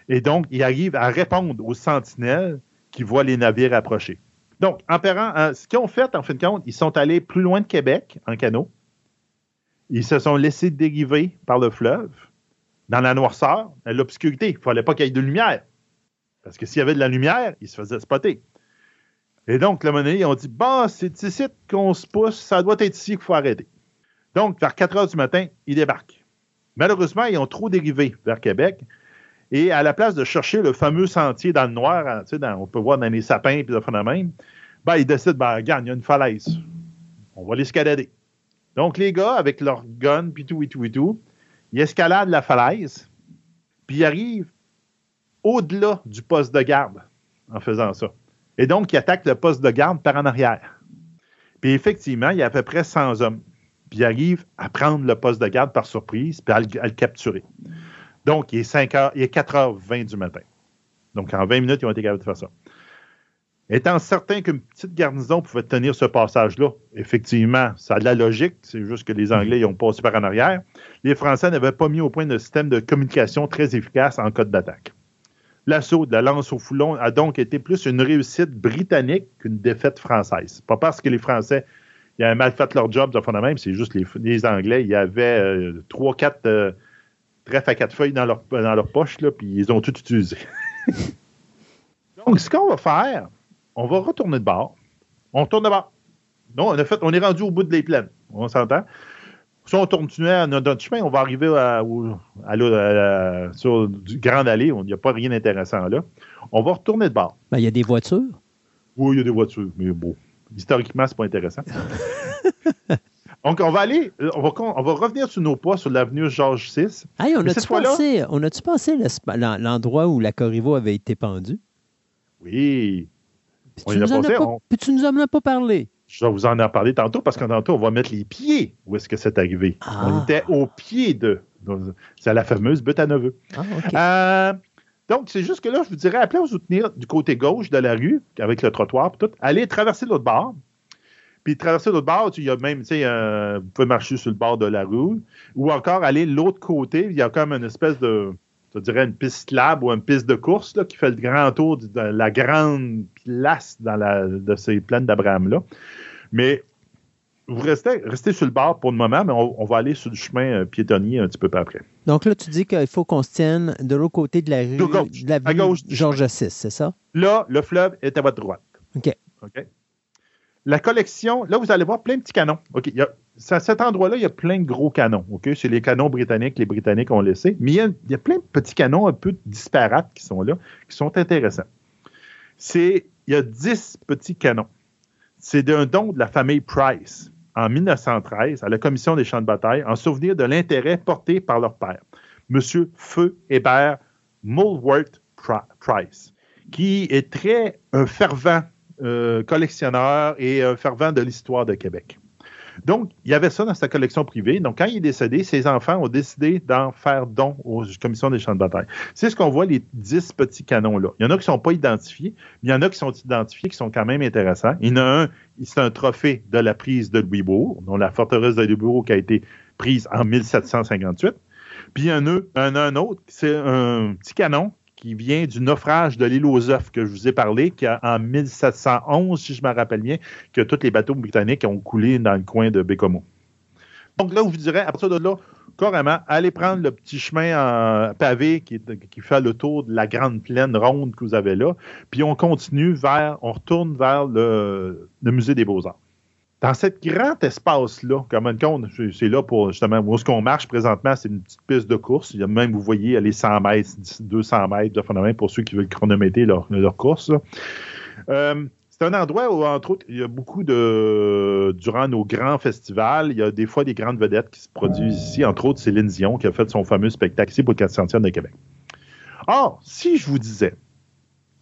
Et donc, ils arrivent à répondre aux sentinelles qui voient les navires approcher. Donc, en parant, euh, ce qu'ils ont fait, en fin de compte, ils sont allés plus loin de Québec en canot. Ils se sont laissés dériver par le fleuve, dans la noirceur, dans l'obscurité. Il ne fallait pas qu'il y ait de lumière. Parce que s'il y avait de la lumière, ils se faisaient spotter. Et donc, le monnaie, ils ont dit Bah, c'est ici qu'on se pousse, ça doit être ici qu'il faut arrêter. Donc, vers 4 heures du matin, ils débarquent. Malheureusement, ils ont trop dérivé vers Québec. Et à la place de chercher le fameux sentier dans le noir, hein, on peut voir dans les sapins et de même, ben, ils décident ben, regarde, il y a une falaise. On va l'escalader. Donc, les gars, avec leur gun, puis tout, et tout, et tout, ils escaladent la falaise, puis ils arrivent au-delà du poste de garde en faisant ça. Et donc, ils attaquent le poste de garde par en arrière. Puis effectivement, il y a à peu près 100 hommes. Puis ils arrivent à prendre le poste de garde par surprise, puis le, à le capturer. Donc, il est, heures, il est 4h20 du matin. Donc, en 20 minutes, ils ont été capables de faire ça. Étant certain qu'une petite garnison pouvait tenir ce passage-là, effectivement, ça a de la logique, c'est juste que les mm-hmm. Anglais ont passé par en arrière. Les Français n'avaient pas mis au point de système de communication très efficace en cas d'attaque. L'assaut de la lance au foulon a donc été plus une réussite britannique qu'une défaite française. Pas parce que les Français avaient mal fait leur job de fond de même, c'est juste les, les Anglais, il y avait euh, trois, euh, ref à quatre feuilles dans leur, dans leur poche, là, puis ils ont tout utilisé. Donc, ce qu'on va faire, on va retourner de bord. On tourne de bord. Non, on, fait, on est rendu au bout de les plaines. On s'entend? Si on continuait à notre chemin, on va arriver à, à, sur du Grande Allée. Il n'y a pas rien d'intéressant là. On va retourner de bord. Ben, il y a des voitures. Oui, il y a des voitures, mais bon. Historiquement, c'est pas intéressant. Donc, on va aller, euh, on va, con- on va revenir sur nos pas sur l'avenue Georges VI. Hey, on a-tu pensé, on a-tu pensé l'endroit où la Corriveau avait été pendue? Oui, Puis On tu, a nous en pensé, as pas, on- puis tu nous en as pas parlé. je vais vous en en parler tantôt parce qu'en tantôt, on va mettre les pieds où est-ce que c'est arrivé. Ah. On était au pied de. C'est la fameuse butte à neveu. Ah. Euh, donc, c'est juste que là, je vous dirais, appelez à vous tenir du côté gauche de la rue, avec le trottoir, tout. Allez traverser l'autre bord. Puis traverser l'autre bord, tu- il y a même, tu sais, euh, vous pouvez marcher sur le bord de la rue, ou encore aller de l'autre côté. Il y a comme une espèce de, je dirais, une piste lab ou une piste de course là, qui fait le grand tour de la grande place dans la, de ces plaines d'Abraham-là. Mais vous restez, restez sur le bord pour le moment, mais on, on va aller sur le chemin euh, piétonnier un petit peu après. Donc là, tu dis qu'il faut qu'on se tienne de l'autre côté de la rue, De gauche, de la à gauche Georges VI, c'est ça? Là, le fleuve est à votre droite. OK. OK? La collection, là, vous allez voir plein de petits canons. À cet endroit-là, il y a plein de gros canons. C'est les canons britanniques, les Britanniques ont laissé. Mais il y, a, plein de petits canons un peu disparates qui sont là, qui sont intéressants. Il y a 10 petits canons. C'est d'un don de la famille Price en 1913 à la Commission des champs de bataille en souvenir de l'intérêt porté par leur père, M. Feu Hébert Mulworth Pri- Price, qui est très un fervent euh, collectionneur et un fervent de l'histoire de Québec. Donc, il y avait ça dans sa collection privée. Donc, quand il est décédé, ses enfants ont décidé d'en faire don aux commissions des champs de bataille. C'est ce qu'on voit, les 10 petits canons-là. Il y en a qui ne sont pas identifiés, mais il y en a qui sont identifiés, qui sont quand même intéressants. Il y en a un, c'est un trophée de la prise de Louisbourg, dont la forteresse de Louisbourg qui a été prise en 1758. Puis il y en a un autre, c'est un petit canon qui vient du naufrage de l'île aux œufs que je vous ai parlé, qui a, en 1711, si je me rappelle bien, que tous les bateaux britanniques ont coulé dans le coin de Bécomo. Donc là, je vous dirais, à partir de là, carrément, allez prendre le petit chemin pavé qui, fait le tour de la grande plaine ronde que vous avez là, puis on continue vers, on retourne vers le musée des Beaux-Arts. Dans cet grand espace-là, comme une compte, c'est- là pour justement où est-ce qu'on marche présentement, c'est une petite piste de course. Il y a même, vous voyez, les 100 mètres, 200 mètres de phénomène pour ceux qui veulent chronométrer leur, course. Euh, c'est un endroit où, entre autres, il y a beaucoup de. Durant nos grands festivals, il y a des fois des grandes vedettes qui se produisent ici. Entre autres, Céline Dion qui a fait son fameux spectacle ici pour le 400e de Québec. Or, si je vous disais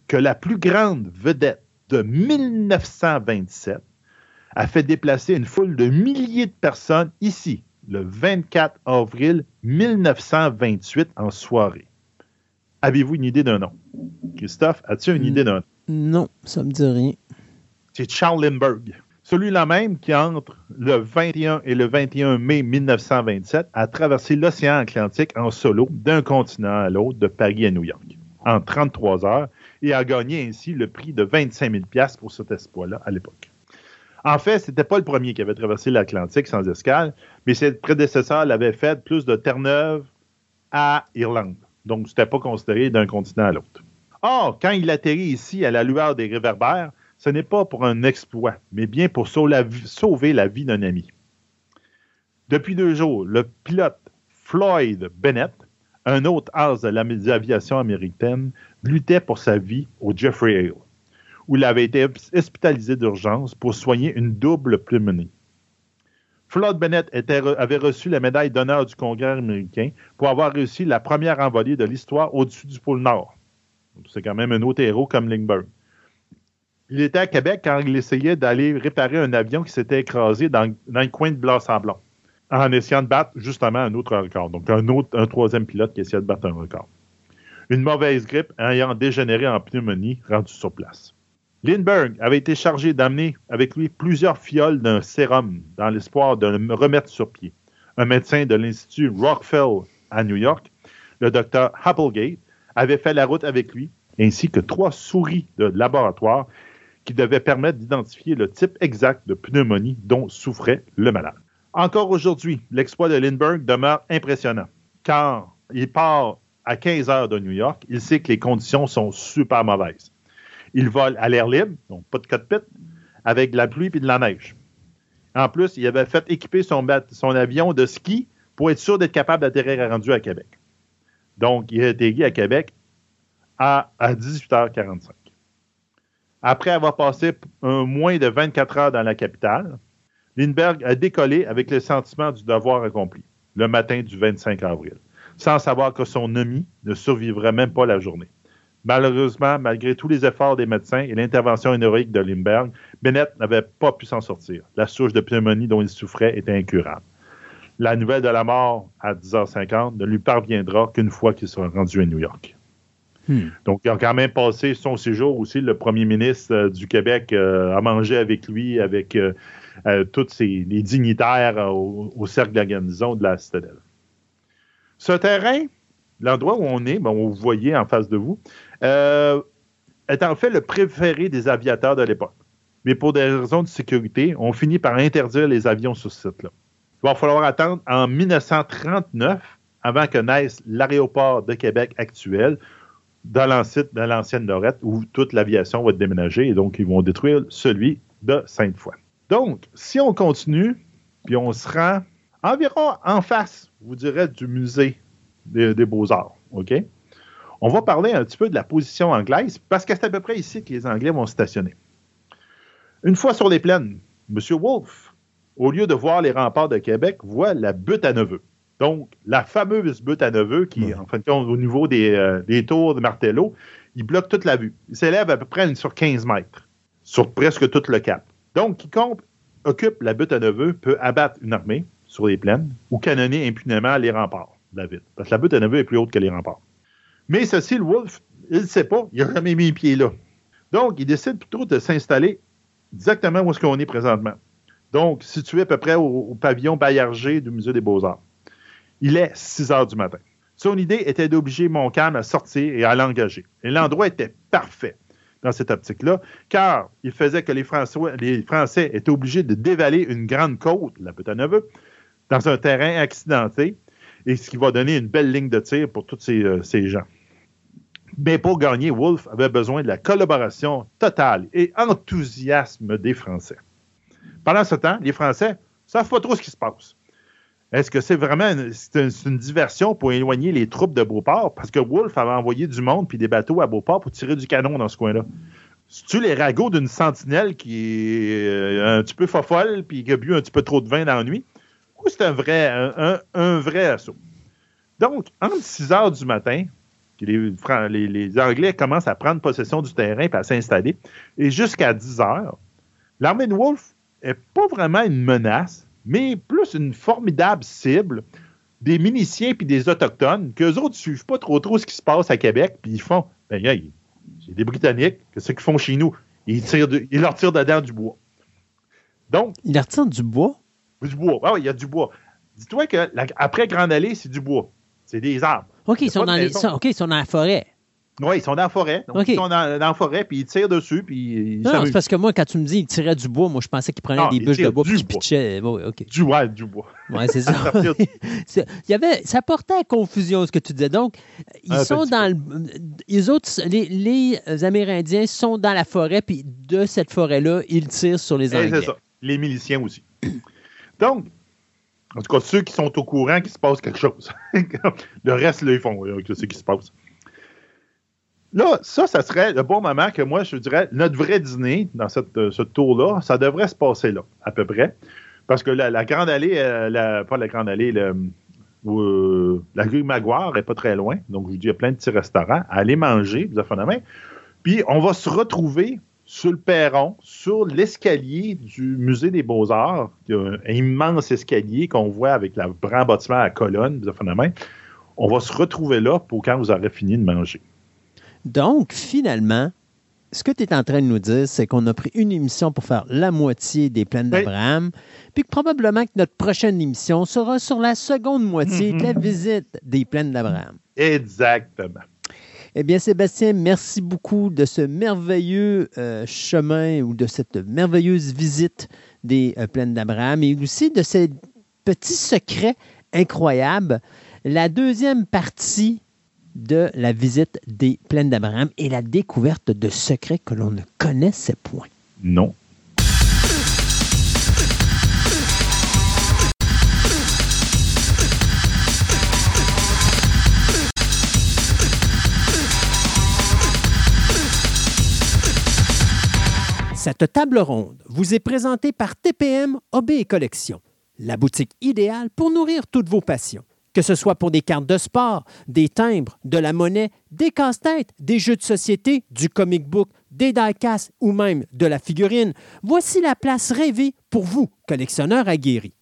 que la plus grande vedette de 1927 a fait déplacer une foule de milliers de personnes ici, le 24 avril 1928 en soirée. Avez-vous une idée d'un nom? Christophe, as-tu une Hmm. idée d'un nom? Non, ça me dit rien. C'est Charles Lindbergh. Celui-là même qui, entre le 21 et le 21 mai 1927, a traversé l'océan Atlantique en solo d'un continent à l'autre, de Paris à New York, en 33 heures, et a gagné ainsi le prix de 25 000 pour cet exploit-là à l'époque. En fait, ce n'était pas le premier qui avait traversé l'Atlantique sans escale, mais ses prédécesseurs l'avaient fait plus de Terre-Neuve à Irlande. Donc, ce n'était pas considéré d'un continent à l'autre. Or, quand il atterrit ici à la lueur des réverbères, ce n'est pas pour un exploit, mais bien pour sauver la vie d'un ami. Depuis deux jours, le pilote Floyd Bennett, un autre as de l'aviation américaine, luttait pour sa vie au Jeffrey Hale, où il avait été hospitalisé d'urgence pour soigner une double pneumonie. Floyd Bennett avait reçu la médaille d'honneur du Congrès américain pour avoir réussi la première envolée de l'histoire au-dessus du pôle Nord. C'est quand même un autre héros comme Lindbergh. Il était à Québec quand il essayait d'aller réparer un avion qui s'était écrasé dans, dans, le coin de Blas-Sablon en essayant de battre justement un autre record. Donc, un, autre, un troisième pilote qui essayait de battre un record. Une mauvaise grippe ayant dégénéré en pneumonie rendu sur place. Lindbergh avait été chargé d'amener avec lui plusieurs fioles d'un sérum dans l'espoir de le remettre sur pied. Un médecin de l'Institut Rockefeller à New York, le docteur Applegate, avait fait la route avec lui, ainsi que trois souris de laboratoire qui devaient permettre d'identifier le type exact de pneumonie dont souffrait le malade. Encore aujourd'hui, l'exploit de Lindbergh demeure impressionnant. Quand il part à 15 heures de New York, il sait que les conditions sont super mauvaises. Il vole à l'air libre, donc pas de cockpit, avec de la pluie et de la neige. En plus, il avait fait équiper son, avion de ski pour être sûr d'être capable d'atterrir rendu à Québec. Donc, il a atterri à Québec à, à 18h45. Après avoir passé moins de 24 heures dans la capitale, Lindbergh a décollé avec le sentiment du devoir accompli le matin du 25 avril, sans savoir que son ami ne survivrait même pas la journée. Malheureusement, malgré tous les efforts des médecins et l'intervention héroïque de Lindbergh, Bennett n'avait pas pu s'en sortir. La souche de pneumonie dont il souffrait était incurable. La nouvelle de la mort à 10h50 ne lui parviendra qu'une fois qu'il sera rendu à New York. Hmm. Donc, il a quand même passé son séjour aussi. Le premier ministre euh, du Québec euh, a mangé avec lui, avec euh, tous les dignitaires au, cercle de la garnison de la citadelle. Ce terrain, l'endroit où on est, bon, vous voyez en face de vous, euh, est en fait le préféré des aviateurs de l'époque. Mais pour des raisons de sécurité, on finit par interdire les avions sur ce site-là. Il va falloir attendre en 1939 avant que naisse l'aéroport de Québec actuel, dans l'ancienne Lorette, où toute l'aviation va être déménagée, et donc ils vont détruire celui de Sainte-Foy. Donc, si on continue, puis on se rend environ en face, vous direz, du musée des, Beaux-Arts, OK? On va parler un petit peu de la position anglaise, parce que c'est à peu près ici que les Anglais vont stationner. Une fois sur les plaines, M. Wolfe, au lieu de voir les remparts de Québec, voit la butte à Neveu. Donc, la fameuse butte à Neveu, qui, en fait, au niveau des, euh, des, tours de Martello, il bloque toute la vue. Il s'élève à peu près sur 15 mètres, sur presque tout le cap. Donc, quiconque occupe la butte à Neveu peut abattre une armée sur les plaines ou canonner impunément les remparts de la ville. Parce que la butte à Neveu est plus haute que les remparts. Mais ceci, le Wolf, il ne sait pas, il n'a jamais mis les pieds là. Donc, il décide plutôt de s'installer exactement où est-ce qu'on est présentement. Donc, situé à peu près au, pavillon Bayarger du Musée des Beaux-Arts. Il est 6 heures du matin. Son idée était d'obliger Montcalm à sortir et à l'engager. Et l'endroit était parfait dans cette optique-là, car il faisait que les Français, étaient obligés de dévaler une grande côte, la Petite Neveu, dans un terrain accidenté, et ce qui va donner une belle ligne de tir pour tous ces, euh, ces gens. Mais pour gagner, Wolfe avait besoin de la collaboration totale et enthousiasme des Français. Pendant ce temps, les Français ne savent pas trop ce qui se passe. Est-ce que c'est vraiment une, une, diversion pour éloigner les troupes de Beauport? Parce que Wolfe avait envoyé du monde puis des bateaux à Beauport pour tirer du canon dans ce coin-là. C'est-tu les ragots d'une sentinelle qui est euh, un petit peu fofolle puis qui a bu un petit peu trop de vin dans la nuit? Ou c'est un vrai, un, vrai assaut? Donc, entre 6 heures du matin, les, les, Anglais commencent à prendre possession du terrain et à s'installer, et jusqu'à 10 heures, l'armée de Wolfe n'est pas vraiment une menace, mais plus une formidable cible des miliciens puis des autochtones, qu'eux autres ne suivent pas trop trop ce qui se passe à Québec, puis ils font, ben, c'est des Britanniques, qu'est-ce qu'ils font chez nous? Ils, tirent ils leur tirent dedans du bois. Donc. Ils leur tirent du bois? Du bois. Ah oui, il y a du bois. Dis-toi qu'après Grande Allée, c'est du bois. C'est des arbres. OK, ils sont, dans les, OK, ils sont dans la forêt. Oui, ils sont dans la forêt. Donc. Ils sont dans, dans la forêt, puis ils tirent dessus, puis ils Non, c'est parce que moi, quand tu me dis qu'il tirait du bois, moi, je pensais qu'il prenait Non, des bûches de bois du puis. Ouais, OK. Du, ouais, du bois. Ouais, c'est ça. Il y avait, ça portait à confusion ce que tu disais. Donc, ils Un sont dans le. Les autres, les, les Amérindiens sont dans la forêt, puis de cette forêt-là, ils tirent sur les Anglais. c'est ça. Les miliciens aussi. Donc, en tout cas, ceux qui sont au courant qu'il se passe quelque chose. le reste, là, ils font ce qui se passe. Là, ça, ça serait le bon moment que moi, je dirais, notre vrai dîner dans cette, euh, ce tour-là, ça devrait se passer là, à peu près. Parce que la, la Grande Allée, euh, la- pas la Grande Allée, le, euh, la rue Maguire n'est pas très loin. Donc, je vous dis, il y a plein de petits restaurants. Allez manger, vous avez la main. Puis, on va se retrouver sur le perron, sur l'escalier du Musée des Beaux-Arts. Il y a un immense escalier qu'on voit avec la grand bâtiment à colonne, vous avez la main. On va se retrouver là pour quand vous aurez fini de manger. Donc, finalement, ce que tu es en train de nous dire, c'est qu'on a pris une émission pour faire la moitié des plaines d'Abraham, puis que probablement que notre prochaine émission sera sur la seconde moitié de la visite des plaines d'Abraham. Exactement. Eh bien, Sébastien, merci beaucoup de ce merveilleux euh, chemin ou de cette merveilleuse visite des euh, plaines d'Abraham et aussi de ces petits secrets incroyables. La deuxième partie de la visite des plaines d'Abraham est la découverte de secrets que l'on ne connaissait point. Non. Cette table ronde vous est présentée par TPM OB Collection, la boutique idéale pour nourrir toutes vos passions. Que ce soit pour des cartes de sport, des timbres, de la monnaie, des casse-têtes, des jeux de société, du comic book, des die-casts ou même de la figurine, voici la place rêvée pour vous, collectionneurs aguerris.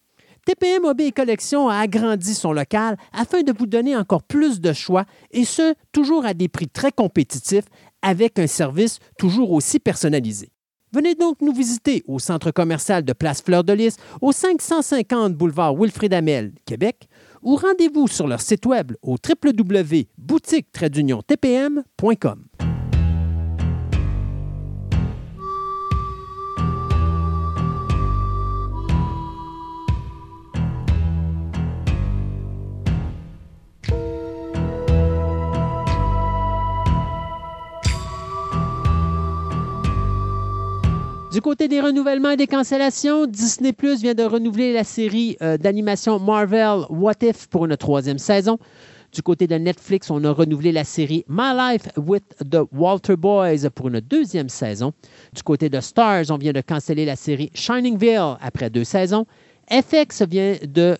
TPM OB et Collection a agrandi son local afin de vous donner encore plus de choix et ce, toujours à des prix très compétitifs avec un service toujours aussi personnalisé. Venez donc nous visiter au centre commercial de Place Fleur de Lys, au 550 boulevard Wilfrid Amel, Québec, ou rendez-vous sur leur site web au www.boutique-tpm.com. Du côté des renouvellements et des cancellations, Disney Plus vient de renouveler la série euh, d'animation Marvel What If pour une troisième saison. Du côté de Netflix, on a renouvelé la série My Life with the Walter Boys pour une deuxième saison. Du côté de Stars, on vient de canceller la série Shining Vale après deux saisons. FX vient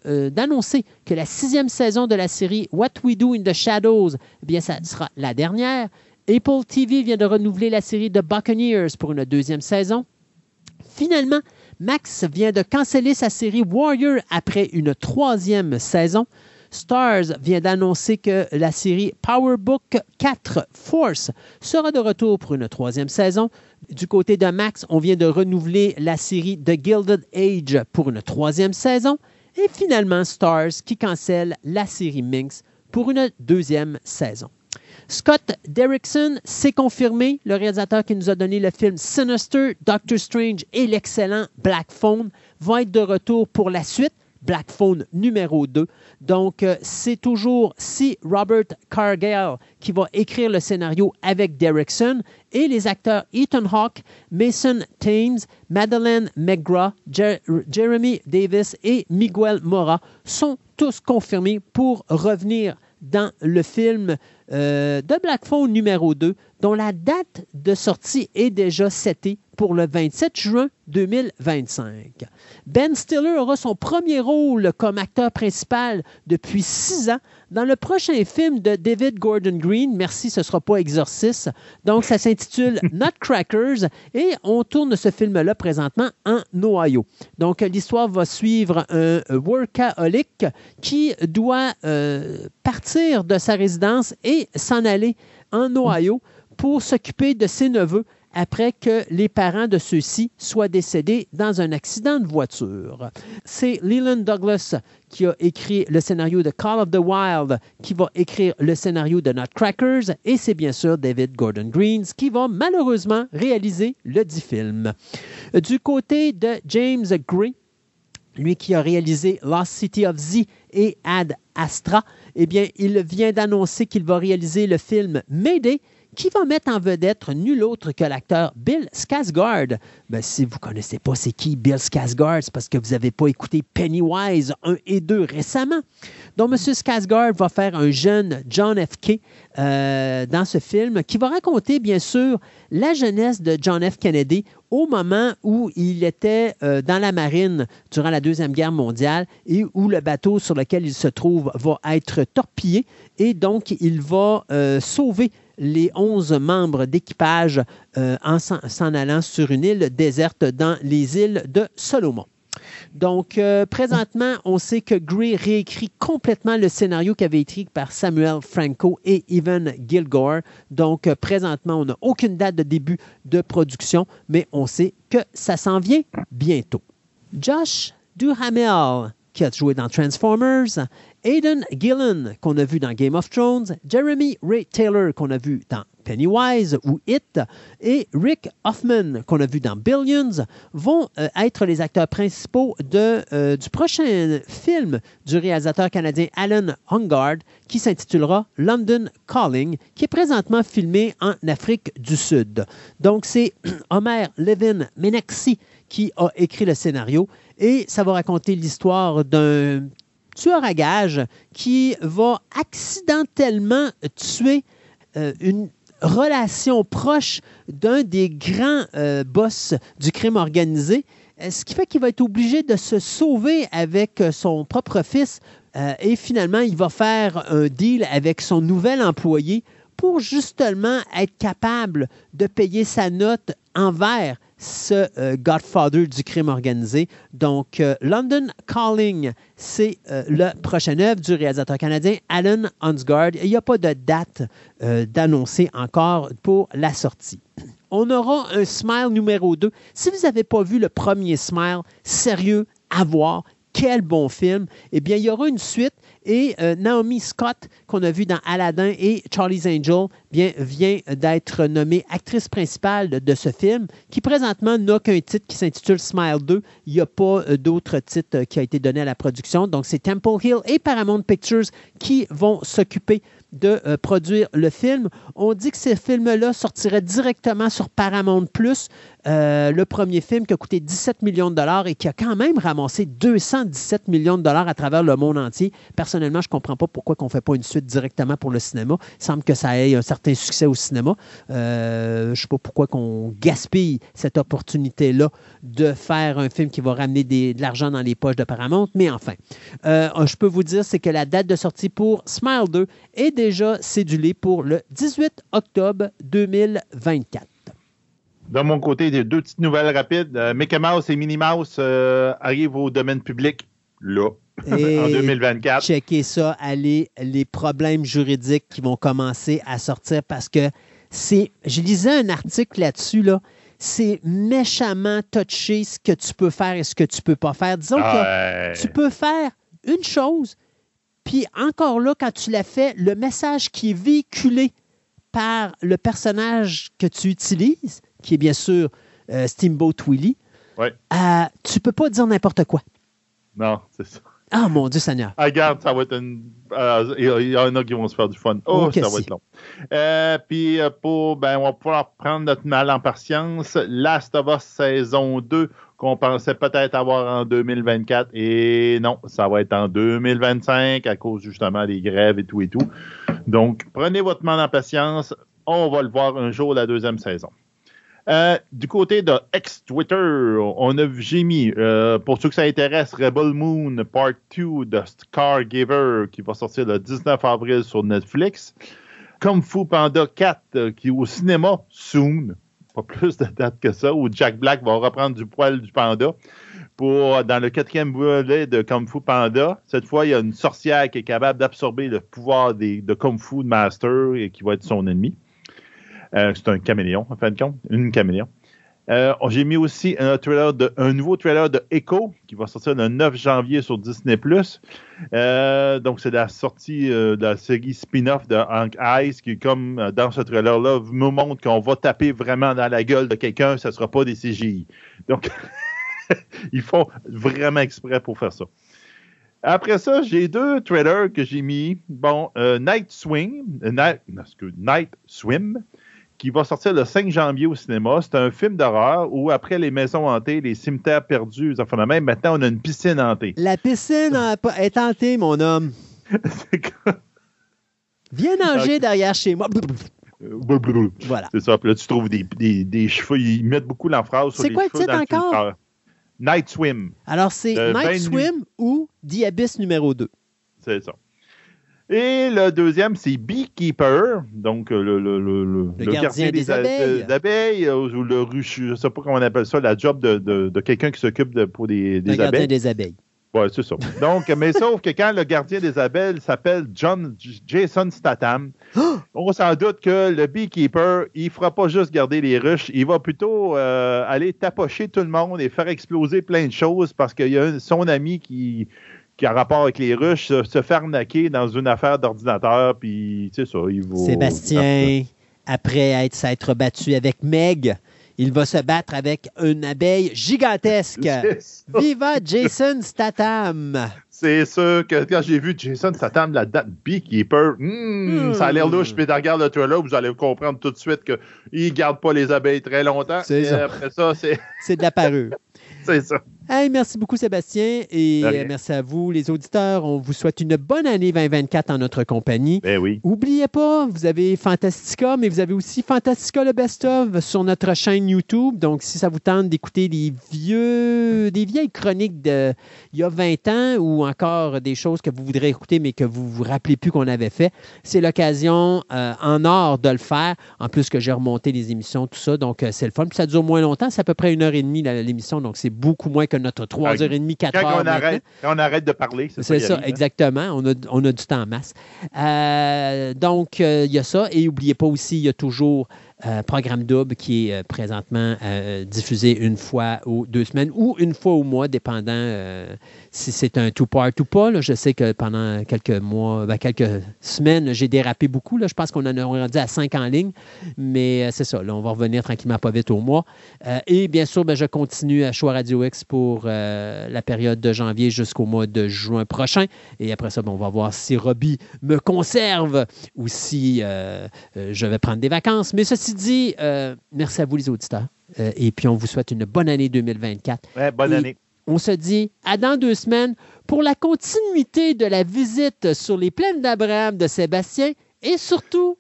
euh, d'annoncer que la sixième saison de la série What We Do in the Shadows, eh bien, ça sera la dernière. Apple TV vient de renouveler la série The Buccaneers pour une deuxième saison. Finalement, Max vient de canceller sa série Warrior après une troisième saison. Stars vient d'annoncer que la série Powerbook 4 Force sera de retour pour une troisième saison. Du côté de Max, on vient de renouveler la série The Gilded Age pour une troisième saison. Et finalement, Stars qui cancelle la série Minx pour une deuxième saison. Scott Derrickson s'est confirmé, le réalisateur qui nous a donné le film Sinister, Doctor Strange et l'excellent Black Phone, va être de retour pour la suite. Black Phone numéro 2. Donc, euh, c'est toujours C. Robert Cargill qui va écrire le scénario avec Derrickson et les acteurs Ethan Hawke, Mason Thames, Madeleine McGraw, Jer- Jeremy Davis et Miguel Mora sont tous confirmés pour revenir dans le film euh, de Black Phone numéro 2, dont la date de sortie est déjà setée pour le 27 juin 2025. Ben Stiller aura son premier rôle comme acteur principal depuis six ans dans le prochain film de David Gordon Green. Merci, ce ne sera pas Exorcist. Donc, ça s'intitule Nutcrackers et on tourne ce film-là présentement en Ohio. Donc, l'histoire va suivre un workaholic qui doit euh, partir de sa résidence et s'en aller en Ohio pour s'occuper de ses neveux après que les parents de ceux-ci soient décédés dans un accident de voiture. C'est Leland Douglas qui a écrit le scénario de Call of the Wild, qui va écrire le scénario de Nutcrackers, et c'est bien sûr David Gordon Greens qui va malheureusement réaliser le dit film. Du côté de James Gray, lui qui a réalisé Lost City of Z et Ad Astra, eh bien, il vient d'annoncer qu'il va réaliser le film Mayday, qui va mettre en vedette nul autre que l'acteur Bill Skarsgård? Ben, si vous ne connaissez pas c'est qui Bill Skarsgård, c'est parce que vous n'avez pas écouté Pennywise 1 et 2 récemment. Donc, M. Skarsgård va faire un jeune John F. K. Euh, dans ce film qui va raconter, bien sûr, la jeunesse de John F. Kennedy au moment où il était euh, dans la marine durant la Deuxième Guerre mondiale et où le bateau sur lequel il se trouve va être torpillé et donc il va euh, sauver les 11 membres d'équipage en s'en allant sur une île déserte dans les îles de Solomon. Donc, euh, présentement, on sait que Gray réécrit complètement le scénario qui avait été écrit par Samuel Franco et Evan Gilgore. Donc, euh, présentement, on n'a aucune date de début de production, mais on sait que ça s'en vient bientôt. Josh Duhamel, qui a joué dans Transformers, Aidan Gillen, qu'on a vu dans Game of Thrones, Jeremy Ray Taylor, qu'on a vu dans Pennywise ou It, et Rick Hoffman, qu'on a vu dans Billions, vont euh, être les acteurs principaux euh, du prochain film du réalisateur canadien Alan Hungard, qui s'intitulera London Calling, qui est présentement filmé en Afrique du Sud. Donc, c'est Homer Levin Menexi qui a écrit le scénario et ça va raconter l'histoire d'un tueur à gages qui va accidentellement tuer euh, une relation proche d'un des grands euh, boss du crime organisé, euh, ce qui fait qu'il va être obligé de se sauver avec son propre fils et finalement il va faire un deal avec son nouvel employé pour justement être capable de payer sa note envers ce euh, Godfather du crime organisé. Donc, euh, London Calling, c'est euh, le prochain œuvre du réalisateur canadien Alan Hunsgard. Il n'y a pas de date d'annoncer encore pour la sortie. On aura un Smile numéro 2. Si vous n'avez pas vu le premier Smile, sérieux, à voir, quel bon film. Eh bien, il y aura une suite et euh, Naomi Scott, qu'on a vu dans Aladdin et Charlie's Angel, bien, vient d'être nommée actrice principale de, ce film, qui présentement n'a qu'un titre qui s'intitule Smile 2. Il n'y a pas euh, d'autre titre euh, qui a été donné à la production. Donc, c'est Temple Hill et Paramount Pictures qui vont s'occuper de produire le film. On dit que ce film-là sortirait directement sur Paramount Plus. Euh, le premier film qui a coûté 17 millions de dollars et qui a quand même ramassé 217 millions de dollars à travers le monde entier. Personnellement, je ne comprends pas pourquoi on ne fait pas une suite directement pour le cinéma. Il semble que ça ait un certain succès au cinéma. Euh, je ne sais pas pourquoi on gaspille cette opportunité-là de faire un film qui va ramener de l'argent dans les poches de Paramount. Mais enfin, euh, je peux vous dire, c'est que la date de sortie pour Smile 2 est déjà cédulée pour le 18 octobre 2024. De mon côté, deux petites nouvelles rapides. Euh, Mickey Mouse et Minnie Mouse euh, arrivent au domaine public là, en 2024. Checkez ça, allez, les problèmes juridiques qui vont commencer à sortir parce que c'est. Je lisais un article là-dessus, là. C'est méchamment touché ce que tu peux faire et ce que tu peux pas faire. Disons que tu peux faire une chose, puis encore là, quand tu l'as fait, le message qui est véhiculé par le personnage que tu utilises, qui est bien sûr euh, Steamboat Willie, ouais. euh, tu peux pas dire n'importe quoi. Non, c'est ça. Ah, mon Dieu Seigneur. Ah, regarde, ça va être une. Euh, il y en a qui vont se faire du fun. Oh, ça va être long. Euh, puis, pour, ben, on va pouvoir prendre notre mal en patience. Last of Us saison 2, qu'on pensait peut-être avoir en 2024. Et non, ça va être en 2025 à cause justement des grèves et tout et tout. Donc, prenez votre mal en patience. On va le voir un jour la deuxième saison. Euh, du côté de ex-Twitter, on a j'ai mis, euh, pour ceux que ça intéresse, Rebel Moon Part 2 de Giver qui va sortir le 19 avril sur Netflix. Kung Fu Panda 4 euh, qui est au cinéma soon, plus de date que ça, où Jack Black va reprendre du poil du panda. Pour, dans le quatrième volet de Kung Fu Panda, cette fois, il y a une sorcière qui est capable d'absorber le pouvoir des, de Kung Fu Master et qui va être son ennemi. Euh, c'est un caméléon, en fin de compte. Une caméléon. Euh, J'ai mis aussi un, nouveau trailer de Echo qui va sortir le 9 janvier sur Disney+. Euh, donc, c'est la sortie euh, de la série spin-off de Hank Eyes qui, comme dans ce trailer-là, nous montre qu'on va taper vraiment dans la gueule de quelqu'un, ce ne sera pas des CGI. Donc, ils font vraiment exprès pour faire ça. Après ça, j'ai deux trailers que j'ai mis. Bon, Night Swing, Night, Night Swim, qui va sortir le 5 janvier au cinéma. C'est un film d'horreur où, après les maisons hantées, les cimetières perdus, de même, maintenant, on a une piscine hantée. La piscine est tentée, mon homme. C'est Viens nager derrière chez moi. Voilà. C'est ça. Puis là, tu trouves des, des, des cheveux. Ils mettent beaucoup l'emphase sur C'est les quoi le cheveux titre encore? Night Swim, Alors, c'est Night Swim ou The Abyss numéro 2. c'est ça. Et le deuxième, c'est Beekeeper, donc euh, le, le, le, le- le gardien des abeilles. d'abeilles, euh, ou le ruche, je ne sais pas comment on appelle ça, la job de, de, de quelqu'un qui s'occupe de, pour des, Le des gardien abeilles. des abeilles. Ouais, c'est ça. Donc, mais sauf que quand le gardien des abeilles s'appelle John Jason Statham, on s'en doute que le beekeeper, il fera pas juste garder les ruches, il va plutôt euh, aller tapocher tout le monde et faire exploser plein de choses parce qu'il y a un- son ami qui, qui a rapport avec les ruches se, se fait arnaquer dans une affaire d'ordinateur, puis c'est ça, il va... Sébastien, après être, s'être battu avec Meg, il va se battre avec une abeille gigantesque. Viva Jason Statham! C'est sûr que quand j'ai vu Jason Statham là-dedans, Beekeeper, hmm, Hmm. ça a l'air louche. Puis tu regardes le trailer, vous allez comprendre tout de suite qu'il ne garde pas les abeilles très longtemps. C'est ça. après ça, c'est C'est de la parure. c'est ça. Hey, merci beaucoup, Sébastien. Et euh, merci à vous, les auditeurs. On vous souhaite une bonne année 2024 en notre compagnie. Ben oui. Oubliez pas, vous avez Fantastica, mais vous avez aussi Fantastica le best-of sur notre chaîne YouTube. Donc, si ça vous tente d'écouter des vieux, des vieilles chroniques de il y a 20 ans ou encore des choses que vous voudrez écouter mais que vous vous rappelez plus qu'on avait fait, c'est l'occasion euh, en or de le faire. En plus que j'ai remonté les émissions, tout ça. Donc, euh, c'est le fun. Puis ça dure moins longtemps. C'est à peu près une heure et demie l'émission. Donc, c'est beaucoup moins que notre trois heures et demie, quatre Quand heures. on arrête, quand on arrête de parler, c'est ça. C'est qui ça, arrive, hein. exactement. On a, on a du temps en masse. Euh, donc, euh, il y a ça. Et n'oubliez pas aussi, il y a toujours euh, Programme Double qui est euh, présentement diffusé une fois ou deux semaines ou une fois au mois, dépendant si c'est un two-part ou pas. là. Je sais que pendant quelques mois, ben, quelques semaines, j'ai dérapé beaucoup. Là. Je pense qu'on en a rendu à cinq en ligne. Mais euh, c'est ça. Là, on va revenir tranquillement pas vite au mois. Euh, et bien sûr, ben, je continue à Choix Radio X pour euh, la période de janvier jusqu'au mois de juin prochain. Et après ça, ben, on va voir si Robbie me conserve ou si je vais prendre des vacances. Mais ceci dit, merci à vous les auditeurs. Et puis, on vous souhaite une bonne année 2024. Ouais, bonne Et- année. On se dit à dans deux semaines pour la continuité de la visite sur les plaines d'Abraham de Sébastien et surtout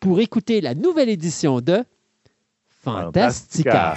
pour écouter la nouvelle édition de Fantastica.